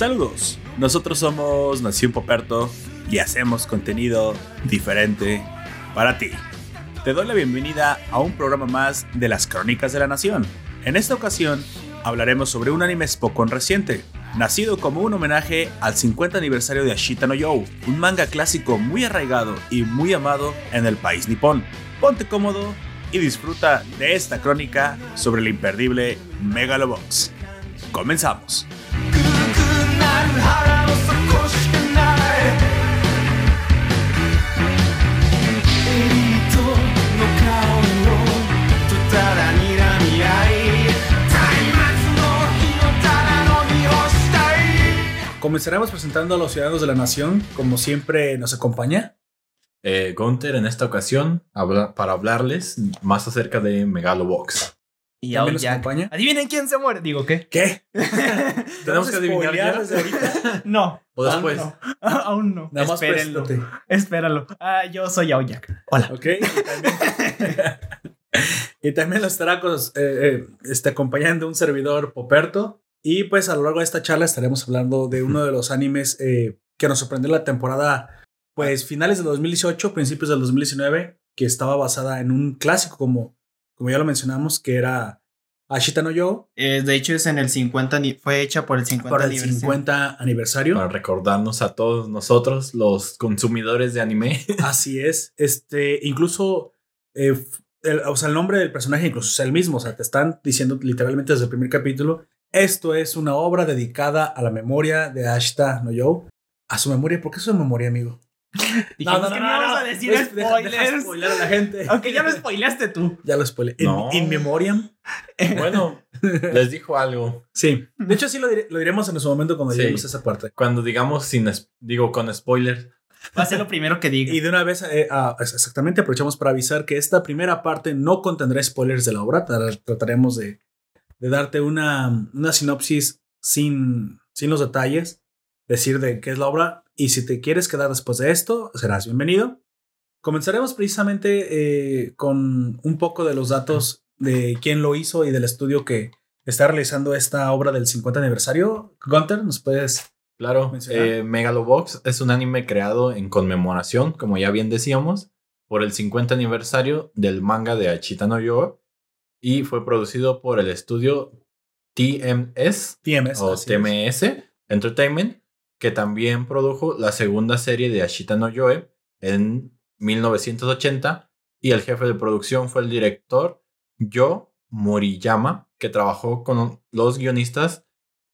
Saludos, nosotros somos Nación Poperto y hacemos contenido diferente para ti. Te doy la bienvenida a un programa más de las Crónicas de la Nación. En esta ocasión hablaremos sobre un anime Spokon reciente, nacido como un homenaje al 50 aniversario de Ashita no You, un manga clásico muy arraigado y muy amado en el país nipón. Ponte cómodo y disfruta de esta crónica sobre el imperdible Megalobox. Comenzamos. Comenzaremos presentando a los ciudadanos de la nación, como siempre nos acompaña. Eh, Gunther en esta ocasión para hablarles más acerca de Megalobox. Y ¿También ahora nos ya. acompaña? Adivinen quién se muere. Digo, ¿qué? ¿Qué? Tenemos que adivinar ya? desde ahorita? No. O después. Aún no. Aún no. Nada más Espérenlo. préstate. Espéralo. Ah, yo soy Aoyak. Hola. Ok. Y también, y también lo estará con- eh, eh, este, acompañando un servidor Poperto. Y pues a lo largo de esta charla estaremos hablando de uno de los animes eh, que nos sorprendió la temporada, pues finales del 2018, principios del 2019, que estaba basada en un clásico como, como ya lo mencionamos, que era Ashita no Yo, Eh, de hecho, es en el 50. ani- Fue hecha por el 50 para el aniversario. 50 aniversario. Para recordarnos a todos nosotros, los consumidores de anime. Así es. Este, incluso, eh, el, o sea, el nombre del personaje incluso es el mismo. O sea, te están diciendo literalmente desde el primer capítulo. Esto es una obra dedicada a la memoria de Ashita no Yo. A su memoria. ¿Por qué su memoria, amigo? Dijimos que no íbamos a decir Pues, deja- deja spoilers. spoiler a la gente. Aunque ya lo spoileaste tú. Ya lo spoilé. In, No. in memoriam. Bueno, les dijo algo. Sí. De hecho, sí lo, dire- lo diremos en su momento cuando Sí. lleguemos a esa parte. Cuando digamos sin, digo con spoiler, Va a ser lo primero que diga. Y de una vez, eh, ah, exactamente, aprovechamos para avisar que esta primera parte no contendrá spoilers de la obra. Tra- Trataremos de, de darte una, una sinopsis sin, sin los detalles, decir de qué es la obra. Y si te quieres quedar después de esto, serás bienvenido. Comenzaremos precisamente eh, con un poco de los datos de quién lo hizo y del estudio que está realizando esta obra del 50 aniversario. Gunter, ¿nos puedes claro, eh, Megalobox es un anime creado en conmemoración, como ya bien decíamos, por el 50 aniversario del manga de Achita no Yo y fue producido por el estudio TMS TMS? o es. TMS Entertainment, que también produjo la segunda serie de Ashita no Yoe en 1980 y el jefe de producción fue el director Yo Moriyama, que trabajó con los guionistas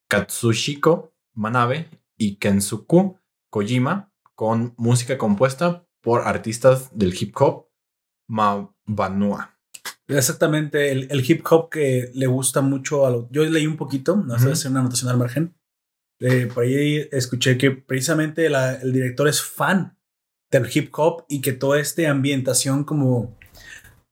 Katsushiko Manabe y Kensuku Kojima con música compuesta por artistas del hip hop Mabanua. Exactamente, el, el hip hop que le gusta mucho a lo, Yo leí un poquito, no sé Ujú. hacer una anotación al margen. Eh, por ahí escuché que precisamente la- el director es fan del hip hop y que toda esta ambientación como,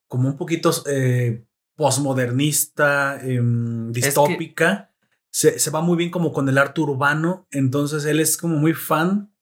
como un poquito eh, postmodernista, em, distópica, se, se va muy bien como con el arte urbano. Entonces él es como muy fan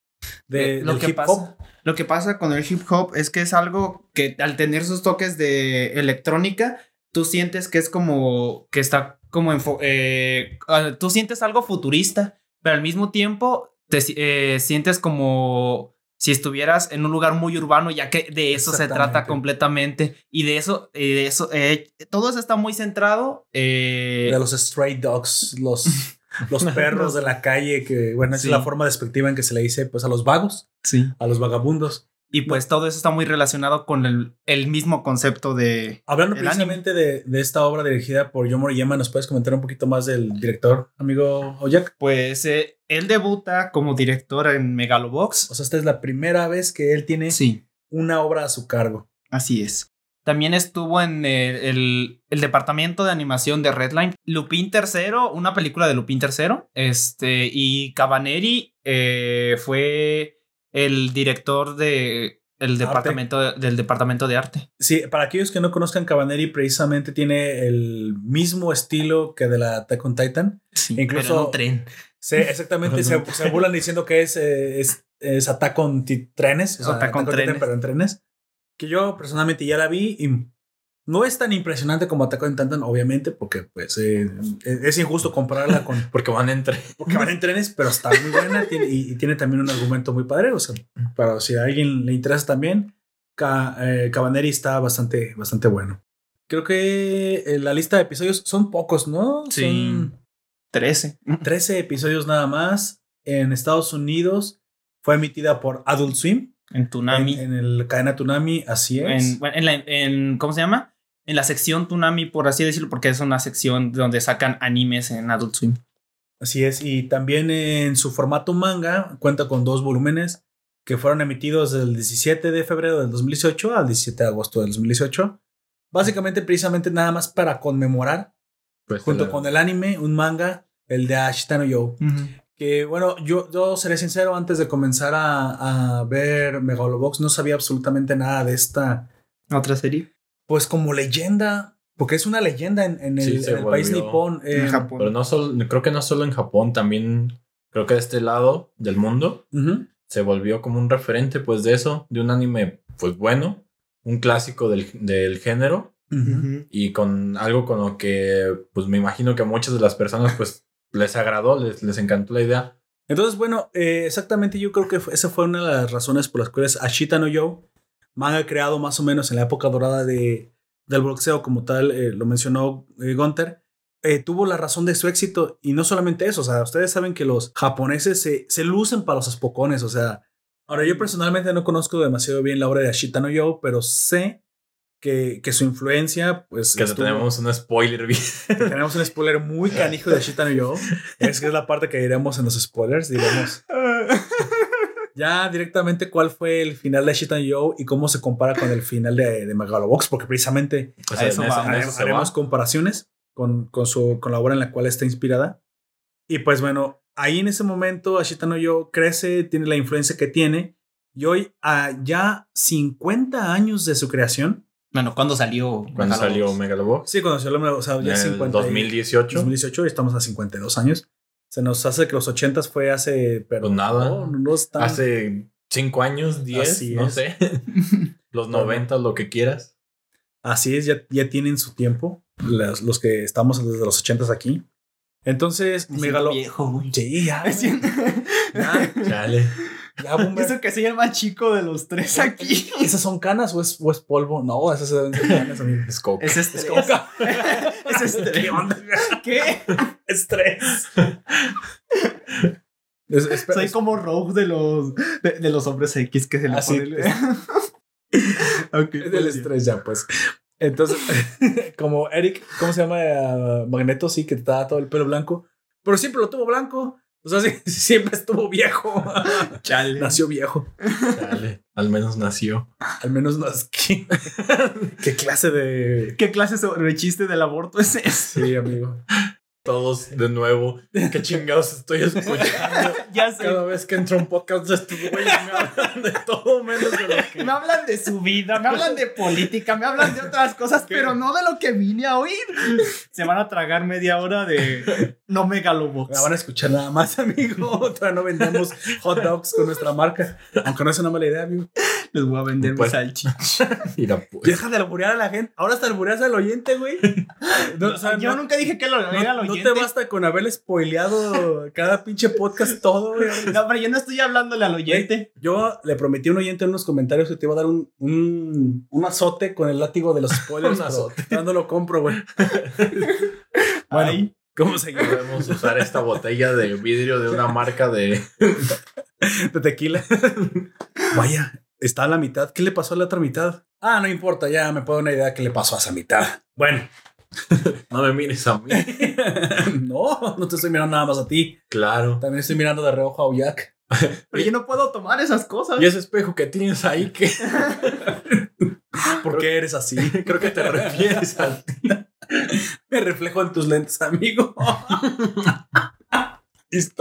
de, Eh, lo del que hip pasa- hop. Lo que pasa con el hip hop es que es algo que al tener sus toques de electrónica, tú sientes que es como que está como enfo- eh, ah, tú sientes algo futurista, pero al mismo tiempo te eh, sientes como si estuvieras en un lugar muy urbano, ya que de eso se trata completamente y de eso, y de eso, eh, todo eso está muy centrado. eh, de los stray dogs, los, los perros de la calle, que bueno, Sí. es la forma despectiva en que se le dice pues a los vagos, sí. a los vagabundos. Y pues todo eso está muy relacionado con el, el mismo concepto de Hablando precisamente de, de esta obra dirigida por Yomo Yema, ¿nos puedes comentar un poquito más del director, amigo Oyak? Pues eh, él debuta como director en Megalobox. O sea, esta es la primera vez que él tiene Sí, una obra a su cargo. así es. También estuvo en el, el- el departamento de animación de Redline. Lupin III, una película de Lupin III. Este, y Cabaneri eh, fue el director de el departamento del departamento de arte. Sí, para aquellos que no conozcan, Cabaneri precisamente tiene el mismo estilo que de la Attack on Titan. Sí, Incluso- pero en un tren. Sí, exactamente. se, se burlan diciendo que es, eh, es, es Attack on trenes. sea, Attack on Titan, trenes. pero en trenes. Que yo personalmente ya la vi y No es tan impresionante como Attack on Titan, obviamente, porque pues eh, es injusto compararla con... Porque van entre... Porque van en trenes, pero está muy buena tiene- y, y tiene también un argumento muy padre. O sea, para si a alguien le interesa también, Ca- eh, Cabaneri está bastante, bastante bueno. Creo que eh, la lista de episodios son pocos, ¿no? Sí. Son 13. 13 episodios nada más. En Estados Unidos fue emitida por Adult Swim. En Tunami. En, en el cadena Tunami, así es. en, bueno, en la- en- ¿cómo se llama? En la sección Tunami, por así decirlo, porque es una sección donde sacan animes en Adult Swim. Así es. Y también en su formato manga cuenta con dos volúmenes que fueron emitidos del 17 de febrero del 2018 al 17 de agosto del 2018. Básicamente, precisamente nada más para conmemorar, Pues, junto con el anime, un manga, el de Ashitano Yo. Que bueno, yo, yo seré sincero, antes de comenzar a, a ver Megalobox, no sabía absolutamente nada de esta, Otra serie. Pues como leyenda, porque es una leyenda en, el, se en el país nipón. eh, en Japón. Pero no solo, creo que no solo en Japón, también creo que de este lado del mundo se volvió como un referente pues de eso, de un anime pues bueno, un clásico del, del género y con algo con lo que pues me imagino que a muchas de las personas pues les agradó, les, les encantó la idea. Entonces, bueno, eh, exactamente yo creo que esa fue una de las razones por las cuales Ashita no Yo, manga creado más o menos en la época dorada de, del boxeo como tal, eh, lo mencionó eh, Gunther, eh, tuvo la razón de su éxito y no solamente eso, o sea, ustedes saben que los japoneses se, se lucen para los espocones, o sea, ahora yo personalmente no conozco demasiado bien la obra de Ashita no Yo, pero sé que, que su influencia, pues... Que estuvo- tenemos un spoiler bien. tenemos un spoiler muy canijo de Ashita no Yo, es que es la parte que diremos en los spoilers, diremos ya directamente cuál fue el final de Shitan Yo y cómo se compara con el final de, de Megalobox, porque precisamente O sea, eso en eso- va, en eso haremos, se haremos va. comparaciones con, con, su, con la obra en la cual está inspirada. Y pues bueno, ahí en ese momento Ashita no Yo crece, tiene la influencia que tiene y hoy a ya 50 años de su creación, Bueno, ¿cuándo salió? Cuando Megalobox? salió Megalobox. sí, cuando salió, o sea, En ya el 50 y- 2018. 2018 y estamos a 52 años. Se nos hace que los 80 fue hace, pero Pues nada. no, no es tan- Hace cinco años, 10, Así no es. sé. Los 90, lo que quieras. Así es, ya, ya tienen su tiempo, los, los que estamos desde los 80 aquí. Entonces, Me Megalo... viejo, güey. Sí, ya, Chale. Ya, boomer. Eso que soy el más chico de los tres aquí. ¿Esas son canas o es, o es polvo? No, esas ser canas, amigo. Es coca. Es Es estrés. coca. Es estrés. ¿Qué onda? ¿Qué? Estrés. Es- Soy es- como Rogue de los, de, de los hombres X que se le Ah, sí. pone. el- Ok, es del pues, estrés ya, pues. Entonces, como Eric, ¿cómo se llama? Ah, Magneto, sí, que te da todo el pelo blanco, pero siempre lo tuvo blanco. O sea, sí, siempre estuvo viejo. Chale. Nació viejo. Chale. Al menos nació. Al menos que. ¿Qué clase de.? ¿Qué clase sobre chiste del aborto es ese? Sí, amigo. Todos de nuevo. ¿Qué chingados estoy escuchando? Ya sé. Cada vez que entro a un podcast de estos güeyes me hablan de todo menos de lo que. Me hablan de su vida, me hablan de política, me hablan de otras cosas, pero no de lo que vine a oír. Se van a tragar media hora de no megalobox. Me van a escuchar nada más, amigo. Todavía no vendemos hot dogs con nuestra marca. Aunque no es una mala idea, amigo. Les voy a vender Pues- mi salchicha. Mira, pues. Deja de alburear a la gente. Ahora hasta albureas al oyente, güey. No, o sea, Yo no- nunca dije que lo no- era al no te basta con haber spoileado cada pinche podcast todo, güey. No, pero yo no estoy hablándole al oyente. Yo le prometí a un oyente en unos comentarios que te iba a dar un, un, un azote con el látigo de los spoilers. Un azote. No lo compro, güey. Bueno, Ay. ¿cómo seguimos? Podemos usar esta botella de vidrio de una marca de. de tequila. Vaya, está a la mitad. ¿Qué le pasó a la otra mitad? Ah, no importa, ya me puedo dar una idea qué le pasó a esa mitad. Bueno, No me mires a mí. no, no te estoy mirando nada más a ti. Claro. También estoy mirando de reojo a Uyak. Pero yo no puedo tomar esas cosas. Y ese espejo que tienes ahí, que ¿Por qué eres así? creo que te refieres a ti. Me reflejo en tus lentes, amigo. Y ese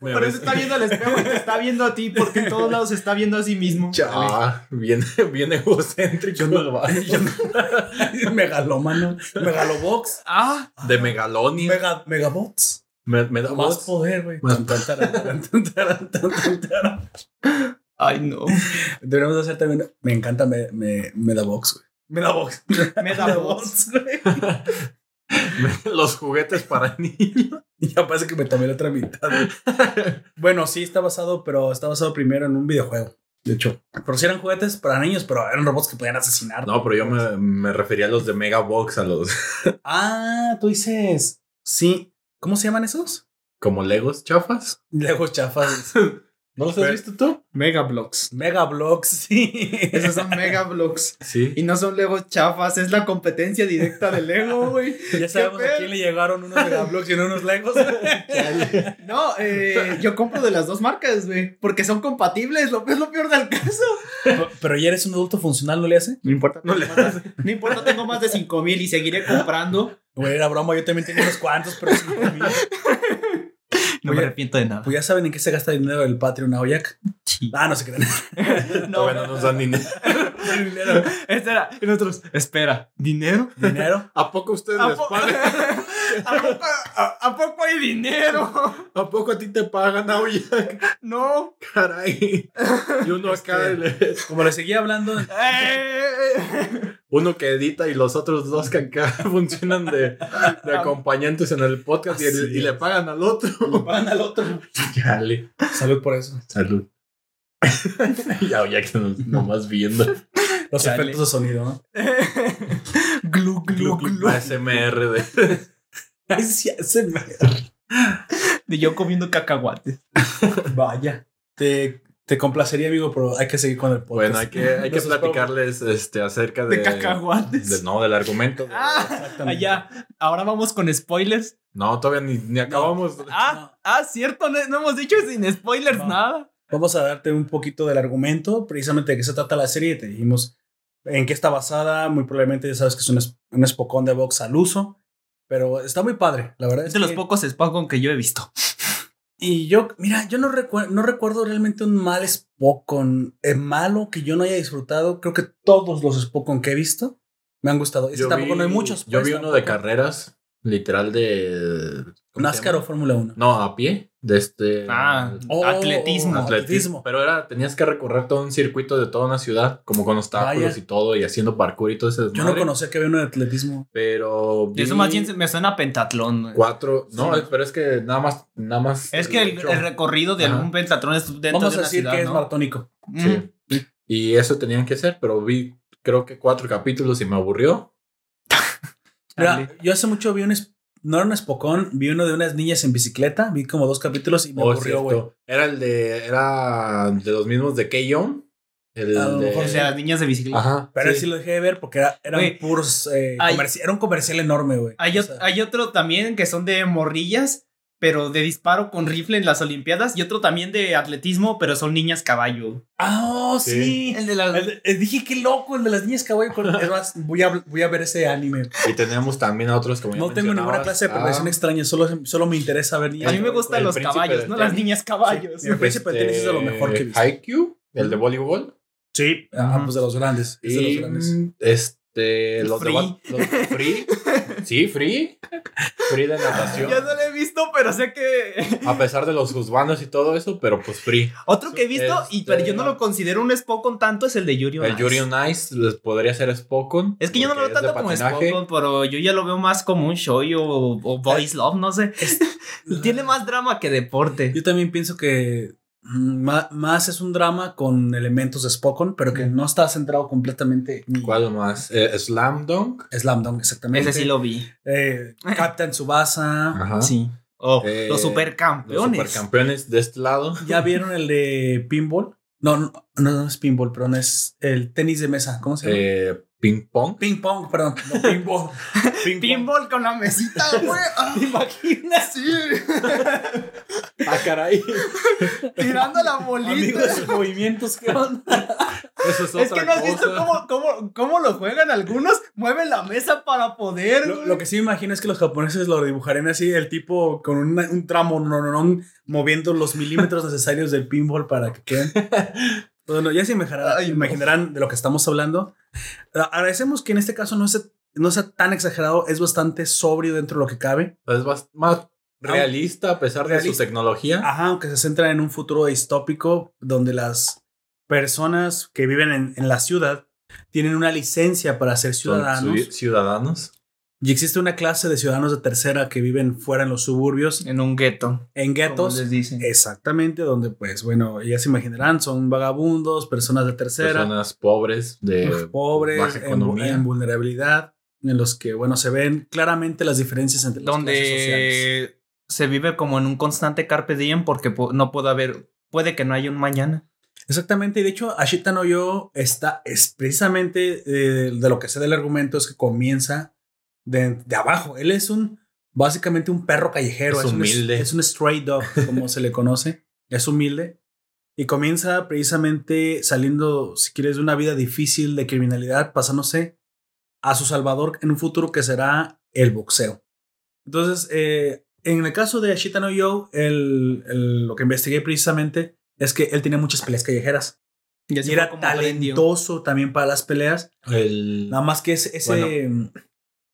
güey. Por eso está viendo al espejo y te está viendo a ti, porque en todos lados se está viendo a sí mismo. Ah, bien, bien egocéntrico. Yo no- Megalómano. Megalobox. Ah, De Megalonia. Mega, megabots. Me, me da Más voz. poder, güey. Más- ay no. Deberíamos hacer también. Me encanta me, me, Medabox, güey. Medabox. Medabots. güey. Los juguetes para niños. Ya parece que me tomé la otra mitad. Bueno, sí está basado, pero está basado primero en un videojuego. De hecho, pero sí eran juguetes para niños, pero eran robots que podían asesinar. No, pero yo me, me refería a los de Megabox, a los Ah, tú dices. Sí. ¿Cómo se llaman esos? como Legos chafas. Legos chafas. ¿No los has Pero- visto tú? Megablocks. Megablocks, sí. Esos son Megablocks. Sí. Y no son Legos chafas, es la competencia directa de Lego, güey. Ya sabemos ¿Qué a quién le llegaron unos Megablocks y no unos Legos. No, eh, yo compro de las dos marcas, güey. Porque son compatibles, lo es lo peor del caso. pero ya eres un adulto funcional, ¿no le hace? No importa. No le de- no importa, tengo más de 5 mil y seguiré comprando. Güey, era broma, yo también tengo unos cuantos, pero sí. No Oye, me arrepiento de nada. Pues ya saben en qué se gasta el dinero del Patreon Aoyak. Ah, no se crean. No, no nos dan dinero. dinero. este era. Y nosotros, espera, ¿dinero? Dinero. ¿A poco ustedes ¿A, les po- pagan? ¿A poco, a- a poco hay dinero? ¿A poco a ti te pagan? No. Caray. Y uno acá, le- Como les seguía hablando, uno que edita y los otros dos que acá funcionan de, de acompañantes en el podcast y, el- y le pagan al otro. van al otro. Chale. Salud por eso. Salud. ya, ya que nomás viendo. Los Chale. efectos de sonido, ¿no? Glu, glu, glu. ASMR de. Ay, sí, se me- De yo comiendo cacahuates. Vaya. Te, te complacería, amigo, pero hay que seguir con el podcast. Bueno, hay que, hay que platicarles este, acerca de. De cacahuates. de- no, del argumento. de- Ah, Exactamente. allá. Ahora vamos con spoilers. No, todavía ni, ni acabamos. Ah, ah, cierto, no, no hemos dicho sin spoilers No. nada. Vamos a darte un poquito del argumento, precisamente de qué se trata la serie. Te dijimos en qué está basada. Muy probablemente ya sabes que es un, un espocón de box al uso, pero está muy padre, la verdad. Es Es de los pocos Spokon que yo he visto. Y yo, mira, yo no, recuer- no recuerdo realmente un mal Spokon eh, malo que yo no haya disfrutado. Creo que todos los Spokon que he visto me han gustado. Ese Yo tampoco vi- no hay muchos. Yo pues, vi uno de carreras, literal de. ¿Cómo se NASCAR o? Fórmula 1. No, a pie. De este. Ah, Oh, atletismo. atletismo. Pero era, tenías que recorrer todo un circuito de toda una ciudad, como con obstáculos Vaya. y todo, y haciendo parkour y todo ese Yo no conocía que había uno de atletismo. Pero. vi Eso más bien me suena a pentatlón. güey. Cuatro. No, Sí. pero es que nada más. Nada más Es que el, recorrido de Ajá. algún pentatlón es dentro Vamos de a una decir ciudad, que es ¿no? maratónico. Mm. Sí. Y eso tenían que hacer, pero vi, creo que cuatro capítulos y me aburrió. Mira, yo hace mucho vi un. No era un Spokon, vi uno de unas niñas en bicicleta. Vi como dos capítulos y me Oh, aburrió, güey. Era el de. Era de los mismos de Keyon. El A lo de. mejor O sea, las niñas de bicicleta. Ajá. Pero sí. sí. lo dejé de ver porque era, eran Güey, puros. eh, hay- comerci- era un comercial enorme, güey. Hay, O ot- sea, hay otro también que son de morrillas, pero de disparo con rifle en las Olimpiadas. Y otro también de atletismo, pero son niñas caballo. Ah, oh, Sí. sí. El de las. De- eh, dije qué loco, el de las niñas caballo. con- Es más, voy a, voy a ver ese anime. Y tenemos también a otros como ya No tengo ninguna clase de Ah, profesión extraña, solo, solo me interesa ver niñas. a mí me gustan el los caballos, del no las niñas caballos. Sí. El príncipe del tenis es de lo mejor que he visto. Haikyuu, el de voleibol. Sí, ah, Ujú. pues de los grandes. Es de los Y grandes. este. Los Free. de los- Free. Sí, free. Free de natación. Ya no lo he visto, pero sé que. A pesar de los juzbandos y todo eso, pero pues free. Otro que he visto, y, pero yo no Este- lo considero un Spokon tanto, es el de Yuri on El Ice. Yuri on Ice les podría ser Spokon. Es que yo no lo veo tanto como. Spokon, pero yo ya lo veo más como un show o, o boys love, no sé. Tiene más drama que deporte. Yo también pienso que mm, más es un drama con elementos de Spokon, pero que no está centrado completamente ni ¿Cuál más? Eh, Slam Dunk. Slam Dunk, exactamente. Ese sí lo vi. Eh, Captain Tsubasa. Ajá. Sí. Oh, Eh, los Los supercampeones. supercampeones de este lado. ¿Ya vieron el de pinball? No, no, no, no es pinball, pero no es el tenis de mesa. ¿Cómo se llama? Eh, ping pong. Ping pong, perdón. No, pinball. Ping. Pinball con la mesita, güey. Ah, ¿Te imaginas? sí. Ah, caray. Tirando la Amigos, bolita. sus movimientos que onda. Eso es, Es otra que no has visto cómo, cómo, cómo lo juegan algunos. Mueven la mesa para poder. Lo, güey. lo que sí me imagino es que los japoneses lo dibujarían así, el tipo con una- un tramo no, no, no, moviendo los milímetros necesarios del pinball para que queden. Bueno, ya se imaginarán, Ay, imaginarán de lo que estamos hablando. Ah, Agradecemos que en este caso no sea, no sea tan exagerado, es bastante sobrio dentro de lo que cabe. Es bast- más realista a pesar de su tecnología. Ajá, aunque se centra en un futuro distópico donde las personas que viven en, en la ciudad tienen una licencia para ser Son ciudadanos. ci- ciudadanos. Y existe una clase de ciudadanos de tercera que viven fuera en los suburbios, En un gueto. en como guetos. les dicen. Exactamente, donde pues bueno, ya se imaginarán, son vagabundos, personas de tercera, Personas pobres de pobres, baja en, economía. en vulnerabilidad, en los que bueno, se ven claramente las diferencias entre las clases sociales. Se vive como en un constante carpe diem porque po- no puede haber, puede que no haya un mañana. Exactamente, y de hecho Ashita no Yo está, es precisamente eh, de lo que sé del argumento es que comienza de, de abajo. Él es un, básicamente un perro callejero. Es un- humilde. es un stray dog, como se le conoce. Es humilde. Y comienza precisamente saliendo, si quieres, de una vida difícil de criminalidad, pasándose a su salvador en un futuro que será el boxeo. Entonces, eh, en el caso de Ashita no Yo, el- el- lo que investigué precisamente es que él tenía muchas peleas callejeras. Y Y era talentoso también para las peleas. El- Nada más que ese, ese, mm,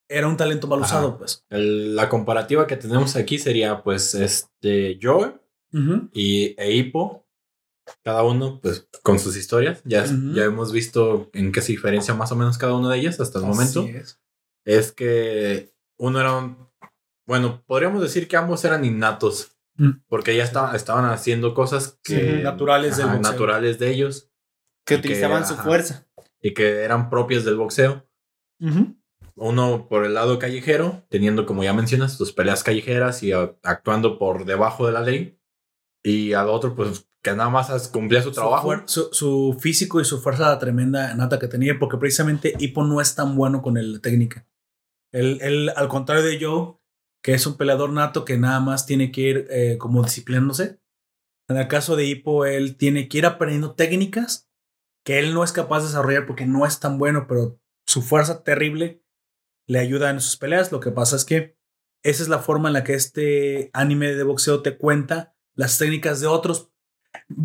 era un talento mal Ajá. usado, pues. el- la comparativa que tenemos aquí sería pues este Joe y e Hippo. Cada uno pues con sus historias. Ya, Ujú. ya hemos visto en qué se diferencia más o menos cada una de ellas hasta el momento. Así es. Es que uno era un... Bueno, podríamos decir que ambos eran innatos. Mm. Porque ya estaban, estaban haciendo cosas que... Sí, naturales del ajá, boxeo. naturales de ellos. que y que, utilizaban su ajá. fuerza. Y que eran propias del boxeo. Uno por el lado callejero, teniendo, como ya mencionas, sus peleas callejeras y a- actuando por debajo de la ley. Y al otro, pues, que nada más as- cumplía su Su, trabajo. fuer- su, su físico y su fuerza tremenda nata que tenía, porque precisamente Hippo no es tan bueno con el- la técnica. Él, él, al contrario de Joe, que es un peleador nato que nada más tiene que ir eh, como disciplinándose. En el caso de Hippo, él tiene que ir aprendiendo técnicas que él no es capaz de desarrollar porque no es tan bueno, pero su fuerza terrible le ayuda en sus peleas. Lo que pasa es que esa es la forma en la que este anime de boxeo te cuenta las técnicas de otros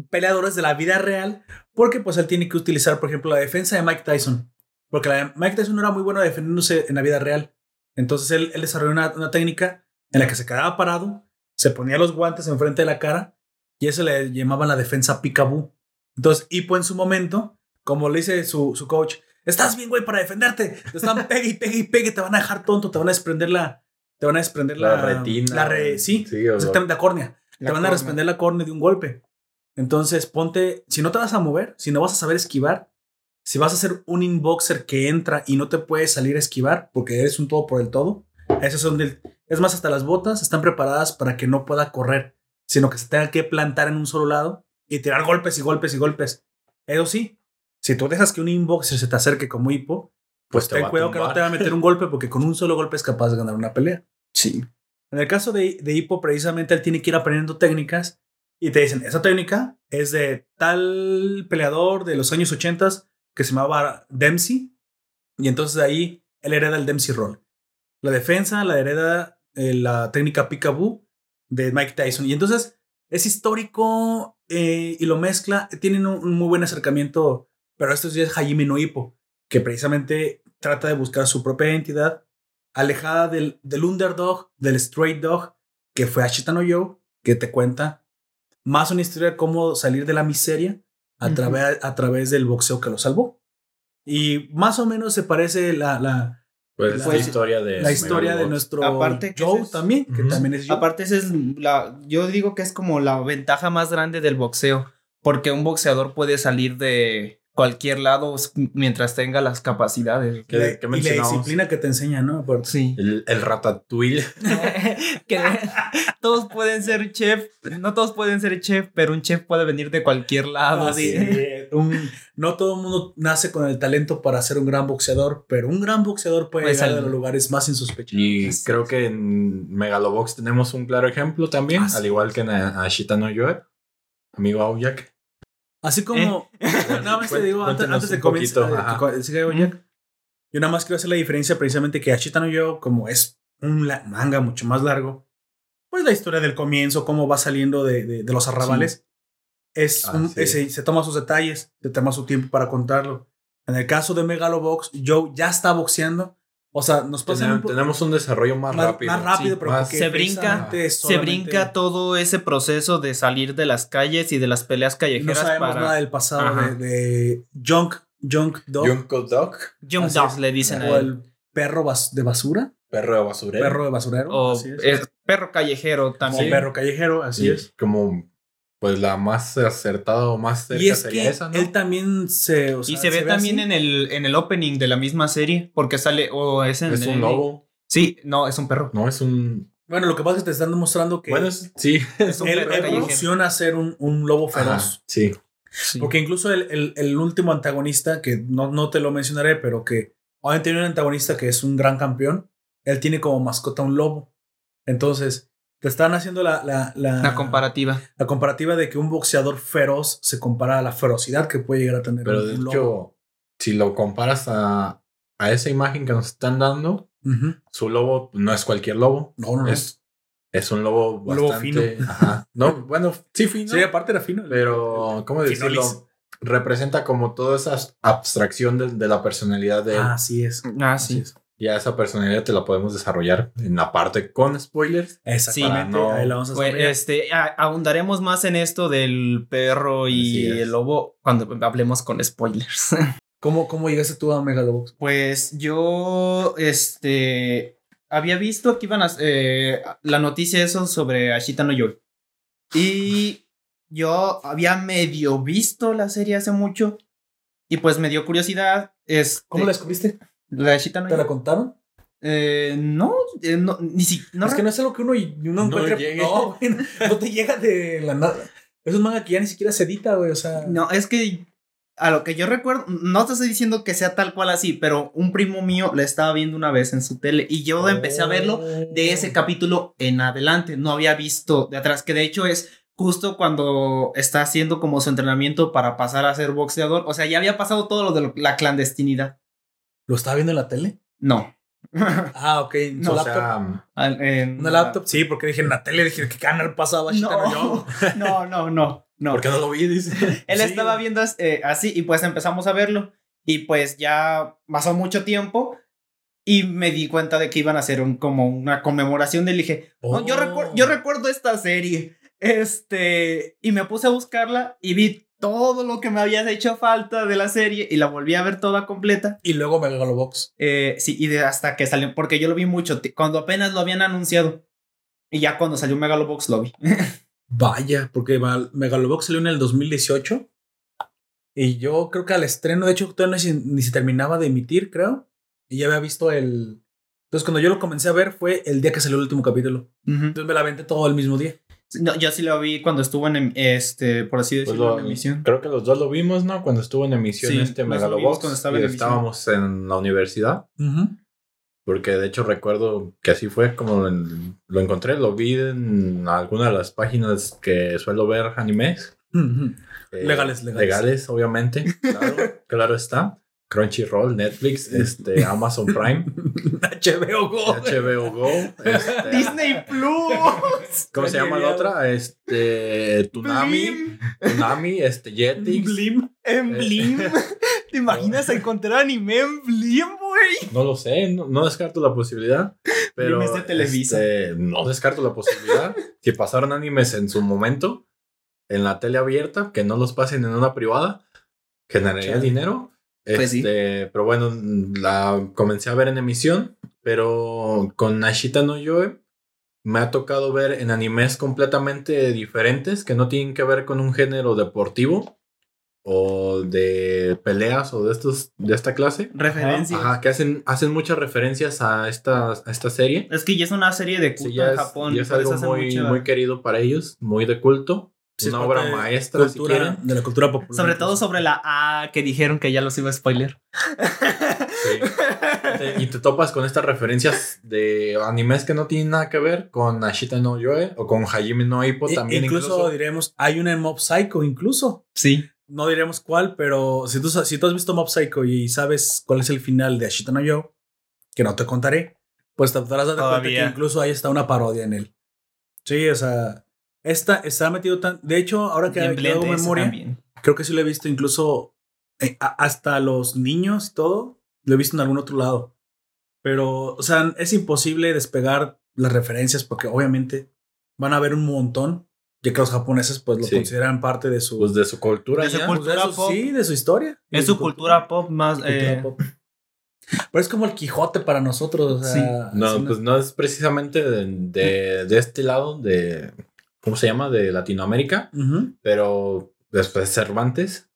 peleadores de la vida real, porque pues él tiene que utilizar, por ejemplo, la defensa de Mike Tyson, porque la Mike Tyson no era muy bueno defendiéndose en la vida real. Entonces él, él desarrolló una, una técnica en la que se quedaba parado, se ponía los guantes enfrente de la cara y eso le llamaban la defensa peekaboo. Entonces, Hippo en su momento, como le dice su, su coach, estás bien, güey, para defenderte. Te están pegue y pegue y pegue, te van a dejar tonto, te van a desprender la, te van a desprender la, La retina. La re- sí, Sí, o- exactamente la córnea. La te van a desprender la córnea de un golpe. Entonces, ponte, si no te vas a mover, si no vas a saber esquivar, si vas a ser un inboxer que entra y no te puedes salir a esquivar porque eres un todo por el todo, esos son del, es más, hasta las botas están preparadas para que no pueda correr, sino que se tenga que plantar en un solo lado y tirar golpes y golpes y golpes. Eso sí, si tú dejas que un inboxer se te acerque como hipo, pues te ten cuidado que no te va a meter un golpe porque con un solo golpe es capaz de ganar una pelea. Sí. En el caso de, de Hippo, precisamente él tiene que ir aprendiendo técnicas y te dicen, esa técnica es de tal peleador de los años 80 que se llamaba Dempsey y entonces ahí él hereda el Dempsey Roll. La defensa la hereda eh, la técnica Peekaboo de Mike Tyson y entonces es histórico eh, y lo mezcla, tienen un, muy buen acercamiento, pero esto sí es Hajime no Hippo, que precisamente trata de buscar su propia identidad alejada del, underdog, del straight dog, que fue Ashita no Yo, que te cuenta más una historia de cómo salir de la miseria a, través, a través del boxeo que lo salvó. Y más o menos se parece la, la, Pues, Pues, la historia de... la historia de nuestro Aparte Joe es- también, que también es Joe. Aparte, esa es la. Yo digo que es como la ventaja más grande del boxeo. Porque un boxeador puede salir de cualquier lado mientras tenga las capacidades. ¿Qué- La- qué y la disciplina que te enseña, ¿no? Aparte. Sí. El, el ratatouille. que todos pueden ser chef. No todos pueden ser chef, pero un chef puede venir de cualquier lado. Así es. Un- no todo el mundo nace con el talento para ser un gran boxeador, pero un gran boxeador puede Puede llegar salir. a los lugares más insospechados. Y creo que en Megalobox tenemos un claro ejemplo también, Ah, sí. al igual que en Ashita no Yoe, amigo Aoyak. Así como, nada más te digo, antes, antes de comenzar, eh, yo nada más quiero hacer la diferencia precisamente que Ashita no Yo, como es un manga mucho más largo, pues la historia del comienzo, cómo va saliendo de, de- de los arrabales, es un- Así ese- se toma sus detalles, se toma su tiempo para contarlo. En el caso de Megalobox, Joe ya está boxeando, o sea, nos pasa Tenemos, un po- tenemos un desarrollo más, más rápido. más rápido, Sí, pero más- porque Se brinca, Se brinca todo ese proceso de salir de las calles y de las peleas No callejeras sabemos para. nada del pasado Ajá. de, de Junk, Junk Dog. Junko Dog, Junk es. le dicen a o él. el perro bas- de basura. perro de basurero. Perro de basurero. O así es. es perro callejero Como también. perro callejero, así Sí, es. Como pues la más acertada o más cerca Y es sería que esa, ¿no? él también se. o y se ve también así. en el, en el opening de la misma serie, porque sale, o es en es un el- lobo, Sí, no, es un perro. no es un. Bueno, lo que pasa es que te están demostrando que Bueno, es- sí. Es un él evoluciona a ser un, un lobo feroz. Ajá, sí. Sí. Porque incluso el, el- el último antagonista, que no, no te lo mencionaré, pero que obviamente tiene un antagonista que es un gran campeón, él tiene como mascota un lobo. Entonces, te están haciendo la, la, la, La comparativa. la comparativa de que un boxeador feroz se compara a la ferocidad que puede llegar a tener Pero un, de un lobo. hecho, si lo comparas a, a esa imagen que nos están dando, su lobo no es cualquier lobo. No, no, no. Es, es un lobo Un lobo bastante. fino. Ajá. No, bueno, sí, fino. Sí, aparte era fino. pero, ¿cómo decirlo? Finolis. Representa como toda esa abstracción de, de la personalidad de él. Ah, así es. Ah, Así sí. es. Ya esa personalidad te la podemos desarrollar en la parte con spoilers. Exactamente. Sí. Ahí la vamos a Pues, este, a- ahondaremos más en esto del perro y el lobo cuando hablemos con spoilers. ¿Cómo, ¿Cómo llegaste tú a Megalobox? Pues yo, este, había visto que iban a, eh, la noticia eso sobre Ashita no Yoi. Y yo había medio visto la serie hace mucho y pues me dio curiosidad. Este, ¿Cómo la descubriste? La de Ashita no ¿Te la contaron? Eh, no, eh, no, ni si, no, es que no es algo que uno, uno No encuentra. llegue. No, güey, no, no te llega de la nada. Es un manga que ya ni siquiera se edita, güey. O sea. No, es que a lo que yo recuerdo, no te estoy diciendo que sea tal cual así, pero un primo mío la estaba viendo una vez en su tele y yo empecé a verlo de ese capítulo en adelante. No había visto de atrás, que de hecho es justo cuando está haciendo como su entrenamiento para pasar a ser boxeador. O sea, ya había pasado todo lo de lo- la clandestinidad. ¿Lo estaba viendo en la tele? No. Ah, ok. ¿En su o laptop? sea, Al- en ¿Una laptop? Sí, porque dije en la tele, dije, ¿qué canal pasaba? No Yo? No, no, no, no. no. ¿por qué no lo vi? Dice. Él Sí, estaba viendo eh, así y pues empezamos a verlo y pues ya pasó mucho tiempo y me di cuenta de que iban a hacer un, como una conmemoración. Y dije, "No, yo, Oh. recuer- yo recuerdo esta serie. Este, y me puse a buscarla y vi todo lo que me había hecho falta de la serie y la volví a ver toda completa. Y luego Megalobox. Eh, sí, y de hasta que salió, porque yo lo vi mucho, cuando apenas lo habían anunciado. Y ya cuando salió Megalobox lo vi. Vaya, porque Megalobox salió en el 2018. Y yo creo que al estreno, de hecho, todavía se, ni se terminaba de emitir, creo. Y ya había visto el. Entonces, cuando yo lo comencé a ver, fue el día que salió el último capítulo. Entonces me la aventé todo el mismo día. No, yo sí lo vi cuando estuvo en, em- este, por así Pues decirlo, lo- en emisión. creo que los dos lo vimos, ¿no? Cuando estuvo en emisión Sí, este Megalobox. cuando estaba y en emisión. estábamos en la universidad. Porque de hecho recuerdo que así fue como en- lo encontré. Lo vi en alguna de las páginas que suelo ver animes. Eh, Legales, legales. Legales, obviamente. Claro, claro está. Crunchyroll, Netflix, este, Amazon Prime, HBO Go. HBO Go. este, Disney Plus. ¿Cómo se llama la otra? Este, Tunami. Blim. Tunami, este, Jetix. Blim. En Blim. ¿Te imaginas encontrar anime en Blim, güey? No lo sé, no, no descarto la posibilidad. Pero Animes de Televisa. este, no descarto la posibilidad. si pasaron animes en su momento en la tele abierta, que no los pasen en una privada, generaría Chale. Dinero. Pues sí. Este, Pero bueno, la comencé a ver en emisión, pero con Ashita no Yoe me ha tocado ver en animes completamente diferentes que no tienen que ver con un género deportivo o de peleas o de estos de esta clase. Referencia. Ajá, que hacen, hacen muchas referencias a esta, a esta serie. Es que ya es una serie de culto Sí, ya en es, Japón. ya es algo muy, mucha- muy querido para ellos, muy de culto. Sí, una obra maestra, si cultura- quieren. De la cultura popular. Sobre todo sobre la A que dijeron que ya los iba a spoiler. Sí. Y te topas con estas referencias de animes que no tienen nada que ver con Ashita no Yoe o con Hajime no Ippo I- también. incluso, Incluso, diremos, hay una en Mob Psycho, incluso. Sí. No diremos cuál, pero si tú, si tú has visto Mob Psycho y sabes cuál es el final de Ashita no Yo, que no te contaré, pues te darás de cuenta que incluso ahí está una parodia en él. Sí, o sea, esta está metido tan. De hecho, ahora que, hago memoria, también. creo que sí lo he visto incluso eh, hasta los niños y todo, lo he visto en algún otro lado. Pero, o sea, es imposible despegar las referencias porque obviamente van a haber un montón. Ya que los japoneses pues lo Sí. consideran parte de su... Pues de su cultura De su ya. cultura. pues, de su- pop. Sí, de su historia. Es su cultura pop más. cultura eh, pop. Pero es como el Quijote para nosotros. O sea, No, pues no es precisamente de, de, de este lado de, ¿cómo se llama? De Latinoamérica, pero después Cervantes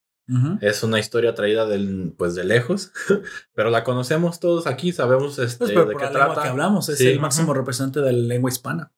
es una historia traída del, pues de lejos, pero la conocemos todos aquí, sabemos este, Pues, pero de por qué la trata. que hablamos, es Sí. el máximo representante de la lengua hispana.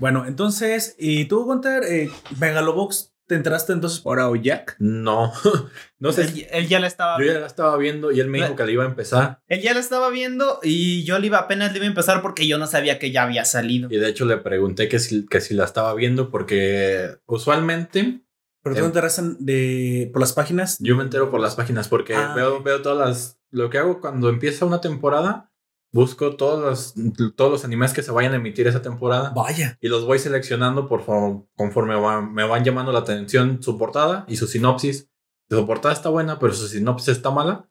Bueno, entonces, ¿y tú, Gunter? Eh, Megalobox, ¿te enteraste entonces por Aoyak? No, no sé, él, él ya la estaba. yo ya la estaba viendo y él me dijo que la iba a empezar Él ya la estaba viendo y yo le iba apenas le iba a empezar porque yo no sabía que ya había salido. y de hecho le pregunté que si, que si la estaba viendo porque usualmente ¿Pero tú Em. te enteras de, por las páginas? Yo me entero por las páginas porque Ah, veo, veo todas las. Lo que hago cuando empieza una temporada, busco todos los, todos los animes que se vayan a emitir esa temporada Vaya. y los voy seleccionando por favor, conforme van- me van llamando la atención su portada y su sinopsis. Su portada está buena, pero su sinopsis está mala.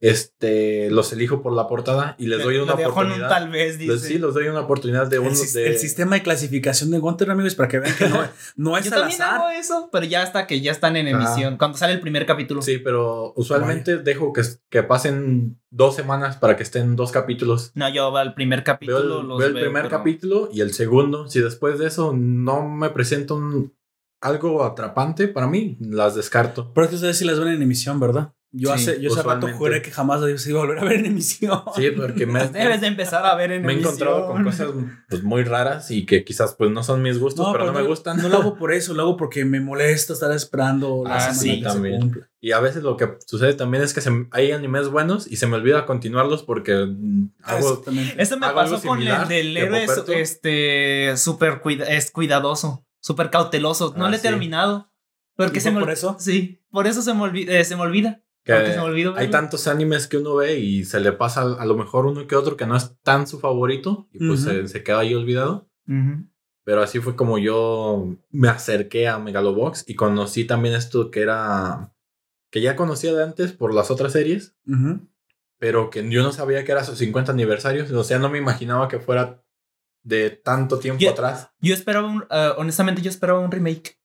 Este, los elijo por la portada y les doy una en un oportunidad. tal vez, dice. Les- sí, les doy una oportunidad de El, uno sis- de. el sistema de clasificación de Gunter, amigos, para que vean que no, no es Yo al también azar. hago eso, pero ya hasta que ya están en emisión. Cuando sale el primer capítulo. Sí, pero usualmente dejo que, que pasen dos semanas para que estén dos capítulos. No, yo al primer Veo capítulo el, los veo el veo, primer pero- capítulo y el segundo. Si después de eso no me presenta un, algo atrapante para mí, las descarto. Pero es que ustedes sí las ven en emisión, ¿verdad? Yo Sí, hace, yo hace rato juré que jamás las iba a volver a ver en emisión. Sí, porque me, Debes de empezar a ver en me he encontrado con emisión. cosas pues, muy raras y que quizás pues no son mis gustos, pero, no, me gustan. No lo hago por eso, lo hago porque me molesta estar esperando la Ah, semana sí, que también. se cumpla. Y a veces lo que sucede también es que se- hay animes buenos y se me olvida continuarlos porque mm, hago... Exactamente. Eso me Hago algo pasó con el del héroe este súper cuida- es cuidadoso, súper cauteloso. No Ah, le he sí. terminado. Porque ¿Y se me por eso? Sí, por eso se me olvida, eh, se me olvida. Que se me olvidó hay tantos animes que uno ve y se le pasa a lo mejor uno que otro que no es tan su favorito y pues se, se queda ahí olvidado. Pero así fue como yo me acerqué a Megalobox y conocí también esto que era. que ya conocía de antes por las otras series, pero que yo no sabía que era su 50 aniversario. O sea, no me imaginaba que fuera de tanto tiempo atrás. Yo esperaba un, eh, honestamente, yo esperaba un remake.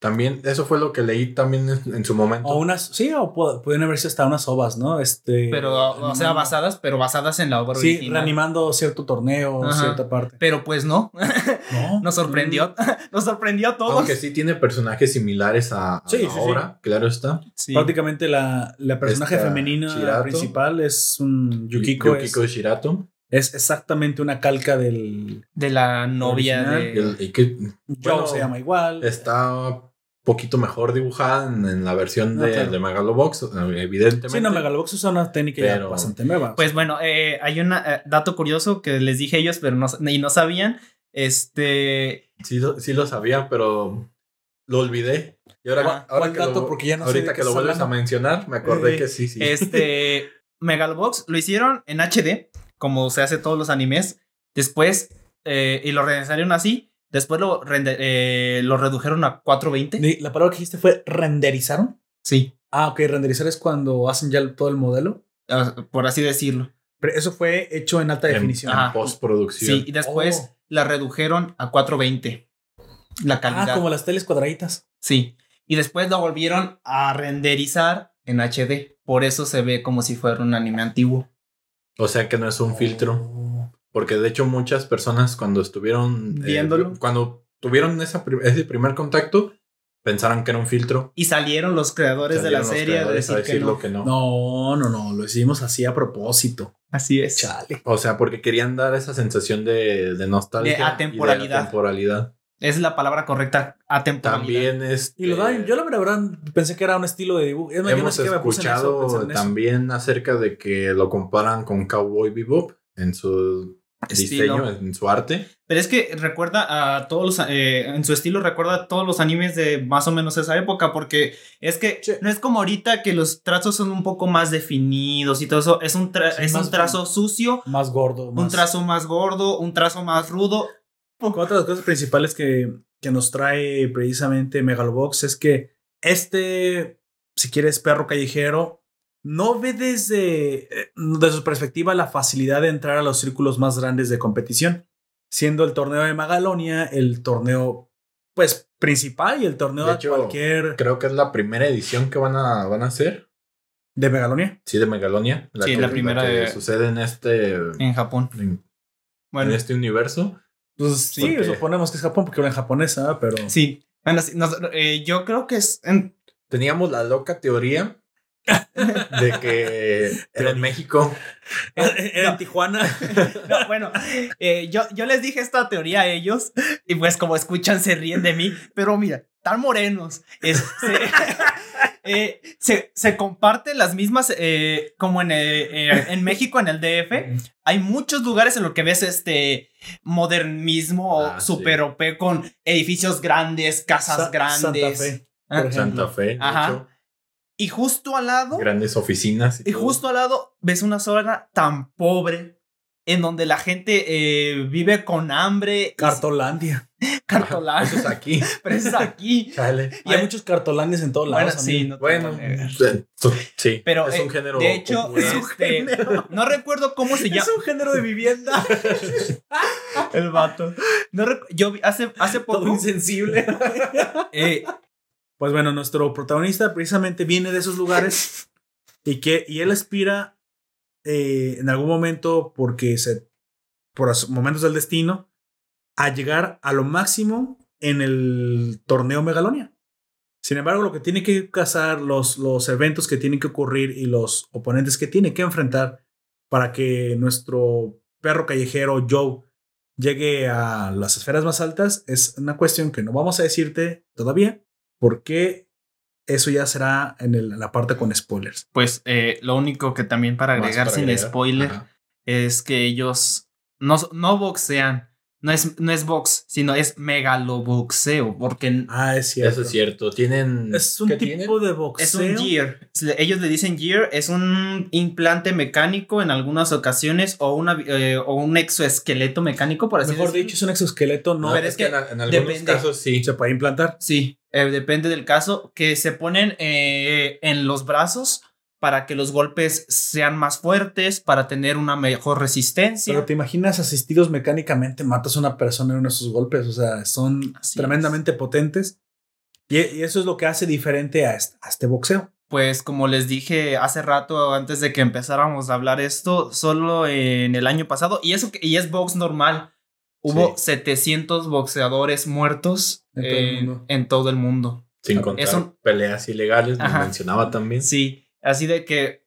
También, eso fue lo que leí también en, en su momento. O unas, sí, o pu- pueden haberse hasta unas ovas, ¿no? Este. Pero, o sea, basadas, pero basadas en la obra Sí, original. reanimando cierto torneo, Ajá. cierta parte. Pero pues no, No. nos sorprendió, nos sorprendió a todos. Aunque sí tiene personajes similares a, a Sí, la sí, sí. obra, claro está. Sí. Prácticamente la, la personaje Esta femenina Shirato. principal es un Yukiko. Yukiko es, Shirato. es exactamente una calca del. De la novia Original. de... El- que, bueno, se llama igual. está poquito mejor dibujada en, en la versión No, de, claro. de Megalobox, eh, evidentemente. Sí, no, Megalobox usa una técnica ya bastante nueva. Pues bueno, eh, hay un dato curioso que les dije ellos, pero no, y no sabían. Este, Sí, lo- sí lo sabía, pero lo olvidé. Y ahora, Ah, ahora ¿cuál que dato? lo, Porque ya no sé ahorita que lo vuelves a mencionar, me acordé Eh, que sí, sí. este, Megalobox lo hicieron en HD, como se hace todos los animes. Después, eh, y lo realizaron así. Después lo, rende- eh, lo redujeron a 420. Ni- La palabra que dijiste fue renderizaron. Sí, Ah, ok, renderizar es cuando hacen ya todo el modelo. ah, por así decirlo. Pero eso fue hecho en alta en, definición. en postproducción. Sí, y después Oh. la redujeron a 420. La calidad. Ah, como las teles cuadraditas. Sí. Y después lo volvieron a renderizar en HD. Por eso se ve como si fuera un anime antiguo. O sea que no es un filtro. Porque de hecho muchas personas cuando estuvieron... eh, Viéndolo. cuando tuvieron esa, pri- ese primer contacto, pensaron que era un filtro. Y salieron los creadores de la Salieron serie a creadores decir que no. que no. No, no, no, lo hicimos así a propósito. Así es. Chale. O sea, porque querían dar esa sensación de, de nostalgia. De y atemporalidad. atemporalidad. Es la palabra correcta. Atemporalidad. También es. Y lo dan, yo la verdad pensé que era un estilo de dibujo. Es más, yo no Hemos me eso, escuchado en eso. también acerca de que lo comparan con Cowboy Bebop en su Estilo. diseño, en su arte. Pero es que recuerda a todos los. eh, en su estilo, recuerda a todos los animes de más o menos esa época. Porque es que Sí. no es como ahorita que los trazos son un poco más definidos y todo eso. Es un, tra- Sí, es más un trazo sucio, Más gordo. Más... un trazo más gordo, un trazo más rudo. Otra de las cosas principales que, que nos trae precisamente Megalobox es que este, si quieres, perro callejero, no ve desde, eh, desde su perspectiva la facilidad de entrar a los círculos más grandes de competición, siendo el torneo de Magalonia el torneo pues principal y el torneo De cualquier Creo que es la primera edición que van a, van a hacer. de Megalonia. Sí, de Megalonia. Sí, la primera que de- sucede en este, En Japón. en, Bueno, en este universo. Pues sí, Porque- suponemos que es Japón porque habla en japonés, ¿ah? pero sí. Bueno, sí, nos- eh, yo creo que es en- Teníamos la loca teoría de que era en México. era en Tijuana. No, bueno, eh, yo, yo les dije esta teoría a ellos y pues como escuchan se ríen de mí, pero mira, tan morenos. es- se, eh, se, se comparten las mismas, eh, como en, en México, en el DF, hay muchos lugares en los que ves este modernismo Ah, super sí. OP con edificios grandes, casas Sa- grandes. Santa Fe, por. Santa Fe, Ajá. Y justo al lado, grandes oficinas. y todo. justo al lado ves una zona tan pobre en donde la gente eh, vive con hambre. Cartolandia. Cartolandia. Eso es aquí. Pero eso es aquí. Chale. Y hay Ay, muchos cartolandias en todos Bueno, lados. sí, no Bueno, negar. eh, sí. Pero es eh, un género. de hecho, popular. Es un este, género. no recuerdo cómo se llama. Es un género de vivienda. El vato. No yo vi- hace, hace Todo poco. insensible. eh, Pues bueno, nuestro protagonista precisamente viene de esos lugares y que y él aspira eh, en algún momento porque se por momentos del destino a llegar a lo máximo en el torneo Megalonia. Sin embargo, lo que tiene que cazar, los, los eventos que tienen que ocurrir y los oponentes que tiene que enfrentar para que nuestro perro callejero Joe llegue a las esferas más altas es una cuestión que no vamos a decirte todavía porque eso ya será en, el- en la parte con spoilers. pues eh, lo único que también para agregar para sin agregar. spoiler Ajá. es que ellos no, no boxean. No es, no es box, sino es megaloboxeo. Porque Ah, es cierto. Eso es cierto. Tienen. Es un ¿qué tipo tienen? de boxeo. Es un gear. Ellos le dicen gear. Es un implante mecánico en algunas ocasiones o, una, eh, o un exoesqueleto mecánico, por así Mejor decirlo. dicho, es un exoesqueleto, no No, pero es es que que en, en algunos depende. casos sí. se puede implantar. Sí, eh, depende del caso. Que se ponen eh, en los brazos para que los golpes sean más fuertes, para tener una mejor resistencia. Pero te imaginas asistidos mecánicamente, matas a una persona en uno de esos golpes. O sea, son Así tremendamente potentes. Y, y eso es lo que hace diferente a este, a este boxeo. Pues como les dije hace rato antes de que empezáramos a hablar esto, solo en el año pasado, y eso y es box normal, hubo 700 boxeadores muertos En todo el eh, mundo. en todo el mundo. Sin contar Es un- peleas ilegales, Ajá. mencionaba también. Sí, así de que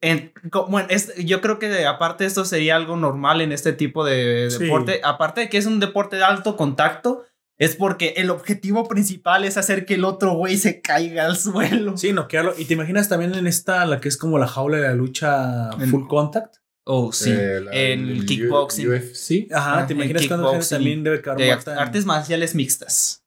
en, bueno, es, yo creo que de- aparte esto sería algo normal en este tipo de Sí. deporte, aparte de que es un deporte de alto contacto, es porque el objetivo principal es hacer que el otro güey se caiga al suelo. Sí, noquearlo. Y te imaginas también en esta, la que es como la jaula de la lucha En- full contact. Oh, sí. Eh, la- en el kickboxing. UFC. Ajá, Ah, te imaginas cuando también debe caer de artes marciales mixtas.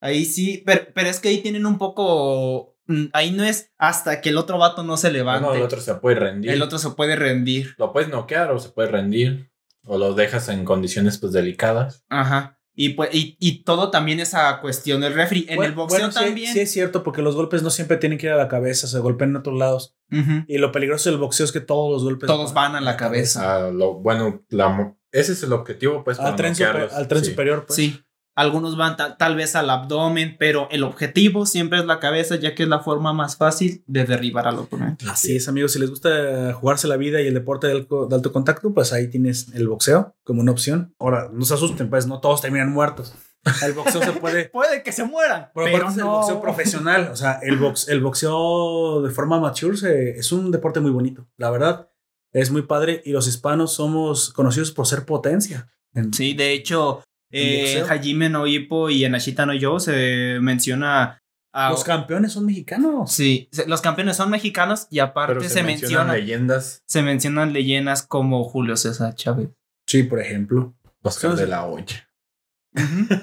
Ahí sí, pero, pero es que ahí tienen un poco. Mm, Ahí no es hasta que el otro vato no se levante. No, el otro se puede rendir. El otro se puede rendir. Lo puedes noquear o se puede rendir. O lo dejas en condiciones pues delicadas. Ajá. Y, pues, y, y todo también esa cuestión del refri. En el boxeo bueno, sí- también. Sí, es cierto, porque los golpes no siempre tienen que ir a la cabeza, se golpean en otros lados. Y lo peligroso del boxeo es que todos los golpes Todos van a la cabeza. Ah, lo, bueno, la ese es el objetivo pues al para tren, super- al tren sí. superior. Pues. Sí. Algunos van ta- tal vez al abdomen, pero el objetivo siempre es la cabeza, ya que es la forma más fácil de derribar al oponente. Así es, amigos. Si les gusta jugarse la vida y el deporte de alto, de alto contacto, pues ahí tienes el boxeo como una opción. Ahora, no se asusten, pues no todos terminan muertos. El boxeo se puede. Puede que se mueran, Pero, pero aparte es el no. boxeo profesional. O sea, el, box, el boxeo de forma amateur se- es un deporte muy bonito. La verdad, es muy padre. Y los hispanos somos conocidos por ser potencia. En- Sí, de hecho, ¿En eh, Hajime no Ippo y en Ashita no Yo se menciona. a- Los campeones son mexicanos. sí, los campeones son mexicanos y aparte Pero se, se, mencionan menciona, leyendas. se mencionan leyendas como Julio César Chávez. Sí, por ejemplo. Oscar de la Hoya.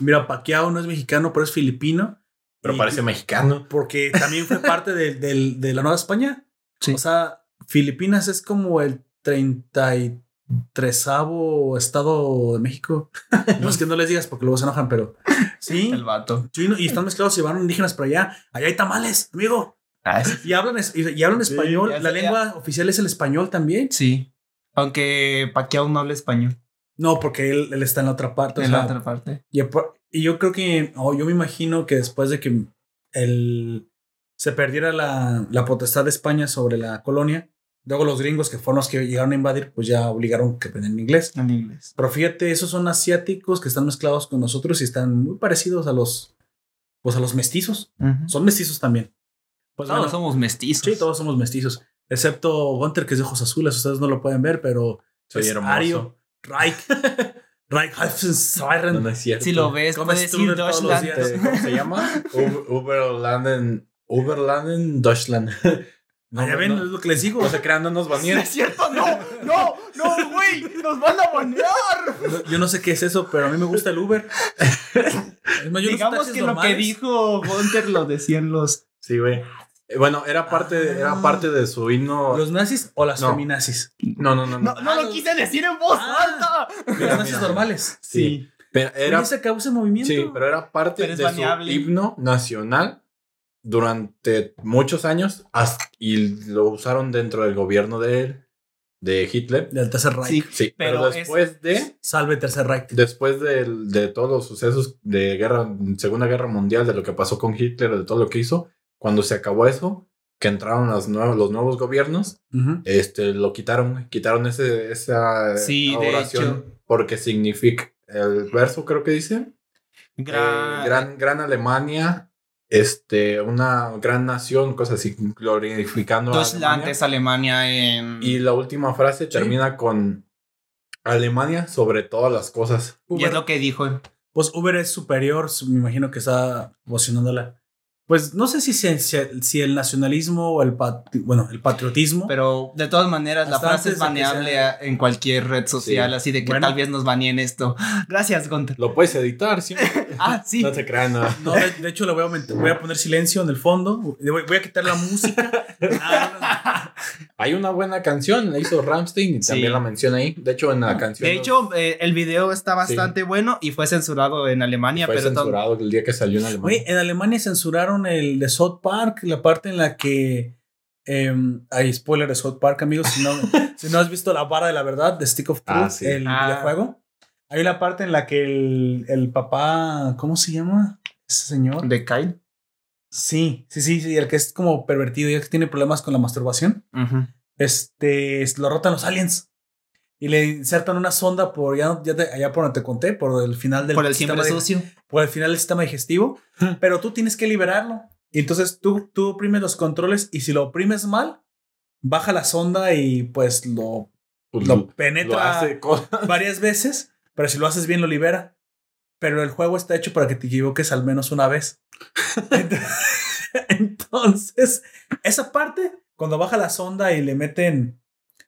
Mira, Pacquiao no es mexicano, pero es filipino. Pero Y- parece mexicano. Porque también fue parte de, del- de la Nueva España. Sí. O sea, Filipinas es como el 33 estado de México. no es que no les digas porque luego se enojan, pero sí. El vato. Sí, y están mezclados y van indígenas para allá. Allá hay tamales, amigo. Ah. Y hablan, y, hablan Sí, español. La lengua oficial es el español también. Sí. Aunque Pacquiao no habla español. No, porque él, él está en la otra parte. o en sea, la otra parte. y, yo creo que, o yo me imagino que después de que el, se perdiera la, la potestad de España sobre la colonia, luego los gringos que fueron los que llegaron a invadir, pues ya obligaron que aprendan inglés. En inglés. Pero fíjate, esos son asiáticos que están mezclados con nosotros y están muy parecidos a los, pues a los mestizos. Son mestizos también. Pues Todos bueno, somos mestizos. sí, todos somos mestizos. Excepto Gunter, que es de ojos azules. Ustedes no lo pueden ver, pero Soy es hermoso. Ario, Reich, Reich Siren. No, no es cierto. Si lo ves, Come puedes decir Deutschland. ¿Cómo se llama? Uber- Uberlanden. Uberlanden, Deutschland. No, ya ven, no, es lo que les digo. no se crean, no nos No banean. es cierto, no, no, no, güey, nos van a banear. Yo no sé qué es eso, pero a mí me gusta el Uber. Es más, yo no sé Digamos que lo que dijo Gunter lo decían los. Sí, güey. Eh, Bueno, era parte, Ah. era parte de su himno. ¿Los nazis o las No. feminazis? No, no, no. no. No, no lo quise decir en voz Ah. alta. Los Mira, nazis mira. normales. Sí. Pero Era, se acabó ese movimiento. sí, pero era parte Pero de baneable. su himno nacional durante muchos años hasta- y lo usaron dentro del gobierno de, de Hitler. Del Tercer Reich. Sí, Sí, pero, Pero es- después de Salve Tercer Reich. después del- de, todos los sucesos de guerra, Segunda Guerra Mundial, de lo que pasó con Hitler, de todo lo que hizo, cuando se acabó eso, que entraron las nuevas, los nuevos gobiernos, Ujú. este, lo quitaron, quitaron ese, esa Sí, de oración porque significa, el verso creo que dice, Gran, eh, gran, gran Alemania, este, una gran nación, cosas así, glorificando a Deutschland Alemania. es Alemania en. Y la última frase termina con Alemania sobre todas las cosas. y es Uber, lo que dijo. Pues Uber es superior, me imagino que está posicionándola. Pues no sé si, se- si, si el nacionalismo o el, patri- bueno, el patriotismo. Pero de todas maneras, la frase es baneable sea- a- en cualquier red social, Sí. así de que Bueno. tal vez nos baneen esto. Gracias, Gunter. Lo puedes editar, sí. Ah, sí. No te crean nada. No, de, de hecho, le voy a, aumentar- voy a poner silencio en el fondo. Voy, voy a quitar la música. Ah, no, no. Hay una buena canción, la hizo Ramstein y Sí. también la menciona ahí. De hecho, en la canción. De hecho, eh, el video está bastante bueno y fue censurado en Alemania, fue pero censurado el día que salió en Alemania. En Alemania censuraron el de South Park, la parte en la que. em, hay spoiler de South Park, amigos. Si no, si no has visto la vara de la verdad, de Stick of Truth, Ah, sí. el Ah. videojuego. Hay una parte en la que el, el papá. ¿Cómo se llama? Ese señor. de Kyle. Sí, sí, sí, sí, el que es como pervertido y que tiene problemas con la masturbación. Este, lo rotan los aliens. Y le insertan una sonda por ya, ya te- allá por donde te conté, por el final del Por el sistema siempre sucio. por el final del sistema digestivo, pero tú tienes que liberarlo. Y entonces tú, tú oprimes los controles y si lo oprimes mal, baja la sonda y pues lo, Pues lo lo penetra varias veces, pero si lo haces bien lo libera. Pero el juego está hecho para que te equivoques al menos una vez. Ent- Entonces, esa parte, cuando baja la sonda y le meten,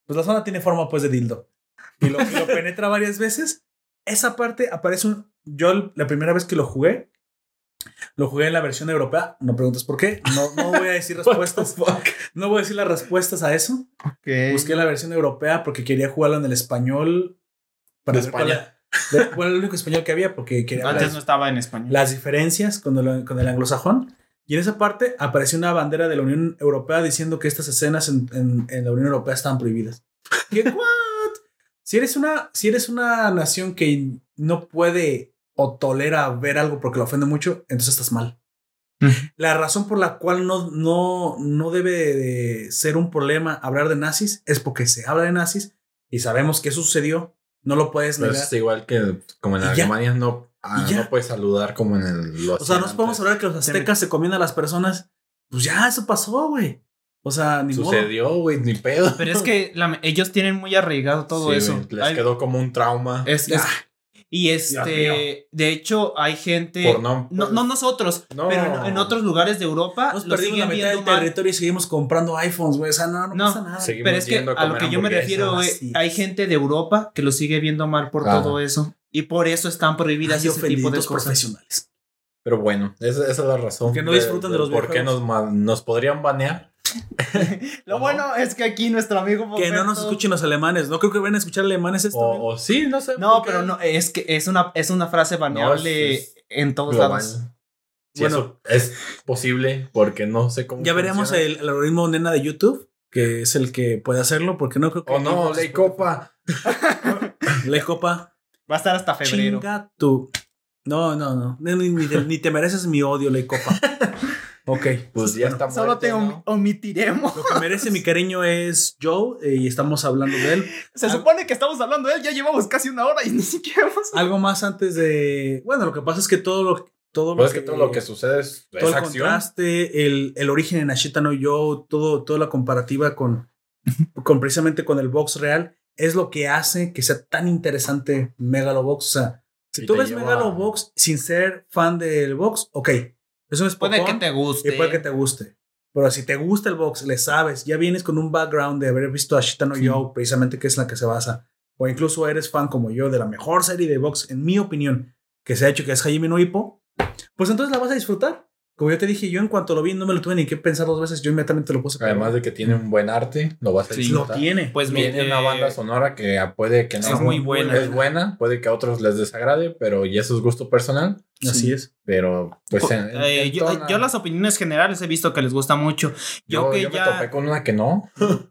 pues la sonda tiene forma pues de dildo y lo, y lo penetra varias veces, esa parte aparece un, yo la primera vez que lo jugué, lo jugué en la versión europea, no preguntes por qué, no, no voy a decir respuestas, no voy a decir las respuestas a eso. Busqué la versión europea porque quería jugarlo en el español. De cuál España. Era el único español que había porque quería ver Antes las, no estaba en español. las diferencias con el, con el anglosajón. Y en esa parte apareció una bandera de la Unión Europea diciendo que estas escenas en, en- en la Unión Europea estaban prohibidas. ¿Qué? ¿What? Si eres, una, si eres una nación que no puede o tolera ver algo porque lo ofende mucho, entonces estás mal. La razón por la cual no, no, no debe de ser un problema hablar de nazis es porque se habla de nazis y sabemos que eso sucedió. No lo puedes Pero negar. es igual que como en. Alemania no, ah, no puedes saludar como en el. lo O sea, no podemos hablar que los aztecas se comían a las personas. Pues ya, eso pasó, güey. O sea, ni modo. Sucedió, güey, ni pedo. Pero es que la- ellos tienen muy arraigado todo Sí, eso. les quedó como un trauma. es- es- y este, de hecho, hay gente. por no, No, no nosotros, No. pero en, en otros lugares de Europa Nos lo perdimos la mitad del viendo mal. territorio y seguimos comprando iPhones, güey. O sea, no, no, No, pasa nada. seguimos Pero es que a a lo que yo me refiero, güey, hay gente de Europa que lo sigue viendo mal por todo eso. Y por eso están prohibidas Hay ese tipo de ofendidos cosas. profesionales. Pero bueno, esa, esa es la razón. Que no disfrutan de los por qué nos, nos podrían banear. Lo bueno es que aquí nuestro amigo Que no nos escuchen los alemanes. No creo que vayan a escuchar alemanes esto. O, o sí, no sé. No, pero no, es que es una, es una frase baneable es- es en todos Global. lados. Sí, Bueno. eso es posible porque no sé cómo. ya veremos el, el algoritmo nena de YouTube, que es el que puede hacerlo, porque no creo que. Oh no, Ley Copa. Ley Copa. Va a estar hasta febrero. Chinga tú. No, no, no. Ni, ni te mereces mi odio, Ley Copa. Ok. Pues ya bueno, está Solo muerto, te om- ¿no? omitiremos. Lo que merece mi cariño es Joe eh, y estamos hablando de él. Se Al- supone que estamos hablando de él, ya llevamos casi una hora y ni siquiera hemos... Algo más antes de. Bueno, lo que pasa es que todo lo, todo Pues es que todo lo que sucede es, todo el acción. contraste, el, el origen en Ashita no Yo, todo, toda la comparativa con, con precisamente con el box real, es lo que hace que sea tan interesante Megalobox. O sea, si Y tú ves lleva- Megalobox sin ser fan del box, ok. Es Puede que te guste. y puede que te guste. Pero si te gusta el box, le sabes, ya vienes con un background de haber visto Ashita no Sí. Yo, precisamente que es la que se basa. O incluso eres fan como yo de la mejor serie de box, en mi opinión, que se ha hecho, que es Hajime no Ippo, pues entonces la vas a disfrutar. Como yo te dije, yo en cuanto lo vi no me lo tuve ni que pensar dos veces, yo inmediatamente lo puse. a Además de que tiene un buen arte, lo vas a Sí, lo tiene. Pues Tiene una eh, banda sonora que puede que no Es muy buena. Es buena, puede que a otros les desagrade, pero y eso es gusto personal. Así sí. es. Pero pues en- en- eh, en yo, tona- yo las opiniones generales he visto que les gusta mucho. Yo, yo, que yo ya... me topé con una que no.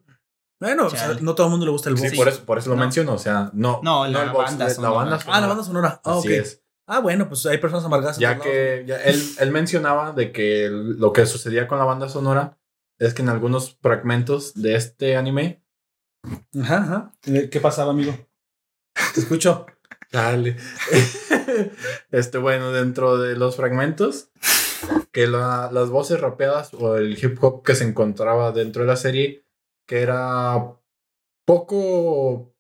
Bueno, o sea, no todo el mundo le gusta el box. Sí, por eso, por eso lo No. menciono. O sea, no. No, la el box, banda la sonora. banda Ah, la banda sonora. Ah, Así ok. es. Ah, bueno, pues hay personas amargadas. en Ya que ya él, él mencionaba de que lo que sucedía con la banda sonora es que en algunos fragmentos de este anime. Ajá, ajá. Eh, ¿Qué pasaba, amigo? Te escucho. Dale. este, bueno, dentro de los fragmentos, que la- las voces rapeadas o el hip hop que se encontraba dentro de la serie, que era poco.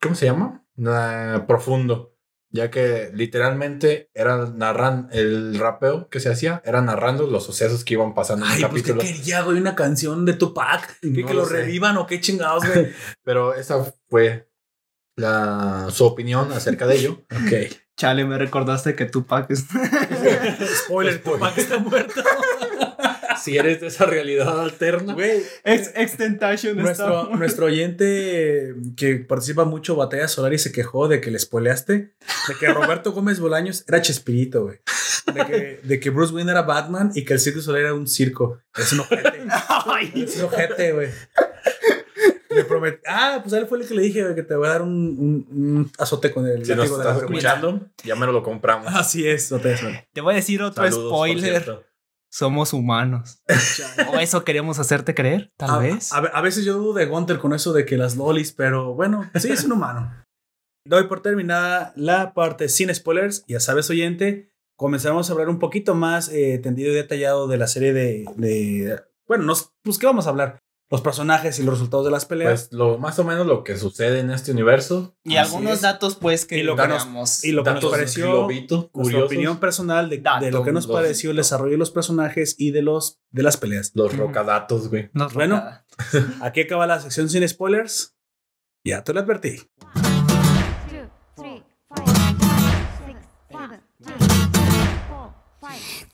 ¿Cómo se llama? Na- profundo. Ya que literalmente era narran el rapeo que se hacía, era narrando los sucesos que iban pasando en Ay, el pues qué capítulo. quería, güey, una canción de Tupac. Que, No que lo lo sé. revivan o qué chingados, güey. Pero esa fue la, su opinión acerca de ello. ok. Chale, me recordaste que Tupac es... Spoiler, Tupac está muerto. Si eres de esa realidad alterna. Güey, Ex Extentation nuestro, nuestro oyente que participa mucho, Batalla Solar, y se quejó de que le spoileaste, de que Roberto Gómez Bolaños era Chespirito, güey. De que, de que Bruce Wayne era Batman y que el Circo Solar era un circo. Es un ojete. Es un ojete, güey. Le prometí. Ah, pues a él fue el que le dije que te voy a dar un, un- un azote con el Si nos látigo de la estás escuchando, ya me lo compramos. Así es. Te voy a decir otro Saludos, por spoiler. Somos humanos. ¿O eso queríamos hacerte creer? Tal a, vez. A, a veces yo dudo de Gunter con eso de que las lolis, pero bueno, sí, es un humano. Doy por terminada la parte sin spoilers. Ya sabes, oyente, comenzamos a hablar un poquito más eh, tendido y detallado de la serie de. de- bueno, nos, pues, ¿qué vamos a hablar? Los personajes y los resultados de las peleas. Pues lo más o menos lo que sucede en este universo. y así algunos es. datos, pues, que Y lo que nos- y lo que nos pareció. globito, nuestra opinión personal de, de lo que nos los- pareció el desarrollo de los personajes y de, los, de las peleas. los rocadatos, güey. Nos Bueno. Aquí acaba la sección sin spoilers. Ya te lo advertí. two, three, five, six, seven, eight, four, five.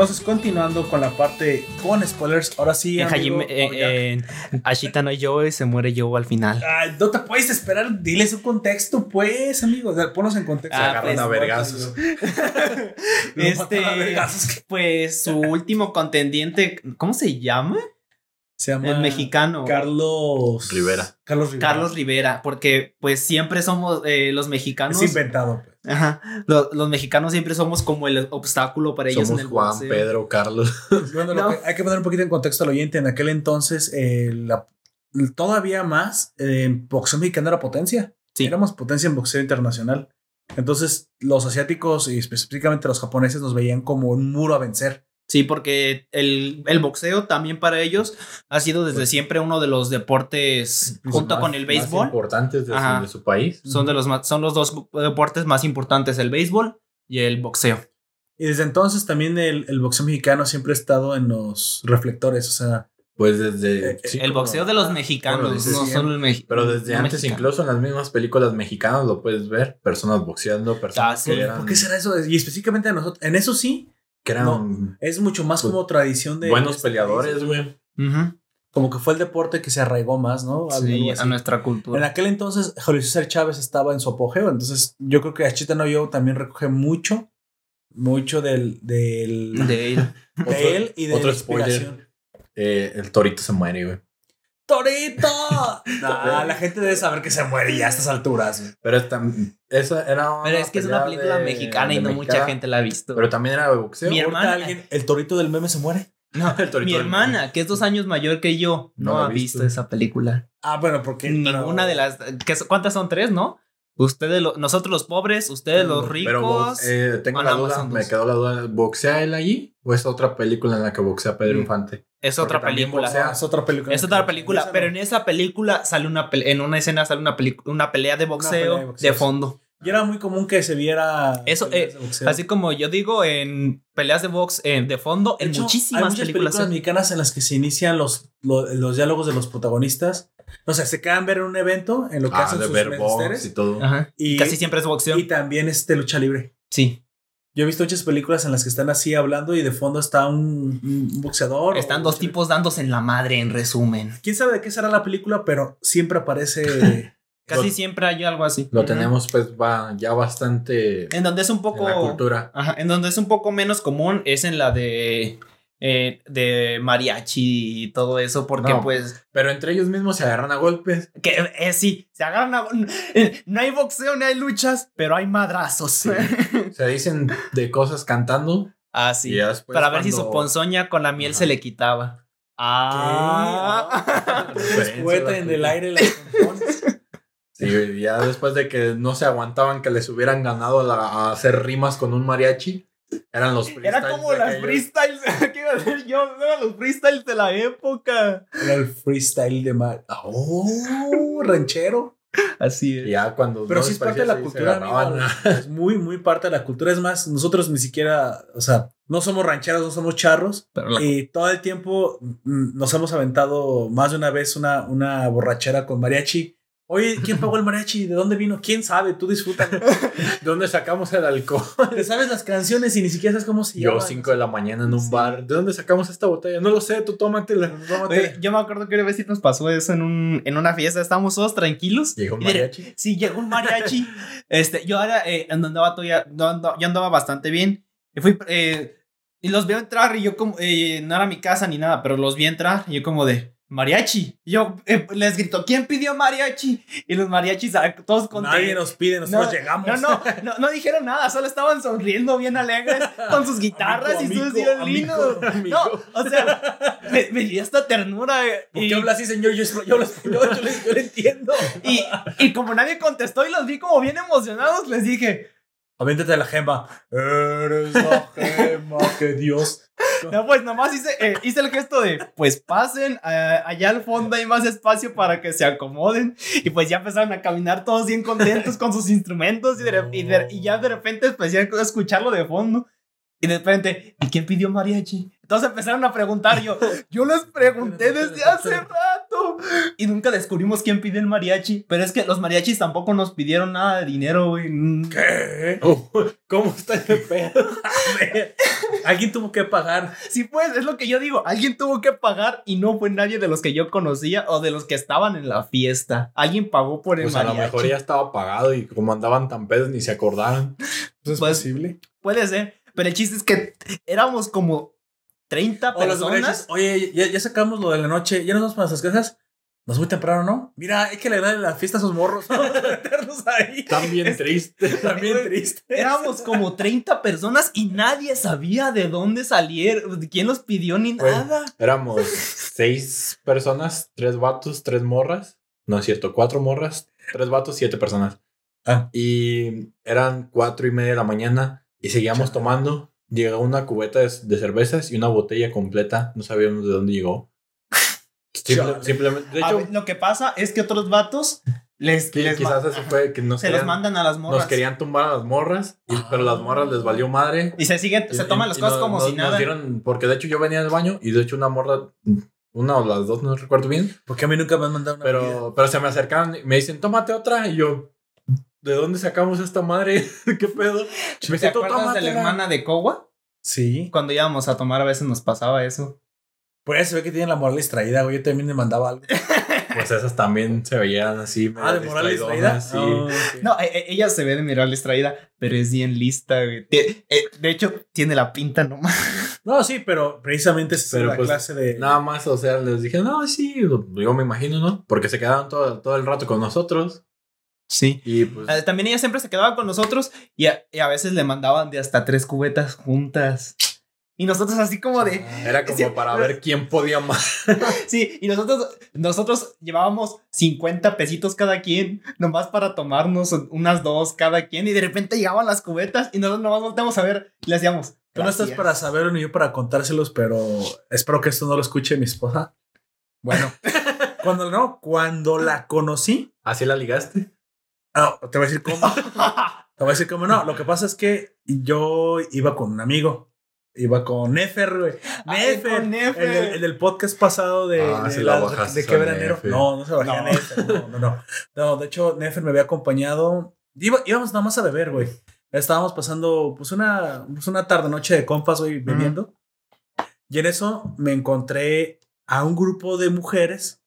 Entonces, continuando con la parte con spoilers, ahora sí. En, amigo, Hajime- eh, ya- en Ashita no Joe se muere Joe al final. Ay, no te puedes esperar, dile su contexto, pues, amigo. O sea, ponlos en contexto. Ah, agarran pues, a vergazos. Lo este, a vergazos. pues su último contendiente, ¿cómo se llama? Se llama El mexicano. Carlos Rivera. Carlos Rivera. Carlos Rivera, porque pues siempre somos eh, los mexicanos. Es inventado. pues. Ajá. Lo- Los, mexicanos siempre somos como el obstáculo para ellos Somos en el Juan, boxeo. Pedro, Carlos. Bueno, lo No. que- hay que poner un poquito en contexto al oyente. En aquel entonces, eh, la- todavía más, eh, en boxeo mexicano era potencia. Sí. Éramos potencia en boxeo internacional. Entonces, los asiáticos y específicamente los japoneses nos veían como un muro a vencer. Sí, porque el, el boxeo también para ellos ha sido desde Pues- siempre uno de los deportes, Pues junto Más- con el más béisbol, importantes de, su- Ajá. de su país. son, de los, más- son los dos deportes más importantes, el béisbol y el boxeo. Y desde entonces también el, el boxeo mexicano siempre ha estado en los reflectores. O sea, Pues desde. Eh, sí, el como- boxeo de los mexicanos, bueno, no sí, solo el México. Pero desde antes, incluso en las mismas películas mexicanas lo puedes ver. Personas boxeando, personas Ah, sí. que eran. ¿por qué será eso? Y específicamente a nosotros. En eso sí, Que eran No. es mucho más Pues, como tradición de. buenos este peleadores, güey. Como que fue el deporte que se arraigó más, ¿no? Algo Sí, así. a nuestra En cultura. aquel entonces, Julio César Chávez estaba en su apogeo, entonces yo creo que Achita no yo también recoge mucho, mucho del, del De él. de él y de otro la inspiración. Eh, el torito se muere, güey. ¡Torito! No, la gente debe saber que se muere ya a estas alturas. güey. Pero esta, esa era una Pero es que es una película de- mexicana y no mexicana, mucha gente la ha visto. Pero también era de boxeo. Mi hermana- alguien- el torito del meme se muere. No, El torito mi del- hermana, que es dos años mayor que yo, no, ha visto. visto. esa película. Ah, bueno, porque. Ninguna de las. ¿qué son- ¿Cuántas son? ¿Tres, no? Ustedes, lo- nosotros los pobres, ustedes los Pero ricos. eh, tengo la duda, me quedó la duda. ¿Boxea él allí? ¿O es otra película en la que boxea Pedro Mm. Infante? es otra porque película. boxea. Es otra película. Es otra película, pero no. en esa película sale una en una escena sale una, una pelea de boxeo, pelea de boxeo, de sí. fondo. Y era muy común que se viera. Eso, eh, de boxeo. Así como yo digo en peleas de box eh, de fondo, De en hecho, muchísimas hay muchas películas. películas, mexicanas en las que se inician los, lo- los, diálogos de los protagonistas. O sea, se quedan ver en un evento en lo que Ah, hacen de sus ver box y todo. Ajá. Y, Casi siempre es boxeo. y también este lucha libre. sí. Yo he visto muchas películas en las que están así hablando y de fondo está un, un boxeador. Están dos tipos dándose en la madre, en resumen. Quién sabe de qué será la película, pero siempre aparece. Casi Lo- siempre hay algo así. Lo tenemos pues va ya bastante En donde es un en poco. la cultura. Ajá, en donde es un poco menos común es en la de. Eh, de mariachi y todo eso, porque No. pues. Pero entre ellos mismos se agarran a golpes. Que eh, sí, se agarran a- eh, No hay boxeo, no hay luchas, pero hay madrazos. Se dicen de cosas cantando. ah, sí. después Para ver si su ponzoña con la miel Ajá. se le quitaba. Ah. Poeta en el aire las. Sí, ya después de que no se aguantaban que les hubieran ganado la- a hacer rimas con un mariachi, eran los Era freestyles como de las aquellos. freestyles. ¿Qué iba a decir yo? Eran los freestyles de la época. Era el freestyle de mar. Oh, ranchero. Así es. ya cuando Pero no sí es parte de la cultura, amigo. Es muy, muy parte de la cultura. Es más, nosotros ni siquiera, o sea, no somos rancheros, no somos charros. Pero la- Y todo el tiempo mm, nos hemos aventado más de una vez una, una borrachera con mariachi. Oye, ¿quién pagó el mariachi? ¿De dónde vino? ¿Quién sabe? Tú disfruta. ¿De dónde sacamos el alcohol? Te sabes las canciones y ni siquiera sabes cómo se Yo, llaman. 5 de la mañana en un Sí. bar. ¿De dónde sacamos esta botella? No lo sé, tú tómatela. tómatela. Oye, yo me acuerdo que una vez sí nos pasó eso en, un, en una fiesta. Estábamos todos tranquilos. Llegó un mariachi. Sí, llegó un mariachi. este, yo ahora eh, andaba todavía, yo andaba bastante bien. Y fui, eh, y los veo entrar y yo como, eh, no era mi casa ni nada, pero los vi entrar y yo como de, mariachi. Y yo eh, les grito, ¿quién pidió mariachi? Y los mariachis, ah, todos contentos. Nadie nos pide, nosotros No, llegamos. No, no, no, no dijeron nada, solo estaban sonriendo bien alegres con sus guitarras Amigo, y sus violinos. No, o sea, me, me dio esta ternura. eh, ¿Por y- qué habla así, señor? Yo, yo, yo, le- yo le entiendo. y, y como nadie contestó y los vi como bien emocionados, les dije, Avéntate la gema. Eres la gema que Dios. no, pues nomás hice, eh, hice el gesto de, pues pasen, eh, allá al fondo hay más espacio para que se acomoden. Y pues ya empezaron a caminar todos bien contentos con sus instrumentos y, de re- y, de- y ya de repente empecé a escucharlo de fondo. Y de repente, ¿y quién pidió mariachi? Entonces empezaron a preguntar yo, yo les pregunté desde hace rato. Y nunca descubrimos quién pidió el mariachi. Pero es que los mariachis tampoco nos pidieron nada de dinero, güey. Mm. ¿Qué? Oh, ¿Cómo está ese pedo? Alguien tuvo que pagar. Sí, pues, es lo que yo digo. Alguien tuvo que pagar y no fue nadie de los que yo conocía o de los que estaban en la fiesta. Alguien pagó por el Pues a lo mariachi. mejor ya estaba pagado y como andaban tan pedos ni se acordaron. ¿Es Pues, posible? Puede ser. Pero el chiste es que éramos como 30 O los personas. Oye, ya, ya sacamos lo de la noche. ¿Ya nos vamos para nuestras casas? Nos muy temprano, ¿no? Mira, hay que alegrarle la fiesta a esos morros. Vamos a meternos ahí. Están bien tristes. También triste. Éramos como 30 personas y nadie sabía de dónde salieron, quién los pidió ni Pues, nada. Éramos seis personas, tres vatos, tres morras. No es cierto, cuatro morras, tres vatos, siete personas. Ah. Y eran cuatro y media de la mañana y seguíamos tomando. Llegó una cubeta de, de cervezas y una botella completa. No sabíamos de dónde llegó. Simple- simplemente, de A hecho, ver, lo que pasa es que otros vatos les, que les quizás eso fue que nos se los querían, mandan a las morras. nos querían tumbar a las morras, y- pero las morras les valió madre. Y se siguen, se toman y- las y cosas como si nos nada. dieron- porque de hecho yo venía del baño y de hecho una morra, una o las dos, no recuerdo bien, Porque a mí nunca me han mandado una pero se me acercaron y me dicen, tómate otra. Y yo, ¿de dónde sacamos esta madre? ¿Qué pedo? ¿Te "Tú acuerdas de la tómatela". hermana de Kowa? Sí. Cuando íbamos a tomar a veces nos pasaba eso. Por eso se ve que tienen la moral distraída, güey. Yo también me mandaba algo. Pues esas también se veían así. Ah, de moral distraída. sí. Ah. No, e- e- ella se ve de mirar distraída, pero es bien lista, güey. Eh, de hecho, tiene la pinta nomás. No, sí, pero precisamente es Pero, la pues, clase de. Nada más, o sea, les dije, no, sí, yo me imagino, ¿no? Porque se quedaron todo, todo el rato con nosotros. Sí. Y pues. Eh, También ella siempre se quedaba con nosotros y a, y a veces le mandaban de hasta tres cubetas juntas. Y nosotros así como de... Era como sí, para pero- ver quién podía más. Sí, y nosotros, nosotros llevábamos 50 pesitos cada quien, nomás para tomarnos unas dos cada quien, y de repente llegaban las cubetas y nosotros nomás volteamos a ver y le hacíamos. Tú no estás para saberlo ni yo para contárselos, pero espero que esto no lo escuche mi esposa. Bueno, cuando no, cuando la conocí, ¿Así la ligaste? Ah, te voy a decir cómo. Te voy a decir cómo no. Lo que pasa es que yo iba con un amigo. Iba con Nefer, güey. Ay, Nefer. El, Nefer. del, el del podcast pasado de, Ah, de, se la de qué a veranero. Nefer. No, no se bajé a No. Nefer. No, no, no. No, de hecho, Nefer me había acompañado. Iba- íbamos nada más a beber, güey. Estábamos pasando pues una, pues, una tarde noche de compas, güey, bebiendo. Y en eso me encontré a un grupo de mujeres,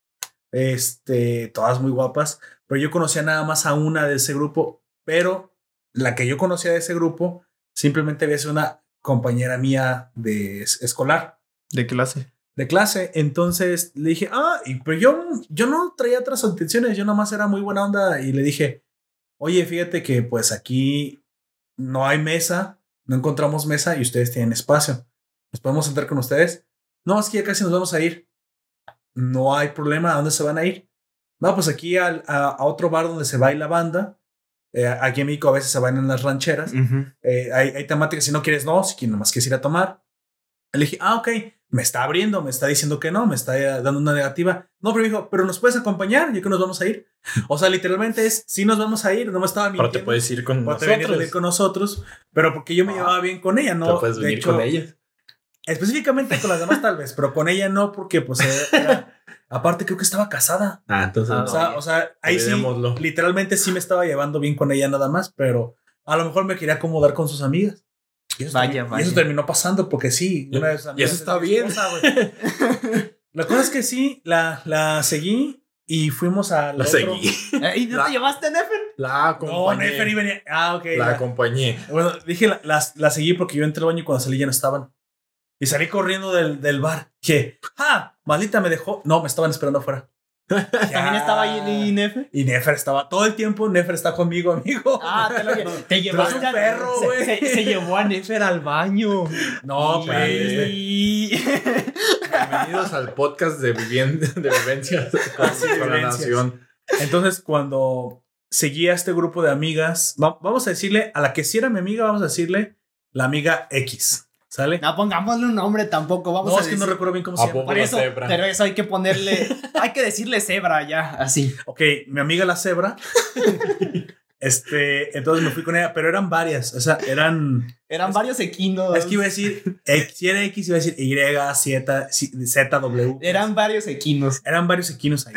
este, todas muy guapas, pero yo conocía nada más a una de ese grupo, pero la que yo conocía de ese grupo simplemente había sido una compañera mía de es- escolar, ¿De clase? de clase. Entonces le dije, ah, y, pero yo, yo no traía otras intenciones, yo nomás era muy buena onda y le dije, oye, fíjate que pues aquí no hay mesa, no encontramos mesa y ustedes tienen espacio. ¿Nos podemos sentar con ustedes? No, es que ya casi nos vamos a ir. No hay problema, ¿a dónde se van a ir? No, pues aquí al- a, a otro bar donde se baila banda. Eh, aquí en México a veces se bailan las rancheras. Eh, hay, hay temáticas, si no quieres, no, si nomás quieres ir a tomar. Le dije, ah, ok, me está abriendo, me está diciendo que no, me está eh, dando una negativa. No, pero dijo, pero nos puedes acompañar, ya que nos vamos a ir. O sea, literalmente es, sí nos vamos a ir, no me estaba Pero mintiendo. te puedes ir con Pero te nosotros. venir con nosotros, pero porque yo me Ah. llevaba bien con ella, ¿no? Te puedes De venir hecho, con ellas. Específicamente con las demás tal vez, pero con ella no, porque pues era- aparte creo que estaba casada. Ah, entonces Ah, no. O sea, o sea, ahí sí, literalmente sí me estaba llevando bien con ella nada más, pero a lo mejor me quería acomodar con sus amigas. Y eso, Vaya, termi- y vaya. eso terminó pasando porque sí, Y- una de y eso es está bien. esposa. La cosa es que sí, la, la seguí y fuimos a La seguí. Eh, ¿Y no La- te llevaste, Nefer? La No, acompañé. Nefer y venía. Ah, ok. la la- acompañé. Bueno, dije, la, la seguí porque yo entré al baño y cuando salí ya no estaban. Y salí corriendo del, del bar. Dije, ¡ah! Maldita me dejó. No, me estaban esperando afuera. ¿También estaba ahí Nefer? Y Nefer estaba todo el tiempo. Nefer está conmigo, amigo. Ah, te lo Te llevaste un perro, se- güey. Se, se llevó a Nefer al baño. No, pero. Y- Bienvenidos al podcast de, vivien- de vivencias con, Ah, sí, con la vivencias. nación. Entonces, cuando seguía a este grupo de amigas, va- vamos a decirle, a la que sí era mi amiga, vamos a decirle la amiga X. ¿Sale? No pongámosle un nombre tampoco. Vamos No, a es que no decir- recuerdo bien cómo se ¿A llama. Por eso, cebra. pero eso hay que ponerle, hay que decirle cebra ya, así. Ok, mi amiga la cebra. este, entonces me fui con ella, pero eran varias. O sea, eran. Eran Es- varios equinos. Es que iba a decir, X, si era X, iba a decir Y, Z, Z, W. Eran varios equinos. Eran varios equinos ahí.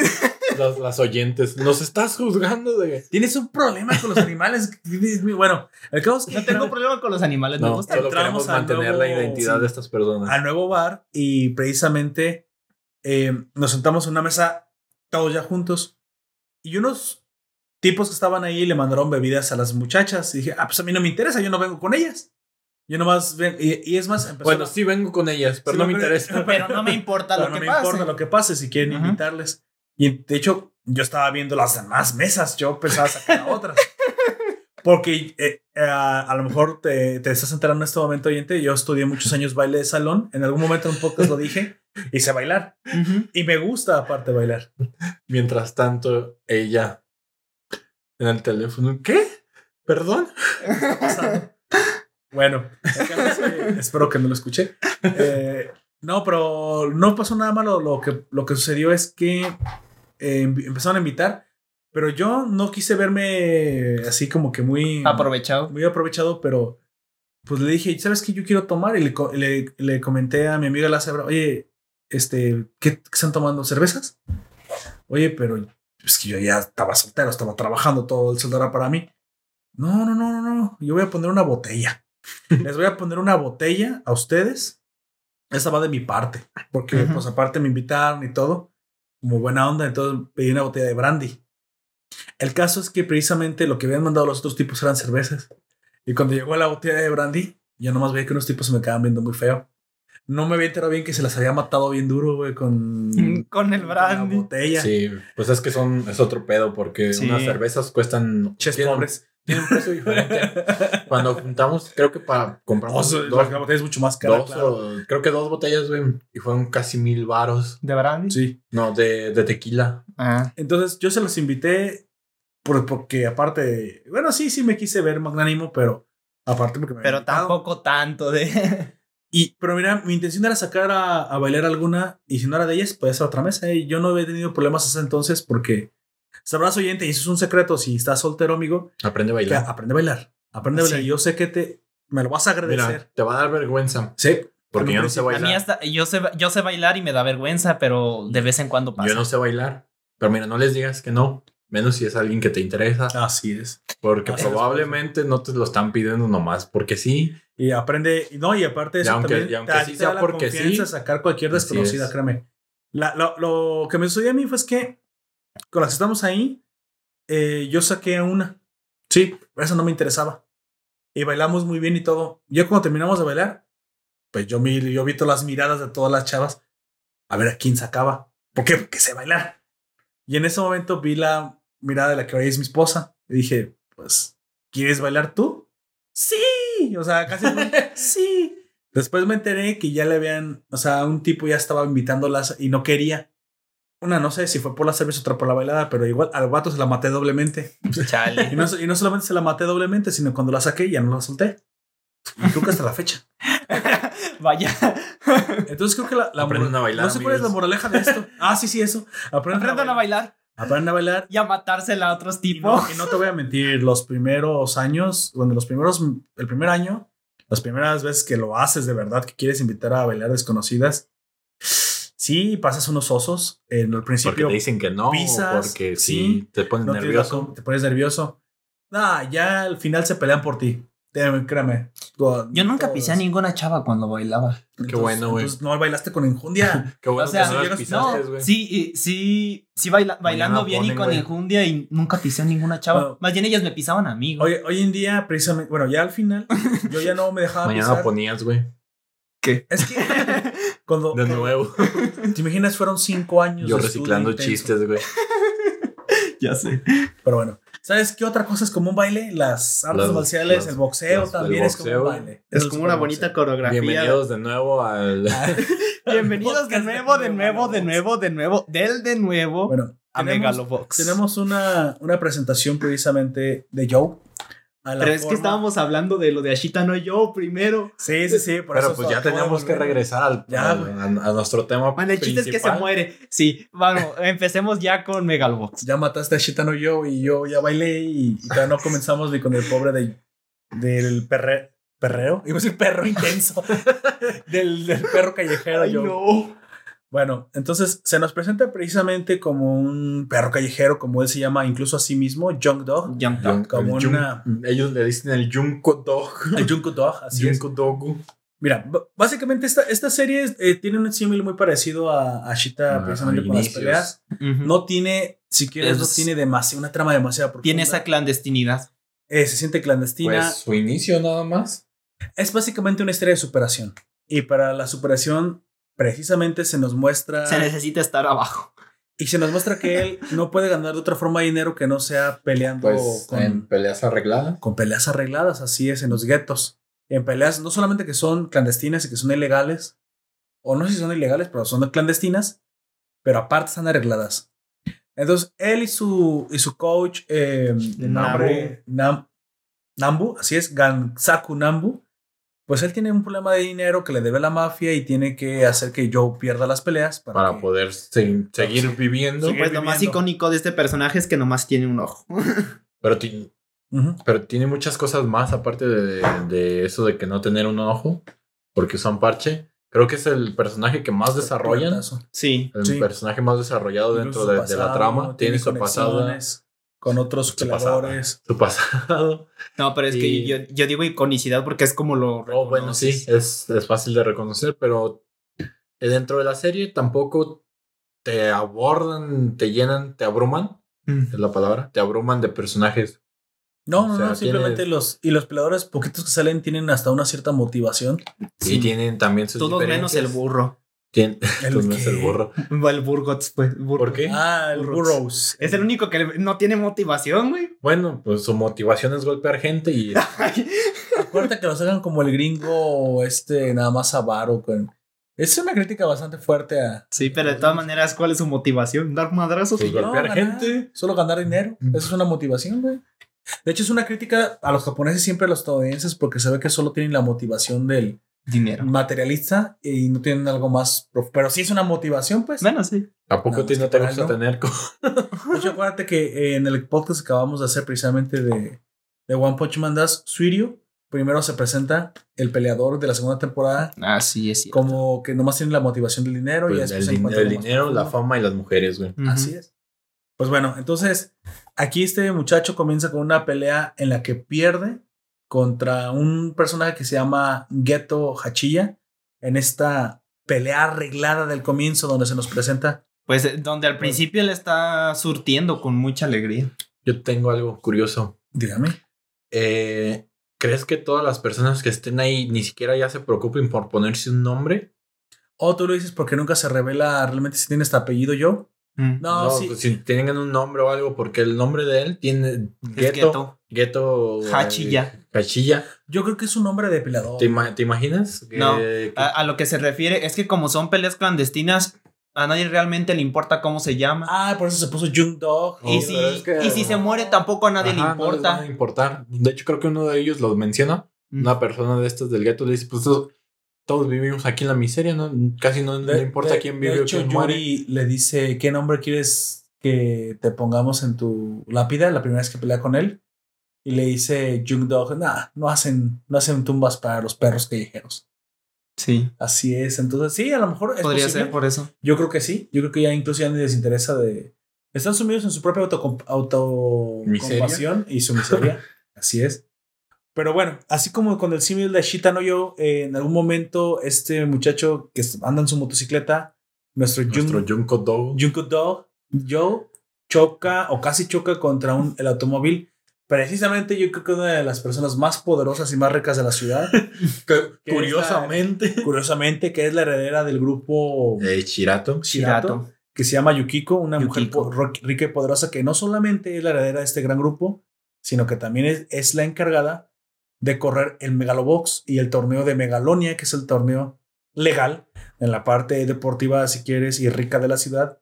Las, las oyentes. Nos estás juzgando de. Tienes un problema con los animales. Bueno, el caso es que No tengo problema con los animales, me No, gusta. solo entramos queremos al mantener nuevo- la identidad sí. de estas personas. al nuevo bar y precisamente eh, nos sentamos en una mesa todos ya juntos y unos tipos que estaban ahí le mandaron bebidas a las muchachas y dije, ah, pues a mí no me interesa, yo no vengo con ellas. Yo nomás ven, y, y es más, empezó Bueno, la- sí vengo con ellas, pero Sí, no me pero- interesa. Pero no me importa pero lo no que me pase. importa lo que pase si quieren Ajá. invitarles. Y de hecho, yo estaba viendo las demás mesas, yo pensaba sacar a otras. Porque eh, eh, a lo mejor te, te estás enterando en este momento, oyente. Yo estudié muchos años baile de salón. En algún momento en un podcast lo dije sé bailar. Y me gusta, aparte, bailar. Mientras tanto, ella en el teléfono. ¿Qué? ¿Perdón? Bueno, espero que no lo escuché. Eh, no, pero no pasó nada malo. Lo que, lo que sucedió es que eh, empezaron a invitar, pero yo no quise verme así como que muy Aprovechado. muy aprovechado, pero pues le dije, ¿sabes qué? Yo quiero tomar. Y le, le, le comenté a mi amiga la cebra, oye, este, ¿qué, están tomando? ¿Cervezas? Oye, pero es que yo ya estaba soltero, estaba trabajando, todo el sueldo era para mí. No, no, no, no, no. Yo voy a poner una botella. Les voy a poner una botella a ustedes. Esa va de mi parte, porque pues aparte me invitaron y todo, como buena onda, entonces pedí una botella de brandy. El caso es que precisamente lo que habían mandado los otros tipos eran cervezas. Y cuando llegó la botella de brandy, yo nomás veía que unos tipos se me quedaban viendo muy feo. no me había enterado bien que se las había matado bien duro, güey, con, Con el con la brandy. botella. Sí, pues es que son, es otro pedo porque Sí. unas cervezas cuestan. Ches pobres. Tienen un precio diferente. Cuando juntamos, creo que para compramos Dos, dos, la botella es mucho más cara, dos claro. o- creo que dos botellas, güey, y fueron casi mil varos. ¿De brandy? Sí. No, de, de tequila. Ah. Entonces yo se los invité por- porque aparte, bueno, sí, sí me quise ver magnánimo, pero aparte porque me Pero tampoco tanto de. Y, pero mira, mi intención era sacar a, a bailar alguna y si no era de ellas, pues a otra mesa. Y yo no había tenido problemas hasta entonces porque sabrás oyente, y eso es un secreto, si estás soltero, amigo, Aprende a que bailar. aprende a bailar. Aprende a Sí. bailar. Yo sé que te, me lo vas a agradecer. Mira, te va a dar vergüenza. sí. Porque yo no sé A bailar. mí hasta, yo sé, yo sé bailar y me da vergüenza, pero de vez en cuando pasa. Yo no sé bailar. Pero mira, no les digas que no. Menos si es alguien que te interesa. Así es. Porque Así es, probablemente no te lo están pidiendo nomás porque sí. Y aprende, no, y aparte de Y eso aunque- también y aunque te- a sí sea da la porque confianza sí. sacar cualquier desconocida, es. créeme. La- lo, lo que me sucedió a mí fue es que con las que estamos ahí, eh, yo saqué una. Sí, pero eso no me interesaba. Y bailamos muy bien y todo. Ya cuando terminamos de bailar, pues yo, yo vi todas las miradas de todas las chavas a ver a quién sacaba. ¿Por qué? Porque sé bailar. Y en ese momento vi la mirada de la que hoy es mi esposa. Y dije, pues, ¿quieres bailar tú? Sí. O sea, casi sí. Después me enteré que ya le habían, o sea, un tipo ya estaba invitándolas y no quería. Una, no sé si fue por la cerveza, otra por la bailada, pero igual al vato se la maté doblemente. Y Chale. no, y no solamente se la maté doblemente, sino cuando la saqué ya no la solté. Y creo que hasta la fecha. Vaya. Entonces creo que la, la Aprendan a bailar, No sé cuál es la moraleja de esto. Ah, sí, sí, eso. Aprendan, Aprendan a bailar Aprendan a bailar. y a matársela a otros Y no, tipos. y no te voy a mentir, los primeros años, bueno, los primeros, el primer año, las primeras veces que lo haces de verdad, que quieres invitar a bailar desconocidas, sí, pasas unos osos. En el Porque principio te dicen que no. pisas, porque sí, sí, te pones no nervioso. te pones nervioso. Ah, ya al final se pelean por ti. Créeme, créeme. Yo nunca Todas. pisé a ninguna chava cuando bailaba. Entonces- bueno, güey. no bailaste con enjundia. Qué bueno O sea, que no las pisaste, No, güey. sí, sí, sí, baila- bailando Mañana bien y con güey. enjundia y nunca pisé a ninguna chava. Bueno. Más bien ellas me pisaban a mí. güey. Hoy, hoy en día, precisamente, bueno, ya al final, yo ya no me dejaba Mañana pisar. ponías, güey. Es que cuando, De cuando- nuevo. te imaginas, fueron cinco años. Yo de reciclando chistes, güey. ya sé. Pero bueno, ¿sabes qué otra cosa es como un baile? Las artes Las- marciales, las- el boxeo las- el también es como un baile. Es como una bonita boxeo. coreografía. Bienvenidos de nuevo al. Bienvenidos de nuevo, de nuevo, de nuevo, de nuevo, del de nuevo Bueno, a tenemos, Megalobox. tenemos una, una presentación precisamente de Joe. A la Pero es que estábamos hablando de lo de Ashita no yo primero. Sí, sí, sí. por Pero eso pues ya tenemos que regresar al, Ya, al- a, a nuestro tema. Bueno, el chiste es que se muere. Sí, bueno, empecemos ya con Megalobox. Ya mataste a Shitano yo y yo ya bailé y, y todavía no comenzamos ni con el pobre de, del perre, perreo. Iba a decir perro intenso. del, del perro callejero. yo. no. Bueno, entonces se nos presenta precisamente como un perro callejero, como él se llama incluso a sí mismo, Junk Dog. Young Dog. Como el una- ellos le dicen el Junko Dog. El Junko Dog, así es. Junko Dogu. Mira, básicamente esta, esta serie eh, tiene un símil muy parecido a, a Shita Ah, precisamente con las peleas. No tiene, si quieres, no Es- tiene demasiado, una trama demasiado profunda. Tiene esa clandestinidad. Eh, se siente clandestina. Pues su inicio nada más. Es básicamente una historia de superación. Y para la superación, precisamente se nos muestra. Se necesita estar abajo. y se nos muestra que él no puede ganar de otra forma dinero que no sea peleando Pues con, en peleas arregladas. con peleas arregladas. Así es, en los guetos. En peleas no solamente que son clandestinas y que son ilegales, o no sé si son ilegales, pero son clandestinas, pero aparte están arregladas. Entonces, él y su, y su coach, eh, De nombre- Nam- Nambu, así es, Gansaku Nambu, pues él tiene un problema de dinero que le debe a la mafia y tiene que hacer que Joe pierda las peleas para, Para que- poder se- seguir sí. viviendo. Sigue Pues lo más icónico de este personaje es que nomás tiene un ojo. Pero, ti- pero tiene muchas cosas más aparte de, de eso de que no tener un ojo. Porque usan parche. Creo que es el personaje que más desarrollan. Sí. El Sí. personaje más desarrollado dentro de, la trama. Tiene su pasado. Con otros Su pasado. peleadores. Su pasado. No, pero es que yo, yo digo iconicidad porque es como lo. Oh, bueno, sí, reconoces. es, es fácil de reconocer, pero dentro de la serie tampoco te abordan, te llenan, te abruman, Mm. es la palabra, te abruman de personajes No, no, O sea, no, simplemente tienes- los. Y los peleadores poquitos que salen tienen hasta una cierta motivación. Y tienen también sus Todos menos el burro. Tien- ¿El qué? el burro. El Burgots, pues. ¿Por qué? Ah, el. Es el único que le- no tiene motivación, güey. Bueno, pues su motivación es golpear gente y Acuérdate que los hagan como el gringo, este, nada más avaro. Con... Es una crítica bastante fuerte a. Sí, pero de todas maneras, ¿cuál es su motivación? ¿Dar madrazos? Pues y ya? golpear ganar, gente. Solo ganar dinero. Esa es una motivación, güey. De hecho, es una crítica a los japoneses, siempre a los estadounidenses, porque se ve que solo tienen la motivación del Dinero. materialista y no tienen algo más. prof- Pero sí es una motivación, pues. Bueno, sí. ¿A poco No, no que te gusta él no. tener co- De hecho, acuérdate que eh, en el podcast que acabamos de hacer precisamente de, de One Punch Man Das, Suiryu, primero se presenta el peleador de la segunda temporada Ah, sí, es cierto. como que nomás tiene la motivación del dinero y Pues, después el, din- el algo dinero, la fama y las mujeres, güey? Así es. Pues bueno, entonces aquí este muchacho comienza con una pelea en la que pierde contra un personaje que se llama Geto Hachiya en esta pelea arreglada del comienzo donde se nos presenta. Pues eh, donde al principio él está surtiendo con mucha alegría. Yo tengo algo curioso. Dígame. Eh, ¿Crees que todas las personas que estén ahí ni siquiera ya se preocupen por ponerse un nombre? O tú lo dices porque nunca se revela realmente si tiene este apellido yo. Mm. No, sí. pues, si tienen un nombre o algo, porque el nombre de él tiene Es Geto. Geto. eh. Hachiya. Yo creo que es un nombre de peleador. ¿Te, ima- te imaginas? Que- No. que- A, a lo que se refiere es que como son peleas clandestinas, a nadie realmente le importa cómo se llama. Ah, por eso se puso Jung Dog. y, Oh, si, pero es que- y si se muere tampoco a nadie Ajá, le no les van importa. a importar. De hecho, creo que uno de ellos lo menciona. Mm. Una persona de estos del gueto le dice: Pues todos, vivimos aquí en la miseria, ¿no? Casi no, no De- importa de- quién de vive o hecho, quién muere. Yuri le dice, ¿qué nombre quieres que te pongamos en tu lápida? La primera vez que pelea con él. Y le dice Jung Dog, nah, no hacen, no hacen tumbas para los perros callejeros. Sí, Así es. Entonces, sí, a lo mejor es podría posible. ser por eso. Yo creo que sí. Yo creo que ya incluso ya ni les interesa de... Están sumidos en su propia auto, autocompasión y su miseria. Así es. Pero bueno, así como con el símil de Shita no yo, eh, en algún momento este muchacho que anda en su motocicleta, nuestro, Nuestro Jun- Junko Dog. Junko Dog, Joe, choca o casi choca contra un, el automóvil. Precisamente yo creo que una de las personas más poderosas y más ricas de la ciudad, Que, que curiosamente. curiosamente, que es la heredera del grupo Eh, Shirato. Shirato, Shirato. que se llama Yukiko, una Yukiko. mujer rica y poderosa que no solamente es la heredera de este gran grupo, sino que también es, es la encargada de correr el Megalobox y el torneo de Megalonia, que es el torneo legal en la parte deportiva, si quieres, y rica de la ciudad,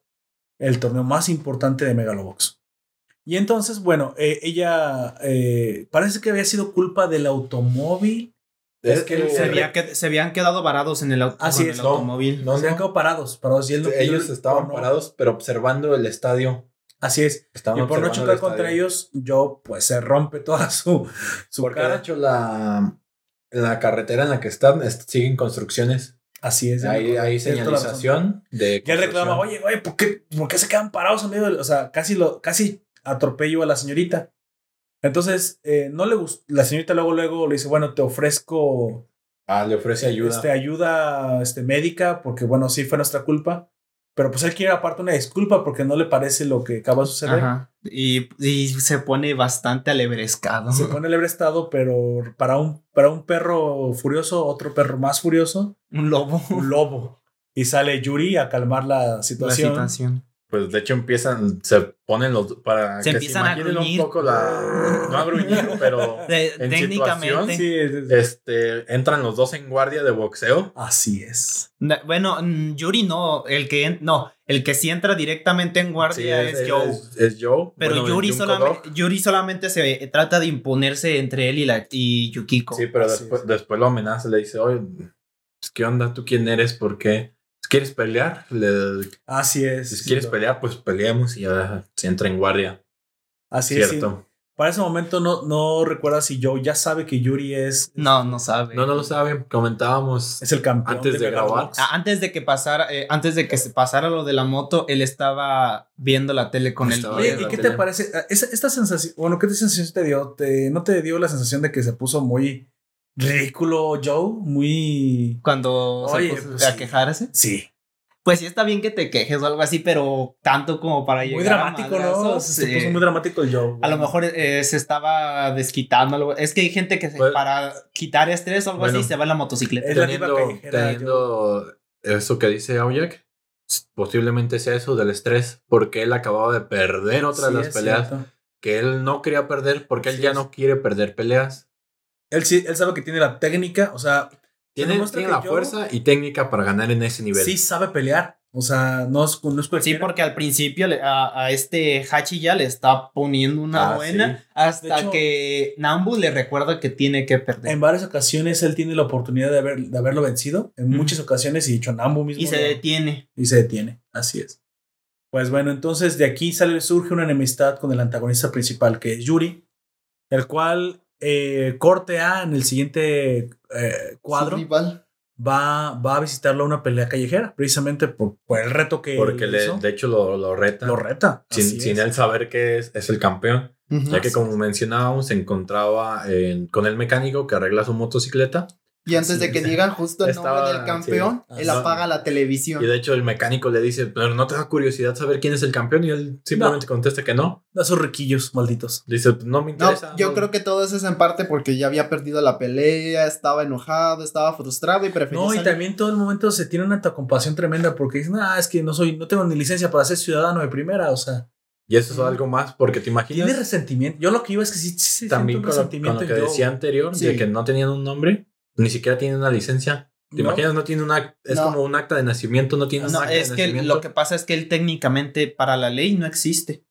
el torneo más importante de Megalobox. Y entonces, bueno, eh, ella eh, parece que había sido culpa del automóvil. Es que Se, se había que- se habían quedado varados en el, Así es, el no, automóvil. no, se han no. quedado parados, parados. Y él no- Ellos estaban no- parados, pero observando el estadio. Así es. Y por no chocar el contra ellos, yo pues se rompe toda su, su Porque de cara. hecho la, la carretera en la que están es- siguen construcciones. Así es. Hay, señalización de Ya reclama, oye, oye, ¿por qué, ¿por qué se quedan parados en medio del- O sea, casi, lo, casi atropello a la señorita. Entonces, eh, no le gustó. La señorita luego, luego le dice, bueno, te ofrezco Ah, le ofrece ayuda. Este, ayuda este, médica, porque bueno, sí fue nuestra culpa. Pero pues él quiere aparte una disculpa porque no le parece lo que acaba de suceder. Ajá. Y, y se pone bastante alebrescado. Se pone libre estado, pero para un, para un perro furioso, otro perro más furioso, Un lobo. un lobo. Y sale Yuri a calmar la La situación. Situación. Pues de hecho empiezan, se ponen los para Se que empiezan a imaginen gruñir. un poco la no a gruñir, pero De- en técnicamente. Sí, es- es- este entran los dos en guardia de boxeo. así es. Bueno, mm, Yuri no, el que no, el que sí entra directamente en guardia Sí, es, Joe. Es, es Joe. pero Bueno, Yuri, solamente. Yuri solamente se trata de imponerse entre él y, la, y Yukiko. Sí, pero después, es. después lo amenaza, le dice, oye, pues, ¿qué onda? ¿Tú quién eres? ¿Por qué? ¿Quieres pelear? Le, Así es. si sí, quieres pelear, pues peleamos y ya se entra en guardia. Así es. sí. Cierto. Para ese momento no, no recuerda si Joe ya sabe que Yuri es, No, no sabe. No, no lo saben. Comentábamos es el campeón. Antes de Megalobox. grabar. Ah, Antes de que pasara, eh, antes de que se pasara lo de la moto, él estaba viendo la tele con Oye, viendo ¿y la qué te parece? Ah, Esa- esta sensación, bueno, ¿qué sensación te dio? ¿Te, ¿No te dio la sensación de que se puso muy ridículo Joe? Muy... cuando Oye, se puso pues a sí. quejarse. Sí. Pues sí está bien que te quejes o algo así, pero tanto como para llegar Muy a dramático, ¿no? madrazos, Se eh, puso muy dramático el Joe. A lo mejor eh, se estaba desquitando algo. Es que hay gente que se- Pues- para quitar estrés o algo Bueno. así se va en la motocicleta. Es la teniendo, teniendo eso que dice Aoyak, posiblemente sea eso del estrés, porque él acababa de perder otra Sí, de las peleas cierto. que él no quería perder porque él ya es. no quiere perder peleas. Él, sí, él sabe que tiene la técnica, o sea, Tiene, tiene la yo- fuerza y técnica para ganar en ese nivel. sí sabe pelear. O sea, no es, no es Sí, cualquiera. porque al principio le- a, a este Hachi ya le está poniendo una Ah, buena sí. hasta hecho- que Nambu le recuerda que tiene que perder. En varias ocasiones él tiene la oportunidad de, haber, de haberlo vencido. En muchas ocasiones, y Chonambu mismo. y se lo- detiene. y se detiene. Así es. Pues bueno, entonces de aquí sale, surge una enemistad con el antagonista principal, que es Yuri, el cual eh, corte A en el siguiente eh, cuadro va, va a visitarlo a una pelea callejera, precisamente por, por el reto que Porque le- hizo. de hecho lo, lo reta. lo reta. sin, sin él saber que es, es el campeón. Ya que como mencionábamos, se encontraba en- con el mecánico que arregla su motocicleta. Y antes de que digan justo el Estaba- nombre del campeón, sí. él apaga la televisión. Y de hecho el mecánico le dice, pero no te da curiosidad saber quién es el campeón. Y él simplemente contesta que no. Da sus riquillos, malditos. Dice, no me No, interesa. yo no". creo que todo eso es en parte porque ya había perdido la pelea, estaba enojado, estaba frustrado y prefería No, y salir. también todo el momento se tiene una compasión tremenda porque dicen, ah, es que no soy, no tengo ni licencia para ser ciudadano de primera, o sea, Y eso es algo más porque te imaginas tiene resentimiento. Yo lo que iba es que sí, sí, sí también con lo, con lo que decía anterior, Sí. de que no tenían un nombre, ni siquiera tienen una licencia. ¿Te ¿No? imaginas? No tiene una... Es No. como un acta de nacimiento, no tiene un acta es de que nacimiento. lo que pasa es que él técnicamente para la ley no existe.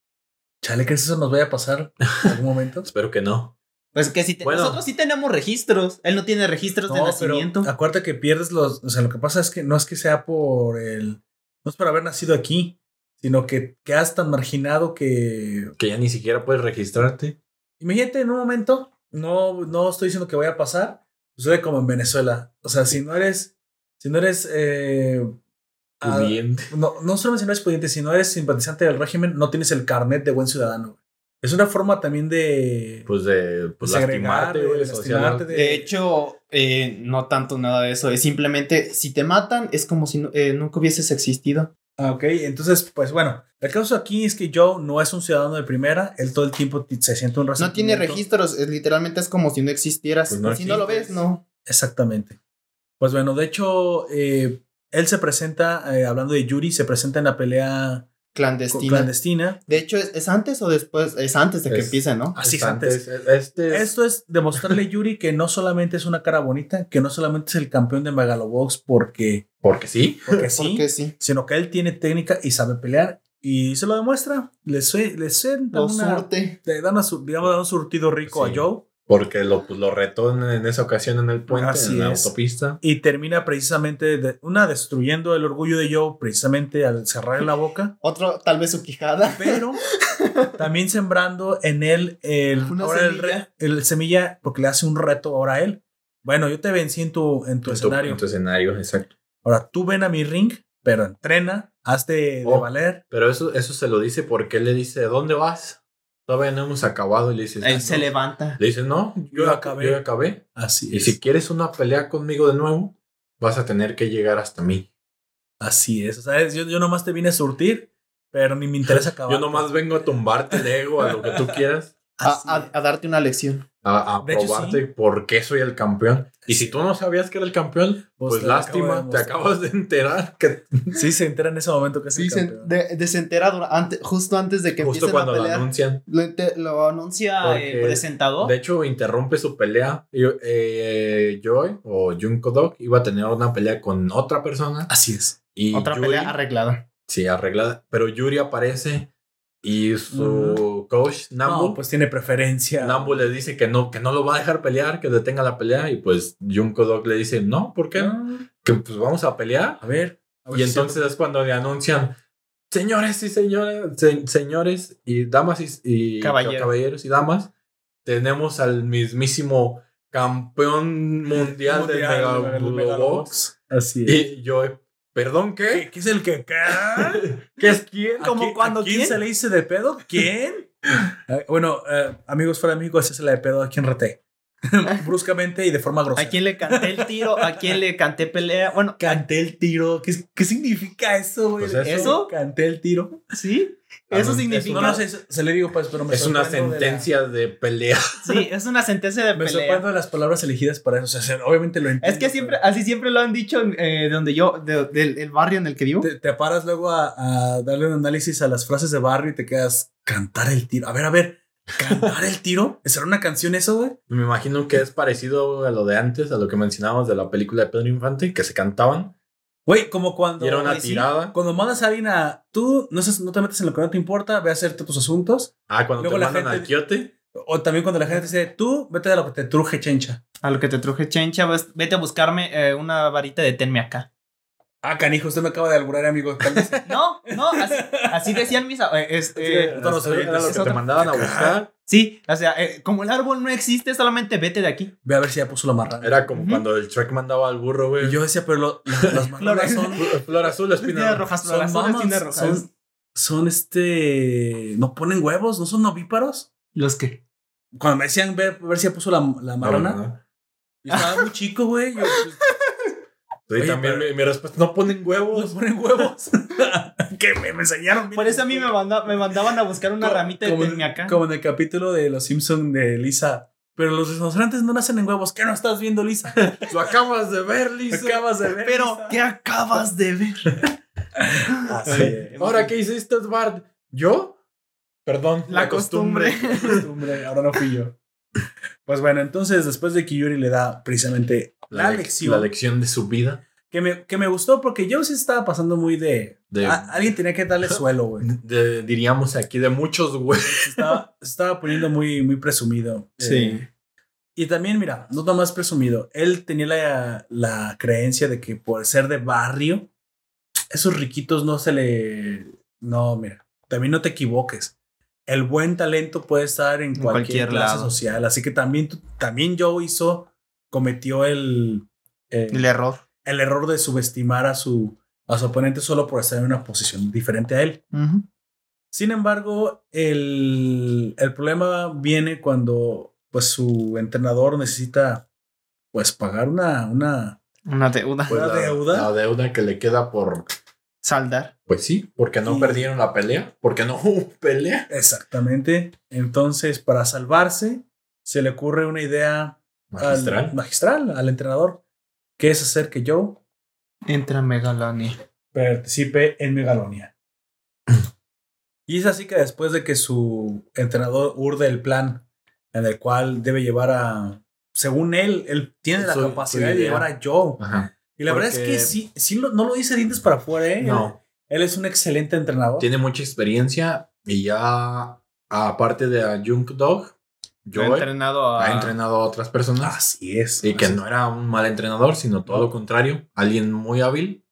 Chale, que eso nos vaya a pasar en algún momento. Espero que no. Pues que si te- Bueno. nosotros sí tenemos registros, él no tiene registros de No, pero nacimiento. acuérdate que pierdes los. O sea, lo que pasa es que no es que sea por el. No es por haber nacido aquí, sino que quedas tan marginado que. Que ya ni siquiera puedes registrarte. Imagínate en un momento, no, no estoy diciendo que vaya a pasar, sucede como en Venezuela. O sea, si no eres. Si no eres. eh, Pudiente. no, no solo si no eres pudiente, si no eres simpatizante del régimen, no tienes el carnet de buen ciudadano. Es una forma también de. Pues de pues, segregar, lastimarte, de lastimarte, de- De hecho, eh, no tanto nada de eso. Es simplemente, si te matan, es como si no- eh, nunca hubieses existido. Ah, ok, entonces, pues bueno, el caso aquí es que Joe no es un ciudadano de primera, él todo el tiempo se siente un No tiene registros, es- literalmente es como si no existieras. Pues no si no lo ves, no. Exactamente. Pues bueno, de hecho, eh, él se presenta, eh, hablando de Yuri, se presenta en la pelea Clandestina. clandestina. De hecho, ¿es, es antes o después? Es antes de que Es- empiece, ¿no? Así es Es antes. Este es- Esto es demostrarle a Yuri que no solamente es una cara bonita, que no solamente es el campeón de Megalobox porque, Porque sí. porque sí, Porque sí. sino que él tiene técnica y sabe pelear. Y se lo demuestra. Le, sue- le suelta Lo una- surte. le da una su- digamos, da un surtido rico Sí. a Joe. Porque lo, pues, lo retó en, en esa ocasión en el puente, Así en la es. autopista. y termina precisamente de- una destruyendo el orgullo de Joe precisamente al cerrarle la boca, Otro, tal vez su quijada. pero también sembrando en él el, ahora el, semilla. re- el semilla porque le hace un reto ahora a él. Bueno, yo te vencí en tu, en tu En tu, escenario. en tu escenario, exacto. Ahora tú ven a mi ring, pero entrena, hazte de Oh. valer. Pero eso, eso se lo dice porque él le dice, ¿dónde vas? Todavía no hemos acabado. Y le dice, Él "Ah, se no". levanta. Le dice, no, yo, Yo acabé. Yo acabé. Así Y es. si quieres una pelea conmigo de nuevo, vas a tener que llegar hasta mí. Así es. O sea, yo, yo nomás te vine a surtir, pero ni me interesa acabar. Yo nomás vengo a tumbarte el ego, a lo que tú quieras, A, a- a darte una lección. a, a De hecho, probarte por qué soy el campeón. Y si tú no sabías que era el campeón, Pues pues, te lo acabo lástima, te acabas de enterar que Sí, se entera en ese momento que es el Sí, se, campeón. de, de se entera justo antes de que justo empiecen cuando a lo pelear. anuncian. Lo, inte- lo anuncia Porque, el presentador. De hecho, interrumpe su pelea. Y, eh, Joy o Junko Dog iba a tener una pelea con otra persona. Así es. Y Otra Yuri- pelea arreglada. Sí, arreglada. Pero Yuri aparece y su coach, Nambu, No, pues tiene preferencia. Nambu le dice que no, que no lo va a dejar pelear, que detenga la pelea. Y pues Junko Dog le dice, no, ¿por qué? Ah, Que pues vamos a pelear. A ver. a ver Y si entonces es cuando le anuncian, señores y señoras, se- señores y damas y, y Caballeros. caballeros y damas, tenemos al mismísimo campeón mundial, Mundial, Box. Megalobox. Así es. Y yo, ¿perdón qué? ¿Qué, es el que qué? ¿Qué es quién? ¿A ¿Cómo ¿A quién se le dice de pedo? ¿Quién? Eh, bueno, eh, amigos fuera de México, es la de pedo aquí en Rete. bruscamente y de forma grosera. ¿A quién le canté el tiro? ¿A quién le canté pelea? Bueno, Canté el tiro. ¿Qué, qué significa eso, güey? Pues eso. Canté el tiro. sí. Ah, Eso significa. No, no sé, se le digo, pues, pero me Es una sorprendo de la- sentencia de, pelea. Sí, es una sentencia de Me pelea. sorprendo de las palabras elegidas para eso. O sea, obviamente lo entiendo. Es que siempre, pero así siempre lo han dicho eh, de donde yo, de- del el barrio en el que vivo. Te, te paras luego a, a darle un análisis a las frases de barrio y te quedas cantar el tiro. A ver, a ver, cantar el tiro. ¿Será una canción eso, güey? Me imagino que es parecido a lo de antes, a lo que mencionábamos de la película de Pedro Infante, que se cantaban. Güey, como cuando. Y era una Ay, sí, tirada. Cuando mandas a alguien a. Tú no, sé, no te metes en lo que no te importa, ve a hacerte tus asuntos. Ah, cuando Luego te la mandan gente- al quiote. O también cuando la gente te dice, tú vete de lo que te truje chencha. A lo que te truje chencha, vete a buscarme eh, una varita de tenme acá. Ah, canijo, usted me acaba de alburar, amigo. No, no, así, así decían mis. eh, este, Sí, todos los Era oyentes, lo que te mandaban a buscar. sí, o sea, eh, como el árbol no existe, solamente vete de aquí. Ve a ver si ya puso la marrana. Era como cuando el Shrek mandaba al burro, güey. Y yo decía, pero lo- la- las marranas son. Flor- Flor azul, espina rojas, Son son mamas, espinas rojas. son, son este. No ponen huevos, no son ovíparos. Los que. Cuando me decían ver, ver si ya puso la, la marrana, No, no, no. yo estaba muy chico, güey. Yo, pues, Oye, también pero- mi, mi respuesta, no ponen no huevos. ponen huevos. que me, me enseñaron. Por eso a mí me, manda- me mandaban a buscar una ramita de como, tenme acá. como en el capítulo de Los Simpson de Lisa. Pero los restaurantes no nacen en huevos. ¿Qué no estás viendo, Lisa? Lo acabas de ver, Lisa. Acabas de ver. Pero, Lisa. ¿qué acabas de ver? Así es. Ahora, ¿qué hiciste, Bart? ¿Yo? Perdón. La costumbre. costumbre, ahora no fui yo. Pues bueno, entonces después de que Yuri le da precisamente la, lec- lección, La lección de su vida. que, me, que me gustó porque yo sí estaba pasando muy de... De- a- alguien tenía que darle suelo, güey. De- diríamos aquí de muchos, güey. Se estaba, estaba poniendo muy, muy presumido. Sí. Eh, y también, mira, no nada más presumido, él tenía la, la creencia de que por ser de barrio, esos riquitos no se le... No, mira, también no te equivoques. El buen talento puede estar en En cualquier, cualquier clase lado. social. Así que también, también Joe hizo, cometió el, eh, El error. el error de subestimar a su, a su oponente solo por estar en una posición diferente a él. Sin embargo, el, el problema viene cuando pues su entrenador necesita pues pagar una, una Una deuda. Pues la deuda que le queda por. Saldar. Pues sí, porque no Y- perdieron la pelea. Porque no hubo pelea. exactamente. Entonces, para salvarse, se le ocurre una idea Magistral. al magistral al entrenador, que es hacer que Joe Entra Megalani. participe en Megalonia. Y es así que después de que su entrenador urde el plan en el cual debe llevar a, según él, él tiene la capacidad de llevar a Joe. Ajá. Y la verdad es que sí, sí lo- no lo dice dientes para afuera, ¿eh? No. Él, es un excelente entrenador. Tiene mucha experiencia y ya, aparte de a Junk Dog, Yo he entrenado a. ha entrenado a otras personas. Así es. Y que no era un mal entrenador, sino todo lo contrario, alguien muy hábil,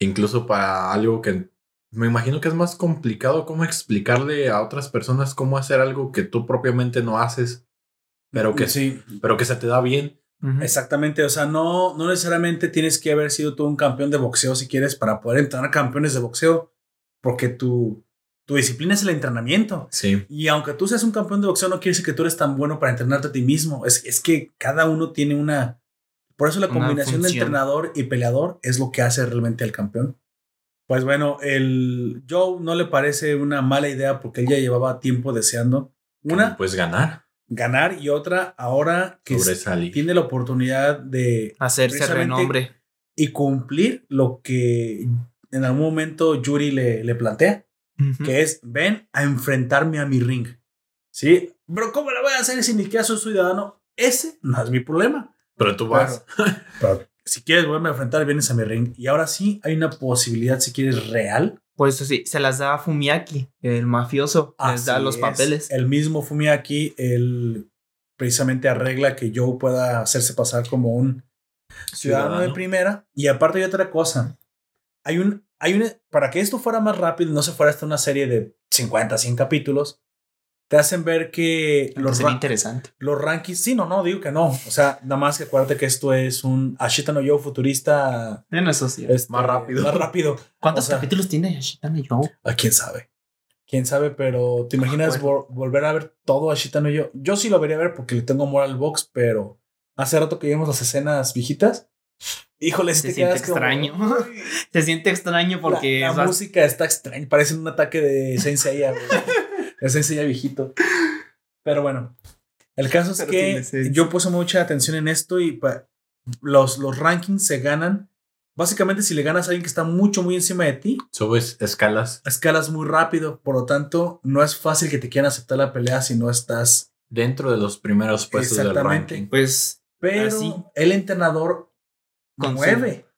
incluso para algo que me imagino que es más complicado cómo explicarle a otras personas cómo hacer algo que tú propiamente no haces, pero que, sí, pero que se te da bien. Exactamente. O sea, no, no necesariamente tienes que haber sido tú un campeón de boxeo si quieres para poder entrenar campeones de boxeo, porque tu, tu disciplina es el entrenamiento. Sí, Y aunque tú seas un campeón de boxeo, no quiere decir que tú eres tan bueno para entrenarte a ti mismo. Es, es que cada uno tiene una. Por eso la Una combinación de función. entrenador y peleador es lo que hace realmente al campeón. Pues bueno, el Joe no le parece una mala idea porque él ya llevaba tiempo deseando una pues ganar, ganar y otra ahora que sobresalir. tiene la oportunidad de Hacerse renombre. y cumplir lo que en algún momento Yuri le, le plantea que es ven a enfrentarme a mi ring. Sí, pero ¿cómo lo voy a hacer si ni siquiera soy ciudadano? Ese no es mi problema. Pero tú vas. Pero si quieres volverme a enfrentar, vienes a mi ring. Y ahora sí hay una posibilidad, si quieres, real. Pues sí, se las da a Fumiaki, el mafioso. les da Así los es. papeles. El mismo Fumiaki, él precisamente arregla que Joe pueda hacerse pasar como un ciudadano, de primera. Y aparte hay otra cosa. Hay un, hay una, para que esto fuera más rápido, no se fuera hasta una serie de 50, 100 capítulos, te hacen ver que los, Sería ra- interesante. los rankings, sí, no, no, digo que no. O sea, nada más que acuérdate que esto es un Ashita no Yo futurista Bueno, eso sí. este, Más rápido. Más rápido. ¿Cuántos o sea- capítulos tiene Yashitana Joe? ¿A quién sabe? quién sabe, pero ¿te imaginas Bueno. vol- volver a ver todo a Shitano yo? Yo sí lo vería ver porque le tengo amor al box, pero hace rato que vimos las escenas viejitas. Híjole, si Se te siente como, extraño. "Uy". Se siente extraño porque la, la música está extraña, parece un ataque de Saint De Saint Seiya viejito. Pero bueno, el caso es Pero que yo puse mucha atención en esto y los, los rankings se ganan. Básicamente, si le ganas a alguien que está mucho, muy encima de ti, Subes escalas escalas muy rápido. Por lo tanto, no es fácil que te quieran aceptar la pelea si no estás. dentro de los primeros puestos del Exactamente. ranking. pues Pero Así. el entrenador Con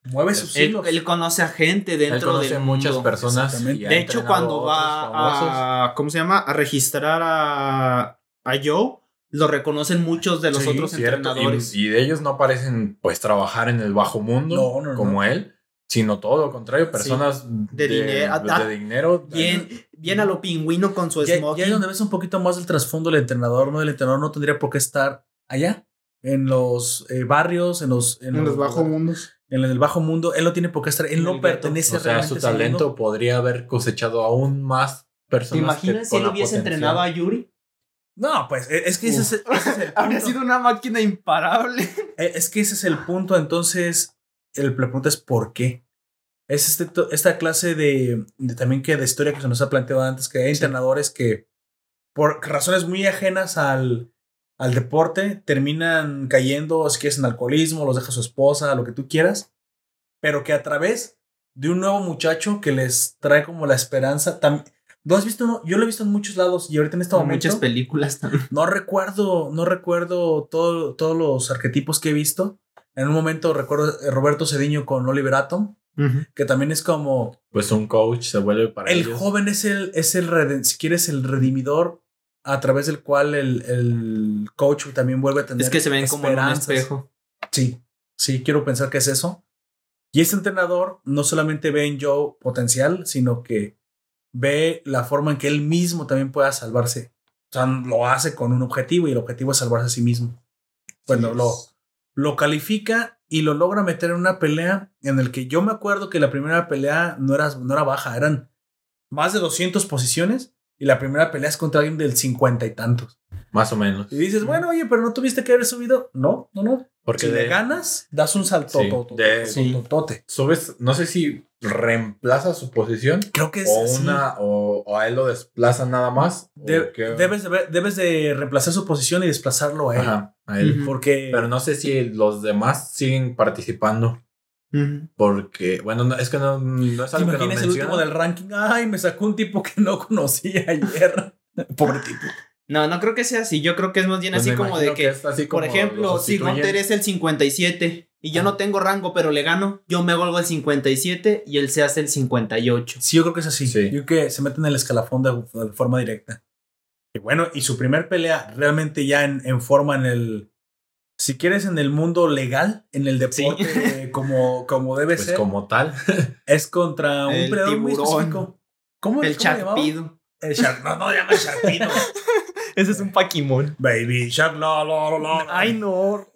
mueve, sus él, hilos. él conoce a gente dentro Él conoce del muchas mundo. personas. De hecho, cuando va famosos. a ¿cómo se llama? a registrar a, a Joe, lo reconocen muchos de los Sí, otros Cierto, entrenadores. Y, y de ellos no parecen pues trabajar en el bajo mundo No, no, no. como él, sino todo lo contrario, personas De dinero, de, ah, de dinero. Bien, bien a lo pingüino con su Ya, ya smoking. es donde ves un poquito más del trasfondo del entrenador, ¿no? El entrenador no tendría por qué estar allá, en los eh, barrios, en los, en los bajos mundos. En el bajo mundo. Él no tiene por qué estar, él En no pertenece O sea, realmente su talento mundo. podría haber cosechado aún más ¿Te personas. que imaginas si él hubiese potencial. entrenado a Yuri? No, pues e- es que ese es, ese es el Habría punto. sido una máquina imparable. Eh, Es que ese es el punto. Entonces, el, la pregunta es ¿por qué? Es este, esta clase de, de también que de historia que se nos ha planteado antes, que hay entrenadores que por razones muy ajenas al, al deporte terminan cayendo, si quieres, en alcoholismo, los deja su esposa, lo que tú quieras, pero que a través de un nuevo muchacho que les trae como la esperanza, ¿no has visto? Yo lo he visto en muchos lados y ahorita en este En momento muchas películas también. no recuerdo, no recuerdo todo, todos los arquetipos que he visto. En un momento recuerdo a Roberto Cediño con Oliver Atom, que también es como Pues un coach se vuelve para el ellos. joven es el, es el si quieres, el redimidor a través del cual el, el coach también vuelve a tener Es que se ven como en un espejo. Sí, sí, quiero pensar que es eso. Y ese entrenador no solamente ve en Joe potencial, sino que ve la forma en que él mismo también pueda salvarse. O sea, lo hace con un objetivo y el objetivo es salvarse a sí mismo. Bueno, Sí, lo, lo califica y lo logra meter en una pelea en el que yo me acuerdo que la primera pelea no era, no era baja, eran más de 200 posiciones y la primera pelea es contra alguien del 50 y tantos. Más o menos. Y dices, bueno, oye, pero no tuviste que haber subido. No, no, no. Porque si de- le ganas, das un salto. Sí, de- totote. subes, no sé si reemplaza su posición Creo que es o así. una o, o a él lo desplaza nada más. o De- qué. debes, de, ver- debes de reemplazar su posición y desplazarlo a él. Ajá, a él. Porque Pero no sé si los demás siguen participando. Porque, bueno, no- es que no, no es ¿te algo que nos imaginas el último menciona. del ranking. Ay, me sacó un tipo que no conocía ayer. Pobre tipo. No, no creo que sea así. Yo creo que es más bien Pues así como de que, es así por como ejemplo, los si. Gunter es el 57 y yo no tengo rango, pero le gano, yo me vuelvo el 57 y él se hace el 58. Sí, yo creo que es así. Sí. Yo creo que se mete en el escalafón de, de forma directa. Y bueno, y su primer pelea realmente ya en, en forma en el. Si quieres, en el mundo legal, en el deporte, como, como debe Pues ser, como tal. es contra un El muy tiburón. específico. ¿Cómo, El? Charpido. El Shark. No, no llama Sharkpino. Ese es un Paquimón. Baby Shark, la, la, la, la. Ay, no.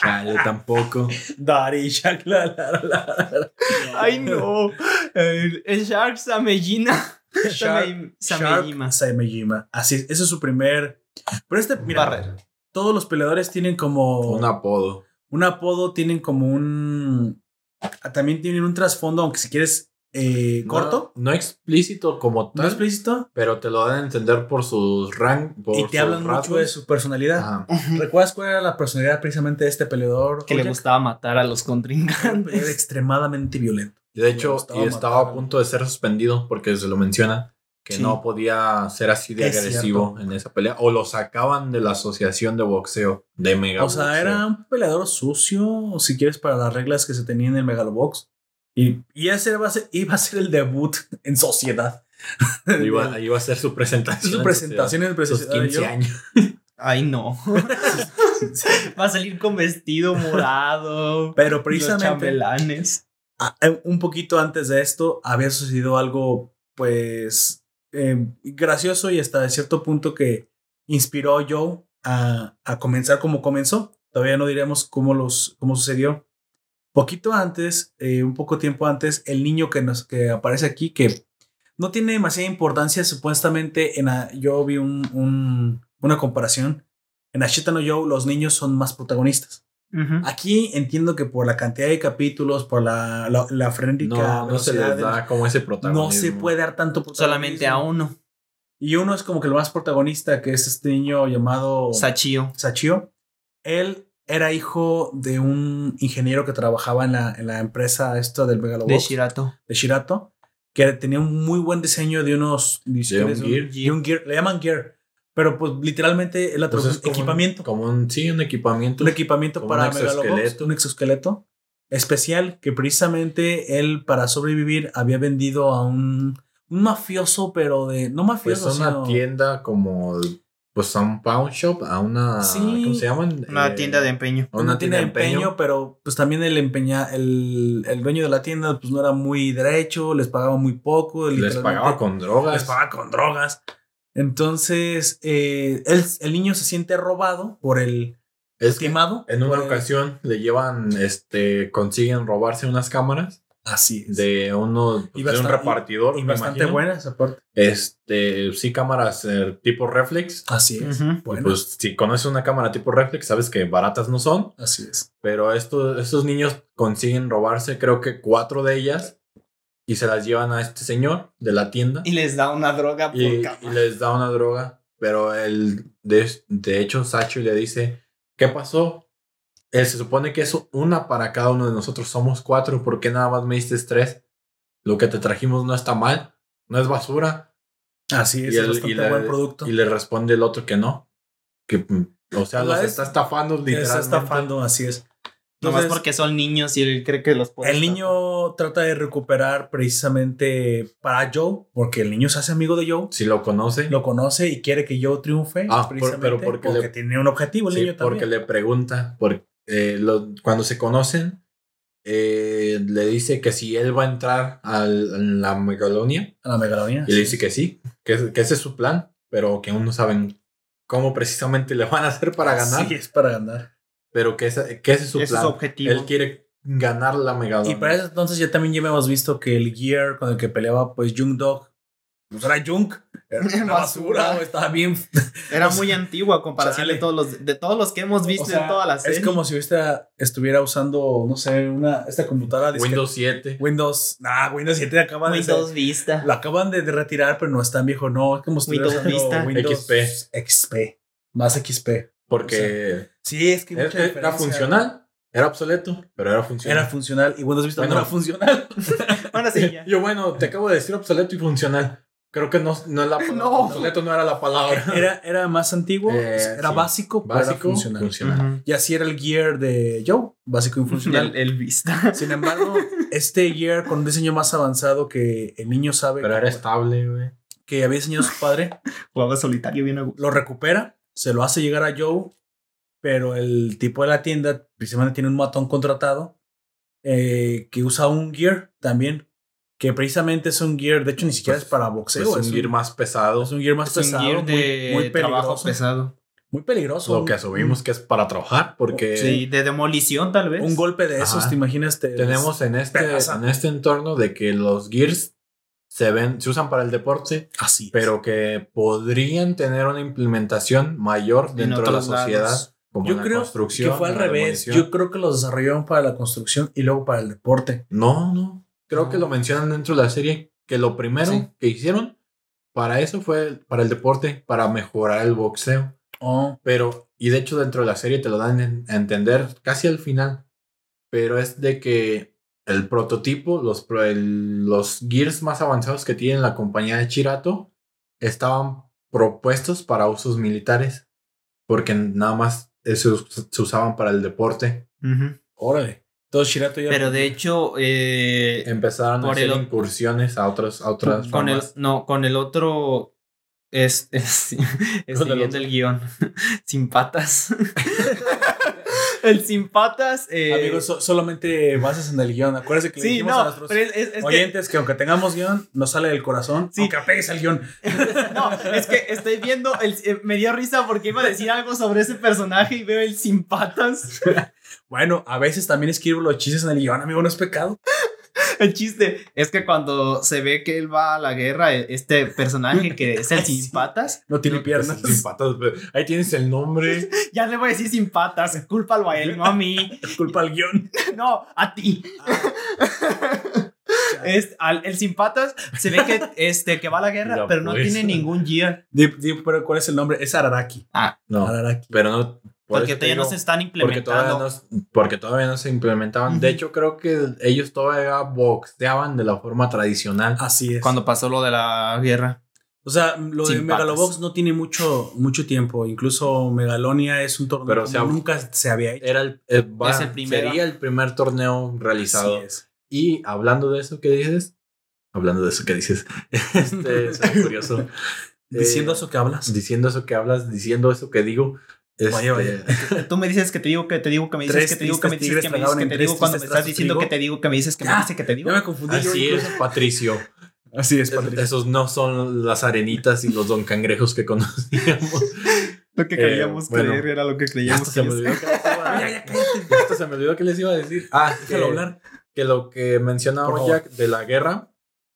Chale, tampoco. Daddy Shark, la, la, la, la. Ay, no. El, el Shark Samejina. Shark, Samejima. Samejima. Así es, ese es su primer. Pero este, mira, Barrera. Todos los peleadores tienen como. Un apodo. un apodo, tienen como un. ah, También tienen un trasfondo, aunque si quieres eh, corto, No, no explícito como no tal, explícito, pero te lo dan a entender por sus rank. Por y te hablan mucho de su personalidad. Ajá. ¿Recuerdas cuál era la personalidad precisamente de este peleador? Que le gustaba matar a los Era contrincantes. extremadamente violento. De hecho, y estaba a punto de ser suspendido porque se lo menciona que Sí. no podía ser así de Es agresivo en esa pelea. O lo sacaban de la asociación de boxeo de Mega O sea, era un peleador sucio, si quieres, para las reglas que se tenían en el Megalobox. Y, y ese iba a, ser, iba a ser el debut en sociedad. Iba, iba a ser su presentación. su presentación en sociedad. 15 Yo- años. Ay, no. Va a salir con vestido morado. Pero Los precisamente chambelanes. a- eh, un poquito antes de esto había sucedido algo, pues, eh, gracioso y hasta cierto punto que inspiró a Joe a, a comenzar como comenzó. Todavía no diremos cómo, los, cómo sucedió. Poquito antes, eh, un poco tiempo antes, el niño que, nos, que aparece aquí, que no tiene demasiada importancia. Supuestamente, en la- yo vi un- una comparación. En Ashita no Joe, los niños son más protagonistas. Aquí entiendo que por la cantidad de capítulos, por la, la, la frenética No, no se les velocidad da como ese protagonismo. no se puede dar tanto Solamente a uno. Y uno es como que el más protagonista, que es este niño llamado Sachio. Sachio. Él era hijo de un ingeniero que trabajaba en la, en la empresa esta del Megalobox De Shirato. de Shirato, que tenía un muy buen diseño de unos De un gear. de un gear, le llaman gear, pero pues literalmente es la Pues es como un- equipamiento, como un, sí, un equipamiento. un equipamiento para un Megalobox, exoesqueleto. un exoesqueleto especial que precisamente él para sobrevivir había vendido a un, un mafioso, pero de no Pues mafioso, a una sino- tienda como, pues a un pawn shop, a una, Sí. ¿cómo se llaman? Una Eh, tienda de empeño. a una tienda de empeño. pero pues también el empeña, el, el dueño de la tienda pues no era muy derecho, les pagaba muy poco, Les pagaba con drogas. les pagaba con drogas. Entonces, eh, él- el niño se siente robado por el Es que timado. en una el- ocasión le llevan, este, consiguen robarse unas cámaras Así es. de uno, Y de un bastante- repartidor. y me bastante imagino. buenas aparte. Este, sí, cámaras eh, tipo reflex. Así es. Bueno, Pues si conoces una cámara tipo reflex, sabes que baratas no son. así es. Pero estos, estos niños consiguen robarse, creo que cuatro de ellas. Y se las llevan a este señor de la tienda. Y les da una droga por y, cama. y les da una droga. Pero él, de, de hecho, Sacho le dice, ¿qué pasó? Él se supone que es una para cada uno de nosotros. Somos cuatro. ¿Por qué nada más me diste tres? Lo que te trajimos no está mal. No es basura. Así es. Y es él- bastante y le- buen producto. Y le responde el otro que no. Que, mm, o sea, los es- está estafando literalmente. está estafando, así es. Nomás Entonces, porque son niños y él cree que los puede. el niño trata de recuperar precisamente para Joe, porque el niño se hace amigo de Joe, Si lo conoce. lo conoce y quiere que Joe triunfe. Ah, por- precisamente pero porque porque le- tiene un objetivo el Sí, niño porque también. le pregunta, porque eh, lo- cuando se conocen, eh, le dice que si él va a entrar a la megalonia, A la megalonia. y le dice que sí, que, que ese es su plan, pero que aún no saben cómo precisamente le van a hacer para ganar, Sí, es para ganar. Pero que ese, que ese es su Ese es plan. su objetivo. Él quiere ganar la megalonia. Y para ese entonces ya también ya hemos visto que el gear con el que peleaba pues Jung Dog, pues era Junk. Era Basura. estaba bien. Era sea, muy antiguo a comparación chale. de todos los de todos los que hemos visto O sea, en toda la serie. Es como si esta estuviera usando, no sé, una esta computadora disque- Windows 7. Windows, nah, Windows 7 acaban de Windows Vista. lo acaban de, de retirar, pero no es tan viejo, no, es como si Windows Vista. Windows XP. XP, más XP. Porque Sí, es que mucha era, era funcional, era obsoleto, pero era funcional. Era funcional y Windows Vista Bueno. no era funcional. Bueno, sí, ya. Yo, bueno, te acabo de decir obsoleto y funcional. Creo que no, no es la palabra. No. Obsoleto no era la palabra. Era, era más antiguo, Eh, era sí. básico, pero era Básico, funcional. funcional. Ujú. Y así era el gear de Joe, básico y funcional. El, el Vista. Sin embargo, este gear con un diseño más avanzado que el niño sabe Pero era estable, güey. que había diseñado su padre, Jugaba solitario bien lo recupera, se lo hace llegar a Joe, pero el tipo de la tienda precisamente tiene un matón contratado eh, que usa un gear también, que precisamente es un gear, de hecho ni siquiera Pues, es para boxeo, Pues es, un gear más pesado. es un gear más Es un pesado, gear muy- de muy, trabajo peligroso, pesado. muy peligroso. Lo que Un- asumimos que es para trabajar, porque Sí, de demolición tal vez. un golpe de esos, Ajá. te imaginas, te- tenemos en este, Pedaza. en este entorno de que los gears se ven, se usan para el deporte, así, es. pero que podrían tener una implementación mayor En dentro de la sociedad, lados. Como yo en la creo construcción. que fue al revés. demolición. Yo creo que los desarrollaron para la construcción y luego para el deporte. No, no. Creo No. que lo mencionan dentro de la serie que lo primero Sí. que hicieron para eso fue para el deporte, para mejorar el boxeo. Oh, Pero, y de hecho dentro de la serie te lo dan a entender casi al final. Pero es de que el prototipo, los, el- los gears más avanzados que tiene la compañía de Chirato estaban propuestos para usos militares. Porque nada más esos se usaban para el deporte. Órale. Entonces Shirato ya. Pero de hecho, eh, Empezaron a hacer el incursiones a otras, a otras con el, no, con el otro es, es, el el guion. Sin patas. el sin patas. eh, Amigos, so- solamente bases en el guion. Acuérdense que le sí, dijimos a nuestros es, es- que, oyentes que... aunque tengamos guion, nos sale del corazón. Sí. Aunque apegues al guion. no, es que estoy viendo, el, eh, me dio risa porque iba a decir algo sobre ese personaje y veo el sin patas. Bueno, a veces también escribo los chistes en el guion, amigo, no es pecado. El chiste es que cuando se ve que él va a la guerra, e- este personaje que es el sin patas, No tiene piernas. Sin patas, pero Ahí tienes el nombre. ya le voy a decir sin patas, cúlpalo a él, no a mí. Culpa al guion. No, a ti. Es- al- el sin patas se ve que, este, que va a la guerra, Mira, pero no pues. tiene ningún gear. Di- di, pero ¿cuál es el nombre? Es Araraki. Ah, No, Araraki. pero no. Por porque todavía no digo, se están porque todavía, implementando. no, porque todavía no se implementaban. De Ujú. hecho, creo que ellos todavía boxeaban de la forma tradicional. Así es. Cuando pasó lo de la guerra. o sea, lo de Sin Megalobox patas. no tiene mucho, mucho tiempo. Incluso Megalonia es un torneo Pero que nunca se había hecho. Era el, eh, va- Es el. Sería el primer torneo realizado. Así es. Y hablando de eso que dices, hablando de eso que dices, este, es curioso. Diciendo Eh, eso que hablas. Diciendo eso que hablas, diciendo eso que digo. Este, vaya. Tú me dices que te digo, que te digo, que me dices, Tres que te digo, que me dices, que me dices, que te digo, cuando me estás diciendo que te digo, que me dices, que me dices, que te digo. Ya me confundí yo Así es. Patricio. Así es, Es- Patricia. Esos no son las arenitas y los don cangrejos que conocíamos. Lo que Eh, creíamos bueno. creer era lo que creíamos hasta se me que olvidó que les iba a hasta se me olvidó que les iba a decir. Ah, Déjalo que- hablar. que lo que mencionaba. Jack de la guerra,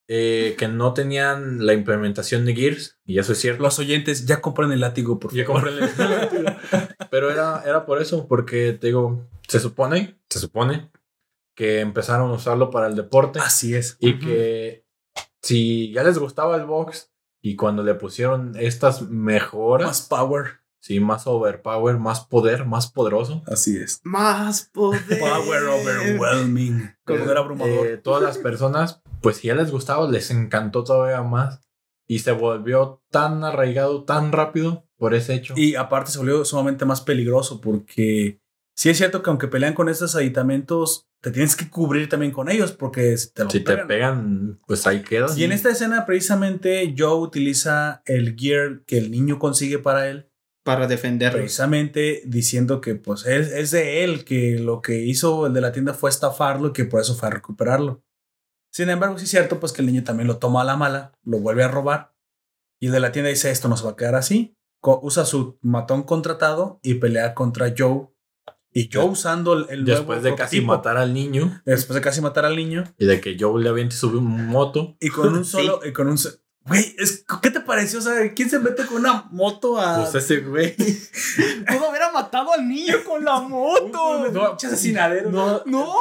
eh, que no tenían la implementación de Gears, y eso es cierto. Los oyentes ya compran el látigo, por Ya compré el- Pero era, era por eso, porque te digo, se supone, se supone que empezaron a usarlo para el deporte Así es. y que si ya les gustaba el box y cuando le pusieron estas mejoras, Más power. Sí, más overpower, más poder, más poderoso, Así es. Más poder. Power overwhelming. Poder abrumador. eh, todas las personas, pues si ya les gustaba, les encantó todavía más y se volvió tan arraigado tan rápido por ese hecho. Y aparte se volvió sumamente más peligroso porque sí es cierto que aunque pelean con estos aditamentos, te tienes que cubrir también con ellos porque si te lo si te pegan. pegan, pues ahí quedas. Y en esta escena precisamente Joe utiliza el gear que el niño consigue para él, Para defenderlos. precisamente diciendo que pues es, es de él, que lo que hizo el de la tienda fue estafarlo y que por eso fue a recuperarlo. Sin embargo, sí es cierto pues que el niño también lo toma a la mala, lo vuelve a robar y el de la tienda dice esto no se va a quedar así. Co- usa su matón contratado y pelea contra Joe. Y Joe usando el, el Después nuevo de casi matar al niño después de casi matar al niño y de que Joe le aviente su moto, y con un Sí. solo y con un Güey, es- ¿qué te pareció? O sea, ¿quién se mete con una moto a pues ese güey. Pudo haber matado al niño con la moto. No, asesinadero. No, No.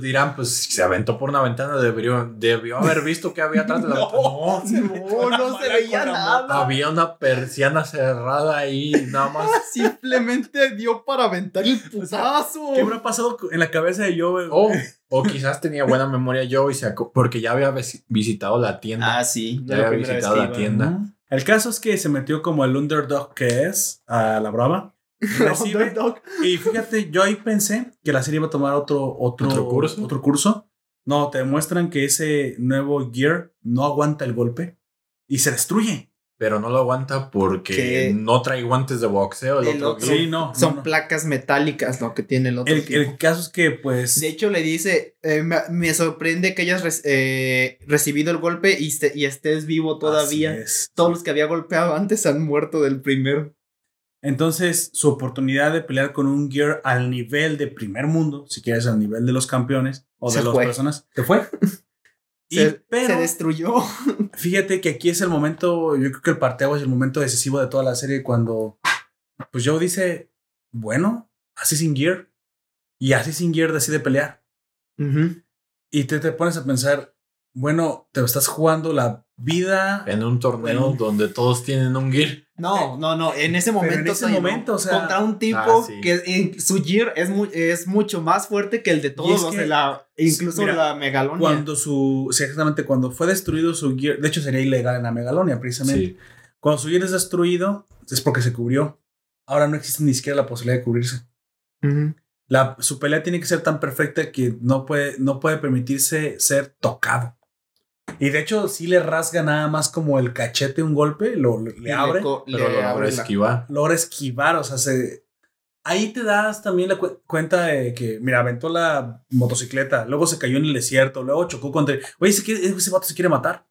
dirán, pues si se aventó por una ventana, debió, debió haber visto que había atrás de la No. ventana. No, no se veía nada. Había una persiana cerrada ahí, nada más. Simplemente dio para aventar el putazo. ¿Qué habrá pasado en la cabeza de Joe? O, o quizás tenía buena memoria Joe y se porque ya había vis- visitado la tienda. Ah, sí. Ya había visitado la tienda. El caso es que se metió como el underdog que es a la brava. Recibe- y fíjate, yo ahí pensé que la serie iba a tomar otro, otro, ¿Otro curso? Otro curso. No, te demuestran que ese nuevo gear no aguanta el golpe y se destruye. Pero no lo aguanta porque ¿Qué? no trae guantes de boxeo. El, El otro, otro. Sí, no. Son no, no. placas metálicas lo que tiene el otro. El, el caso es que, pues. De hecho, le dice, eh, me, me sorprende que hayas re- eh, recibido el golpe y, este- y estés vivo todavía. así es. Todos los que había golpeado antes han muerto del primero. Entonces, su oportunidad de pelear con un gear al nivel de primer mundo, si quieres, al nivel de los campeones o Se de las personas, se fue. y, Se, pero, se destruyó. fíjate que aquí es el momento, yo creo que el parteo es el momento decisivo de toda la serie cuando, pues Joe dice, bueno, así sin gear. Y así sin gear decide pelear. Y te, te pones a pensar, bueno, te estás jugando la vida. En un torneo En- donde todos tienen un gear. No, no, no. En ese momento. en ese no. momento, o sea- Contra un tipo Ah, sí. que en su gear es, mu- es mucho más fuerte que el de todos los de la. Incluso mira, la megalonia. Cuando su, sí, exactamente, cuando fue destruido su gear, de hecho sería ilegal en la megalonia, precisamente. Sí. Cuando su gear es destruido, es porque se cubrió. Ahora no existe ni siquiera la posibilidad de cubrirse. La, su pelea tiene que ser tan perfecta que no puede, no puede permitirse ser tocado. Y de hecho, si le rasga nada más como el cachete un golpe, lo, le Y abre, Pero le lo abre logra la- esquivar. logra esquivar, o sea, se... Ahí te das también la cu- cuenta de que, mira, aventó la motocicleta, luego se cayó en el desierto, luego chocó contra... Oye, ese, quiere- ese vato se quiere matar.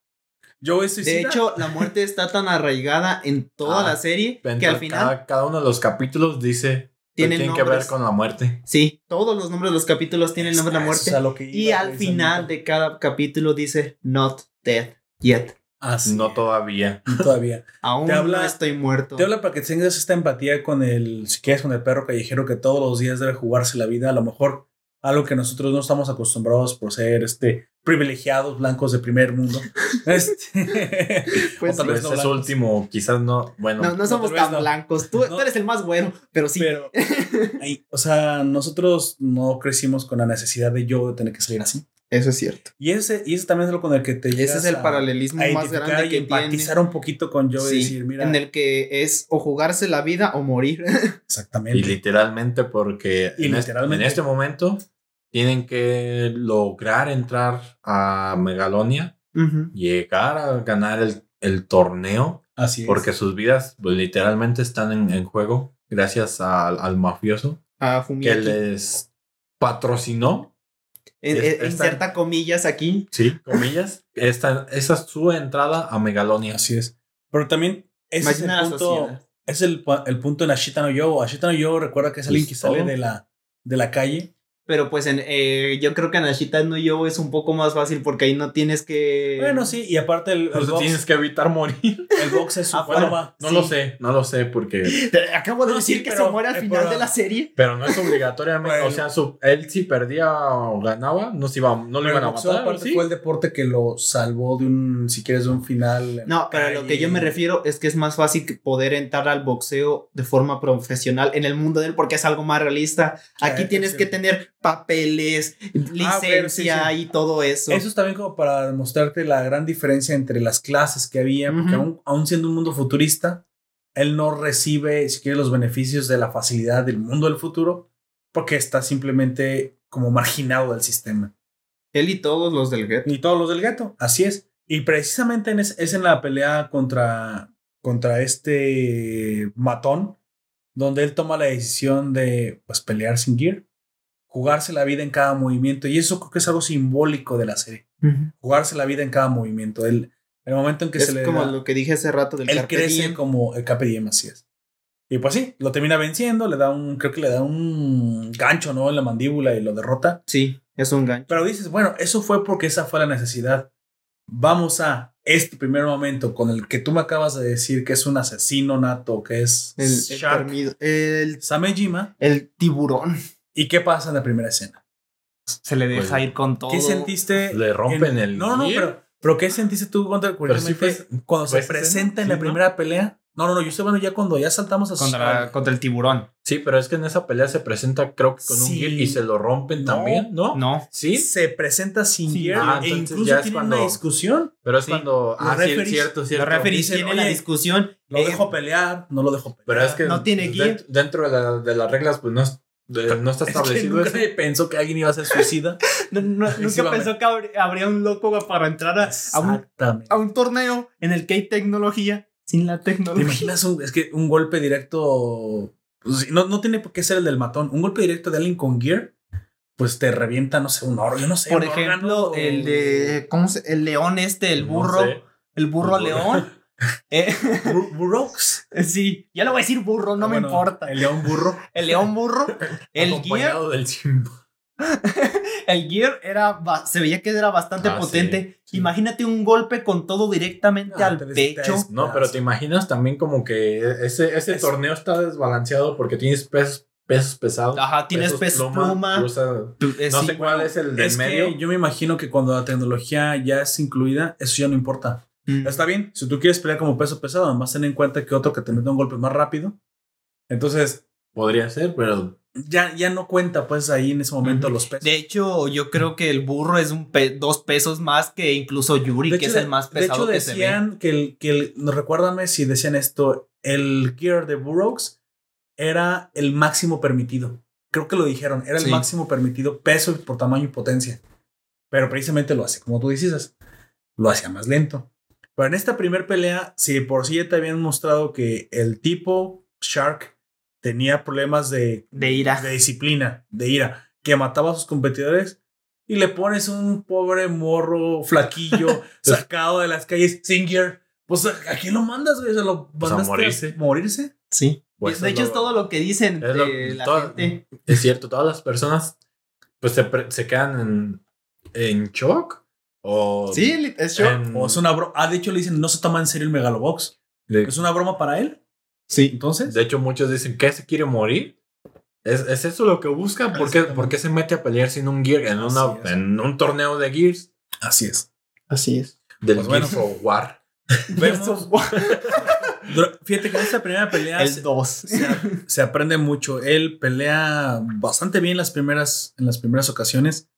Yo estoy De hecho, la muerte está tan arraigada en toda Ah, la serie que al final. Cada, cada uno de los capítulos dice tienen tienen que ver con la muerte. Sí, todos los nombres de los capítulos tienen el nombre de la muerte. a lo que Y al final de cada capítulo dice Not dead yet. Así No todavía. todavía. Aún Te habla- no estoy muerto. Te habla para que tengas esta empatía con el, si quieres, con el perro callejero que todos los días debe jugarse la vida. A lo mejor algo que nosotros no estamos acostumbrados por ser este privilegiados blancos de primer mundo. Este, Pues o tal vez no es último, quizás no. Bueno, No, no somos tan no. blancos. Tú, No. tú eres el más bueno, pero sí. Pero, o sea, nosotros no crecimos con la necesidad de yo de tener que salir así. Eso es cierto. Y ese, y ese también es lo con el que te Ese es el a- paralelismo a más grande y que empatizar tiene. un poquito con yo Sí, y decir, mira, en el que es o jugarse la vida o morir. exactamente. y literalmente porque Y en, este- en este momento tienen que lograr entrar a Megalonia, llegar a ganar el, el torneo, Así es. porque sus vidas pues, literalmente están en, en juego gracias al, al mafioso A que les patrocinó, eh, esta- inserta comillas aquí. sí, comillas, esta, esa es su entrada a Megalonia. Así es. Pero también ese es el punto. Es el, el punto en Ashita no Yo. Ashita no Yo recuerda que es alguien que sale todo. de la, de la calle. Pero pues en, eh, yo creo que en Ashita no yo es un poco más fácil porque ahí no tienes que. Bueno, sí, y aparte el, el, Pues box, tienes que evitar morir. el box es su Ah, forma. No Sí. lo sé, no lo sé porque... Te acabo de No, decir sí, que pero- se muere al eh, final pero- de la serie. Pero no es obligatoriamente, Bueno. o sea, su, él si perdía o ganaba, no, se iba, no lo iban a matar. aparte ¿sí? fue el deporte que lo salvó de un, si quieres, de un final. No, pero lo que yo me calle. refiero es que es más fácil poder entrar al boxeo de forma profesional en el mundo de él porque es algo más realista. Aquí tienes sí. que tener papeles, licencia sí, sí. y todo eso. Eso es también como para demostrarte la gran diferencia entre las clases que había, porque aún, aún siendo un mundo futurista, él no recibe, si quieres, los beneficios de la facilidad del mundo del futuro, porque está simplemente como marginado del sistema. Él y todos los del gueto. Ni todos los del gueto, así es. Y precisamente en es, es en la pelea contra, contra este matón, donde él toma la decisión de pues, pelear sin gear, jugarse la vida en cada movimiento, y eso creo que es algo simbólico de la serie jugarse la vida en cada movimiento. El, el momento en que Es se le como da- lo que dije hace rato del él Carpe crece Diem. como el Carpe Diem, así es. Y pues sí, lo termina venciendo, le da un, creo que le da un gancho, ¿no? En la mandíbula y lo derrota. Sí, es un gancho. Pero dices, bueno, eso fue porque esa fue la necesidad. Vamos a este primer momento con el que tú me acabas de decir que es un asesino nato, que es El, el, Shark termido- el, Samejima. el tiburón. ¿Y qué pasa en la primera escena? Se le deja Pues, ir con todo. ¿Qué sentiste? Le rompen en- el No, no, no, pero, pero ¿qué sentiste tú sí curiosamente, fue- cuando fue se presenta escena, en la sí, ¿no? primera pelea? No, no, no, yo estoy hablando ya cuando ya saltamos a contra, contra el tiburón. Sí, pero es que en esa pelea se presenta creo que con un Sí. gear y se lo rompen No, también, ¿no? No. Sí, Se presenta sin Sí. gear Ah, e incluso ya es tiene cuando- una discusión. pero es Sí. cuando... Ah, sí, referees- cierto, cierto. Los referees Dicen, tienen la "Oye, discusión. Lo Eh, dejo pelear, no lo dejo pelear. Pero es que No tiene gear. dentro de, la- de las reglas, pues no, es- de- no está Es que establecido nunca eso. nadie pensó que alguien iba a ser suicida. no- no- nunca pensó que habr- habría un loco para entrar a, a un, a un torneo en el que hay tecnología sin la ¿Te tecnología. imaginas un, es que un golpe directo? pues, no, no tiene por qué ser el del matón. Un golpe directo de alguien con gear, pues te revienta, no sé, un oro. Yo no sé. Por ejemplo, órgano. el de. ¿Cómo se? El león este, el No burro. sé. El burro El burro. león. Eh, Bur- Burrox. sí, ya le voy a decir burro, no Ah, me importa. El león burro. El león burro. El gear, Acompañado del Simba. el gear era. Se veía que era bastante Ah, potente. sí, sí. Imagínate un golpe con todo directamente Ah, al te pecho. te No, pero te imaginas también como que ese, ese Es- torneo está desbalanceado porque tienes pesos, pesos pesados. Ajá, tienes pesos pez pluma. no sí, sé cuál es el del medio. yo me imagino que cuando la tecnología ya es incluida, eso ya no importa. Mm. Está bien, si tú quieres pelear como peso pesado, además ten en cuenta que otro que te mete un golpe más rápido. Entonces, Podría ser, pero ya, ya no cuenta pues ahí en ese momento los pesos. De hecho, yo creo que el burro es un pe- dos pesos más que incluso Yuri, De que hecho, es el más de hecho, pesado que se ve. decían que el, que el, no, recuérdame si decían esto, el gear de Burroughs era el máximo permitido. Creo que lo dijeron, era el máximo permitido peso por tamaño y potencia. Pero precisamente lo hace, como tú dices, lo hacía más lento. Pero en esta primera pelea, si de por sí ya te habían mostrado que el tipo Shark tenía problemas de, De ira. de disciplina, de ira, que mataba a sus competidores y le pones un pobre morro flaquillo sacado de las calles sin gear. Pues a, ¿a quién lo mandas, güey? O sea, lo Pues a mandaste morirse. morirse. Sí. Pues de hecho, es todo lo que dicen es lo- de la todo- gente. Es cierto, todas las personas pues se, se quedan en, en shock o... Sí, es shock. en- O es una broma. Ah, de hecho le dicen, no se toma en serio el Megalobox. de, ¿Es una broma para él? Sí. Entonces. de hecho, muchos dicen que se quiere morir. ¿Es, es eso lo que busca? ¿Por qué, por qué se mete a pelear sin un Gear en, Así una, es. en un torneo de Gears? Así es. Así es. Del Pues bueno. Gears of War. Vemos. Fíjate que en esta primera pelea El se, 2. se se aprende mucho. Él pelea bastante bien las primeras, en las primeras ocasiones.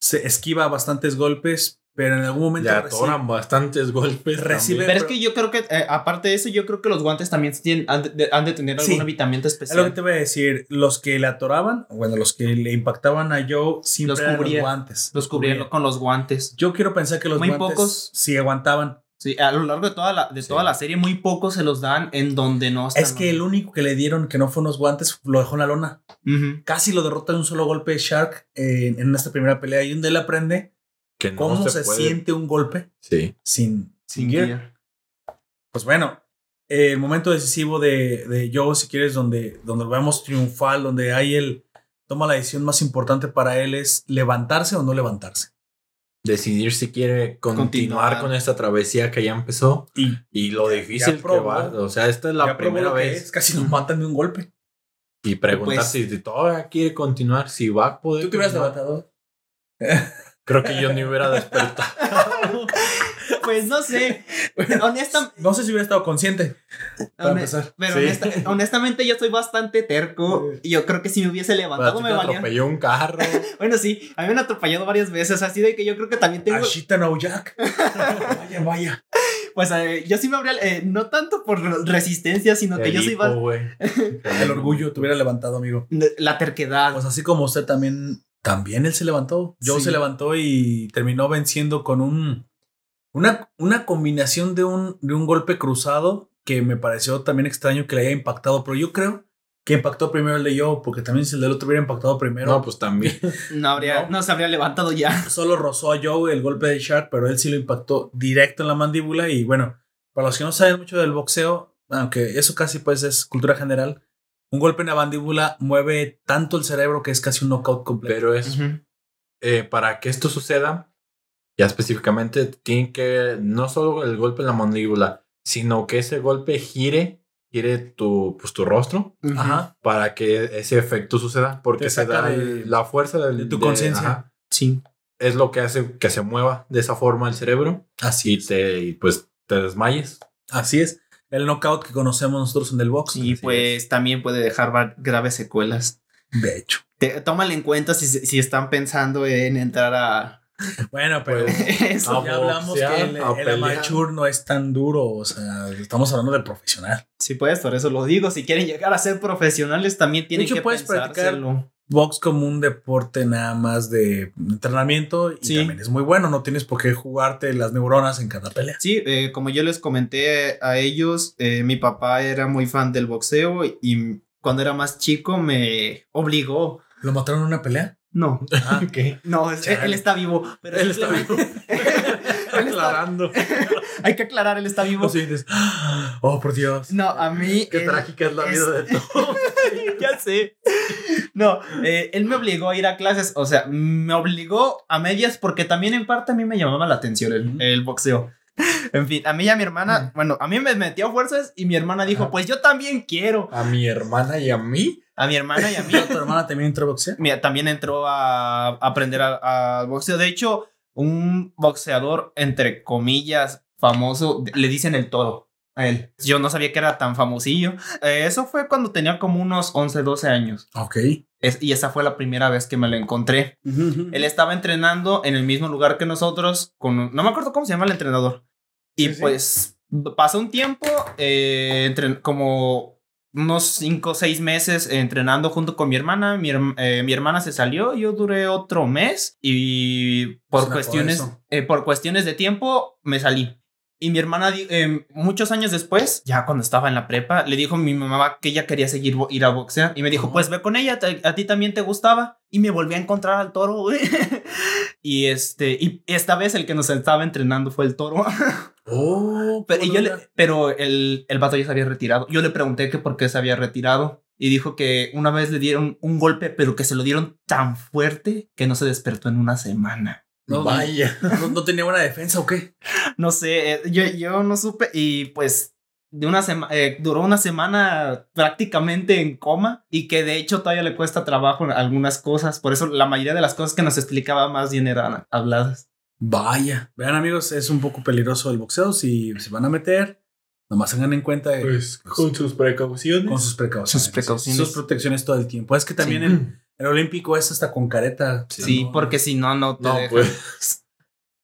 Se esquiva bastantes golpes, pero en algún momento Le recibe- atoran bastantes golpes. Recibe-. Pero es que yo creo que, eh, aparte de eso, yo creo que los guantes también tienen, han, de, han de tener Sí. algún habitamiento Es lo que especial. te voy a decir. Los que le atoraban, bueno, los que le impactaban a Joe siempre Los eran cubría. los guantes. Los cubrieron con los guantes. Yo quiero pensar que los Muy guantes pocos. sí aguantaban. Sí, a lo largo de toda la, de Sí. toda la serie, muy pocos se los dan en donde no están. Es que el único que le dieron que no fue unos guantes lo dejó en la lona. Casi lo derrota de un solo golpe Shark en, en esta primera pelea y donde él aprende que no cómo se, siente un golpe Sí. sin, sin Sin gear. gear. Pues bueno, eh, el momento decisivo de, de Joe, si quieres, donde, donde lo vemos triunfal, donde hay el toma la decisión más importante para él es levantarse o no levantarse. Decidir si quiere continuar, Continuar. con esta travesía que ya empezó Y y lo difícil que probó. va. O sea, esta es la primera que vez. es, casi lo matan de un golpe. Y preguntar Pues- si todavía quiere continuar, si va a poder. ¿Tú te hubieras levantado? Creo que yo ni hubiera despertado. Pues no sé. Honesta- No sé si hubiera estado consciente. Para empezar. pero Sí. honesta- honestamente, yo soy bastante terco. Y yo creo que si me hubiese levantado, me valía. atropelló un carro. Bueno, sí, a mí me han atropellado varias veces. Así de que yo creo que también tengo. Ashita no Jack. vaya, vaya. Pues eh, yo sí me habría. eh, no tanto por resistencia, sino que El yo soy güey. El orgullo te hubiera levantado, amigo. La terquedad. Pues así como usted también, también él se levantó. Joe Sí. se levantó y terminó venciendo con un una, una combinación de un, de un golpe cruzado que me pareció también extraño que le haya impactado, pero yo creo que impactó primero el de Joe, porque también si el del otro hubiera impactado primero, No, pues también. no habría, no. no. se habría levantado ya. solo rozó a Joe el golpe de Shark, pero él sí lo impactó directo en la mandíbula y bueno, para los que no saben mucho del boxeo, aunque eso casi pues es cultura general, un golpe en la mandíbula mueve tanto el cerebro que es casi un knockout completo. Pero es eh, para que esto suceda, ya específicamente, tiene que no solo el golpe en la mandíbula, sino que ese golpe gire, gire tu, pues, tu rostro Ujú. Ajá. para que ese efecto suceda, porque se da de- la fuerza del- de tu conciencia. Sí. Es lo que hace que se mueva de esa forma el cerebro Así y te, y, pues, te desmayes. Así es. El knockout que conocemos nosotros en el box. Y pues también puede dejar graves secuelas. De hecho. Te- tómale en cuenta si, si están pensando en entrar a. Bueno, pero Pues, Eso. ya hablamos que el, el amateur no es tan duro. O sea, estamos hablando del profesional. Sí, pues, por eso lo digo. Si quieren llegar a ser profesionales, también tienen hecho, que puedes practicar- pensárselo. Box como un deporte nada más de entrenamiento y Sí. también es muy bueno. No tienes por qué jugarte las neuronas en cada pelea. Sí, eh, como yo les comenté a ellos, eh, mi papá era muy fan del boxeo y cuando era más chico me obligó. ¿Lo mataron en una pelea? No, Ah, no, es- Chale. él está vivo. Pero Él está simplemente- Él está- Aclarando. Hay que aclarar, él está vivo. Así dices, oh, por Dios. No, a mí. Qué él- trágica es la vida de todos. ya sé. No, eh, él me obligó a ir a clases, o sea, me obligó a medias porque también en parte a mí me llamaba la atención el, boxeo. En fin, a mí y a mi hermana, bueno, a mí me metió fuerzas y mi hermana dijo, pues yo también quiero. A mi hermana y a mí. A mi hermana y a mí ¿Tu hermana también entró a boxear? mira, también entró a aprender al boxeo. De hecho, un boxeador, entre comillas, famoso, le dicen el toro a él. Yo no sabía que era tan famosillo. Eh, eso fue cuando tenía como unos 11, 12 años. Ok. Es- y esa fue la primera vez que me lo encontré. Él estaba entrenando en el mismo lugar que nosotros, con no me acuerdo cómo se llama el entrenador. Y Sí, sí. pues pasó un tiempo, eh, entre- como unos 5 o 6 meses entrenando junto con mi hermana. Mi, eh, mi hermana se salió, yo duré otro mes y por cuestiones, eh, por cuestiones de tiempo me salí. Y mi hermana, eh, muchos años después, ya cuando estaba en la prepa, le dijo a mi mamá que ella quería seguir ir a boxear. Y me dijo, pues ve con ella, a ti también te gustaba. Y me volví a encontrar al toro, güey. y este, y esta vez el que nos estaba entrenando fue el toro. Oh, Pero, y yo le- pero el, el vato ya se había retirado. Yo le pregunté que por qué se había retirado. Y dijo que una vez le dieron un golpe, pero que se lo dieron tan fuerte que no se despertó en una semana. No, Vaya. ¿No, no tenía buena defensa o qué? No sé, eh, yo, yo no supe. Y pues de una semana duró una semana prácticamente en coma. Y que de hecho todavía le cuesta trabajo en algunas cosas. Por eso la mayoría de las cosas que nos explicaba más bien eran habladas. Vaya. Vean, amigos, es un poco peligroso el boxeo. Si se van a meter, nomás tengan en cuenta eh, Pues con sus precauciones. con sus precauciones. Sus precauciones. Sus protecciones todo el tiempo. Es que también Sí. el, el olímpico es hasta con careta. Sí, No, porque si no, no te No, dejan. pues.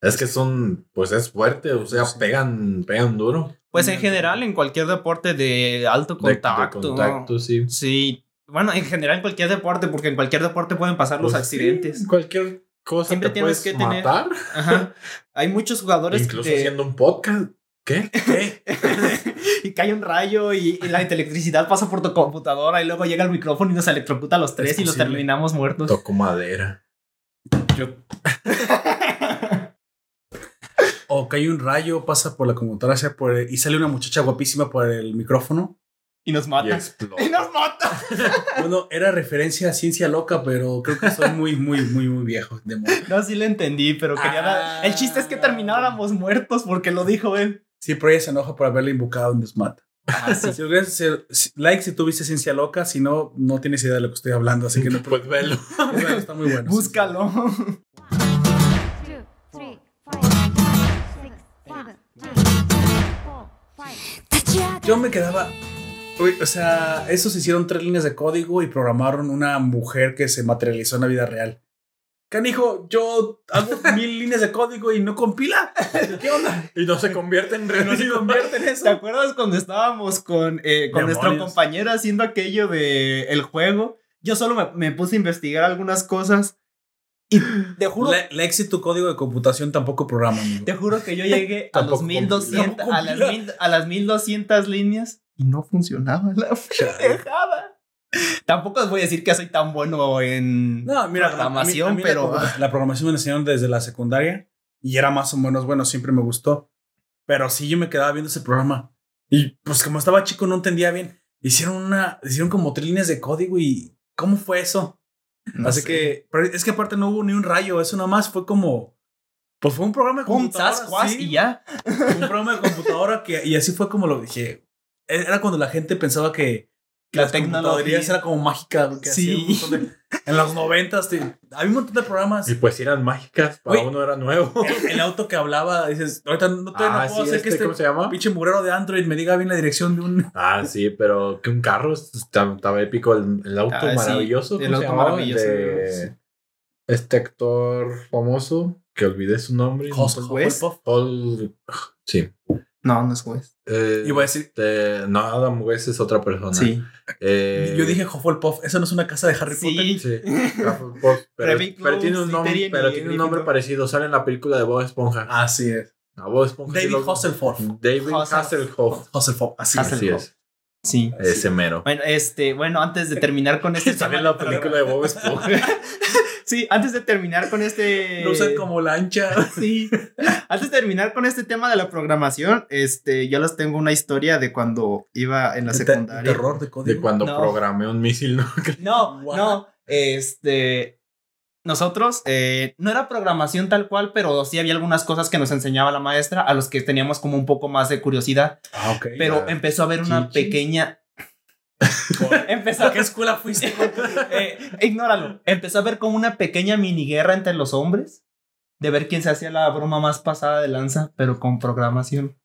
Es que son, pues es fuerte, o sea, Sí. pegan, pegan duro. Pues en general, en cualquier deporte de alto De- de contacto. contacto, sí. Sí. Bueno, en general en cualquier deporte, porque en cualquier deporte pueden pasar los Pues, accidentes. sí, cualquier cosa Siempre te tienes puedes que tener- matar. Ajá. Hay muchos jugadores Incluso de- haciendo un podcast. ¿Qué? ¿Qué? y cae un rayo y, y la electricidad pasa por tu computadora y luego llega el micrófono y nos electrocuta a los tres y los terminamos muertos. Toco madera. Yo- O cae un rayo, pasa por la computadora sea por el- y sale una muchacha guapísima por el micrófono. Y nos Y mata. explota. Y nos mata. Bueno, era referencia a ciencia loca, pero creo que soy muy, muy, muy, muy viejo. De moda. No, sí lo entendí, pero quería dar- Ah. El chiste es que termináramos muertos porque lo dijo él. Sí, pero ella se enoja por haberle invocado en Desmata. Ah, sí. Si si- like si tuviste ciencia loca, si no, no tienes idea de lo que estoy hablando, así que no Pues velo. Bueno, está muy bueno. Búscalo. Yo me quedaba. O sea, esos hicieron tres líneas de código y programaron una mujer que se materializó en la vida real. Canijo, yo hago mil líneas de código y no compila. ¿Qué onda? Y no se convierte en No se convierte en ¿Te eso. acuerdas cuando estábamos con, eh, con nuestro compañero haciendo aquello de el juego? Yo solo me, me puse a investigar algunas cosas y te juro, Le- Lexi, tu código de computación tampoco programa, amigo. te juro que yo llegué a los Tampoco 1200, compila. a las, mil- a las 1200 líneas y no funcionaba la pendejada. Tampoco os voy a decir que soy tan bueno en No, mira, programación, a mí- a mí pero La, la programación me la enseñaron desde la secundaria y era más o menos bueno, siempre me gustó. Pero sí, yo me quedaba viendo ese programa y pues como estaba chico no entendía bien. Hicieron una, hicieron como tres líneas de código y ¿cómo fue eso? no Así sé. que, pero es que aparte no hubo ni un rayo, eso nada más fue como, pues fue un programa de un computadora. Sasquatch sí, y ya. fue un programa de computadora que, y así fue como lo dije. Era cuando la gente pensaba que La las tecnología. era como mágica. Que Sí. hacía un montón de- en los noventas te- había un montón de programas. Y pues eran mágicas, para Oye. uno era nuevo. El, el auto que hablaba, dices, ahorita no, todavía Ah, no puedo sí, hacer este, que este ¿cómo se llama? pinche murero de Android me diga bien la dirección de un... Ah, sí, pero que un carro estaba épico. El, el auto Ah, sí, maravilloso. el ¿cómo se auto maravilloso, De este actor famoso que olvidé su nombre. West. Hufflepuff. Hall- Sí. No, no es juez. Eh, Iba a decir, este, no, Adam West es otra persona. Sí. Eh, yo dije Hufflepuff, ¿eso no es una casa de Harry Potter? Sí. Sí, Hufflepuff, pero, pero tiene un nombre, pero y tiene un nombre parecido. Sale en la película de Bob Esponja. Así es. A Bob Esponja David lo- Hasselhoff. David Hasselhoff. Hasselhoff. Así es. Así es. Sí. Ese mero. Bueno, este, bueno, antes de terminar con este Sale en la película de Bob Esponja. Sí, antes de terminar con este. Lo usan como lancha. Sí. Antes de terminar con este tema de la programación, este, yo les tengo una historia de cuando iba en la te- secundaria. Terror de código. De cuando No. programé un misil, ¿no? No, no. Este. Nosotros, eh, no era programación tal cual, pero sí había algunas cosas que nos enseñaba la maestra a los que teníamos como un poco más de curiosidad. Ah, ok. Pero empezó a haber una Chichis. pequeña. ¿A empezó qué escuela fuiste? eh, ignóralo. Empezó a ver como una pequeña mini guerra entre los hombres. De ver quién se hacía la broma más pasada de lanza, pero con programación.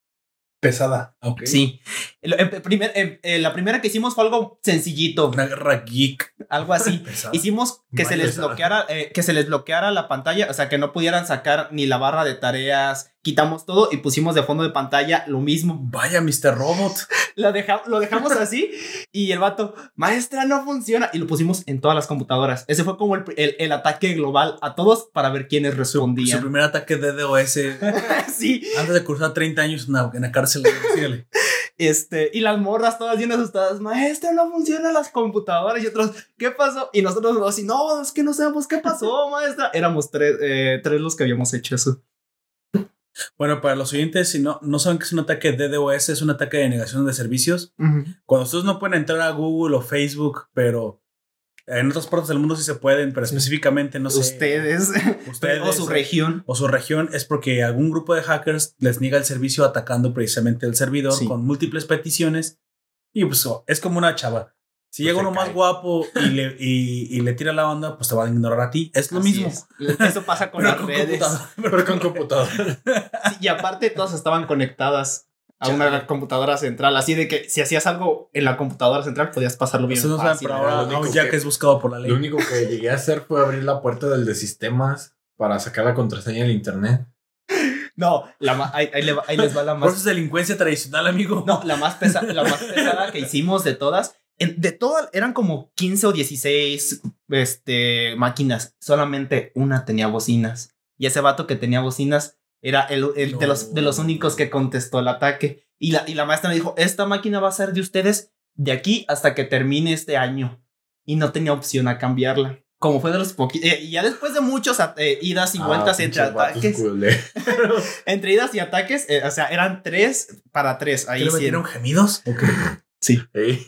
Pesada. Ok. Sí. El- el primer- eh, eh, la primera que hicimos fue algo sencillito, Una guerra geek. algo así. Pesada. Hicimos que se les pesada. bloqueara, eh, que se les bloqueara la pantalla, o sea, que no pudieran sacar ni la barra de tareas. Quitamos todo y pusimos de fondo de pantalla lo mismo. Vaya, Mr. Robot. Lo, deja- lo dejamos así y el vato, maestra, no funciona. Y lo pusimos en todas las computadoras. Ese fue como el, el- el ataque global a todos para ver quiénes Su respondían. primer ataque de DOS sí, antes de cursar 30 años en la, en la cárcel. Síguele. este, y las morras todas bien asustadas, maestra, no funcionan las computadoras. Y otros, ¿qué pasó? Y nosotros así, no, es que no sabemos qué pasó, maestra. Éramos tres, eh, tres los que habíamos hecho eso. Bueno, para los oyentes, si no, no saben que es un ataque DDoS, es un ataque de negación de servicios. Cuando ustedes no pueden entrar a Google o Facebook, pero en otras partes del mundo sí se pueden, pero específicamente no sé. Ustedes, Ustedes o su región. o su región es porque algún grupo de hackers les niega el servicio atacando precisamente el servidor Sí. con múltiples peticiones. Y pues oh, es como una chava. Si Pues llega se uno más guapo y le, y, y le tira la onda, pues te van a ignorar a ti. Es lo Así mismo. es. Eso pasa con Pero las con redes. Pero con computador. Sí, y aparte todas estaban conectadas a una computadora central. Así de que si hacías algo en la computadora central podías pasarlo bien Eso no saben, fácil. pero ahora lo único ya que- que es buscado por la ley. Lo único que llegué a hacer fue abrir la puerta del de sistemas para sacar la contraseña del internet. No, la ahí, ahí le va- ahí les va la Por eso más. es delincuencia tradicional, amigo. No, la más, pesa- la más pesada que hicimos de todas. En- de todas eran como 15 o 16 este, máquinas. Solamente una tenía bocinas. Y ese vato que tenía bocinas era el, el de, los, de los únicos que contestó el ataque. Y la, y la maestra me dijo, esta máquina va a ser de ustedes de aquí hasta que termine este año. Y no tenía opción a cambiarla. Como fue de los poquitos. y ya después de muchos eh, idas y vueltas Ah, entre pinches vatos ataques. Entre idas y ataques, eh, o sea, eran tres para tres. ¿Qué Ahí le sí. metieron gemidos? ¿O qué? Sí.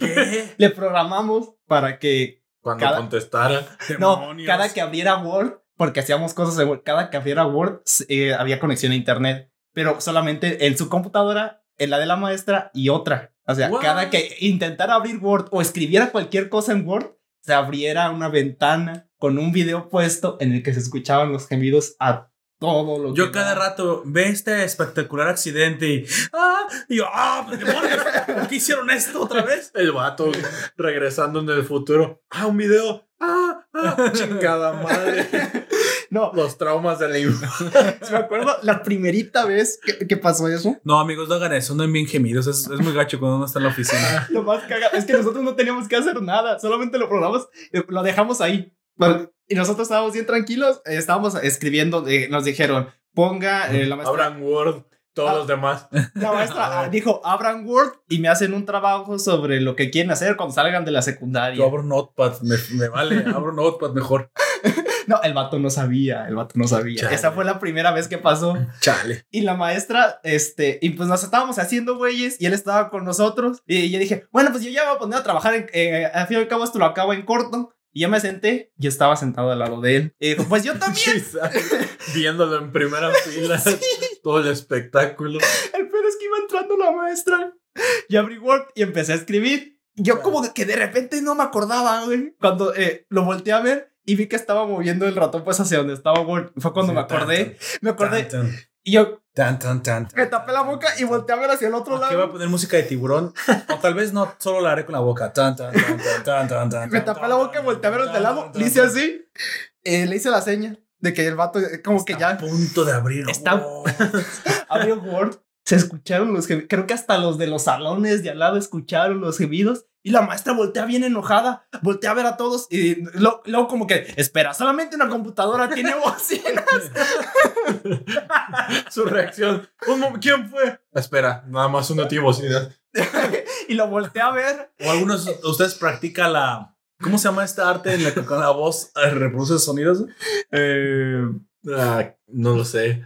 Le programamos para que. Cuando Cada- contestara. No, Demonios. cada que abriera Word, porque hacíamos cosas de Word, cada que abriera Word eh, había conexión a internet, pero solamente en su computadora, en la de la maestra y otra. O sea, What? cada que intentara abrir Word o escribiera cualquier cosa en Word, se abriera una ventana con un video puesto en el que se escuchaban los gemidos a todo lo que. Yo cada rato ve este espectacular accidente y, ah, y yo, ah, demonios, ¿por qué hicieron esto otra vez? El vato regresando en el futuro. Ah, un video. Ah, ah, chingada madre. No, Los traumas de la infancia. me acuerdo la primerita vez que, que pasó eso. No, amigos, no hagan eso, no envíen gemidos, es, es muy gacho cuando uno está en la oficina. Lo más cagado es que nosotros no teníamos que hacer nada, solamente lo programamos, eh, lo dejamos ahí. Bueno, Y nosotros estábamos bien tranquilos, eh, estábamos escribiendo, eh, nos dijeron, ponga eh, la maestra. Abran Word, todos Ah. los demás. La maestra ah, dijo, abran Word y me hacen un trabajo sobre lo que quieren hacer cuando salgan de la secundaria. Yo abro Notepad, me, me vale, abro Notepad mejor. No, el vato no sabía, el vato no sabía. Chale. Esa fue la primera vez que pasó. Chale. Y la maestra, este, y pues nos estábamos haciendo güeyes y él estaba con nosotros. Y yo dije, bueno, pues yo ya me voy a poner a trabajar. En, eh, al fin y al cabo, esto lo acabo en corto. Y ya me senté y estaba sentado al lado de él. Y dijo, pues yo también. Viéndolo en primera fila. Todo el espectáculo. El peor es que iba entrando la maestra. Y abrí Word y empecé a escribir. Yo como que de repente no me acordaba, güey. Cuando eh, lo volteé a ver y vi que estaba moviendo el ratón pues hacia donde estaba Word. Fue cuando me acordé. Me acordé. Tan, Y yo tan, tan, tan, tan. me tapé la boca y volteé a ver hacia el otro Aquí voy a lado. poner música de tiburón. O tal vez no, solo la haré con la boca. Tan, tan, tan, tan, tan, tan, tan, Me tapé la boca y volteé a ver de lado. Le hice así. eh, le hice la seña de que el vato eh, como que Está a ya punto de abrir. Está- Oh. abrió Word. Se escucharon los gemidos. Creo que hasta los de los salones de al lado escucharon los gemidos. Y la maestra voltea bien enojada. Voltea a ver a todos. Y lo- luego, como que, espera, solamente una computadora tiene bocinas. Su reacción. ¿Quién fue? Espera, nada más uno tiene bocina. y lo voltea a ver. O algunos de ustedes practican la. ¿Cómo se llama esta arte en la que con la voz eh, reproduce sonidos? Eh, Ah, no lo sé.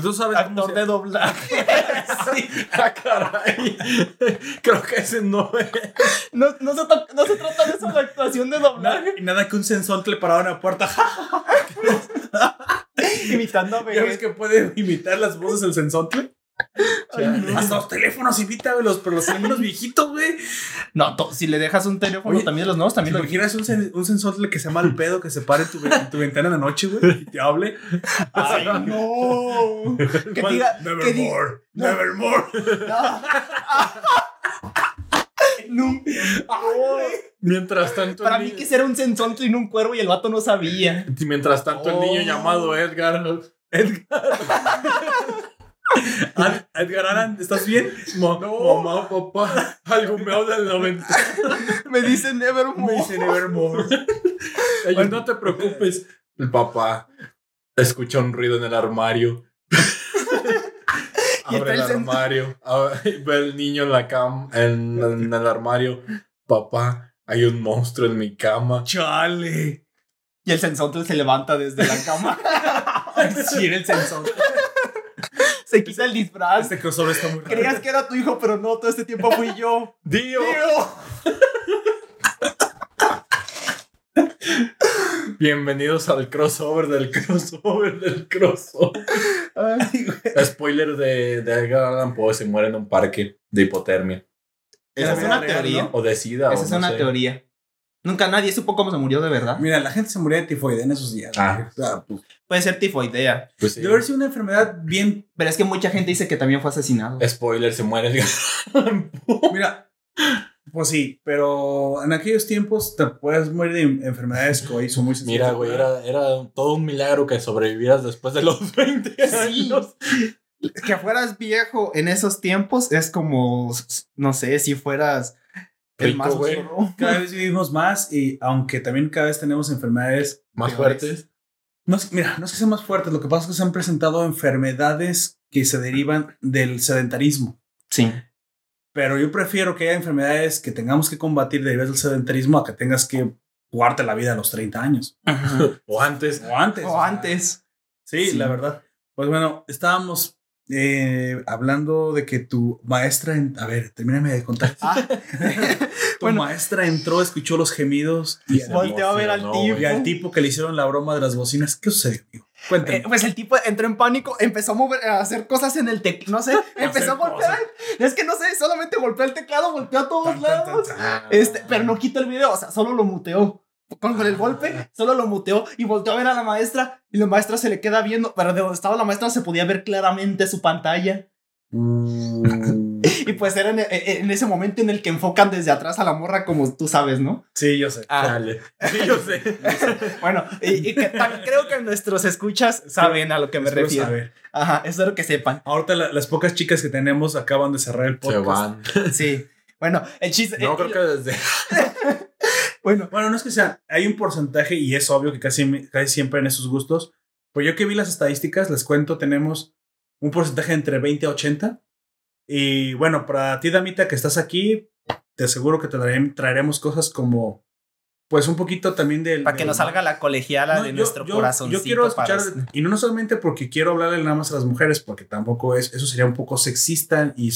Tú sabes actor se- de doblaje. Sí. Ah, caray. Creo que ese no es. No, no, se to- no se trata de eso de actuación de Nada, doblaje. y nada que un sensontle parado en la puerta. Imitando a ¿Ya ves bebé. que puede imitar las voces del sensontle? Ay. Hasta los teléfonos imita, güey, los, pero los teléfonos viejitos, güey. No, to- si le dejas un teléfono Oye, también los nuevos ¿Te también lo imaginas un, sen- un sensontle que se llama el pedo que se pare en tu, ve- en tu ventana en la noche, güey? Y te hable. Ay, no. Que diga, diga, Nevermore. No. Nevermore. Nunca. Mientras tanto, Para mí que era un sensontle y no un cuervo y el vato no sabía. mientras tanto el niño llamado Edgar. Edgar. Edgar Aran, ¿estás bien? Ma- Mamá, papá, algo me habla en la ventana. Me dice Me Nevermore. dice Nevermore. No te preocupes. El papá escucha un ruido en el armario. Abre el armario. Ve el niño en la cama, en, en el armario. Papá, hay un monstruo en mi cama. Chale. Y el sensontle se levanta desde la cama. Sí, el sensontle. Se quita el disfraz. Este crossover está muy raro. Creías que era tu hijo, pero no, todo este tiempo fui yo. ¡Dio! Tío. Bienvenidos al crossover del crossover del crossover. Ay, güey. Spoiler de, de Edgar Allan Poe se muere en un parque de hipotermia. Esa es una teoría. O de sida. Esa o es no una sé. teoría. Nunca nadie supo cómo se murió de verdad. Mira, la gente se moría de tifoidea en esos días. Ah. O sea, pues, Puede ser tifoidea. Pues sí. Debe haber sido una enfermedad bien. Pero es que mucha gente dice que también fue asesinado. Spoiler, se muere Poe. Mira, pues sí, pero en aquellos tiempos te puedes morir de enfermedades que hoy son muy sencillas Mira, güey, era, era todo un milagro que sobrevivieras después de los 20 Sí. años. Que fueras viejo en esos tiempos es como, no sé, si fueras el Rico, más güey. Cada vez vivimos más y aunque también cada vez tenemos enfermedades Más peores. fuertes. No es- mira, no es que sean más fuertes, lo que pasa es que se han presentado enfermedades que se derivan del sedentarismo. Sí. Pero yo prefiero que haya enfermedades que tengamos que combatir derivadas del sedentarismo a que tengas que jugarte la vida a los 30 años. O antes. O antes. o sea, antes. Sí, Sí. la verdad. Pues bueno, estábamos eh, hablando de que tu maestra, en- a ver, termíname de contar. Ah, tu bueno. maestra entró, escuchó los gemidos y, Volteó a ver al tipo. y al tipo que le hicieron la broma de las bocinas. ¿Qué sucedió, amigo? Cuéntame. eh, pues el tipo entró en pánico, empezó a mover, a hacer cosas en el teclado, no sé, empezó a golpear. Es que no sé, solamente golpeó el teclado, golpeó a todos Tan, tan, tan, lados. tan. Este, pero no quitó el video, o sea, solo lo muteó. Con, con el golpe, solo lo muteó y volteó a ver a la maestra. Y la maestra se le queda viendo, pero de donde estaba la maestra se podía ver claramente su pantalla. Y pues era en, en ese momento en el que enfocan desde atrás a la morra, como tú sabes, ¿no? Sí, yo sé. Ah, Dale. Sí, yo sé. bueno, y, y que creo que nuestros escuchas saben a lo que me Espero refiero. saber. Ajá, espero que sepan. Ahorita la- las pocas chicas que tenemos acaban de cerrar el Se podcast. van. Sí. Bueno, el chiste. No, eh, creo que desde. Bueno, Bueno, no es que sea, hay un porcentaje y es obvio que casi, casi siempre en esos gustos. Pues yo que vi las estadísticas, les cuento, tenemos un porcentaje entre 20 a 80. Y bueno, para ti, Damita, que estás aquí, te aseguro que te traerem- traeremos cosas como, pues un poquito también del... para que del- nos salga la colegiala No, de yo- nuestro yo, corazón. Yo quiero escuchar, y no, solamente porque quiero hablarle nada más a las mujeres, porque tampoco es, eso sería un poco sexista. Y,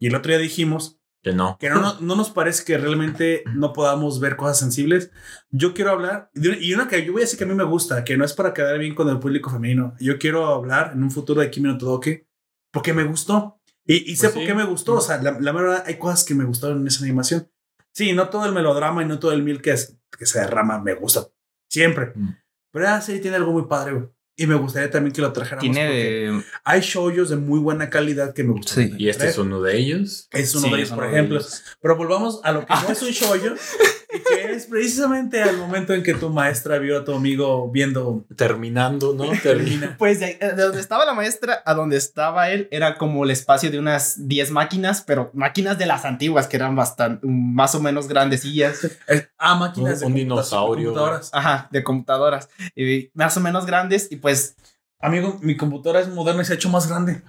y el otro día dijimos Que no. que no, no, no nos parece que realmente no podamos ver cosas sensibles. Yo quiero hablar, y una que yo voy a decir que a mí me gusta, que no es para quedar bien con el público femenino. Yo quiero hablar en un futuro de Kimi no Todoke porque me gustó. Y, y sé Pues por sí. qué me gustó. O sea, la, la verdad, hay cosas que me gustaron en esa animación. Sí, no todo el melodrama y no todo el mil que, es, que se derrama me gusta siempre. Mm. Pero esa serie tiene algo muy padre, güey. Y me gustaría también que lo trajéramos. Tiene porque de. Hay shows de muy buena calidad que me gustan. Sí. Y este es uno de ellos. Es uno Sí, de ellos, por ejemplo. ellos. Pero volvamos a lo que no es un shoyo que es precisamente al momento en que tu maestra vio a tu amigo viendo Terminando, ¿no? Termina. Pues de, de donde estaba la maestra a donde estaba él era como el espacio de unas 10 máquinas, pero máquinas de las antiguas que eran bastante, más o menos grandecillas. eh, ah, máquinas Un- un de computa- dinosaurio. computadoras. Ajá, de computadoras. Y más o menos grandes y pues Amigo, mi computadora es moderna y se ha hecho más grande.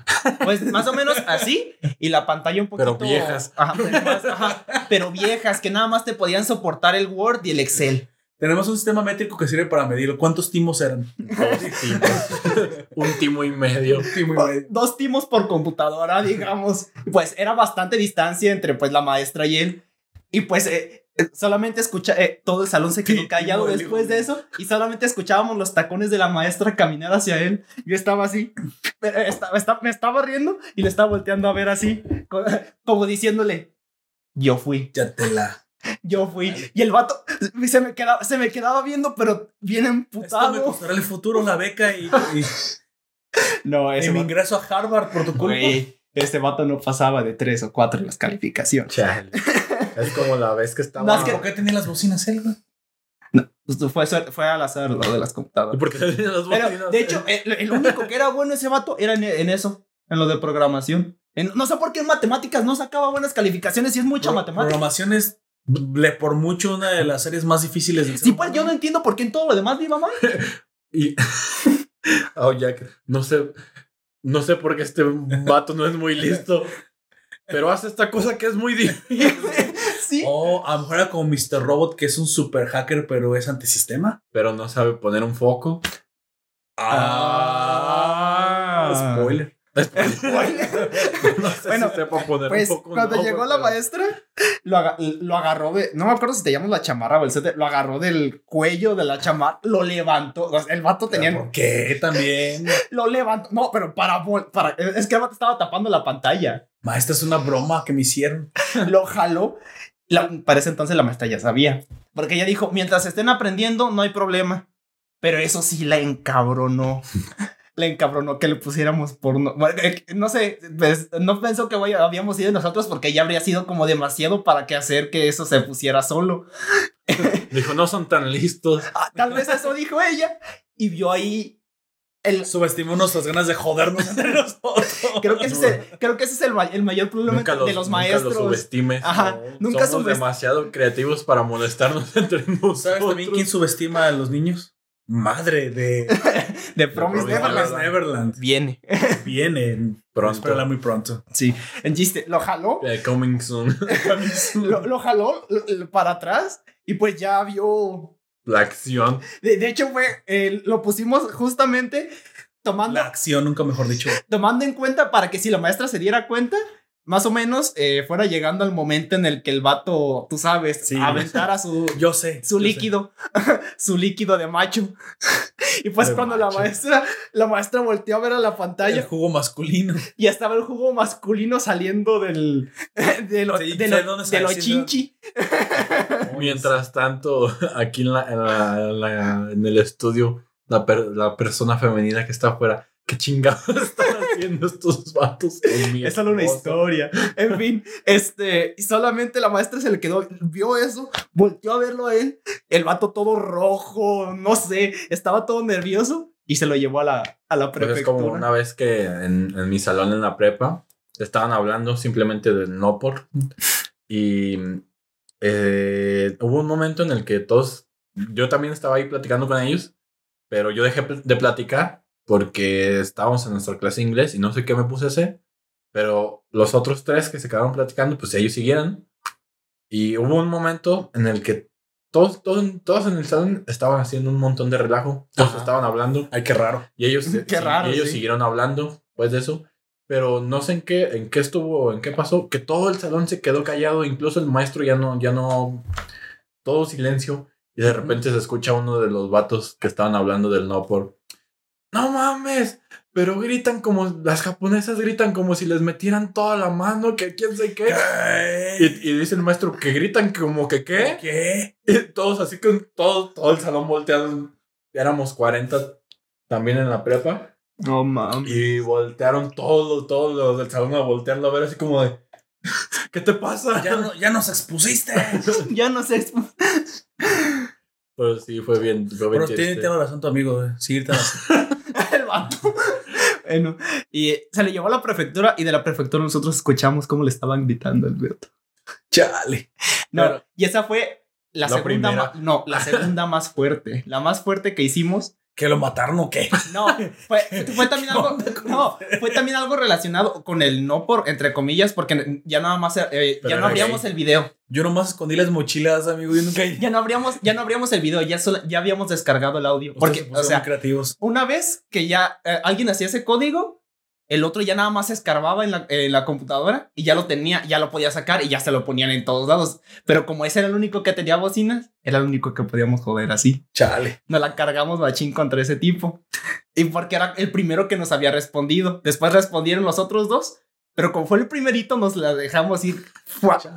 Pues más o menos así. Y la pantalla un poquito. Pero viejas. Ajá, pero, más- ajá, pero viejas, que nada más te podían soportar el Word y el Excel. Tenemos un sistema métrico que sirve para medir cuántos timos eran. Dos timos. Un timo y medio. Timo y medio. Dos timos por computadora, digamos. Pues era bastante distancia entre pues la maestra y él. Y pues eh, solamente escucha, eh, todo el salón se quedó Sí, callado después de eso. Y solamente escuchábamos los tacones de la maestra caminar hacia él. Yo estaba así. pero estaba, estaba- me estaba riendo y le estaba volteando a ver así. co- Como diciéndole. Yo fui. Ya te la. Yo fui. Y el vato se me quedaba, se me quedaba viendo, pero bien Esto me emputado. costará el futuro, la beca y, y- No, y ese mi ingreso a Harvard por tu culpa. este vato no pasaba de tres o cuatro en las calificaciones. Chale. Es como la vez que estaba. Más que- ¿Por qué tenía las bocinas él, güey? Pues, fue, fue al azar lo de las computadoras. Porque tenía las Pero, bocinas. de hecho, el, el único que era bueno ese vato era en, en eso, en lo de programación. En- no sé por qué en matemáticas no sacaba buenas calificaciones y es mucha Pro- matemática. Programación es le- por mucho una de las series más difíciles del ser Sí, pues yo no entiendo por qué en todo lo demás me iba mal. Y. oh, Jack. No sé. No sé por qué este vato no es muy listo. Pero hace esta cosa que es muy difícil. Sí. O a lo mejor era como Mr. Robot, que es un super hacker, pero es antisistema. Pero no sabe poner un foco. Ah. Spoiler. no sé Bueno, si sepa poner Pues un poco cuando no, llegó la pero- maestra, lo, aga- lo agarró de. No me acuerdo si te llamas la chamarra o el suéter. Lo agarró del cuello de la chamarra, lo levantó. o sea, el vato tenía. ¿Por qué también? Lo levantó. No, pero para, para. Es que el vato estaba tapando la pantalla. Maestra, es una broma que me hicieron. Lo jaló. La, para ese entonces la maestra ya sabía. Porque ella dijo: mientras estén aprendiendo, no hay problema. Pero eso sí la encabronó. Le encabronó que le pusiéramos porno. Eh, No sé, pues, no pensó que habíamos ido nosotros porque ya habría sido como demasiado para que hacer que eso se pusiera solo. Dijo, no son tan listos. Ah, tal vez eso dijo ella. Y vio ahí el... Subestimó nuestras ganas de jodernos entre nosotros. Creo que ese es el, creo que ese es el, ma- el mayor problema Nunca de los, los nunca maestros. los subestimes. Ajá, nunca Somos subest- demasiado creativos para molestarnos entre nosotros. ¿Sabes también quién subestima a los niños? Madre de de Promise Neverland. Promise Neverland. Viene. Viene. Pronto. Espérala muy pronto. Sí. En chiste, lo jaló. Eh, coming soon. Lo, lo jaló lo- para atrás y pues ya vio. La acción. De, de hecho, fue. eh, lo pusimos justamente tomando, La acción, nunca mejor dicho. tomando en cuenta para que si la maestra se diera cuenta, más o menos eh, fuera llegando al momento en el que el vato, tú sabes, Sí. aventara su, Yo sé. su yo sé. líquido, su líquido de macho. Y pues De cuando la macho. maestra, la maestra volteó a ver a la El pantalla jugo masculino. y estaba el jugo masculino saliendo del de lo, Sí, de ¿sabes lo, de lo chinchi. Mientras tanto, aquí en, la, en, la- en la- en el estudio, la, per- la persona femenina que está afuera, ¿qué chingados están haciendo estos vatos? Es solo una historia. En fin, este, solamente la maestra se le quedó, vio eso, volteó a verlo a él, el vato todo rojo, no sé, estaba todo nervioso y se lo llevó a la, a la Pues es como una vez que en, en mi salón en la prepa estaban hablando simplemente del no por y eh, hubo un momento en el que todos, yo también estaba ahí platicando con ellos, pero yo dejé de platicar porque estábamos en nuestra clase de inglés y no sé qué me puse a hacer, pero los otros tres que se quedaron platicando, pues ellos siguieron y hubo un momento en el que todos, todos, todos en el salón estaban haciendo un montón de relajo, todos Ajá. estaban hablando. Ay, qué raro. Y ellos, Qué sí, raro, y ellos sí. siguieron hablando pues de eso. Pero no sé en qué, en qué estuvo, en qué pasó, que todo el salón se quedó callado, incluso el maestro ya no, ya no, todo silencio. Y de repente se escucha uno de los vatos que estaban hablando del no por. No mames, pero gritan como, las japonesas gritan como si les metieran toda la mano, que quién sé qué. Y, y dice el maestro que gritan como que qué. ¿Qué? Y todos así con todo, todo el salón volteado. Éramos 40 también en la prepa. No mames. Y voltearon todos, todos los del salón a voltearlo a ver así como de. ¿Qué te pasa? Ya, no, ya nos expusiste. Ya no sé. Pero sí, fue bien. Fue bien Pero tiene, tiene razón tu amigo, güey. Sí, tiene razón. el vato. Bueno, y eh, se le llevó a la prefectura y de la prefectura nosotros escuchamos cómo le estaban gritando al vato. Chale. No, Pero- y esa fue la, La segunda no, la segunda más fuerte, la más fuerte que hicimos. ¿Que lo mataron o qué? No, fue, fue también algo no, fue también algo relacionado con el no por entre comillas porque ya nada más eh, ya no abríamos gay. el video. Yo nomás escondí las mochilas, amigo. Yo nunca. Ya no abríamos ya no abríamos el video, ya solo- ya habíamos descargado el audio porque se o sea, creativos. una vez que ya eh, alguien hacía ese código, el otro ya nada más escarbaba en la, en la computadora y ya lo tenía, ya lo podía sacar y ya se lo ponían en todos lados. Pero como ese era el único que tenía bocinas, era el único que podíamos joder así. Chale. Nos la cargamos machín contra ese tipo. Y porque era el primero que nos había respondido. Después respondieron los otros dos. Pero como fue el primerito, nos la dejamos ir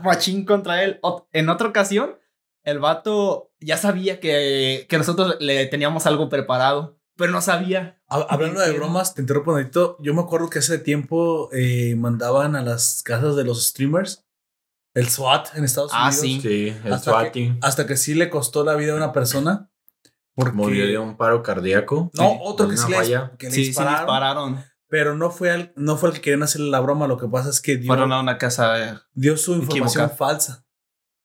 machín contra él. En otra ocasión, el vato ya sabía que, que nosotros le teníamos algo preparado, pero no sabía. Ha- Hablando de bromas, te interrumpo un momentito. Yo me acuerdo que hace tiempo eh, mandaban a las casas de los streamers el SWAT en Estados Ah, Unidos. sí. Sí, el Hasta swatting. Hasta que sí le costó la vida a una persona. Porque Murió de un paro cardíaco. No, otro que sí le, que le Sí, sí, dispararon. Pero no fue, al, no fue el que querían hacerle la broma. Lo que pasa es que dio, Fueron a una casa. dio su información equivocada. falsa.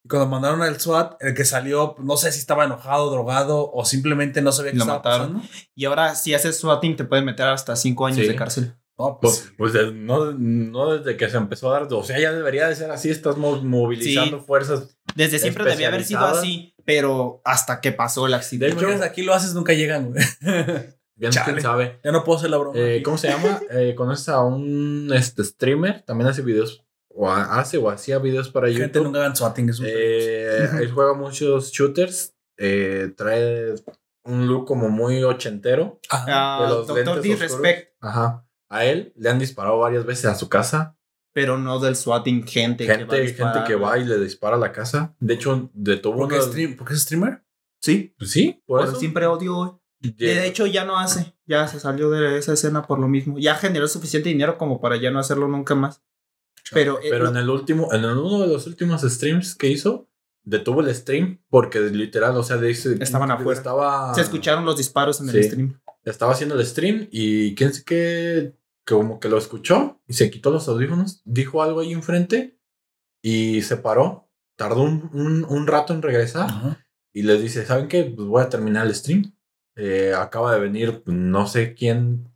Y cuando mandaron al SWAT, el que salió, no sé si estaba enojado, drogado o simplemente no sabía qué Lo estaba mataron. pasando. Y ahora, si haces swatting, te pueden meter hasta cinco años Sí. de cárcel. No, pues, Pues, pues de- no, no desde que se empezó a dar. O sea, ya debería de ser así. Estás mo- movilizando fuerzas. Desde siempre debía haber sido así, pero hasta que pasó el de accidente. hecho, aquí lo haces, nunca llegan, güey. Bien, quién sabe. Ya no puedo hacer la broma. Eh. ¿Cómo se llama? Eh, ¿Conoces a un este, streamer? También hace videos. O ha- hace o hacía videos para Gente, YouTube. nunca hagan swatting. Es un Eh, él juega muchos shooters. eh, trae un look como muy ochentero. Ajá. Ah, de los Doctor. Disrespect, Ajá. A él le han disparado varias veces a su casa. pero no del swatting, gente, que va a Gente, disparar, gente que va y le dispara a la casa. De hecho, detuvo ¿Por qué, uno. stream, ¿Por qué es streamer? Sí, Pues sí, por eso. siempre odio. Lle- De hecho, ya no hace. Ya se salió de esa escena por lo mismo. Ya generó suficiente dinero como para ya no hacerlo nunca más. Pero, eh, Pero en el último, en uno de los últimos streams que hizo, detuvo el stream porque literal, o sea, dice, Estaban afuera. Estaba, se escucharon los disparos en Sí. el stream. Estaba haciendo el stream y quién sé qué, como que lo escuchó y se quitó los audífonos, dijo algo ahí enfrente y se paró. Tardó un, un, un rato en regresar Ajá. y les dice, ¿saben qué? Pues voy a terminar el stream. Eh, acaba de venir, pues, no sé quién,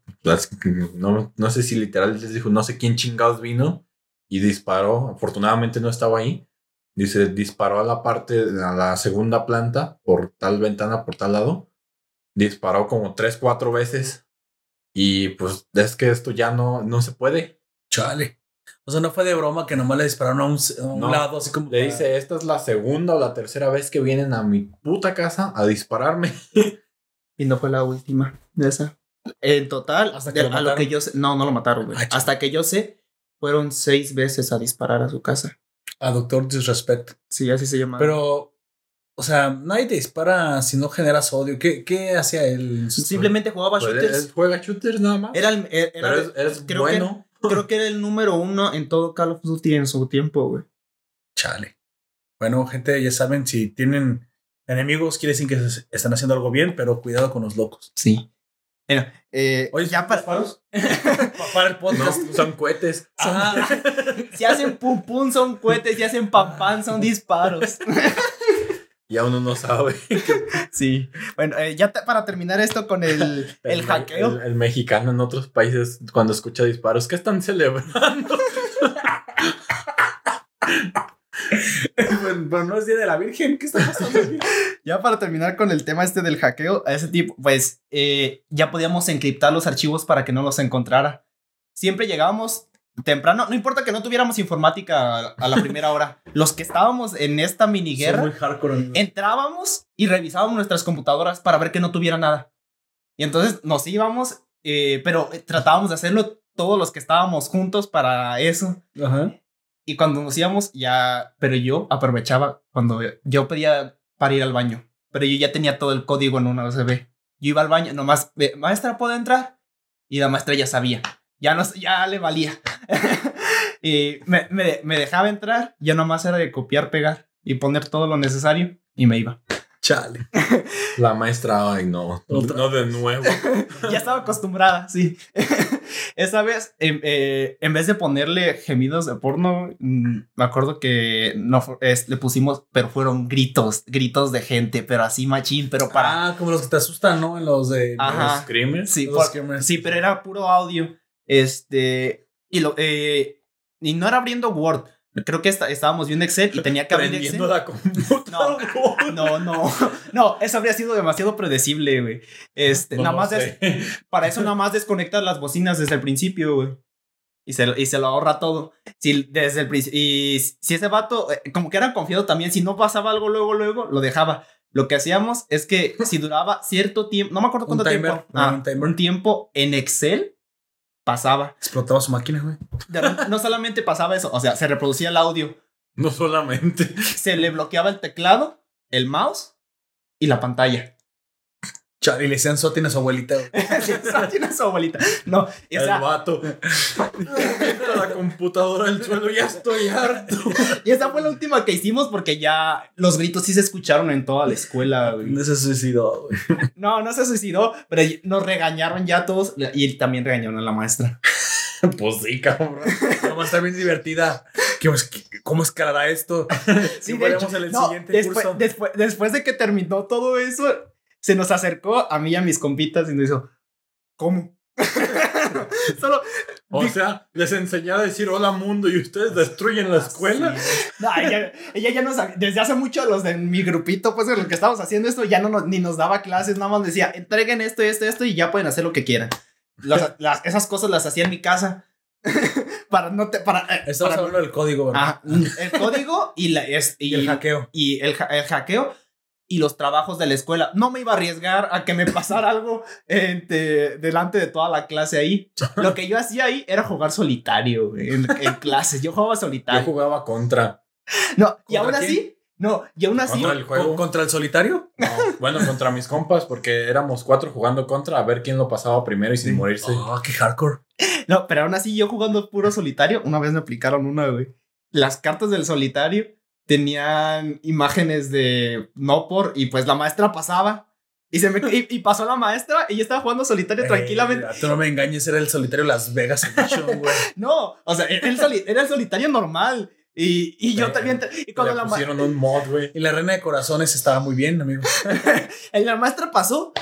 no, no sé si literal les dijo, no sé quién chingados vino y disparó. Afortunadamente no estaba ahí. Dice, disparó a la parte, a la segunda planta, por tal ventana, por tal lado. Disparó como tres, cuatro veces. Y pues es que esto ya no, no se puede. Chale. O sea, no fue de broma que nomás le dispararon a un, a un No. lado, así como. Le para- dice, esta es la segunda o la tercera vez que vienen a mi puta casa a dispararme. Y no fue la última de esa. En total, Hasta que de- lo a lo mataron. que yo sé, no, no lo mataron, güey. Ay, chale. Hasta que yo sé, fueron seis veces a disparar a su casa. A Doctor Disrespect. Sí, así se llama. Pero, o sea, nadie te dispara si no generas odio. ¿Qué, qué hacía él? simplemente jugaba Pues, shooters. él juega shooters nada más. Era el, era- pero es, es creo bueno. Que, creo que era el número uno en todo Call of Duty en su tiempo, güey. Chale. Bueno, gente, ya saben, si tienen enemigos, quiere decir que se- están haciendo algo bien, pero cuidado con los locos. Sí. Bueno, eh, Oye, ya para, disparos? Pa- para el No, podcast. son cohetes. Ah, si hacen pum pum son cohetes, si hacen pam pam son disparos. Ya uno no sabe. Sí. Bueno, eh, ya te- para terminar esto con el, el hackeo. El, el mexicano en otros países, cuando escucha disparos, ¿qué están celebrando? Pero no es Día de la Virgen. ¿Qué está pasando aquí? Ya para terminar con el tema este del hackeo, a ese tipo, pues eh, ya podíamos encriptar los archivos para que no los encontrara. Siempre llegábamos temprano, no importa que no tuviéramos informática a, a la primera hora. Los que estábamos en esta mini Soy guerra, muy hardcore. entrábamos y revisábamos nuestras computadoras para ver que no tuviera nada. Y entonces nos íbamos, eh, pero tratábamos de hacerlo todos los que estábamos juntos para eso. Ajá. Y cuando nos íbamos, ya, pero yo aprovechaba cuando yo pedía para ir al baño, pero yo ya tenía todo el código en una USB. Yo iba al baño, nomás, "Ve, maestra, ¿puedo entrar? Y la maestra ya sabía, ya, no, ya le valía. y me, me, me dejaba entrar, ya nomás era de copiar, pegar y poner todo lo necesario y me iba. Chale. La maestra, ay no, Otra no de nuevo. ya estaba acostumbrada, sí. Esa vez, en, eh, en vez de ponerle gemidos de porno, mm, me acuerdo que no es- le pusimos, pero fueron gritos, gritos de gente, pero así machín, pero para. Ah, como los que te asustan, ¿no? En los de. Ajá. Los screamers. sí, los por- screamers. sí, pero era puro audio. Este. Y lo. eh, y no era abriendo Word. Creo que esta- estábamos viendo Excel y tenía que abrir Excel. la computadora. No, no, no, eso habría sido demasiado predecible, güey. Este, No nada más des-. Para eso nada más desconectas las bocinas desde el principio, güey. Y se, y se lo ahorra todo. Si desde el. Y si ese vato, eh, como que era confiado también, si no pasaba algo luego, luego, lo dejaba. Lo que hacíamos es que si duraba cierto tiempo, no me acuerdo Un cuánto timer, tiempo. no, ah, un timer. un tiempo en Excel pasaba. Explotaba su máquina, güey. No solamente pasaba eso, o sea, se reproducía el audio, No solamente. se le bloqueaba el teclado, el mouse y la pantalla. Chale, y le decían Soti a su abuelita. Eso tiene su abuelita. No, el sea, vato. La computadora del suelo, ya estoy harto. Y esa fue la última que hicimos porque ya los gritos sí se escucharon en toda la escuela. güey. No se suicidó, güey. No, no se suicidó, pero nos regañaron ya todos y también regañaron a la maestra. Pues sí, cabrón. Vamos a estar bien divertida. ¿Qué- ¿Cómo escalará esto? Sí, Si de hecho, en el no, siguiente después, curso. después, después de que terminó todo eso, se nos acercó a mí y a mis compitas y nos dijo, ¿cómo? Solo O sea, les enseñé a decir hola mundo y ustedes destruyen la escuela. No, ella, ella ya nos, desde hace mucho los de mi grupito, pues en los que estábamos haciendo esto, ya no nos, ni nos daba clases, nada más decía, entreguen esto, esto, esto y ya pueden hacer lo que quieran. Las- las- esas cosas las hacía en mi casa. para no te, para, eh, Estamos para- hablando del código, ¿verdad? Ah, el código y, la, es, y, y el hackeo. y el, el hackeo y los trabajos de la escuela. No me iba a arriesgar a que me pasara algo entre- delante de toda la clase ahí. Lo que yo hacía ahí era jugar solitario güey, en, en clases. Yo jugaba Yo solitario. jugaba contra. No, y ¿Contra aún quién? así, no, y aún así, Contra el juego. ¿Con- ¿Contra el solitario? No, bueno, contra mis compas, porque éramos cuatro jugando contra a ver quién lo pasaba primero y sin morirse. Oh, qué hardcore. no, pero aún así yo jugando puro solitario, una vez me aplicaron una, güey. Las cartas del solitario tenían imágenes de no por y pues la maestra pasaba. Y, se me, y, y pasó la maestra y yo estaba jugando solitario tranquilamente. Tú no me engañes, era el solitario Las Vegas Edition, güey. No, o sea, era el, soli- era el solitario normal. Y, y yo también. y cuando Le la, pusieron un mod, güey. Y la reina de corazones estaba muy bien, amigo. y la maestra pasó,